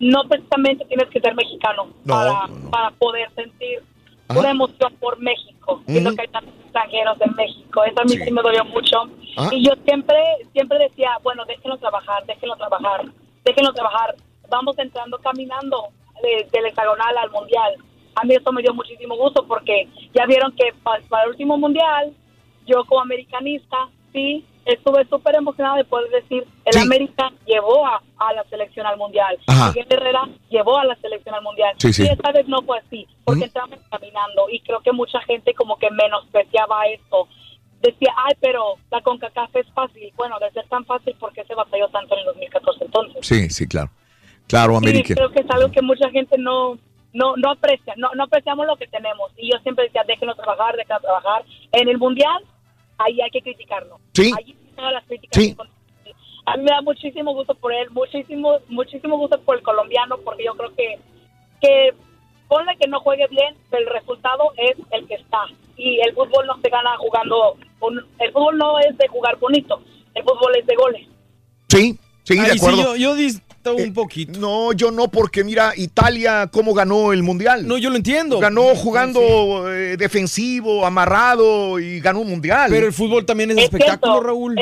No precisamente tienes que ser mexicano No, para, para poder sentir una emoción por México. Siento que hay tantos extranjeros en México. Eso a mí sí, me dolió mucho. Ajá. Y yo siempre, siempre decía, bueno, déjenlo trabajar, déjenlo trabajar, déjenlo trabajar. Vamos entrando caminando de- del hexagonal al mundial. A mí eso me dio muchísimo gusto porque ya vieron que pa- para el último mundial, yo como americanista, sí, estuve súper emocionada de poder decir, el América llevó a, a la selección al mundial. Ajá. Miguel Herrera llevó a la selección al mundial. Sí, sí. Y esta vez no fue así, porque estábamos caminando y creo que mucha gente como que menospreciaba esto. Decía, ay, pero la CONCACAF es fácil. Bueno, de ser tan fácil, ¿por qué se batalló tanto en el 2014 entonces? Sí, sí, claro. Claro, América. Creo que es algo que mucha gente no no no aprecia, no, no apreciamos lo que tenemos. Y yo siempre decía, déjenlo trabajar, déjenlo trabajar. En el Mundial, ahí hay que criticarlo. Sí. Ahí todas las críticas. Sí. A mí me da muchísimo gusto por él, muchísimo muchísimo gusto por el colombiano, porque yo creo que, que ponle que no juegue bien, pero el resultado es el que está. Y el fútbol no se gana jugando, un- el fútbol no es de jugar bonito, el fútbol es de goles. Sí, sí, de Ay, sí, acuerdo. yo, yo Eh, un poquito. No, yo no, porque mira, Italia, ¿cómo ganó el Mundial? No, yo lo entiendo. Ganó jugando eh, defensivo, amarrado y ganó un Mundial. Pero el fútbol también es, espectáculo, Raúl.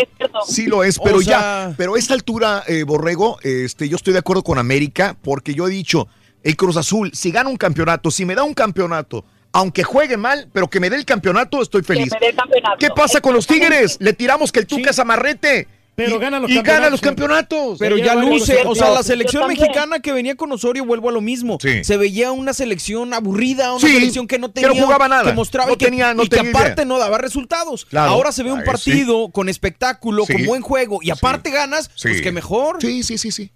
Sí lo es, O pero sea- ya, pero a esta altura, eh, Borrego, este, yo estoy de acuerdo con América, porque yo he dicho, el Cruz Azul, si gana un campeonato, si me da un campeonato, aunque juegue mal, pero que me dé el campeonato, estoy feliz. me dé el campeonato. ¿Qué pasa con los Tigres? Le tiramos que el Tuca es amarrete. Pero y, ganan los y gana campeonatos. los campeonatos. Pero Ya luce, o sea, la selección mexicana que venía con Osorio, vuelvo a lo mismo. Sí. Se veía una selección aburrida, una Sí, selección que no que no tenía, jugaba nada. que mostraba No y que, tenía- no y que tenía aparte idea. no daba resultados. Claro. Ahora se ve un partido con espectáculo, Sí. con buen juego y aparte ganas, Sí. pues que mejor. Sí, sí, sí, sí.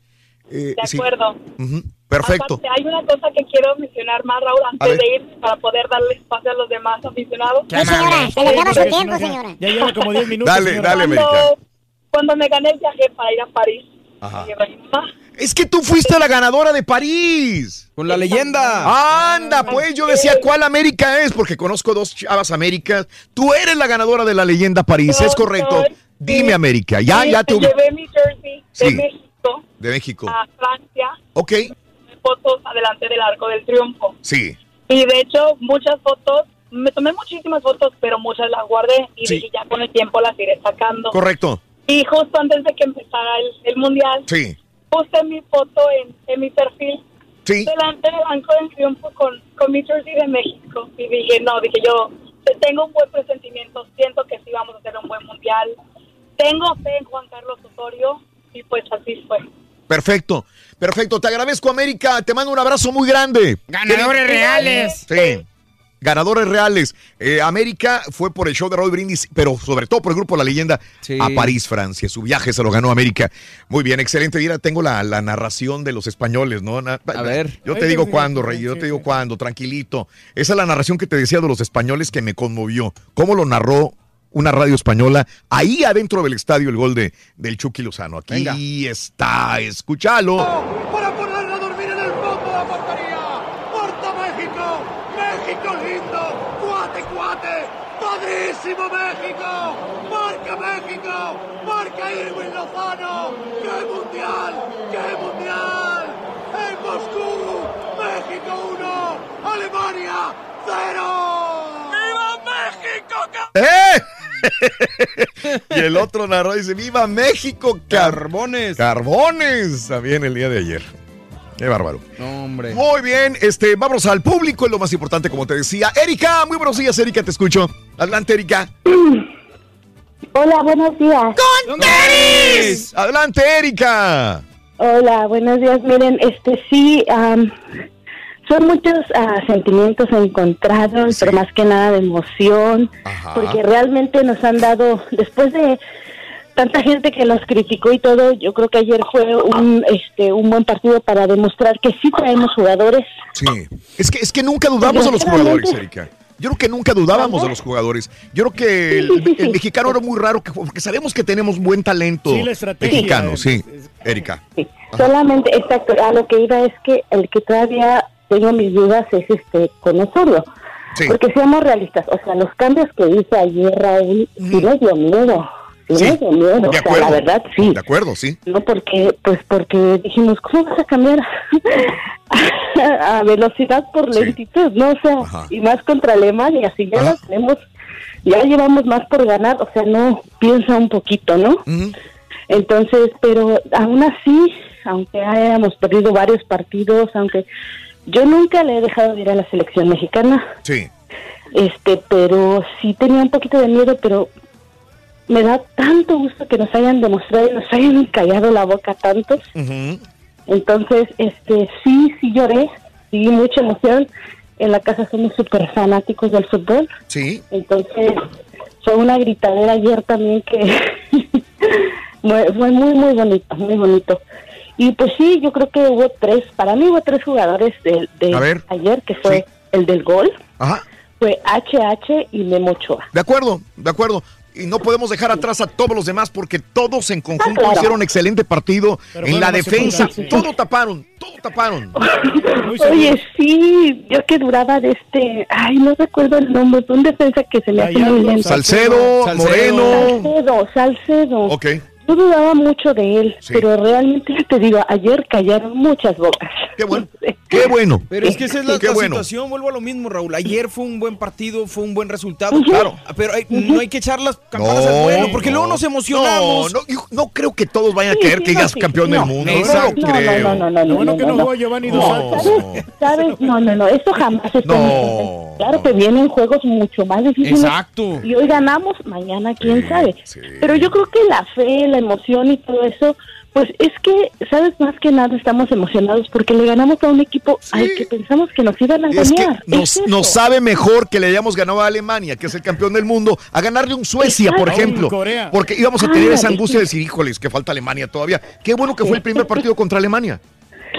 Eh, De sí. acuerdo. Ujú, Perfecto. Aparte, hay una cosa que quiero mencionar más, Raúl, antes de ir, para poder darle espacio a los demás aficionados. Sí, señora, se le acaba su tiempo, señora. Ya lleva como 10 minutos. Dale, señora. dale, cuando. Cuando me gané el viaje para ir a París, Ajá. mamá, Es que tú fuiste la ganadora de París. Con la leyenda. Anda, pues yo decía cuál América es, porque conozco dos chavas Américas. Tú eres la ganadora de la leyenda París, es correcto. soy- Dime América, ya, sí, ya te llevé mi jersey de Sí. México De México. a Francia, Ok, fotos adelante del Arco del Triunfo. sí. Y de hecho, muchas fotos, me tomé muchísimas fotos, pero muchas las guardé y Sí. dije ya con el tiempo las iré sacando. Correcto. Y justo antes de que empezara el, el mundial, Sí. puse mi foto en, en mi perfil Sí. delante del Banco del Triunfo con, con mi jersey de México. Y dije, no, dije yo, tengo un buen presentimiento, siento que sí vamos a hacer un buen mundial. Tengo fe en Juan Carlos Osorio y pues así fue. Perfecto, perfecto. Te agradezco, América. Te mando un abrazo muy grande. Ganadores reales. Sí. Ganadores reales. Eh, América fue por el show de Raúl Brindis, pero sobre todo por el grupo La Leyenda Sí. a París, Francia. Su viaje se lo ganó América. Muy bien, excelente. Mira, tengo la, la narración de los españoles, ¿no? Na- A ver. Yo te digo cuándo, Rey. Yo te digo cuándo, tranquilito. Esa es la narración que te decía de los españoles que me conmovió. ¿Cómo lo narró una radio española ahí adentro del estadio el gol de, del Chucky Lozano? Aquí Venga. está, escúchalo. para ponerla a dormir en el fondo de la portería. ¡Porta México! ¡México lindo! ¡Cuate, cuate! ¡Padrísimo México! ¡Marca México! ¡Marca Irwin Lozano! ¡Qué mundial! ¡Qué mundial! ¡En Moscú! ¡México 1! ¡Alemania 0! ¡Viva México! ¡Eh! y el otro narró y dice, ¡Viva México! Car- Carbones. Carbones también el día de ayer. Qué bárbaro. No, hombre. Muy bien, este, vámonos al público, es lo más importante, como te decía. Erika, muy buenos días, Erika, te escucho. Adelante, Erika. Hola, buenos días. ¡Con tenis! Adelante, Erika. Hola, buenos días. Miren, este sí, am, son muchos ah, sentimientos encontrados, pero más que nada de emoción, porque realmente nos han dado, después de tanta gente que los criticó y todo, yo creo que ayer fue un, este, un buen partido para demostrar que sí traemos jugadores. Sí, es que, es que nunca dudamos a los jugadores, Erika. Yo creo que nunca dudábamos de los jugadores. Yo creo que el, el mexicano era muy raro que- porque sabemos que tenemos buen talento Sí, la estrategia mexicano, sí. Erika. Solamente, exacto, a lo que iba es que el que todavía tengo mis dudas es este con Osorio. Sí. Porque seamos realistas, o sea, los cambios que hizo ayer Raúl, sí me dio miedo. Sí, Sí, me dio miedo, de o sea, acuerdo. la verdad sí. De acuerdo, sí. No, porque, pues porque dijimos, ¿cómo vas a cambiar a velocidad por lentitud? No, o sea, y más contra Alemania, si ya la tenemos, ya llevamos más por ganar, o sea, no, piensa un poquito, ¿no? Entonces, pero aún así, aunque hayamos perdido varios partidos, aunque yo nunca le he dejado de ir a la selección mexicana, Sí. este, pero sí tenía un poquito de miedo, pero me da tanto gusto que nos hayan demostrado y nos hayan callado la boca tantos. Entonces, este, sí, sí lloré, sí, mucha emoción. En la casa somos súper fanáticos del fútbol. Sí. Entonces, fue una gritadera ayer también que fue muy, muy bonito, muy bonito. Y pues sí, yo creo que hubo tres, para mí hubo tres jugadores de, de ver. ayer, que fue el del gol, Ajá. fue HH y Memo Ochoa. De acuerdo, de acuerdo. Y no podemos dejar atrás a todos los demás porque todos en conjunto Ah, claro. hicieron excelente partido Pero en la defensa. Todo taparon, todo taparon. Oye, sí, yo que duraba de este, ay, no recuerdo el nombre, fue un defensa que se me hace muy lento. Salcedo, Moreno. Salcedo, Salcedo. Ok. Yo dudaba mucho de él, pero realmente te digo, ayer callaron muchas bocas. Qué bueno. Qué bueno. Pero es que esa es la, Qué la bueno. situación, vuelvo a lo mismo, Raúl. Ayer fue un buen partido, fue un buen resultado. Ujú. Claro. Pero hay- no hay que echar las campanas al vuelo, porque luego nos emocionamos. No, no, yo no creo que todos vayan a Sí, creer sí, que no, ya es sí, campeón no. del mundo. Exacto. No, No, creo. no, no, no, no, no, no, no. Giovanni dos ¿Sabes? ¿Sabes? No, no, no, eso jamás está No. Claro que vienen juegos mucho más difíciles. Exacto. Y hoy ganamos, mañana quién sabe. Pero yo creo que la fe, la emoción y todo eso, pues es que, ¿sabes? Más que nada estamos emocionados porque le ganamos a un equipo al que pensamos que nos iban a Es que ganar. nos, Es nos sabe mejor que le hayamos ganado a Alemania, que es el campeón del mundo, a ganarle un Suecia, por ejemplo. Corea. Porque íbamos a tener Ah, esa es angustia de decir, híjoles, que falta Alemania todavía. Qué bueno que fue el primer partido contra Alemania.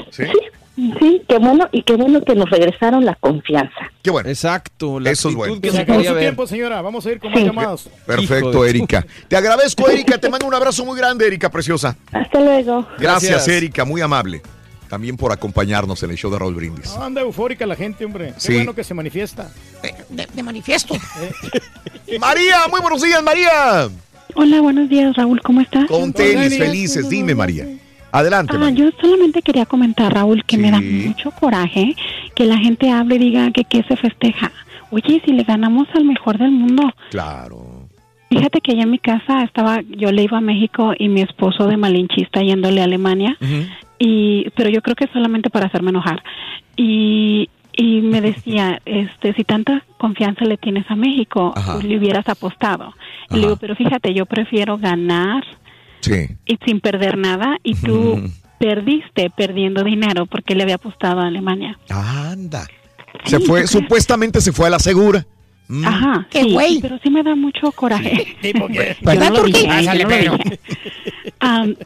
Sí. Sí, qué bueno y qué bueno que nos regresaron la confianza. Qué bueno. Exacto. la Eso es bueno. que Se se acabó su tiempo, señora. Vamos a ir con más Sí. llamadas. Perfecto, Erika. Te agradezco, Erika. Te mando un abrazo muy grande, Erika Preciosa. Hasta luego. Gracias, Gracias. Erika. Muy amable. También por acompañarnos en el show de Raúl Brindis. No, anda eufórica la gente, hombre. Qué Sí. bueno que se manifiesta. De, de manifiesto. María, muy buenos días, María. Hola, buenos días, Raúl, ¿cómo estás? Con tenis, felices. Dime, María. Adelante, Ah, yo solamente quería comentar, Raúl, que me da mucho coraje que la gente hable y diga que qué se festeja. Oye, si le ganamos al mejor del mundo. Claro. Fíjate que allá en mi casa estaba, yo le iba a México y mi esposo de malinchista yéndole a Alemania, y pero yo creo que solamente para hacerme enojar. Y, y me decía, este, si tanta confianza le tienes a México, pues le hubieras apostado. Y le digo, pero fíjate, yo prefiero ganar Sí. y sin perder nada y tú perdiste perdiendo dinero porque le había apostado a Alemania. Anda. Se fue, supuestamente se fue a la segura. Mm. Ajá, ¡Qué sí, güey! pero sí me da mucho coraje.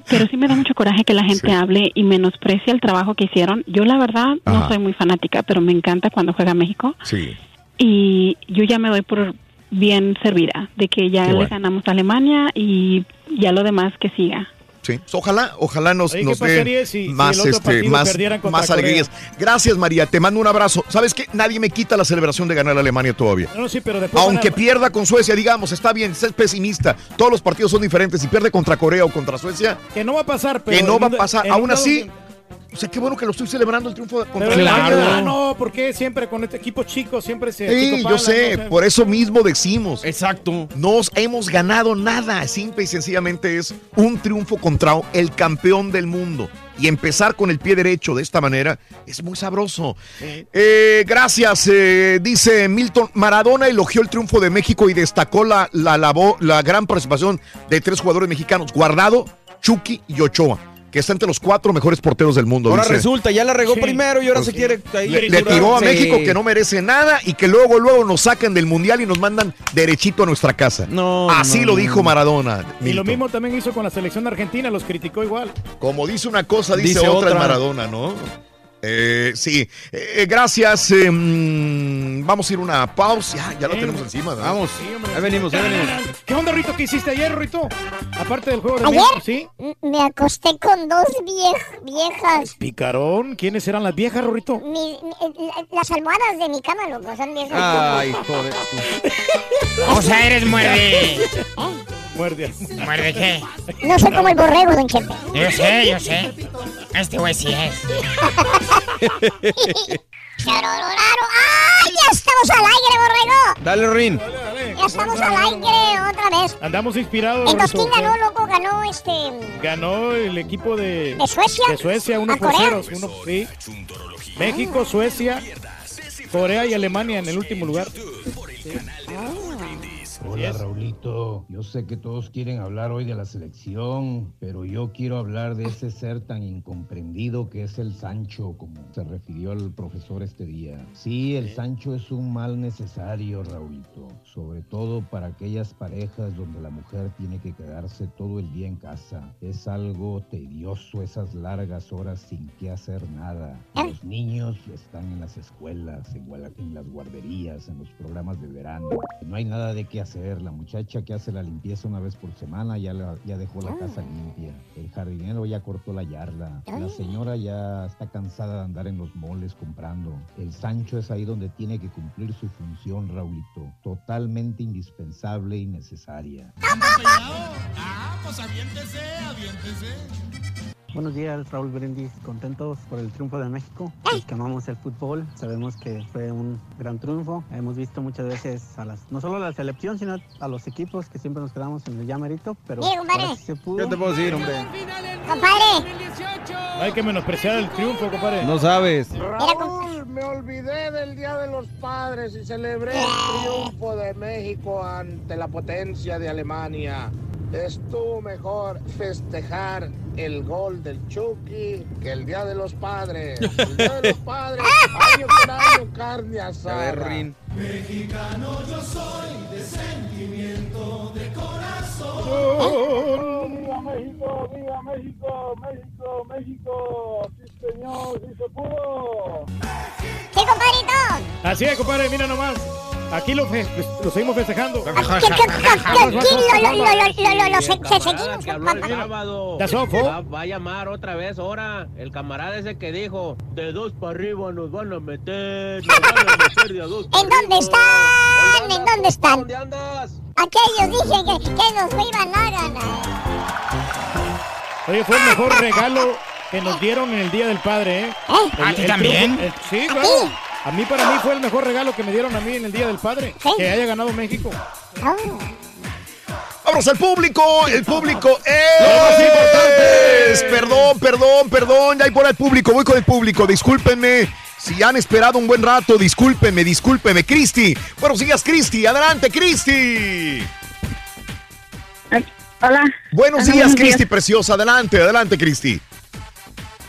Pero sí me da mucho coraje que la gente hable y menosprecia el trabajo que hicieron. Yo la verdad no soy muy fanática, pero me encanta cuando juega México Sí. y yo ya me doy por bien servida de que ya Qué le ganamos a Alemania y ya lo demás que siga. Sí. Ojalá, ojalá nos, Oye, ¿qué nos dé pasaría si- si más, este, más, alegrías. Gracias, María. Te mando un abrazo. ¿Sabes qué? Nadie me quita la celebración de ganar a Alemania todavía. No, no, sí, pero después. Aunque pierda con Suecia, digamos, está bien, es pesimista. Todos los partidos son diferentes. Si pierde contra Corea o contra Suecia, Que no va a pasar, pero. que no va a pasar. Aún así, o sea, qué bueno que lo estoy celebrando el triunfo contra Pero Alemania. Ah, no, porque siempre con este equipo chico siempre se. Sí, yo sé, no sé. por eso mismo decimos. Exacto. Nos hemos ganado nada. Simple y sencillamente es un triunfo contra el campeón del mundo. Y empezar con el pie derecho de esta manera es muy sabroso. Eh, gracias, eh, dice Milton. Maradona elogió el triunfo de México y destacó la, la, labor- la gran participación de tres jugadores mexicanos: Guardado, Chucky y Ochoa, que está entre los cuatro mejores porteros del mundo. Ahora dice. resulta, ya la regó Sí. primero y ahora Pues se quiere ahí Le, le tiró a Sí. México que no merece nada y que luego, luego nos sacan del mundial y nos mandan derechito a nuestra casa. No, Así no, lo dijo Maradona. Y lo mismo también hizo con la selección argentina, los criticó igual. Como dice una cosa, dice, Dice otra, otra. Maradona, ¿no? Eh, sí, Eh, gracias. eh, mm, vamos a ir a una pausa. Ya, ya lo tenemos encima. ¿verdad? Vamos. Ahí venimos, ahí venimos. ¿Qué onda, Rito? ¿Qué hiciste ayer, Rito? Aparte del juego de ¿Ayer? México, ¿sí? Me acosté con dos viej- viejas. Picarón. ¿Quiénes eran las viejas? Mi- mi- la- las almohadas de mi cama, loco, son viejas. Ay, joder. O sea, eres muerde. Muerde. ¿Muerde qué? No soy como el borrego, don Chepe. Yo sé, yo sé. Este güey sí es. ¡Ay, ya estamos al aire, borrego! Dale, Rin. Ya estamos al aire otra vez. Andamos inspirados. Entonces, ¿quién Rorrito. ganó, loco? Ganó este... Ganó el equipo de... ¿De Suecia? De Suecia, uno ¿A por Corea? cero. Uno, sí. México, Suecia, Corea y Alemania en el último lugar. Hola Raulito, yo sé que todos quieren hablar hoy de la selección, pero yo quiero hablar de ese ser tan incomprendido que es el Sancho, como se refirió el profesor este día. Sí, el Sancho es un mal necesario, Raulito, sobre todo para aquellas parejas donde la mujer tiene que quedarse todo el día en casa. Es algo tedioso esas largas horas sin que hacer nada. Los niños están en las escuelas, en, las guarderías, en los programas de verano. No hay nada de qué hacer. La muchacha que hace la limpieza una vez por semana ya, la- ya dejó la casa limpia. El jardinero ya cortó la yarda. La señora ya está cansada de andar en los moles comprando. El Sancho es ahí donde tiene que cumplir su función, Raulito. Totalmente indispensable y necesaria. Ah, pues aviéntese, aviéntese. Buenos días, Raúl Brindis. Contentos por el triunfo de México. Los que amamos el fútbol, sabemos que fue un gran triunfo. Hemos visto muchas veces a las, no solo a la selección, sino a los equipos que siempre nos quedamos en el llamerito, pero ahora sí se pudo. ¿Qué te puedo decir, hombre? Compadre, No hay que menospreciar el triunfo, compadre. No sabes. Raúl, me olvidé del Día de los Padres y celebré el triunfo de México ante la potencia de Alemania. Estuvo mejor festejar el gol del Chucky que el Día de los Padres. El Día de los Padres, año con año, carne A asada. ver, Rin. Mexicano yo soy de sentimiento de corazón. ¡Viva México! ¡Viva México! ¡México! ¡México! ¡Sí, señor! ¡Sí se pudo! ¿qué, compadrito? Así es, compadre, mira nomás. Aquí lo, fe- lo seguimos festejando. ¿Qué, qué, qué, qué, qué, lo, lo, lo, lo, lo, lo, se, se seguimos. ¿Ya sofo? Va, a llamar otra vez ahora. El camarada ese que dijo, de dos para arriba nos van a meter, nos van a meter de a dos pa' ¿En dónde arriba". están? ¿En dónde están? ¿Dónde andas? Aquellos dicen que, que nos iban a ganar. Oye, fue el mejor regalo que nos dieron en el Día del Padre, ¿eh? El- ¿A ti también? el- sí, claro. A mí, para mí, fue el mejor regalo que me dieron a mí en el Día del Padre. Que haya ganado México. Vamos al público, el público es Perdón, perdón, perdón, ya hay por el público, voy con el público, discúlpenme. Si han esperado un buen rato, discúlpenme, discúlpenme. Cristi, buenos días, Cristi, adelante, Cristi. Hola. Buenos Hola, días, Cristi, preciosa, adelante, adelante, Cristi.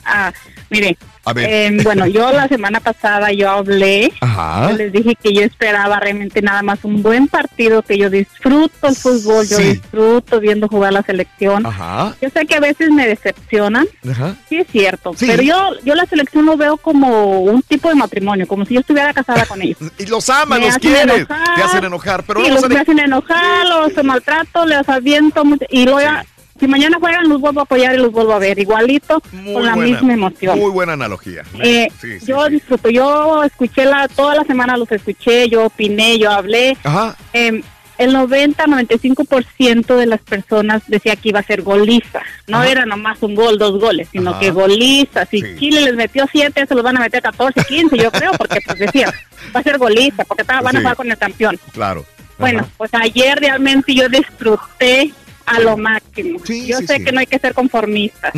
Ah, mire. A ver. eh, bueno, yo la semana pasada yo hablé. Ajá. Yo les dije que yo esperaba realmente nada más un buen partido, que yo disfruto el fútbol, yo disfruto viendo jugar la selección. Ajá. Yo sé que a veces me decepcionan, Ajá. sí es cierto, pero yo yo la selección lo veo como un tipo de matrimonio, como si yo estuviera casada con ellos. Y los amas, Me los enojar. te hacen enojar, pero Sí, los me hacen enojar, los maltrato, les aviento y luego ya, si mañana juegan los vuelvo a apoyar y los vuelvo a ver igualito con la buena, misma emoción. Muy buena analogía. Eh, Sí, sí, yo disfruto, yo escuché la, toda la semana los escuché, yo opiné, yo hablé. Ajá. Eh, el 90-95% de las personas decía que iba a ser goliza. No Ajá. era nomás un gol, dos goles, sino Ajá. que goliza. Si Chile les metió 7, se los van a meter 14, 15, yo creo, porque pues decía, va a ser goliza, porque van a jugar con el campeón. Claro. Bueno, pues ayer realmente yo disfruté a lo máximo. yo sí, sé sí. que no hay que ser conformistas.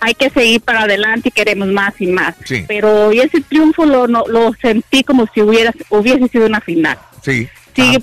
Hay que seguir para adelante y queremos más y más. Pero ese triunfo lo, lo sentí como si hubiera, hubiese sido una final. Sí. Sí,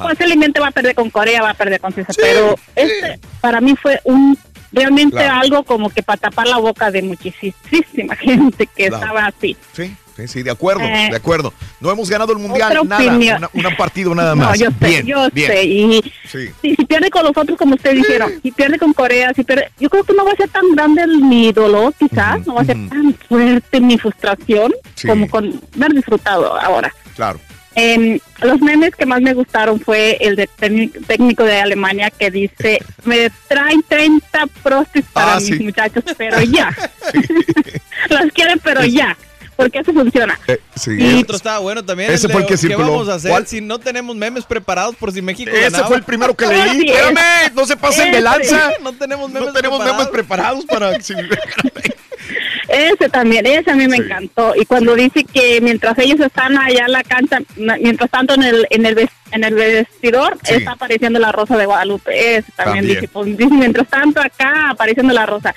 posiblemente va a perder con Corea, va a perder con Suiza, pero este para mí fue un realmente Claro. algo como que para tapar la boca de muchísima gente que Claro. estaba así. Sí, sí, sí, de acuerdo, Eh, de acuerdo. No hemos ganado el mundial, nada, un partido nada No, más. yo sé, bien, yo bien. sé. Y Sí. si, si pierde con los otros, como ustedes dijeron, si pierde con Corea, si pierde, yo creo que no va a ser tan grande mi dolor, quizás, no va a ser tan fuerte mi frustración Sí. como con haber disfrutado ahora. Claro. em, los memes que más me gustaron fue el de técnic- técnico de Alemania que dice, me traen 30 prostis para Ah, mis sí. muchachos, pero ya. Los quieren, pero ya. Porque eso funciona. Eh, sí. Y otro estaba bueno también. Ese el fue el que circuló. vamos a hacer ¿Cuál? si no tenemos memes preparados por si México Ese ganaba? fue el primero que leí. Es. Espérame, no se pasen de lanza. No tenemos memes No tenemos preparados. memes preparados para. Ese también, ese a mí me Sí. encantó. Y cuando dice que mientras ellos están allá en la cancha, mientras tanto en el, en el, en el vestidor, Sí. está apareciendo la rosa de Guadalupe. Ese también, También. dice, pues, dice, mientras tanto acá apareciendo la rosa.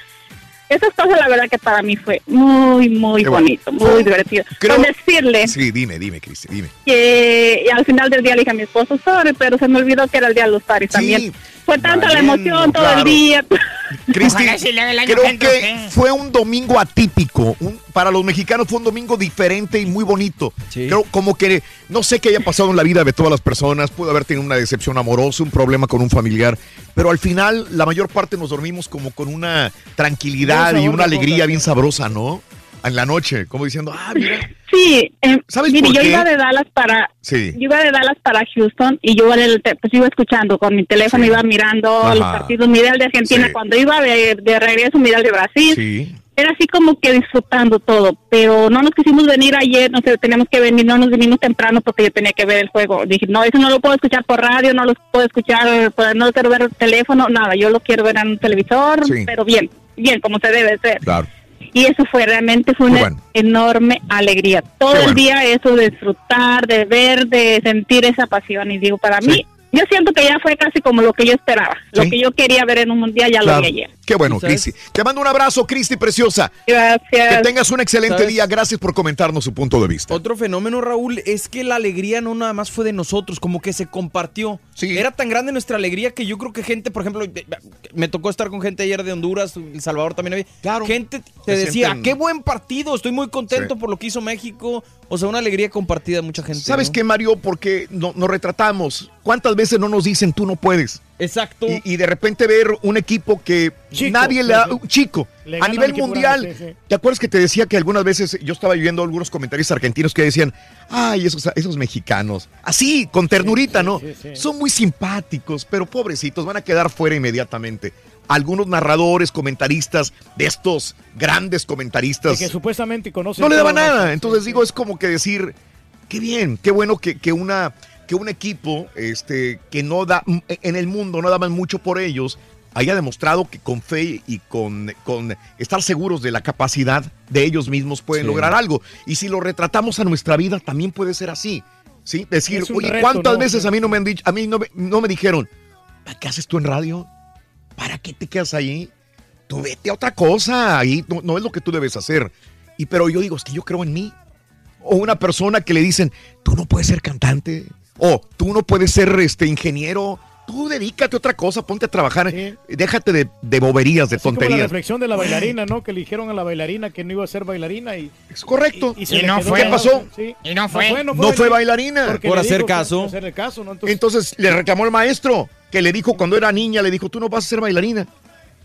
Esas cosas la verdad que para mí fue muy, muy bueno. bonito, muy divertido. Creo- Con decirle Sí, dime, dime, Cristi, dime. que y al final del día le dije a mi esposo, sorry, pero se me olvidó que era el día de los paris también. Fue tanta la emoción todo claro. el día. Cristi, sí creo que ¿qué? fue un domingo atípico. un- para los mexicanos fue un domingo diferente y muy bonito. Creo como que no sé qué haya pasado en la vida de todas las personas. Pudo haber tenido una decepción amorosa, un problema con un familiar. Pero al final, la mayor parte nos dormimos como con una tranquilidad y una alegría bien sabrosa, ¿no? En la noche, como diciendo, ah, mira. Sí, eh, ¿Sabes mire, por yo qué? iba de Dallas para Sí. yo iba de Dallas para Houston y yo en el te- pues iba escuchando con mi teléfono, iba mirando Ajá. los partidos, miré el de Argentina, Sí. cuando iba de, de regreso, miré el de Brasil. Era así como que disfrutando todo, pero no nos quisimos venir ayer, no sé, teníamos que venir, no nos vinimos temprano porque yo tenía que ver el juego. Dije, no, eso no lo puedo escuchar por radio, no lo puedo escuchar, no lo quiero ver por teléfono, nada, yo lo quiero ver en un televisor, pero bien, bien, como se debe ser. Claro. Y eso fue realmente fue una bueno. enorme alegría. Todo el día eso de disfrutar, de ver, de sentir esa pasión. Y digo, para mí, yo siento que ya fue casi como lo que yo esperaba. Lo Sí. que yo quería ver en un mundial ya Claro. lo vi ayer. Qué bueno. Cristi. Te mando un abrazo, Cristi, preciosa. Gracias. Que tengas un excelente ¿Sabes? día. Gracias por comentarnos su punto de vista. Otro fenómeno, Raúl, es que la alegría no nada más fue de nosotros, como que se compartió. Era tan grande nuestra alegría que yo creo que gente, por ejemplo, me tocó estar con gente ayer de Honduras, El Salvador también había. Claro. Gente te Se decía, sienten- qué buen partido, estoy muy contento Sí. por lo que hizo México. O sea, una alegría compartida de mucha gente. ¿Sabes ¿no? qué, Mario? Porque no- nos retratamos. ¿Cuántas veces no nos dicen tú no puedes? Exacto. Y, y de repente ver un equipo que Chico, nadie le sí, un chico, Le a nivel mundial. grande, sí, sí. ¿Te acuerdas que te decía que algunas veces yo estaba viendo algunos comentarios argentinos que decían, ay, esos, esos mexicanos, así, con ternurita, ¿no? sí, sí. Son muy simpáticos, pero pobrecitos, van a quedar fuera inmediatamente. Algunos narradores, comentaristas de estos grandes De comentaristas que supuestamente conoce no le daba nada. Entonces digo, es como que decir, qué bien, qué bueno que, que una que un equipo este que no da en el mundo no daban mucho por ellos haya demostrado que con fe y con, con estar seguros de la capacidad de ellos mismos pueden Sí. lograr algo. Y si lo retratamos a nuestra vida, también puede ser así. ¿Sí? Decir, oye, reto, ¿cuántas ¿no? veces a mí no me han dicho, a mí no me, no me dijeron, ¿para qué haces tú en radio? ¿Para qué te quedas ahí? Tú vete a otra cosa, ahí no, no es lo que tú debes hacer. Y pero yo digo, es que yo creo en mí. O una persona que le dicen, tú no puedes ser cantante. O tú no puedes ser este ingeniero. Tú dedícate a otra cosa, ponte a trabajar. Déjate de, de boberías, de Así como la tonterías. reflexión de la bailarina, ¿no? Que le dijeron a la bailarina que no iba a ser bailarina y... Es correcto. se Y le no fue. ¿Qué pasó? sí. Y no fue. No fue bailarina. porque Por le hacer dijo que- caso. por hacerle caso, ¿no? Entonces, Entonces le reclamó el maestro, que le dijo cuando era niña, le dijo, tú no vas a ser bailarina.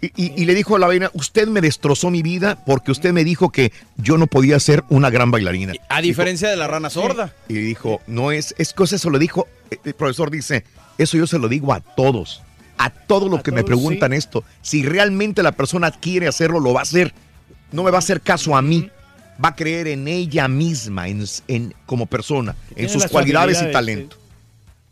Y, y- y le dijo a la bailarina, usted me destrozó mi vida porque usted me dijo que yo no podía ser una gran bailarina. A diferencia de la rana sorda. Y dijo, no es, es que eso lo dijo, eh, el profesor dice, eso yo se lo digo a todos, a todos los A que me preguntan sí. esto. Si realmente la persona quiere hacerlo, lo va a hacer. No me va a hacer caso a mí. Va a creer en ella misma, en, en- como persona, en sus cualidades y talento.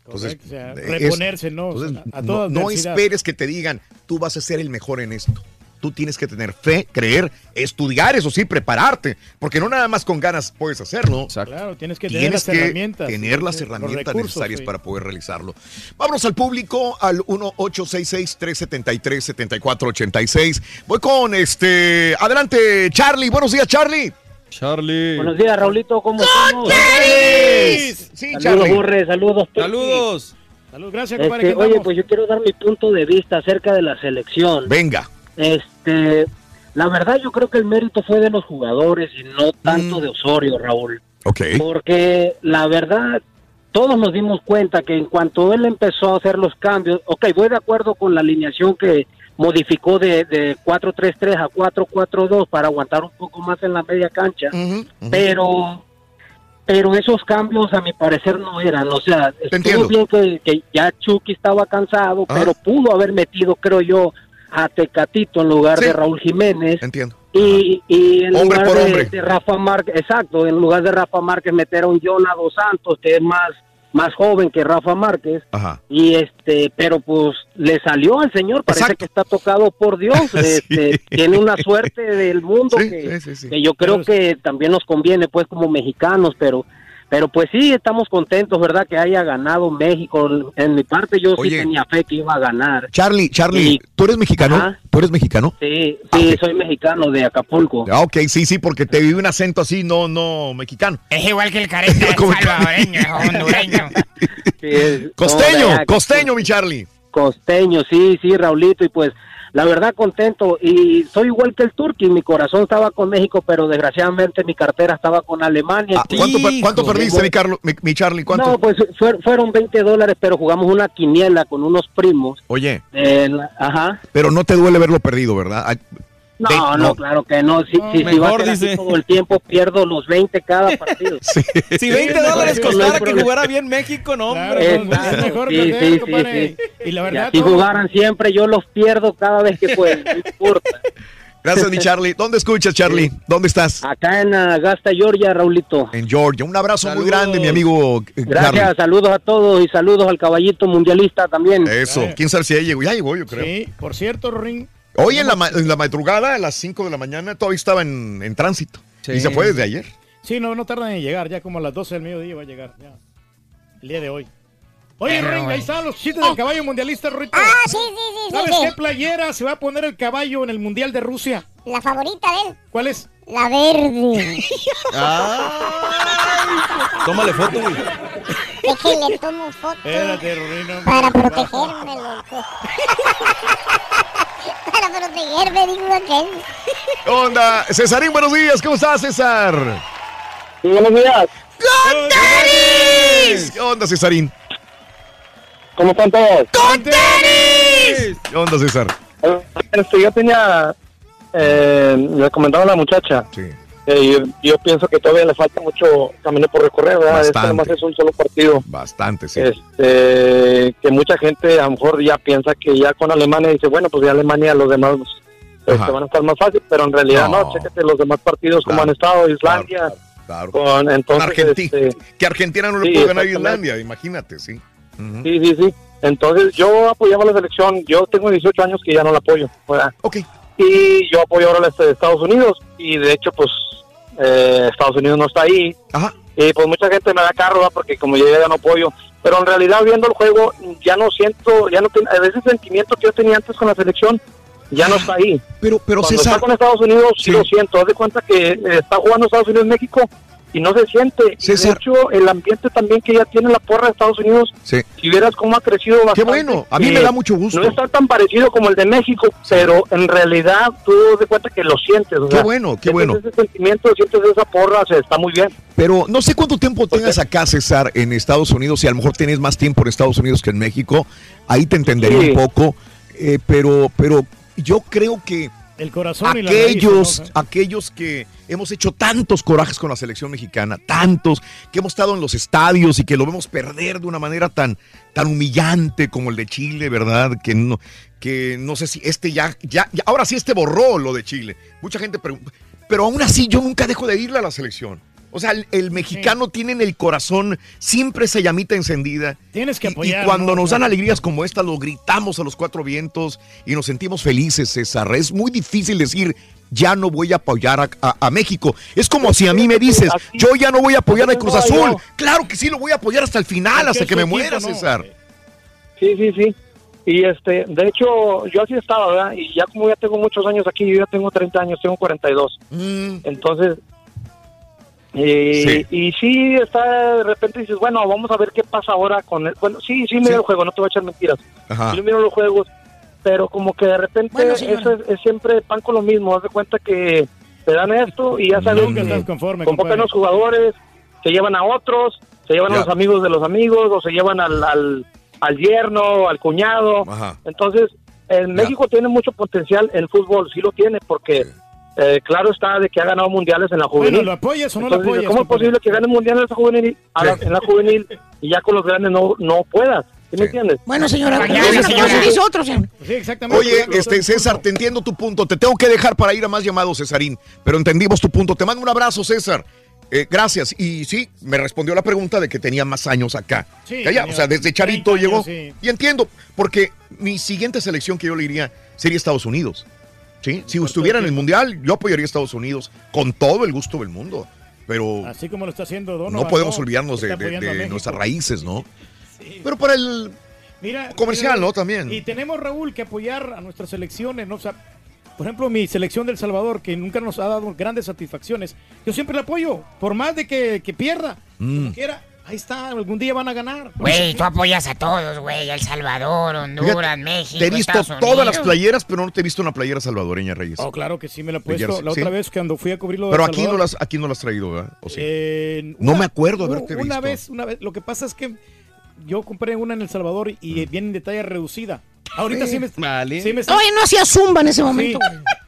Entonces, o sea, es- reponerse, ¿no? entonces, A no, esperes que te digan, tú vas a ser el mejor en esto. Tú tienes que tener fe, creer, estudiar, eso sí, prepararte, porque no nada más con ganas puedes hacerlo. Claro, tienes que tener las que herramientas. tener las herramientas recursos, necesarias sí. para poder realizarlo. Vámonos al público al 1-866-373-7486. Voy con este. Adelante, Charlie. Buenos días, Charlie. Charlie. Buenos días, Raulito, ¿cómo estamos? Sí, Saludos, Charlie. Borre, saludos. Saludos. Salud, gracias, Este, compadre. ¿qué oye, pues yo quiero dar mi punto de vista acerca de la selección. Venga. Este, la verdad yo creo que el mérito fue de los jugadores y no Mm. tanto de Osorio, Raúl. Ok. Porque la verdad, todos nos dimos cuenta que en cuanto él empezó a hacer los cambios, ok, voy de acuerdo con la alineación que modificó de, de 4-3-3 a 4-4-2 para aguantar un poco más en la media cancha, pero pero esos cambios a mi parecer no eran, o sea, estuvo bien que, que ya Chucky estaba cansado, Ah. pero pudo haber metido, creo yo, a Tecatito en lugar Sí. de Raúl Jiménez. Entiendo. Y, y en Hombre lugar por de, hombre. de Rafa Márquez, exacto, en lugar de Rafa Márquez meter a un Jonah Dos Santos, que es más, más joven que Rafa Márquez. Ajá. Y este, pero pues le salió al señor, parece Exacto. que está tocado por Dios, Sí. este, tiene una suerte del mundo Sí, que, sí, sí, sí. que yo creo que también nos conviene pues como mexicanos, pero pero pues sí estamos contentos, ¿verdad? Que haya ganado México. En mi parte yo Oye. sí tenía fe que iba a ganar. Charlie, Charlie, Y- ¿tú eres mexicano? Ajá. ¿Tú eres mexicano? Sí, sí, soy mexicano de Acapulco. Ah, ok, sí, sí, porque te vi un acento así, no, no, mexicano. Es igual que el careta es salvadoreño, es hondureño. Sí, es- Costeño, costeño, mi Charlie. Costeño, sí, sí, Raulito, y pues la verdad contento. Y soy igual que el Turqui, mi corazón estaba con México, pero desgraciadamente mi cartera estaba con Alemania. Ah, ¿Cuánto, perdiste, mi, Carlo, mi, mi Charlie? ¿Cuánto? No, pues fue- fueron 20 dólares, pero jugamos una quiniela con unos primos. Oye, la- ajá. pero no te duele verlo perdido, ¿verdad? No, ve- no, claro que no. Si, si, si va a dice. todo el tiempo, pierdo los 20 cada partido. Si 20 Sí, dólares costara que jugara bien México, no, Claro, hombre. no, es mejor Sí, sí, sí, compadre. sí. Y la verdad, todo- jugaran siempre, yo los pierdo cada vez que puedo. No importa. Gracias, mi Charlie. ¿Dónde escuchas, Charlie? ¿Dónde estás? Acá en Augusta, Georgia, Raulito. En Georgia. Un abrazo muy grande, mi amigo eh, Gracias, Charlie. saludos a todos y saludos al caballito mundialista también. Eso. ¿Quién sabe si ya llegó? Ya llegó, yo creo. Sí, por cierto, Ring. Hoy en la, ma- en la madrugada, a las 5 de la mañana, todavía estaba en, en tránsito. Y se fue desde ayer. Sí, no, no tardan en llegar, ya como a las 12 del mediodía va a llegar. ya. El día de hoy. Oye, Pero, Ring, ahí están los chistes del caballo mundialista, Rito. Ah, sí, sí, sí, ¿Sabes sí. qué playera se va a poner el caballo en el Mundial de Rusia? La favorita de él, ¿Cuál es? la verde. Tómale foto, güey. Déjale, tomo foto Espérate, Rino. para protegerme, loco. para protegerme, digo aquel. ¿Qué onda? Cesarín, buenos días. ¿Cómo estás, César? buenos días. ¡Con tenis! ¿Qué onda, Cesarín? ¿Cómo están todos? ¡Con tenis! ¿Qué onda, César? Este, yo tenía, eh, le comentaba a la muchacha, Sí. Eh, yo, yo pienso que todavía le falta mucho camino por recorrer, ¿verdad? Este Bastante. nomás es un solo partido. Bastante, sí. Este, que mucha gente a lo mejor ya piensa que ya con Alemania dice, bueno, pues ya Alemania los demás este, Ajá. van a estar más fácil, pero en realidad no, No. los demás partidos como han estado, Islandia, Claro. con entonces Argentina. este, Que Argentina no le Sí, pudo ganar a. Islandia, imagínate, sí. Sí, sí, sí. Entonces yo apoyaba la selección. Yo tengo 18 años que ya no la apoyo. ¿verdad? Ok. Y yo apoyo ahora a de Estados Unidos. Y de hecho, pues eh, Estados Unidos no está ahí. Ajá. Y pues mucha gente me da carro ¿verdad? porque como yo ya no apoyo. Pero en realidad viendo el juego ya no siento, ya no veces sentimiento que yo tenía antes con la selección ya no está ahí. Pero, pero Cuando César. está con Estados Unidos sí, lo siento. Haz de cuenta que está jugando Estados Unidos México y no se siente. César. De hecho, el ambiente también que ya tiene la porra de Estados Unidos Sí. si vieras cómo ha crecido bastante. Qué bueno, a mí eh, me da mucho gusto. No está tan parecido como el de México, pero en realidad tú te das cuenta que lo sientes. o Qué sea, bueno, qué bueno. Ese sentimiento, sientes esa porra, o sea, está muy bien. Pero no sé cuánto tiempo tengas acá, César, en Estados Unidos, y a lo mejor tienes más tiempo en Estados Unidos que en México. Ahí te entendería Sí. un poco. eh, pero, pero yo creo que El corazón y la raíz, aquellos, ¿no? aquellos que hemos hecho tantos corajes con la selección mexicana, tantos, que hemos estado en los estadios y que lo vemos perder de una manera tan, tan humillante como el de Chile, ¿verdad? Que no, que no sé si este ya, ya, ya- ahora sí este borró lo de Chile. Mucha gente pregunta, pero aún así yo nunca dejo de irle a la selección. O sea, el, el mexicano tiene en el corazón siempre esa llamita encendida. Tienes que Y- apoyar. Y cuando ¿no? nos dan alegrías como esta, lo gritamos a los cuatro vientos y nos sentimos felices, César. Es muy difícil decir, ya no voy a apoyar a, a- a México. Es como si a mí me dices, yo ya no voy a apoyar a Cruz Azul. Claro que sí, lo voy a apoyar hasta el final, hasta que me muera. César. Sí, sí, sí. Y este, de hecho, yo así estaba, ¿verdad? Y ya como ya tengo muchos años aquí, yo ya tengo 30 años, tengo 42. Mm, Entonces, eh, y sí, está, de repente dices, bueno, vamos a ver qué pasa ahora con el... Bueno, sí, sí, miro Sí. el juego, no te voy a echar mentiras. Ajá. Sí, miro los juegos, pero como que de repente Bueno, eso es, es siempre pan con lo mismo. Haz de cuenta que te dan esto y ya sabes Nunca que estás conforme, convocan compadre. los jugadores, se llevan a otros, se llevan Ya. a los amigos de los amigos o se llevan al, al, al yerno, al cuñado. Ajá. Entonces, en Ya. México tiene mucho potencial en fútbol, sí lo tiene, porque eh, claro está de que ha ganado mundiales en la juvenil. Bueno, ¿lo apoyas o no lo apoyas, ¿Cómo es posible que gane mundiales en la juvenil, a la- en la juvenil y ya con los grandes no, no puedas? ¿Sí me entiendes? Bueno, señora, Mañana, señora. otro, señor. Sí, exactamente. Oye, este César, te entiendo tu punto. Te tengo que dejar para ir a más llamados, Cesarín. Pero entendimos tu punto. Te mando un abrazo, César. Eh, gracias. Y sí, me respondió la pregunta de que tenía más años acá. Sí, Que allá, tenía o sea, desde Chavito 30 llegó. sí. Y entiendo, porque mi siguiente selección que yo le iría sería Estados Unidos. ¿Sí? Si estuviera en el Mundial, yo apoyaría a Estados Unidos con todo el gusto del mundo. Pero Así como lo está haciendo Donovan. no podemos ¿no? olvidarnos de, nuestras raíces, ¿no? Pero para el Mira, comercial, mira, ¿no? También. Y tenemos, Raúl, que apoyar a nuestras selecciones, ¿no? O sea, por ejemplo, mi selección del Salvador, que nunca nos ha dado grandes satisfacciones, yo siempre la apoyo, por más de que, que pierda. Mm. Como quiera, ahí está, algún día van a ganar. Güey, tú apoyas a todos, güey. El Salvador, Honduras, Fíjate, México, Te he visto Estados todas las playeras, pero no te he visto una playera salvadoreña, Reyes. Oh, claro que sí, me la he puesto. La ¿sí? otra vez cuando fui a cubrirlo. Pero aquí no las, aquí no las has traído, ¿verdad? ¿O sí? No me acuerdo haberte Una visto. vez, una vez. Lo que pasa es que yo compré una en El Salvador y viene en detalle reducida. Ahorita sí me, Vale. sí me Oye, no hacía zumba en ese momento.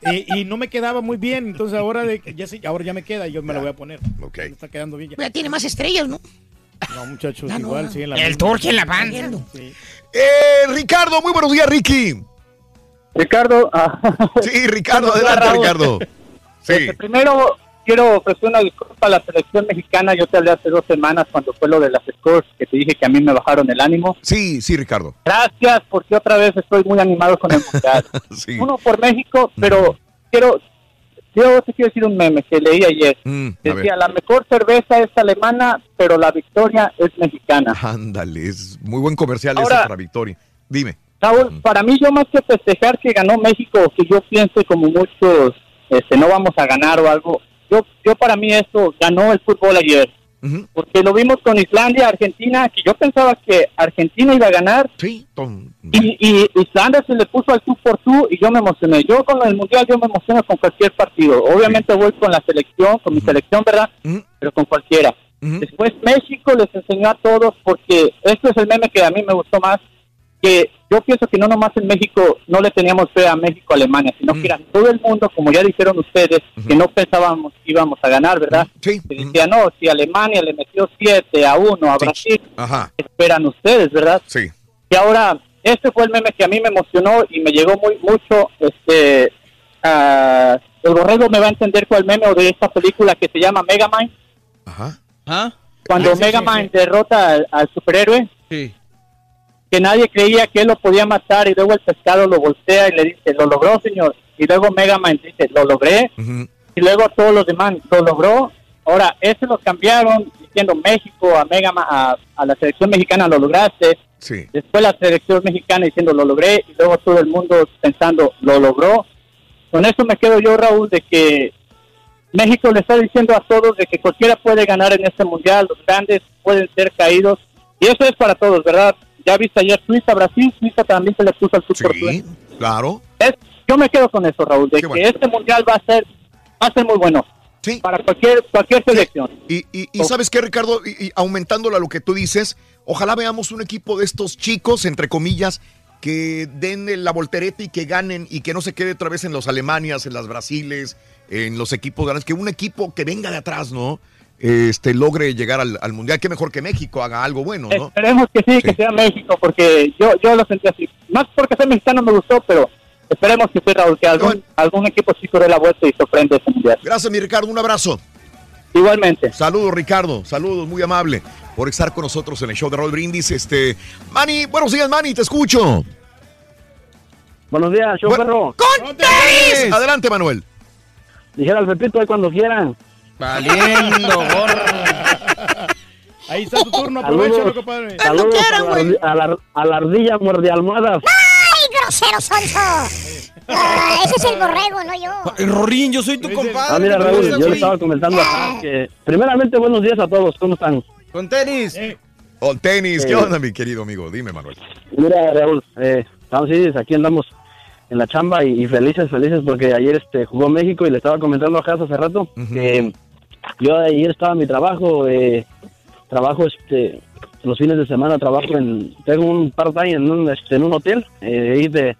Sí, y, y no me quedaba muy bien, entonces ahora de, que ya sí, ahora ya me queda y yo me la voy a poner. Ok. Me está quedando bien. Ya tiene más estrellas, ¿no? No, muchachos, Ya no, igual ah. siguen la El turque en la banda. Sí. Eh, Ricardo, muy buenos días, Ricky. Ricardo, ah, Sí, Ricardo, adelante. Ricardo. Sí. Este, primero quiero ofrecer una disculpa a la selección mexicana. Yo te hablé hace dos semanas cuando fue lo de las scores que te dije que a mí me bajaron el ánimo. Sí, sí, Ricardo. Gracias, porque otra vez estoy muy animado con el mundial. Sí. Uno por México, pero quiero, yo te quiero decir un meme que leí ayer. Mm. Decía, la mejor cerveza es alemana, pero la victoria es mexicana. Ándale, es muy buen comercial Ahora- ese para Victoria. Dime. Raúl, para mí yo más que festejar que ganó México, que yo piense como muchos, este, no vamos a ganar o algo, yo, yo para mí eso ganó el fútbol ayer. Porque lo vimos con Islandia, Argentina, que yo pensaba que Argentina iba a ganar. Sí. Y, y Islandia se le puso al tú por tú y yo me emocioné. Yo con el mundial yo me emociono con cualquier partido. Obviamente voy con la selección, con mi selección, ¿verdad? Pero con cualquiera. Después México les enseñó a todos porque esto es el meme que a mí me gustó más, que yo pienso que no nomás en México no le teníamos fe a México Alemania, sino que era todo el mundo, como ya dijeron ustedes, que no pensábamos que íbamos a ganar, ¿verdad? Sí. Que decía, no, si Alemania le metió 7 a 1 a Brasil, Ajá. esperan ustedes, ¿verdad? Sí. Y ahora, este fue el meme que a mí me emocionó y me llegó muy mucho. Este, ah, el borrego me va a entender cuál meme o de esta película que se llama Megamind. Ajá. ¿Ah? Cuando Ah, sí, Megamind sí, derrota al, al superhéroe, Sí. Que nadie creía que él lo podía matar y luego el pescado lo voltea y le dice, lo logró, señor. Y luego Megamind dice, lo logré. Y luego todos los demás, lo logró. Ahora, ese lo cambiaron diciendo México a Megamind, a, a la selección mexicana, lo lograste. Sí. Después la selección mexicana diciendo lo logré y luego todo el mundo pensando lo logró. Con eso me quedo yo, Raúl, de que México le está diciendo a todos de que cualquiera puede ganar en este mundial, los grandes pueden ser caídos y eso es para todos, ¿verdad? Ya viste ayer Suiza, Brasil, Suiza también se le puso al super Sí, claro. es, yo me quedo con eso, Raúl, de que este mundial va a ser va a ser muy bueno. Para cualquier cualquier selección. Y, y- y sabes qué, Ricardo, y, y aumentándolo a lo que tú dices, ojalá veamos un equipo de estos chicos, entre comillas, que den la voltereta y que ganen y que no se quede otra vez en los Alemanias, en las Brasiles, en los equipos grandes, que un equipo que venga de atrás, ¿no? Este logre llegar al, al mundial, que mejor que México haga algo bueno, ¿no? Esperemos que sí, que sea México, porque yo yo lo sentí así. Más porque ser mexicano me gustó, pero esperemos que Raúl, que algún, algún equipo sí dé la vuelta y sorprende ese mundial. Gracias, mi Ricardo, un abrazo. Igualmente. Saludos, Ricardo. Saludos, muy amable por estar con nosotros en el show de Roll Brindis. Este, Manny, buenos días, Manny, te escucho. Buenos días, show perro. ¡Contés! Adelante, Manuel. Dijera al Pepito ahí cuando quieran. Valiendo, Ahí está tu turno, aprovechalo, compadre. Saludos a, la, ardi- a, la, a la ardilla muerde almohadas. ¡Ay, grosero, sonso! Ah, ese es el borrego, no yo. Rorín, yo soy tu compadre. Ah, mira, ¿qué Raúl, yo le güey? estaba comentando acá que... Primeramente, buenos días a todos, ¿cómo están? Con tenis. Oh, tenis, ¿qué Eh. onda, mi querido amigo? Dime, Manuel. Mira, Raúl, eh, estamos sí, aquí andamos en la chamba y, y felices, felices porque ayer este jugó México y le estaba comentando a Casa hace rato que yo ayer estaba en mi trabajo, eh, trabajo este los fines de semana trabajo en tengo un part-time en un este, en un hotel eh, ahí de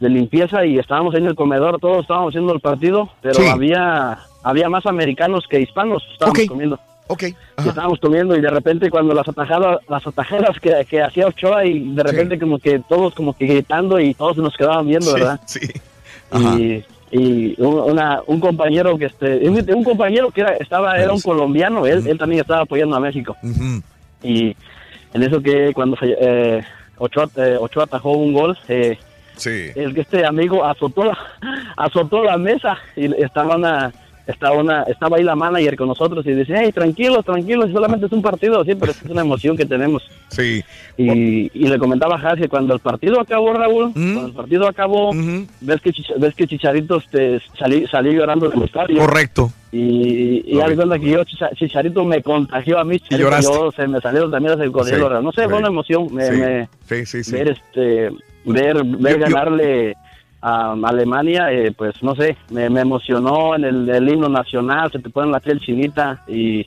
de limpieza y estábamos ahí en el comedor, todos estábamos haciendo el partido, pero Sí. había había más americanos que hispanos, estábamos comiendo. Ok. Y estábamos comiendo y de repente cuando las atajadas, las atajadas que, que hacía Ochoa y de repente como que todos como que gritando y todos nos quedaban viendo, Sí, ¿verdad? Sí. y, y un, una- un compañero que este un, compañero que era estaba era un colombiano él, él también estaba apoyando a México. Y en eso que cuando eh, Ochoa, eh, Ochoa atajó un gol eh, Sí. el que este amigo azotó la azotó la mesa y estaba una estaba una estaba ahí la manager con nosotros y dice hey tranquilos tranquilos solamente es un partido sí pero es una emoción que tenemos Sí. y, y le comentaba a Haas que cuando el partido acabó Raúl cuando el partido acabó ves que ves que Chicharito este, salí, salió llorando del estadio Correcto. y, y cuenta que yo Chicha- Chicharito me contagió a mí lloraste. yo se me salieron también las cordillo Sí, no sé sí. fue una emoción me, Sí. me- ver este ver ver ganarle a Alemania eh, pues no sé me, me emocionó en el, el himno nacional se te pone la piel chinita y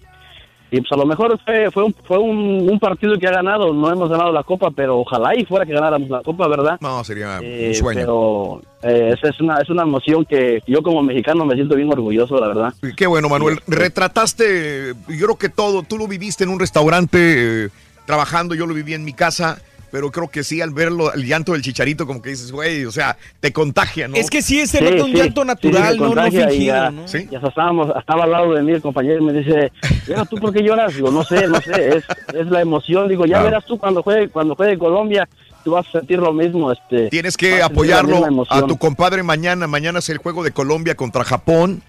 y pues a lo mejor fue fue un, fue un, un partido que ha ganado no hemos ganado la copa pero ojalá y fuera que ganáramos la copa verdad No, sería Eh, un sueño. pero eh, es una es una emoción que yo como mexicano me siento bien orgulloso la verdad Qué bueno, Manuel. Retrataste, yo creo que todo, tú lo viviste en un restaurante eh, trabajando, yo lo viví en mi casa, pero creo que sí, al verlo, el llanto del chicharito, como que dices, güey, o sea, te contagia, ¿no? Es que sí, se Sí, nota un sí, llanto sí, natural, no, no fingido, ya, ¿no? Y hasta estábamos, estaba al lado de mí el compañero y me dice, "Mira, ¿tú por qué lloras? Digo, no sé, no sé, es, es la emoción. Digo, ya Claro. verás tú cuando juegue, cuando juegue Colombia, tú vas a sentir lo mismo. Este, Tienes que apoyarlo a tu compadre mañana. Mañana es el juego de Colombia contra Japón.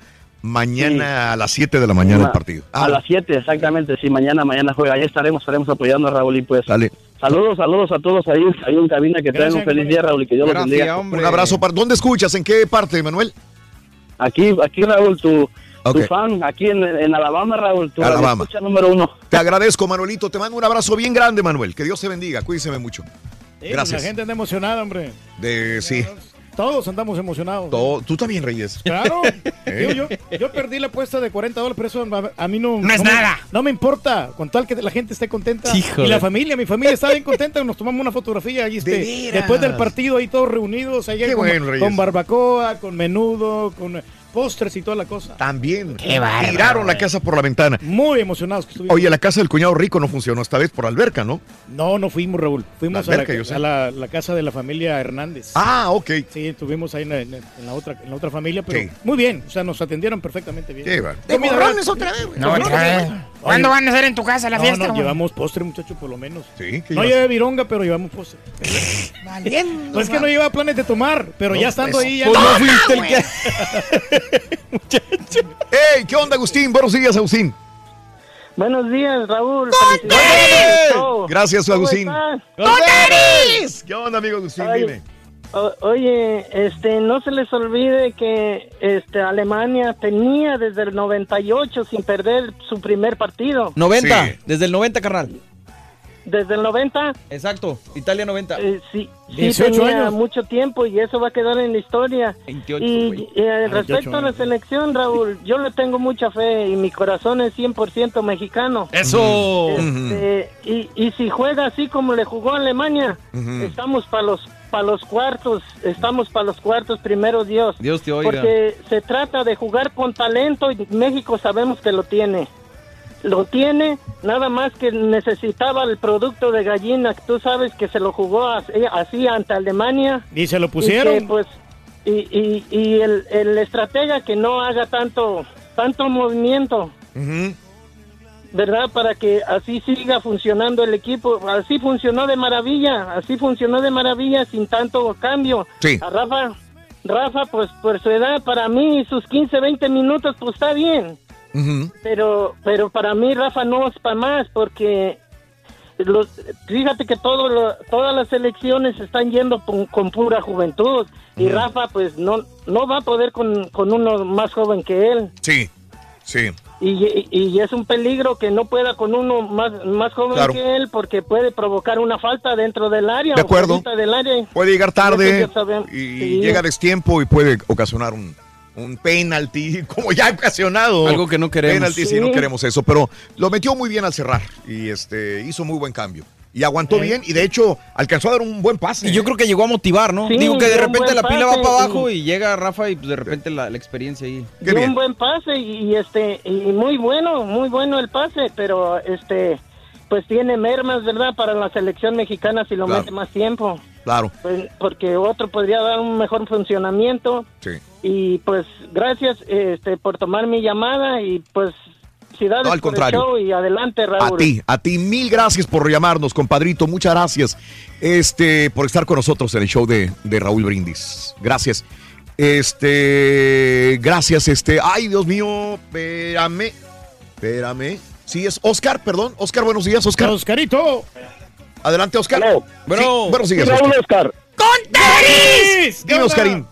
Mañana a las 7 de la mañana el partido. Ah, A las 7, exactamente, sí, mañana, mañana juega. Ahí estaremos, estaremos apoyando a Raúl y pues. Dale. Saludos, saludos a todos ahí, ahí en cabina que tengan un feliz día, Raúl, y que Dios los bendiga. Un abrazo. Para, ¿Dónde escuchas? ¿En qué parte, Manuel? Aquí, aquí Raúl, tu, Ok. tu fan, aquí en, en Alabama, Raúl, tu Alabama. escucha número uno. Te agradezco, Manuelito. Te mando un abrazo bien grande, Manuel. Que Dios te bendiga. Cuídese mucho. Sí, Gracias. La gente anda emocionada, hombre. De, sí. Todos andamos emocionados. Todo- tú también, Reyes. Claro. ¿Eh? Digo, yo, yo perdí la apuesta de 40 dólares, pero eso a, a mí no... No es me- nada. no me importa, con tal que la gente esté contenta. Híjole. Y la familia, mi familia está bien contenta, nos tomamos una fotografía ahí este, después del partido ahí todos reunidos, ahí Qué con, bueno, Reyes. con barbacoa, con menudo, con postres y toda la cosa. También. Qué bárbaro, Tiraron la casa por la ventana. Muy emocionados que estuvimos. Oye, la casa del cuñado rico no funcionó esta vez por alberca, ¿no? No, no fuimos, Raúl. Fuimos La a, la, alberca, yo sé. a la- la casa de la familia Hernández. Ah, ok. Sí, estuvimos ahí en la, en la otra, en la otra familia, pero Sí. muy bien. O sea, nos atendieron perfectamente bien. Qué va. ¿De otra vez, güey? No, otra vez. ¿Cuándo van a hacer en tu casa la No, fiesta, no, güey? llevamos postre, muchacho, por lo menos. Sí, ¿qué No llevé vironga, pero llevamos postre. Valiendo, No es que no lleva planes de tomar, pero ya estando pues, ahí ya. Pues no fuiste el que... ¡Ey! ¿Qué onda, Agustín? Buenos días, Agustín. Buenos días, Raúl. Show. Gracias, ¿Cómo Agustín. están? ¿Qué onda, amigo Agustín? Ay. Dime. O- oye, este, no se les olvide que este, Alemania tenía desde el 98 sin perder su primer partido. 90, Sí. desde el 90, carnal. Desde el 90, Exacto, Italia 90. eh, sí, sí 18 tenía años. mucho tiempo y eso va a quedar en la historia. 28, Y eh, 28 respecto a la selección, Raúl, yo le tengo mucha fe y mi corazón es 100% mexicano. Eso. Este, y, y si juega así como le jugó a Alemania, estamos para los para los cuartos, estamos para los cuartos primero Dios. Dios te oiga. Porque se trata de jugar con talento y México sabemos que lo tiene. Lo tiene, nada más que necesitaba el producto de gallina, que tú sabes que se lo jugó así, así ante Alemania. Y se lo Y pusieron. que, pues, y, y, y el, el estratega que no haga tanto, tanto movimiento. Ujú. ¿Verdad? Para que así siga funcionando el equipo. Así funcionó de maravilla, así funcionó de maravilla sin tanto cambio. Sí. A Rafa, Rafa, pues por su edad, para mí sus 15, 20 minutos, pues está bien. Pero, pero para mí Rafa no es para más porque los, fíjate que todo lo- todas las elecciones están yendo con, con pura juventud y Rafa pues no, no va a poder con, con uno más joven que él. Sí, sí. Y, y- y es un peligro que no pueda con uno más, más joven Claro. que él porque puede provocar una falta dentro del área. De acuerdo. del área. Puede llegar tarde y Sí. llega a destiempo y puede ocasionar un, un penalti, como ya ha ocasionado. Algo que no queremos. Penalti si Sí. no queremos eso, pero lo metió muy bien al cerrar y este hizo muy buen cambio. Y aguantó bien y de hecho alcanzó a dar un buen pase. Y yo creo que llegó a motivar, ¿no? Sí, Digo que de repente la pila va para abajo y llega Rafa y pues, de repente la, la experiencia ahí. Dio un buen pase y, y, este y muy bueno, muy bueno el pase, pero este pues tiene mermas, ¿verdad? Para la selección mexicana si lo Claro. mete más tiempo. Claro. Pues, porque otro podría dar un mejor funcionamiento. Sí. Y pues gracias este por tomar mi llamada y pues felicidades No, al por el contrario. show y adelante Raúl. A ti, a ti, mil gracias por llamarnos, compadrito. Muchas gracias este, por estar con nosotros en el show de, de Raúl Brindis. Gracias. Este, gracias, este. Ay, Dios mío, espérame, espérame. Sí, es Oscar, perdón. Oscar, buenos días, Oscar. Oscarito. Adelante, Oscar. Bueno, Sí, buenos días, Sí, Raúl Oscar. Oscar. ¡Con tenis! Dime, Oscarín.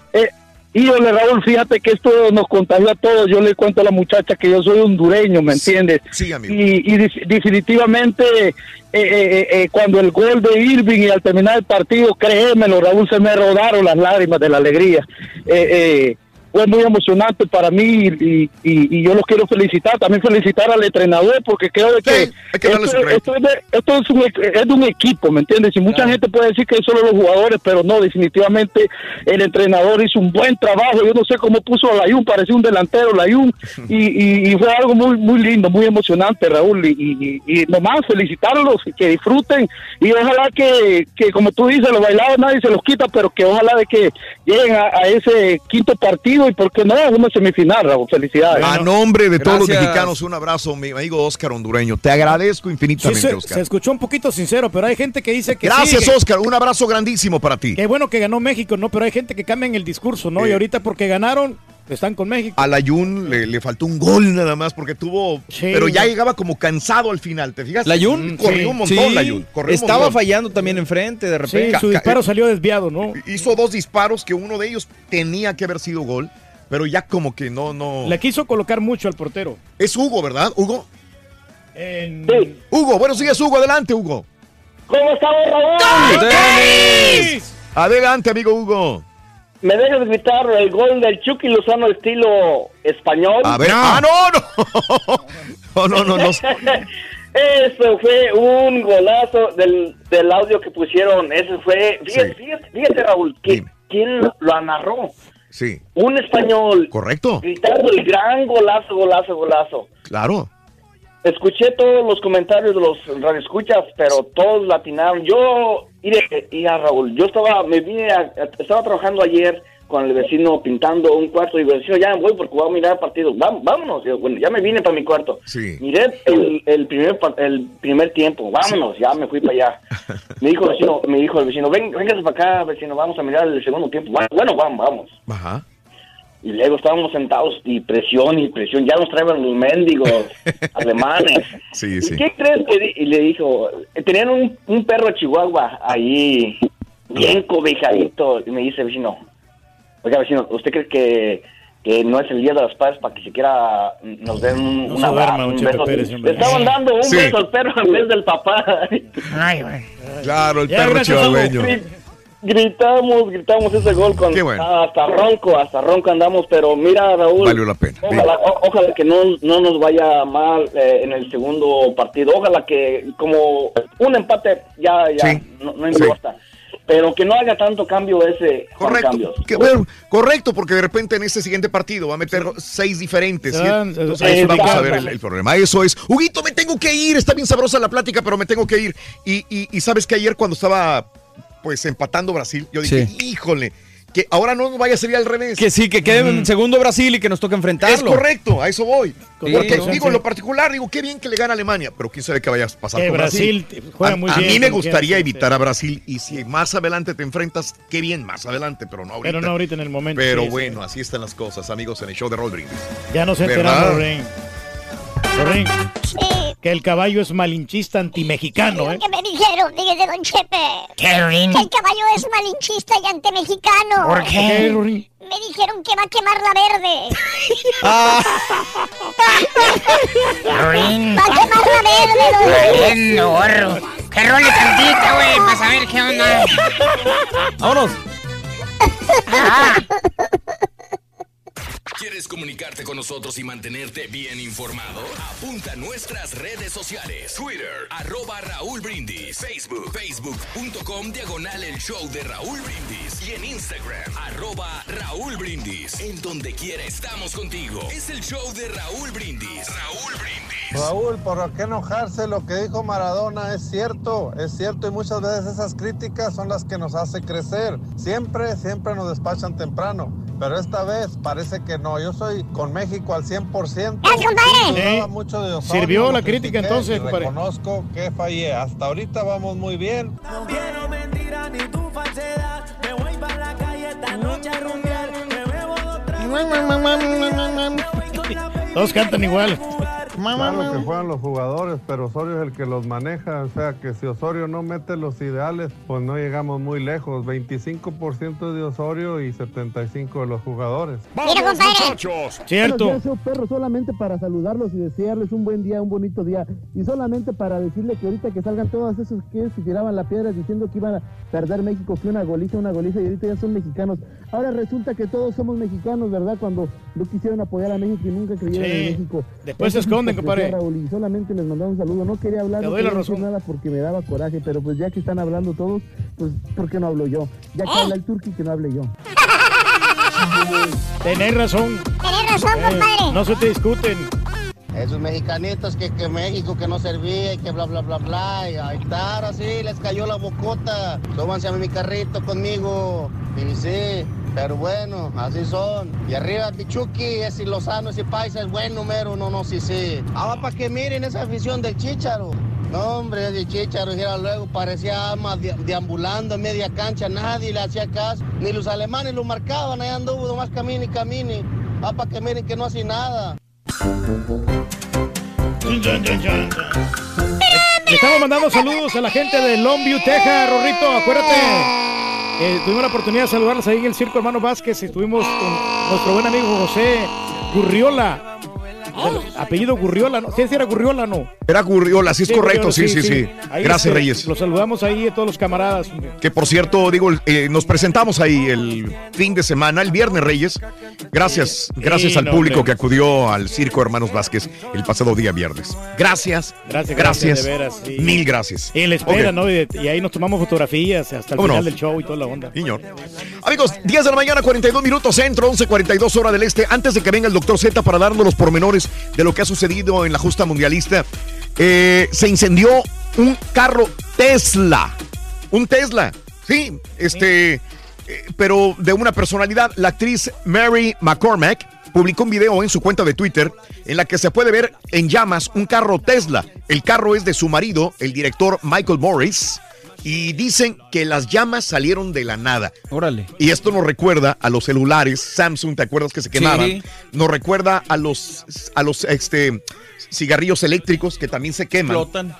Eh, híjole, Raúl, fíjate que esto nos contagió a todos. Yo le cuento a la muchacha que yo soy hondureño, ¿me entiendes? Sí, amigo. Y, y def- definitivamente, eh, eh, eh, cuando el gol de Irving y al terminar el partido, créemelo, Raúl, se me rodaron las lágrimas de la alegría. Eh, eh, fue muy emocionante para mí y, y- y yo los quiero felicitar. También felicitar al entrenador porque creo de que, esto, es de, esto es, un, es de un equipo, ¿me entiendes? Y mucha gente puede decir que es solo los jugadores, pero no, definitivamente el entrenador hizo un buen trabajo. Yo no sé cómo puso a Layun, parecía un delantero Layun, y, y, fue algo muy muy lindo, muy emocionante, Raúl. Y, y, nomás felicitarlos, que disfruten y ojalá que, que, como tú dices, los bailados nadie se los quita, pero que ojalá de que lleguen a, a ese quinto partido y, ¿por qué no? Una semifinal, Raúl. Felicidades. A nombre de todos los mexicanos, un abrazo, mi amigo Oscar hondureño. Te agradezco Sí, infinitamente, se, Oscar. se escuchó un poquito sincero, pero hay gente que dice que Gracias, sí, que- Oscar. Un abrazo grandísimo para ti. Qué bueno que ganó México, ¿no? Pero hay gente que cambia en el discurso, ¿no? Eh. Y ahorita porque ganaron, están con México. A Layun le, le faltó un gol nada más porque tuvo. pero ya llegaba como cansado al final, ¿te fijas? Layun corrió un montón, Sí, Layun. corrió un Estaba montón. fallando también enfrente de repente. Sí, su disparo salió desviado, ¿no? Hizo dos disparos que uno de ellos tenía que haber sido gol, pero ya como que no, no. Le quiso colocar mucho al portero. Es Hugo, ¿verdad? Hugo. En- Hugo, buenos días, Hugo. Adelante, Hugo. ¿Cómo estamos, Raúl? Adelante, amigo Hugo. ¿Me dejas gritar el gol del Chucky Lozano estilo español? A ver. Ah, no, no. No, no, no. no. Eso fue un golazo del, del audio que pusieron. Ese fue. Fíjate, fíjate, fíjate, Raúl, que quién lo, lo narró. Sí, Un español correcto. gritando el gran golazo, golazo, golazo. Claro. Escuché todos los comentarios de los radioescuchas, pero todos latinaron. Yo, mire, y a Raúl, yo estaba, me vine, a- estaba trabajando ayer con el vecino pintando un cuarto y el vecino, ya me voy porque voy a mirar el partido. Vámonos. Yo, bueno, ya me vine para mi cuarto. Sí. Miré el, el primer el primer tiempo, vámonos, ya me fui para allá. Me dijo el vecino, me dijo el vecino, ven, véngase para acá, vecino, vamos a mirar el segundo tiempo. Bueno, vamos, vamos. Ajá. Y luego estábamos sentados y presión y presión, ya nos traían los mendigos alemanes. Sí, sí. ¿Y qué crees que di- y le dijo? eh, Tenían un, un perro chihuahua ahí, bien cobijadito, y me dice vecino, oiga vecino, ¿usted cree que, que no es el día de las padres para que siquiera nos den un, No un se duerma, un beso? Pérez. Le estaban dando un Sí. beso al perro en vez del papá. Ay, güey. Claro, el Ya, perro chihuahueño. Gri- Gritamos, gritamos ese gol con Qué hasta ronco, hasta ronco andamos, pero mira Raúl, Valió la pena. Ojalá, o- ojalá que no, no nos vaya mal eh, en el segundo partido. Ojalá que como un empate ya, ya Sí. no, no importa. Pero que no haga tanto cambio ese Correcto. Cambios. Que, bueno, correcto, porque de repente en este siguiente partido va a meter seis diferentes. ¿sí? Entonces, ahí vamos a ver el, el problema. Eso es. Huguito, me tengo que ir. Está bien sabrosa la plática, pero me tengo que ir. Y, y- y sabes que ayer cuando estaba pues empatando Brasil, yo dije, híjole, que ahora no vaya a salir al revés. Que sí, que quede en segundo Brasil y que nos toque enfrentarlo. Es correcto, a eso voy. Sí, Porque ¿no? digo, en lo particular, digo, qué bien que le gana a Alemania, pero quién sabe qué vaya a pasar Que con Brasil. Brasil juega a, muy a bien, mí me gustaría sí, evitar a Brasil y si más adelante te enfrentas, qué bien, más adelante, pero no ahorita. Pero no ahorita en el momento. Pero sí, sí. bueno, así están las cosas, amigos, en el show de Roll Brindis. Ya nos enteramos, Que el caballo es malinchista antimexicano, ¿eh? que me dijeron, dígase, don Chepe. ¿Qué, Rorín? Que el caballo es malinchista y antemexicano. ¿Por qué? Rorín? Me dijeron que va a quemar la verde. Rorín. Va a quemar la verde, gorro. Que role tantita, güey, para saber qué onda. Vámonos. Ah. ¿Quieres comunicarte con nosotros y mantenerte bien informado? Apunta a nuestras redes sociales. Twitter, arroba Raúl Brindis. Facebook, facebook.com, diagonal el show de Raúl Brindis. Y en Instagram, arroba Raúl Brindis. En donde quiera estamos contigo. Es el show de Raúl Brindis. Raúl Brindis. Raúl, ¿por qué enojarse? Lo que dijo Maradona es cierto, es cierto y muchas veces esas críticas son las que nos hace crecer. Siempre, siempre nos despachan temprano, pero esta vez parece que no. Yo soy con México al 100%. compadre! Dudaba Sí. mucho de Sirvió la crítica entonces, compadre. Reconozco que fallé. Hasta ahorita vamos muy bien. No quiero mentira ni tu falsedad. Me voy para la calle esta noche a rumbear. Me bebo dos Todos cantan igual. Claro que juegan los jugadores, pero Osorio es el que los maneja. O sea que si Osorio no mete los ideales, pues no llegamos muy lejos. 25% de Osorio y 75% de los jugadores. Mira, compadre. Cierto. Días, perro, solamente para saludarlos y desearles un buen día, un bonito día. Y solamente para decirle que ahorita que salgan todos esos que se tiraban la piedra diciendo que iban a perder México, que una goliza, una goliza, y ahorita ya son mexicanos. Ahora resulta que todos somos mexicanos, ¿verdad? Cuando no quisieron apoyar a México y nunca creyeron Sí. en México. Después se Eso es esconden, hipocresía, compadre. Raúl, y solamente les mandaba un saludo. No quería hablar, Te no doy la decir razón. nada porque me daba coraje, pero pues ya que están hablando todos, pues ¿por qué no hablo yo? Ya que ¿Eh? habla el turqui, que no hable yo. Tenés razón. Tenés razón, Eh, compadre. no se te discuten. Esos mexicanitos que, que México que no servía y que bla bla bla bla. Y ahí está, ahora sí, les cayó la bocota. Súbanse a mi carrito conmigo. Y sí, pero bueno, así son. Y arriba Pichuki, ese Lozano, ese paisa es buen número, no, no, sí, sí. Ah, para que miren esa afición del Chícharo. No, hombre, ese Chícharo, era luego parecía ama de- deambulando en media cancha, nadie le hacía caso. Ni los alemanes lo marcaban, ahí anduvo nomás camine y camine. Ah, para que miren que no hace nada. Estamos mandando saludos a la gente de Longview, Texas, Rorrito, acuérdate. Eh, tuvimos la oportunidad de saludarlos ahí en el Circo Hermano Vázquez. Estuvimos con nuestro buen amigo José Gurriola. Apellido Gurriola, ¿no? Sí, sí era Gurriola, ¿no? Era Gurriola, sí es correcto, sí, sí, sí. Gracias, este, Reyes. Los saludamos ahí a todos los camaradas. Que por cierto, digo, eh, nos presentamos ahí el fin de semana, el viernes Reyes. Gracias, gracias Sí, al no, público hombre. que acudió al Circo Hermanos Vázquez el pasado día viernes. Gracias, Gracias, gracias, de veras, sí. mil gracias. Y en la espera. ¿no? Y, y ahí nos tomamos fotografías hasta el ¿Cómo final no? del show y toda la onda. Señor. Amigos, 10 de la mañana, 42 minutos centro, 11.42 hora del este. Antes de que venga el doctor Z para darnos los pormenores de lo que ha sucedido en la justa mundialista, eh, se incendió un carro Tesla. Un Tesla, sí, este, eh, pero de una personalidad. La actriz Mary McCormack publicó un video en su cuenta de Twitter en la que se puede ver en llamas un carro Tesla. El carro es de su marido, el director Michael Morris. Y dicen que las llamas salieron de la nada. Órale. Y esto nos recuerda a los celulares Samsung, ¿te acuerdas que se quemaban? Sí. Nos recuerda a los, a los este, cigarrillos eléctricos que también se queman. Explotan.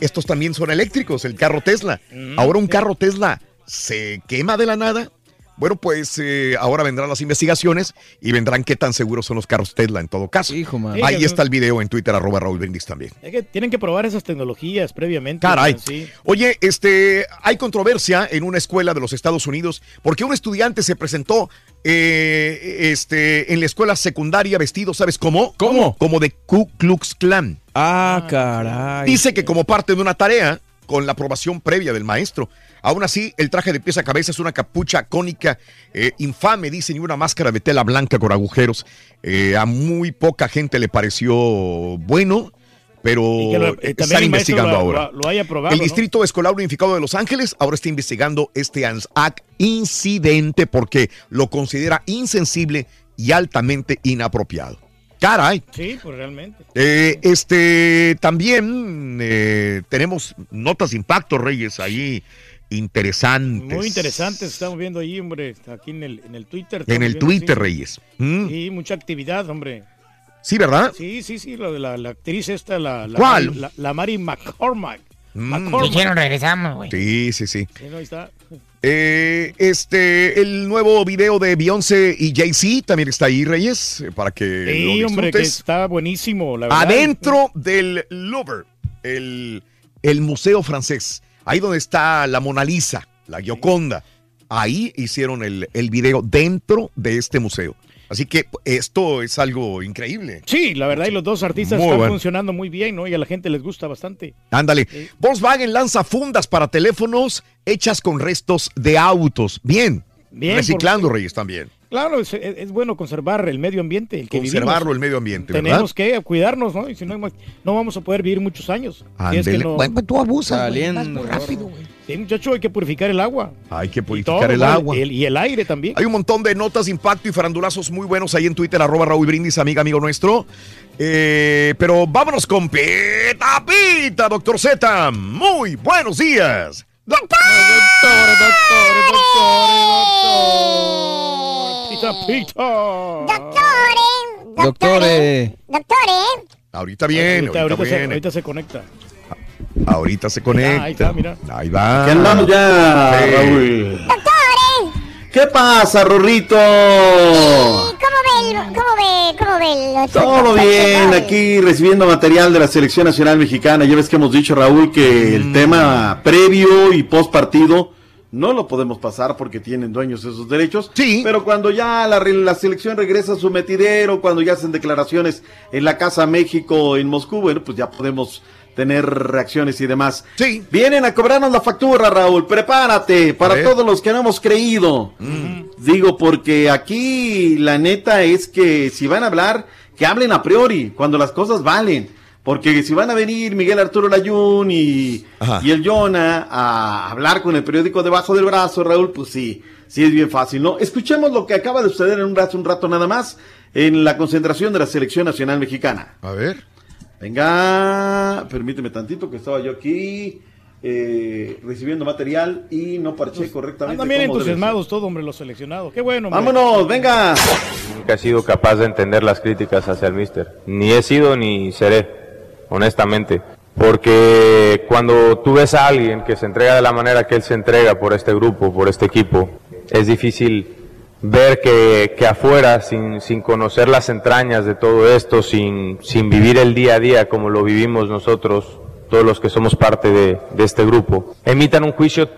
Estos también son eléctricos, el carro Tesla. Ahora un carro Tesla se quema de la nada. Bueno, pues eh, ahora vendrán las investigaciones y vendrán qué tan seguros son los carros Tesla en todo caso. Ahí Sí, está el video en Twitter, arroba Raúl Brindis también. Es que tienen que probar esas tecnologías previamente. Caray. Sí. Oye, este, hay controversia en una escuela de los Estados Unidos porque un estudiante se presentó eh, este, en la escuela secundaria vestido, ¿sabes cómo? ¿Cómo? Como de Ku Klux Klan. Ah, caray. Dice que como parte de una tarea, con la aprobación previa del maestro. Aún así, el traje de pies a cabeza es una capucha cónica eh, infame, dicen, y una máscara de tela blanca con agujeros. Eh, a muy poca gente le pareció bueno, pero lo- eh, están investigando lo- ahora. lo- haya aprobado, el ¿no? Distrito Escolar Unificado de Los Ángeles ahora está investigando este ANSAC incidente porque lo considera insensible y altamente inapropiado. Caray. Sí, pues realmente. Eh, este también eh, tenemos notas de impacto, Reyes, ahí interesantes. Muy interesantes, estamos viendo ahí, hombre, aquí en el, en el Twitter. En el Twitter. Reyes. Mm. Sí, mucha actividad, hombre. Sí, ¿verdad? Sí, sí, sí, lo de la, la actriz esta, la, la ¿Cuál? La, la Mary McCormack. Mm. Dijeron regresamos, güey. Sí, sí, sí. Sí, no, ahí está. Eh, este, el nuevo video de Beyoncé y Jay-Z también está ahí, Reyes, para que Sí, lo hombre, que está buenísimo, la verdad. Adentro del Louvre, el, el museo francés, ahí donde está la Mona Lisa, la Gioconda, ahí hicieron el, el video dentro de este museo. Así que esto es algo increíble. Sí, la verdad, y los dos artistas Muy están bueno. funcionando muy bien, ¿no? Y a la gente les gusta bastante. Ándale. Volkswagen lanza fundas para teléfonos hechas con restos de autos. Bien. Bien, Reciclando, porque- Reyes, también. Claro, es, es- es bueno conservar el medio ambiente, el que Conservarlo, vivimos. el medio ambiente, ¿verdad? Tenemos que cuidarnos, ¿no? Y si no, no vamos a poder vivir muchos años. Si es que no- Bueno, pues tú abusas, güey, Saliendo, vas muy rápido, güey. Sí, muchacho, hay que purificar el agua. Hay que purificar todo, el agua. El- y el aire también. Hay un montón de notas, impacto y farandulazos muy buenos ahí en Twitter, arroba Raúl Brindis, amiga, amigo nuestro. Eh, pero vámonos con Pita Pita, doctor Z. Muy buenos días. Doctor, Pita, pita. Doctores. Doctores. Ahorita bien, Ahorita, ahorita, ahorita se, viene. ahorita se conecta. Ahorita se conecta. ahí está, mira. Ahí va. Aquí andamos ya, Sí. Raúl. ¿Qué pasa, Rorrito? ¿Cómo ve, el- cómo ve, cómo ve los- Todo bien, aquí recibiendo material de la Selección Nacional Mexicana. Ya ves que hemos dicho, Raúl, que el tema previo y post partido no lo podemos pasar porque tienen dueños esos derechos. Sí. Pero cuando ya la, re- la selección regresa a su metidero, cuando ya hacen declaraciones en la Casa México en Moscú, bueno, pues ya podemos tener reacciones y demás. Sí. Vienen a cobrarnos la factura, Raúl. Prepárate para todos los que no hemos creído. Digo, porque aquí la neta es que si van a hablar, que hablen a priori, cuando las cosas valen. Porque si van a venir Miguel Arturo Layún y, y el Jonah a hablar con el periódico debajo del brazo, Raúl, pues sí, sí es bien fácil, ¿no? Escuchemos lo que acaba de suceder en un rato, un rato nada más en la concentración de la Selección Nacional Mexicana. A ver. Venga, permíteme tantito que estaba yo aquí eh, recibiendo material y no parché correctamente. Andan bien entusiasmados todos, hombre, los seleccionados. Qué bueno, hombre. Vámonos, venga. Nunca he sido capaz de entender las críticas hacia el mister. Ni he sido ni seré, honestamente. Porque cuando tú ves a alguien que se entrega de la manera que él se entrega por este grupo, por este equipo, es difícil ver que, que afuera, sin, sin conocer las entrañas de todo esto, sin, sin vivir el día a día como lo vivimos nosotros, todos los que somos parte de, de este grupo, emitan un juicio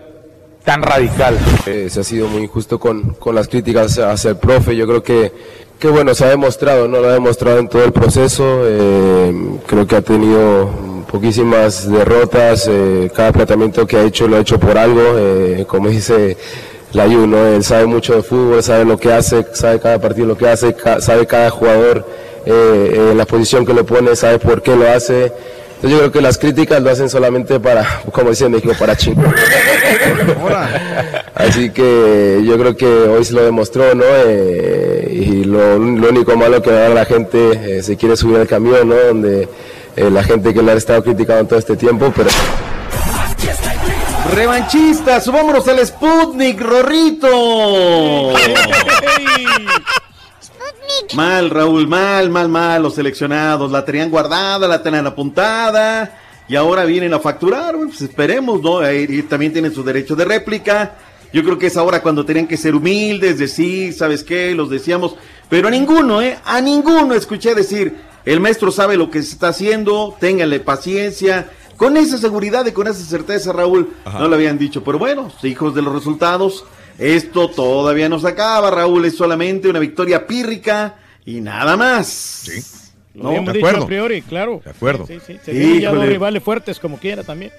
tan radical. Eh, se ha sido muy injusto con, con las críticas hacia el profe. Yo creo que, que bueno, se ha demostrado, ¿no? Lo ha demostrado en todo el proceso. Eh, creo que ha tenido poquísimas derrotas. eh, cada planteamiento que ha hecho lo ha hecho por algo. eh, como dice la Yu, ¿no? Él sabe mucho de fútbol, sabe lo que hace, sabe cada partido lo que hace, sabe cada jugador la posición que lo pone, sabe por qué lo hace. Entonces yo creo que las críticas lo hacen solamente para, como dicen en México, para chingar. Así que yo creo que hoy se lo demostró, ¿no? Eh, y lo, lo único malo que ahora la gente eh, se quiere subir al camión, ¿no? Donde eh, la gente que le ha estado criticando todo este tiempo, pero... Revanchistas, subámonos al Sputnik, Rorrito. Mal, Raúl, mal, mal, mal. Los seleccionados la tenían guardada, la tenían apuntada y ahora vienen a facturar. Bueno, pues esperemos, ¿no? Y también tienen su derecho de réplica. Yo creo que es ahora cuando tenían que ser humildes, decir, ¿sabes qué? Los decíamos. Pero a ninguno, ¿eh? A ninguno escuché decir, el maestro sabe lo que se está haciendo, téngale paciencia. Con esa seguridad y con esa certeza, Raúl, no lo habían dicho. Pero bueno, hijos de los resultados, esto todavía no se acaba, Raúl. Es solamente una victoria pírrica y nada más. Sí. Lo habíamos dicho a priori, claro. De acuerdo. Sí, sí, se vienen ya dos Híjole. rivales fuertes como quiera también.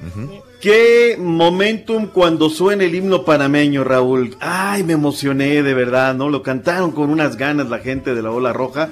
Qué momentum cuando suena el himno panameño, Raúl. Ay, me emocioné de verdad, ¿no? Lo cantaron con unas ganas la gente de la Ola Roja.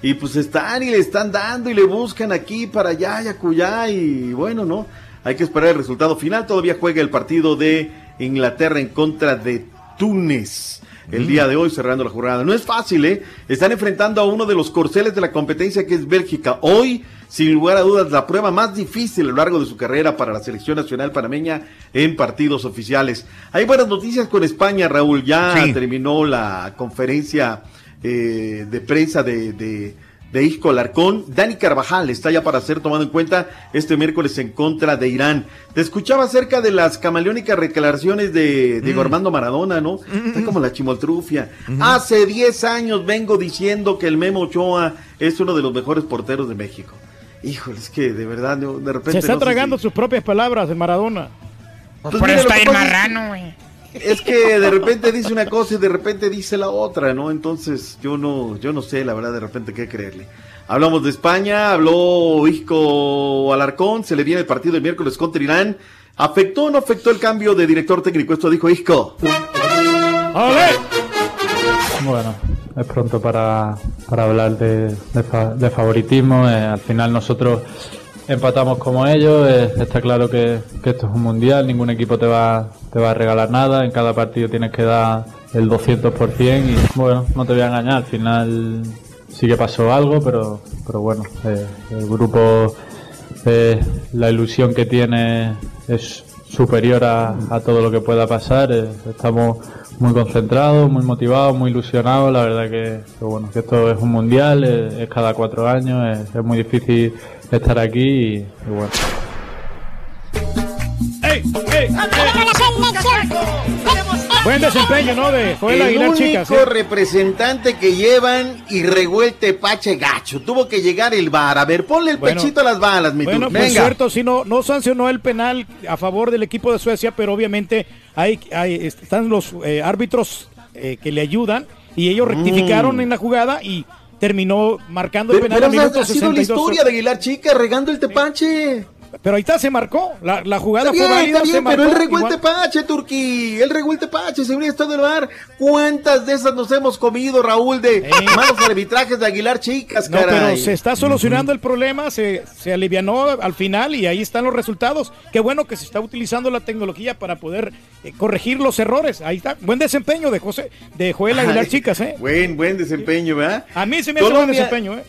Y pues están y le están dando y le buscan aquí para allá y acullá. Y bueno, ¿no? Hay que esperar el resultado final. Todavía juega el partido de Inglaterra en contra de Túnez. El día de hoy cerrando la jornada. No es fácil, ¿eh? Están enfrentando a uno de los corceles de la competencia que es Bélgica. Hoy, sin lugar a dudas, la prueba más difícil a lo largo de su carrera para la selección nacional panameña en partidos oficiales. Hay buenas noticias con España, Raúl. Ya Sí. terminó la conferencia eh, de prensa de, de, de Isco Alarcón. Dani Carvajal está ya para ser tomado en cuenta este miércoles en contra de Irán. Te escuchaba acerca de las camaleónicas declaraciones de Diego Mm. Armando Maradona, ¿no? Está como la chimoltrufia. Hace 10 años vengo diciendo que el Memo Ochoa es uno de los mejores porteros de México. Híjole, es que de verdad, no, de repente. Se está no tragando sus propias palabras el Maradona. Pues Pues por mira, eso está el pasa es que- marrano, güey. Es que de repente dice una cosa y de repente dice la otra, ¿no? Entonces yo no, yo no sé, la verdad, de repente qué creerle. Hablamos de España, habló Isco Alarcón, se le viene el partido el miércoles contra Irán. ¿Afectó o no afectó el cambio de director técnico? Esto dijo Isco. Bueno, es pronto para, para hablar de, de fa- de favoritismo. eh, al final nosotros empatamos como ellos. eh, está claro que, esto es un mundial, ningún equipo te va, te va a regalar nada. En cada partido tienes que dar el 200% y bueno, no te voy a engañar. Al final sí que pasó algo, pero, pero bueno, eh, el grupo, eh, la ilusión que tiene es superior a, a todo lo que pueda pasar. eh, estamos muy concentrados, muy motivados, muy ilusionados. La verdad que, bueno, que esto es un mundial, es, cada cuatro años, es muy difícil estar aquí y, y bueno. Buen desempeño, ¿no? De Joel el Aguilar, único chicas. ¿eh? representante que llevan y revuelte Pache Gacho. Tuvo que llegar el bar. A ver, ponle el Bueno. pechito a las balas, mi Bueno, por Venga. cierto, sí, no, no sancionó el penal a favor del equipo de Suecia, pero obviamente hay, hay- están los eh, árbitros eh, que le ayudan y ellos rectificaron Mm. en la jugada y terminó marcando el Pero, penal pero esa minuto ha sido la 62. historia de Aguilar Chica regando el tepache. Pero ahí está, se marcó. La, la jugada Está bien, fue válida, está se bien, marcó. pero él regó el igual. tepache, Turquí. Él regó el tepache, se hubiera estado en el bar. ¿Cuántas de esas nos hemos comido, Raúl, de malos arbitrajes de Aguilar Chicas, No, caray? pero se está solucionando el problema, se, se alivianó al final y ahí están los resultados. Qué bueno que se está utilizando la tecnología para poder eh, corregir los errores. Ahí está. Buen desempeño de José, de Joel Aguilar, Ay, chicas, ¿eh? Buen, buen desempeño, ¿verdad? A mí se me hace buen Colombia- desempeño, ¿eh?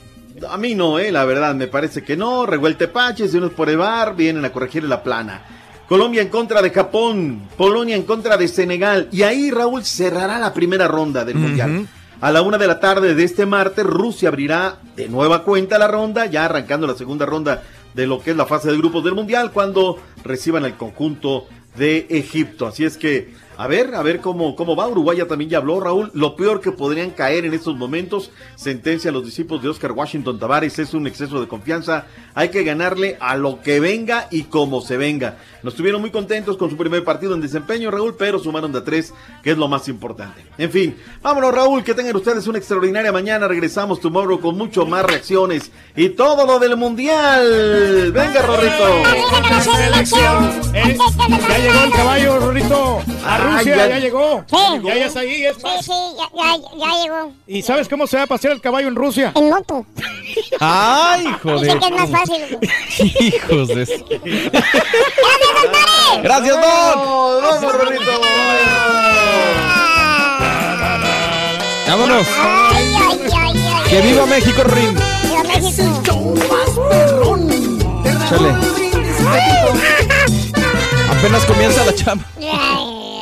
A mí no, eh, la verdad, me parece que no. Revuelte Paches, unos por el bar, vienen a corregir la plana. Colombia en contra de Japón, Polonia en contra de Senegal. Y ahí, Raúl, cerrará la primera ronda del Mundial. A la una de la tarde de este martes, Rusia abrirá de nueva cuenta la ronda, ya arrancando la segunda ronda de lo que es la fase de grupos del Mundial, cuando reciban el conjunto de Egipto. Así es que, a ver, a ver cómo, cómo va. Uruguay ya también ya habló, Raúl. Lo peor que podrían caer en estos momentos, sentencia a los discípulos de Oscar Washington Tavares, es un exceso de confianza. Hay que ganarle a lo que venga y como se venga. Nos estuvieron muy contentos con su primer partido en desempeño, Raúl, pero sumaron de a tres, que es lo más importante. En fin, vámonos, Raúl, que tengan ustedes una extraordinaria mañana. Regresamos tomorrow con mucho más reacciones y todo lo del mundial. Venga, Rorrito. Ya llegó el caballo, Rorrito. Ah, Rusia ya- ya, llegó. Sí. Ya, ya está ahí. Es Sí, sí, ya, ya, ya llegó. ¿Y sabes cómo se va a pasear el caballo en Rusia? En moto. ¡Ay, joder! Dice que es más fácil. Hijos de... eso. ¡Gracias, ¡Gracias, Don! Vamos, vamos, Rorrito. ¡Vámonos! Ay, ay, ay, ay. ¡Que viva México, Rin! Viva México. Chale. Apenas comienza la chamba.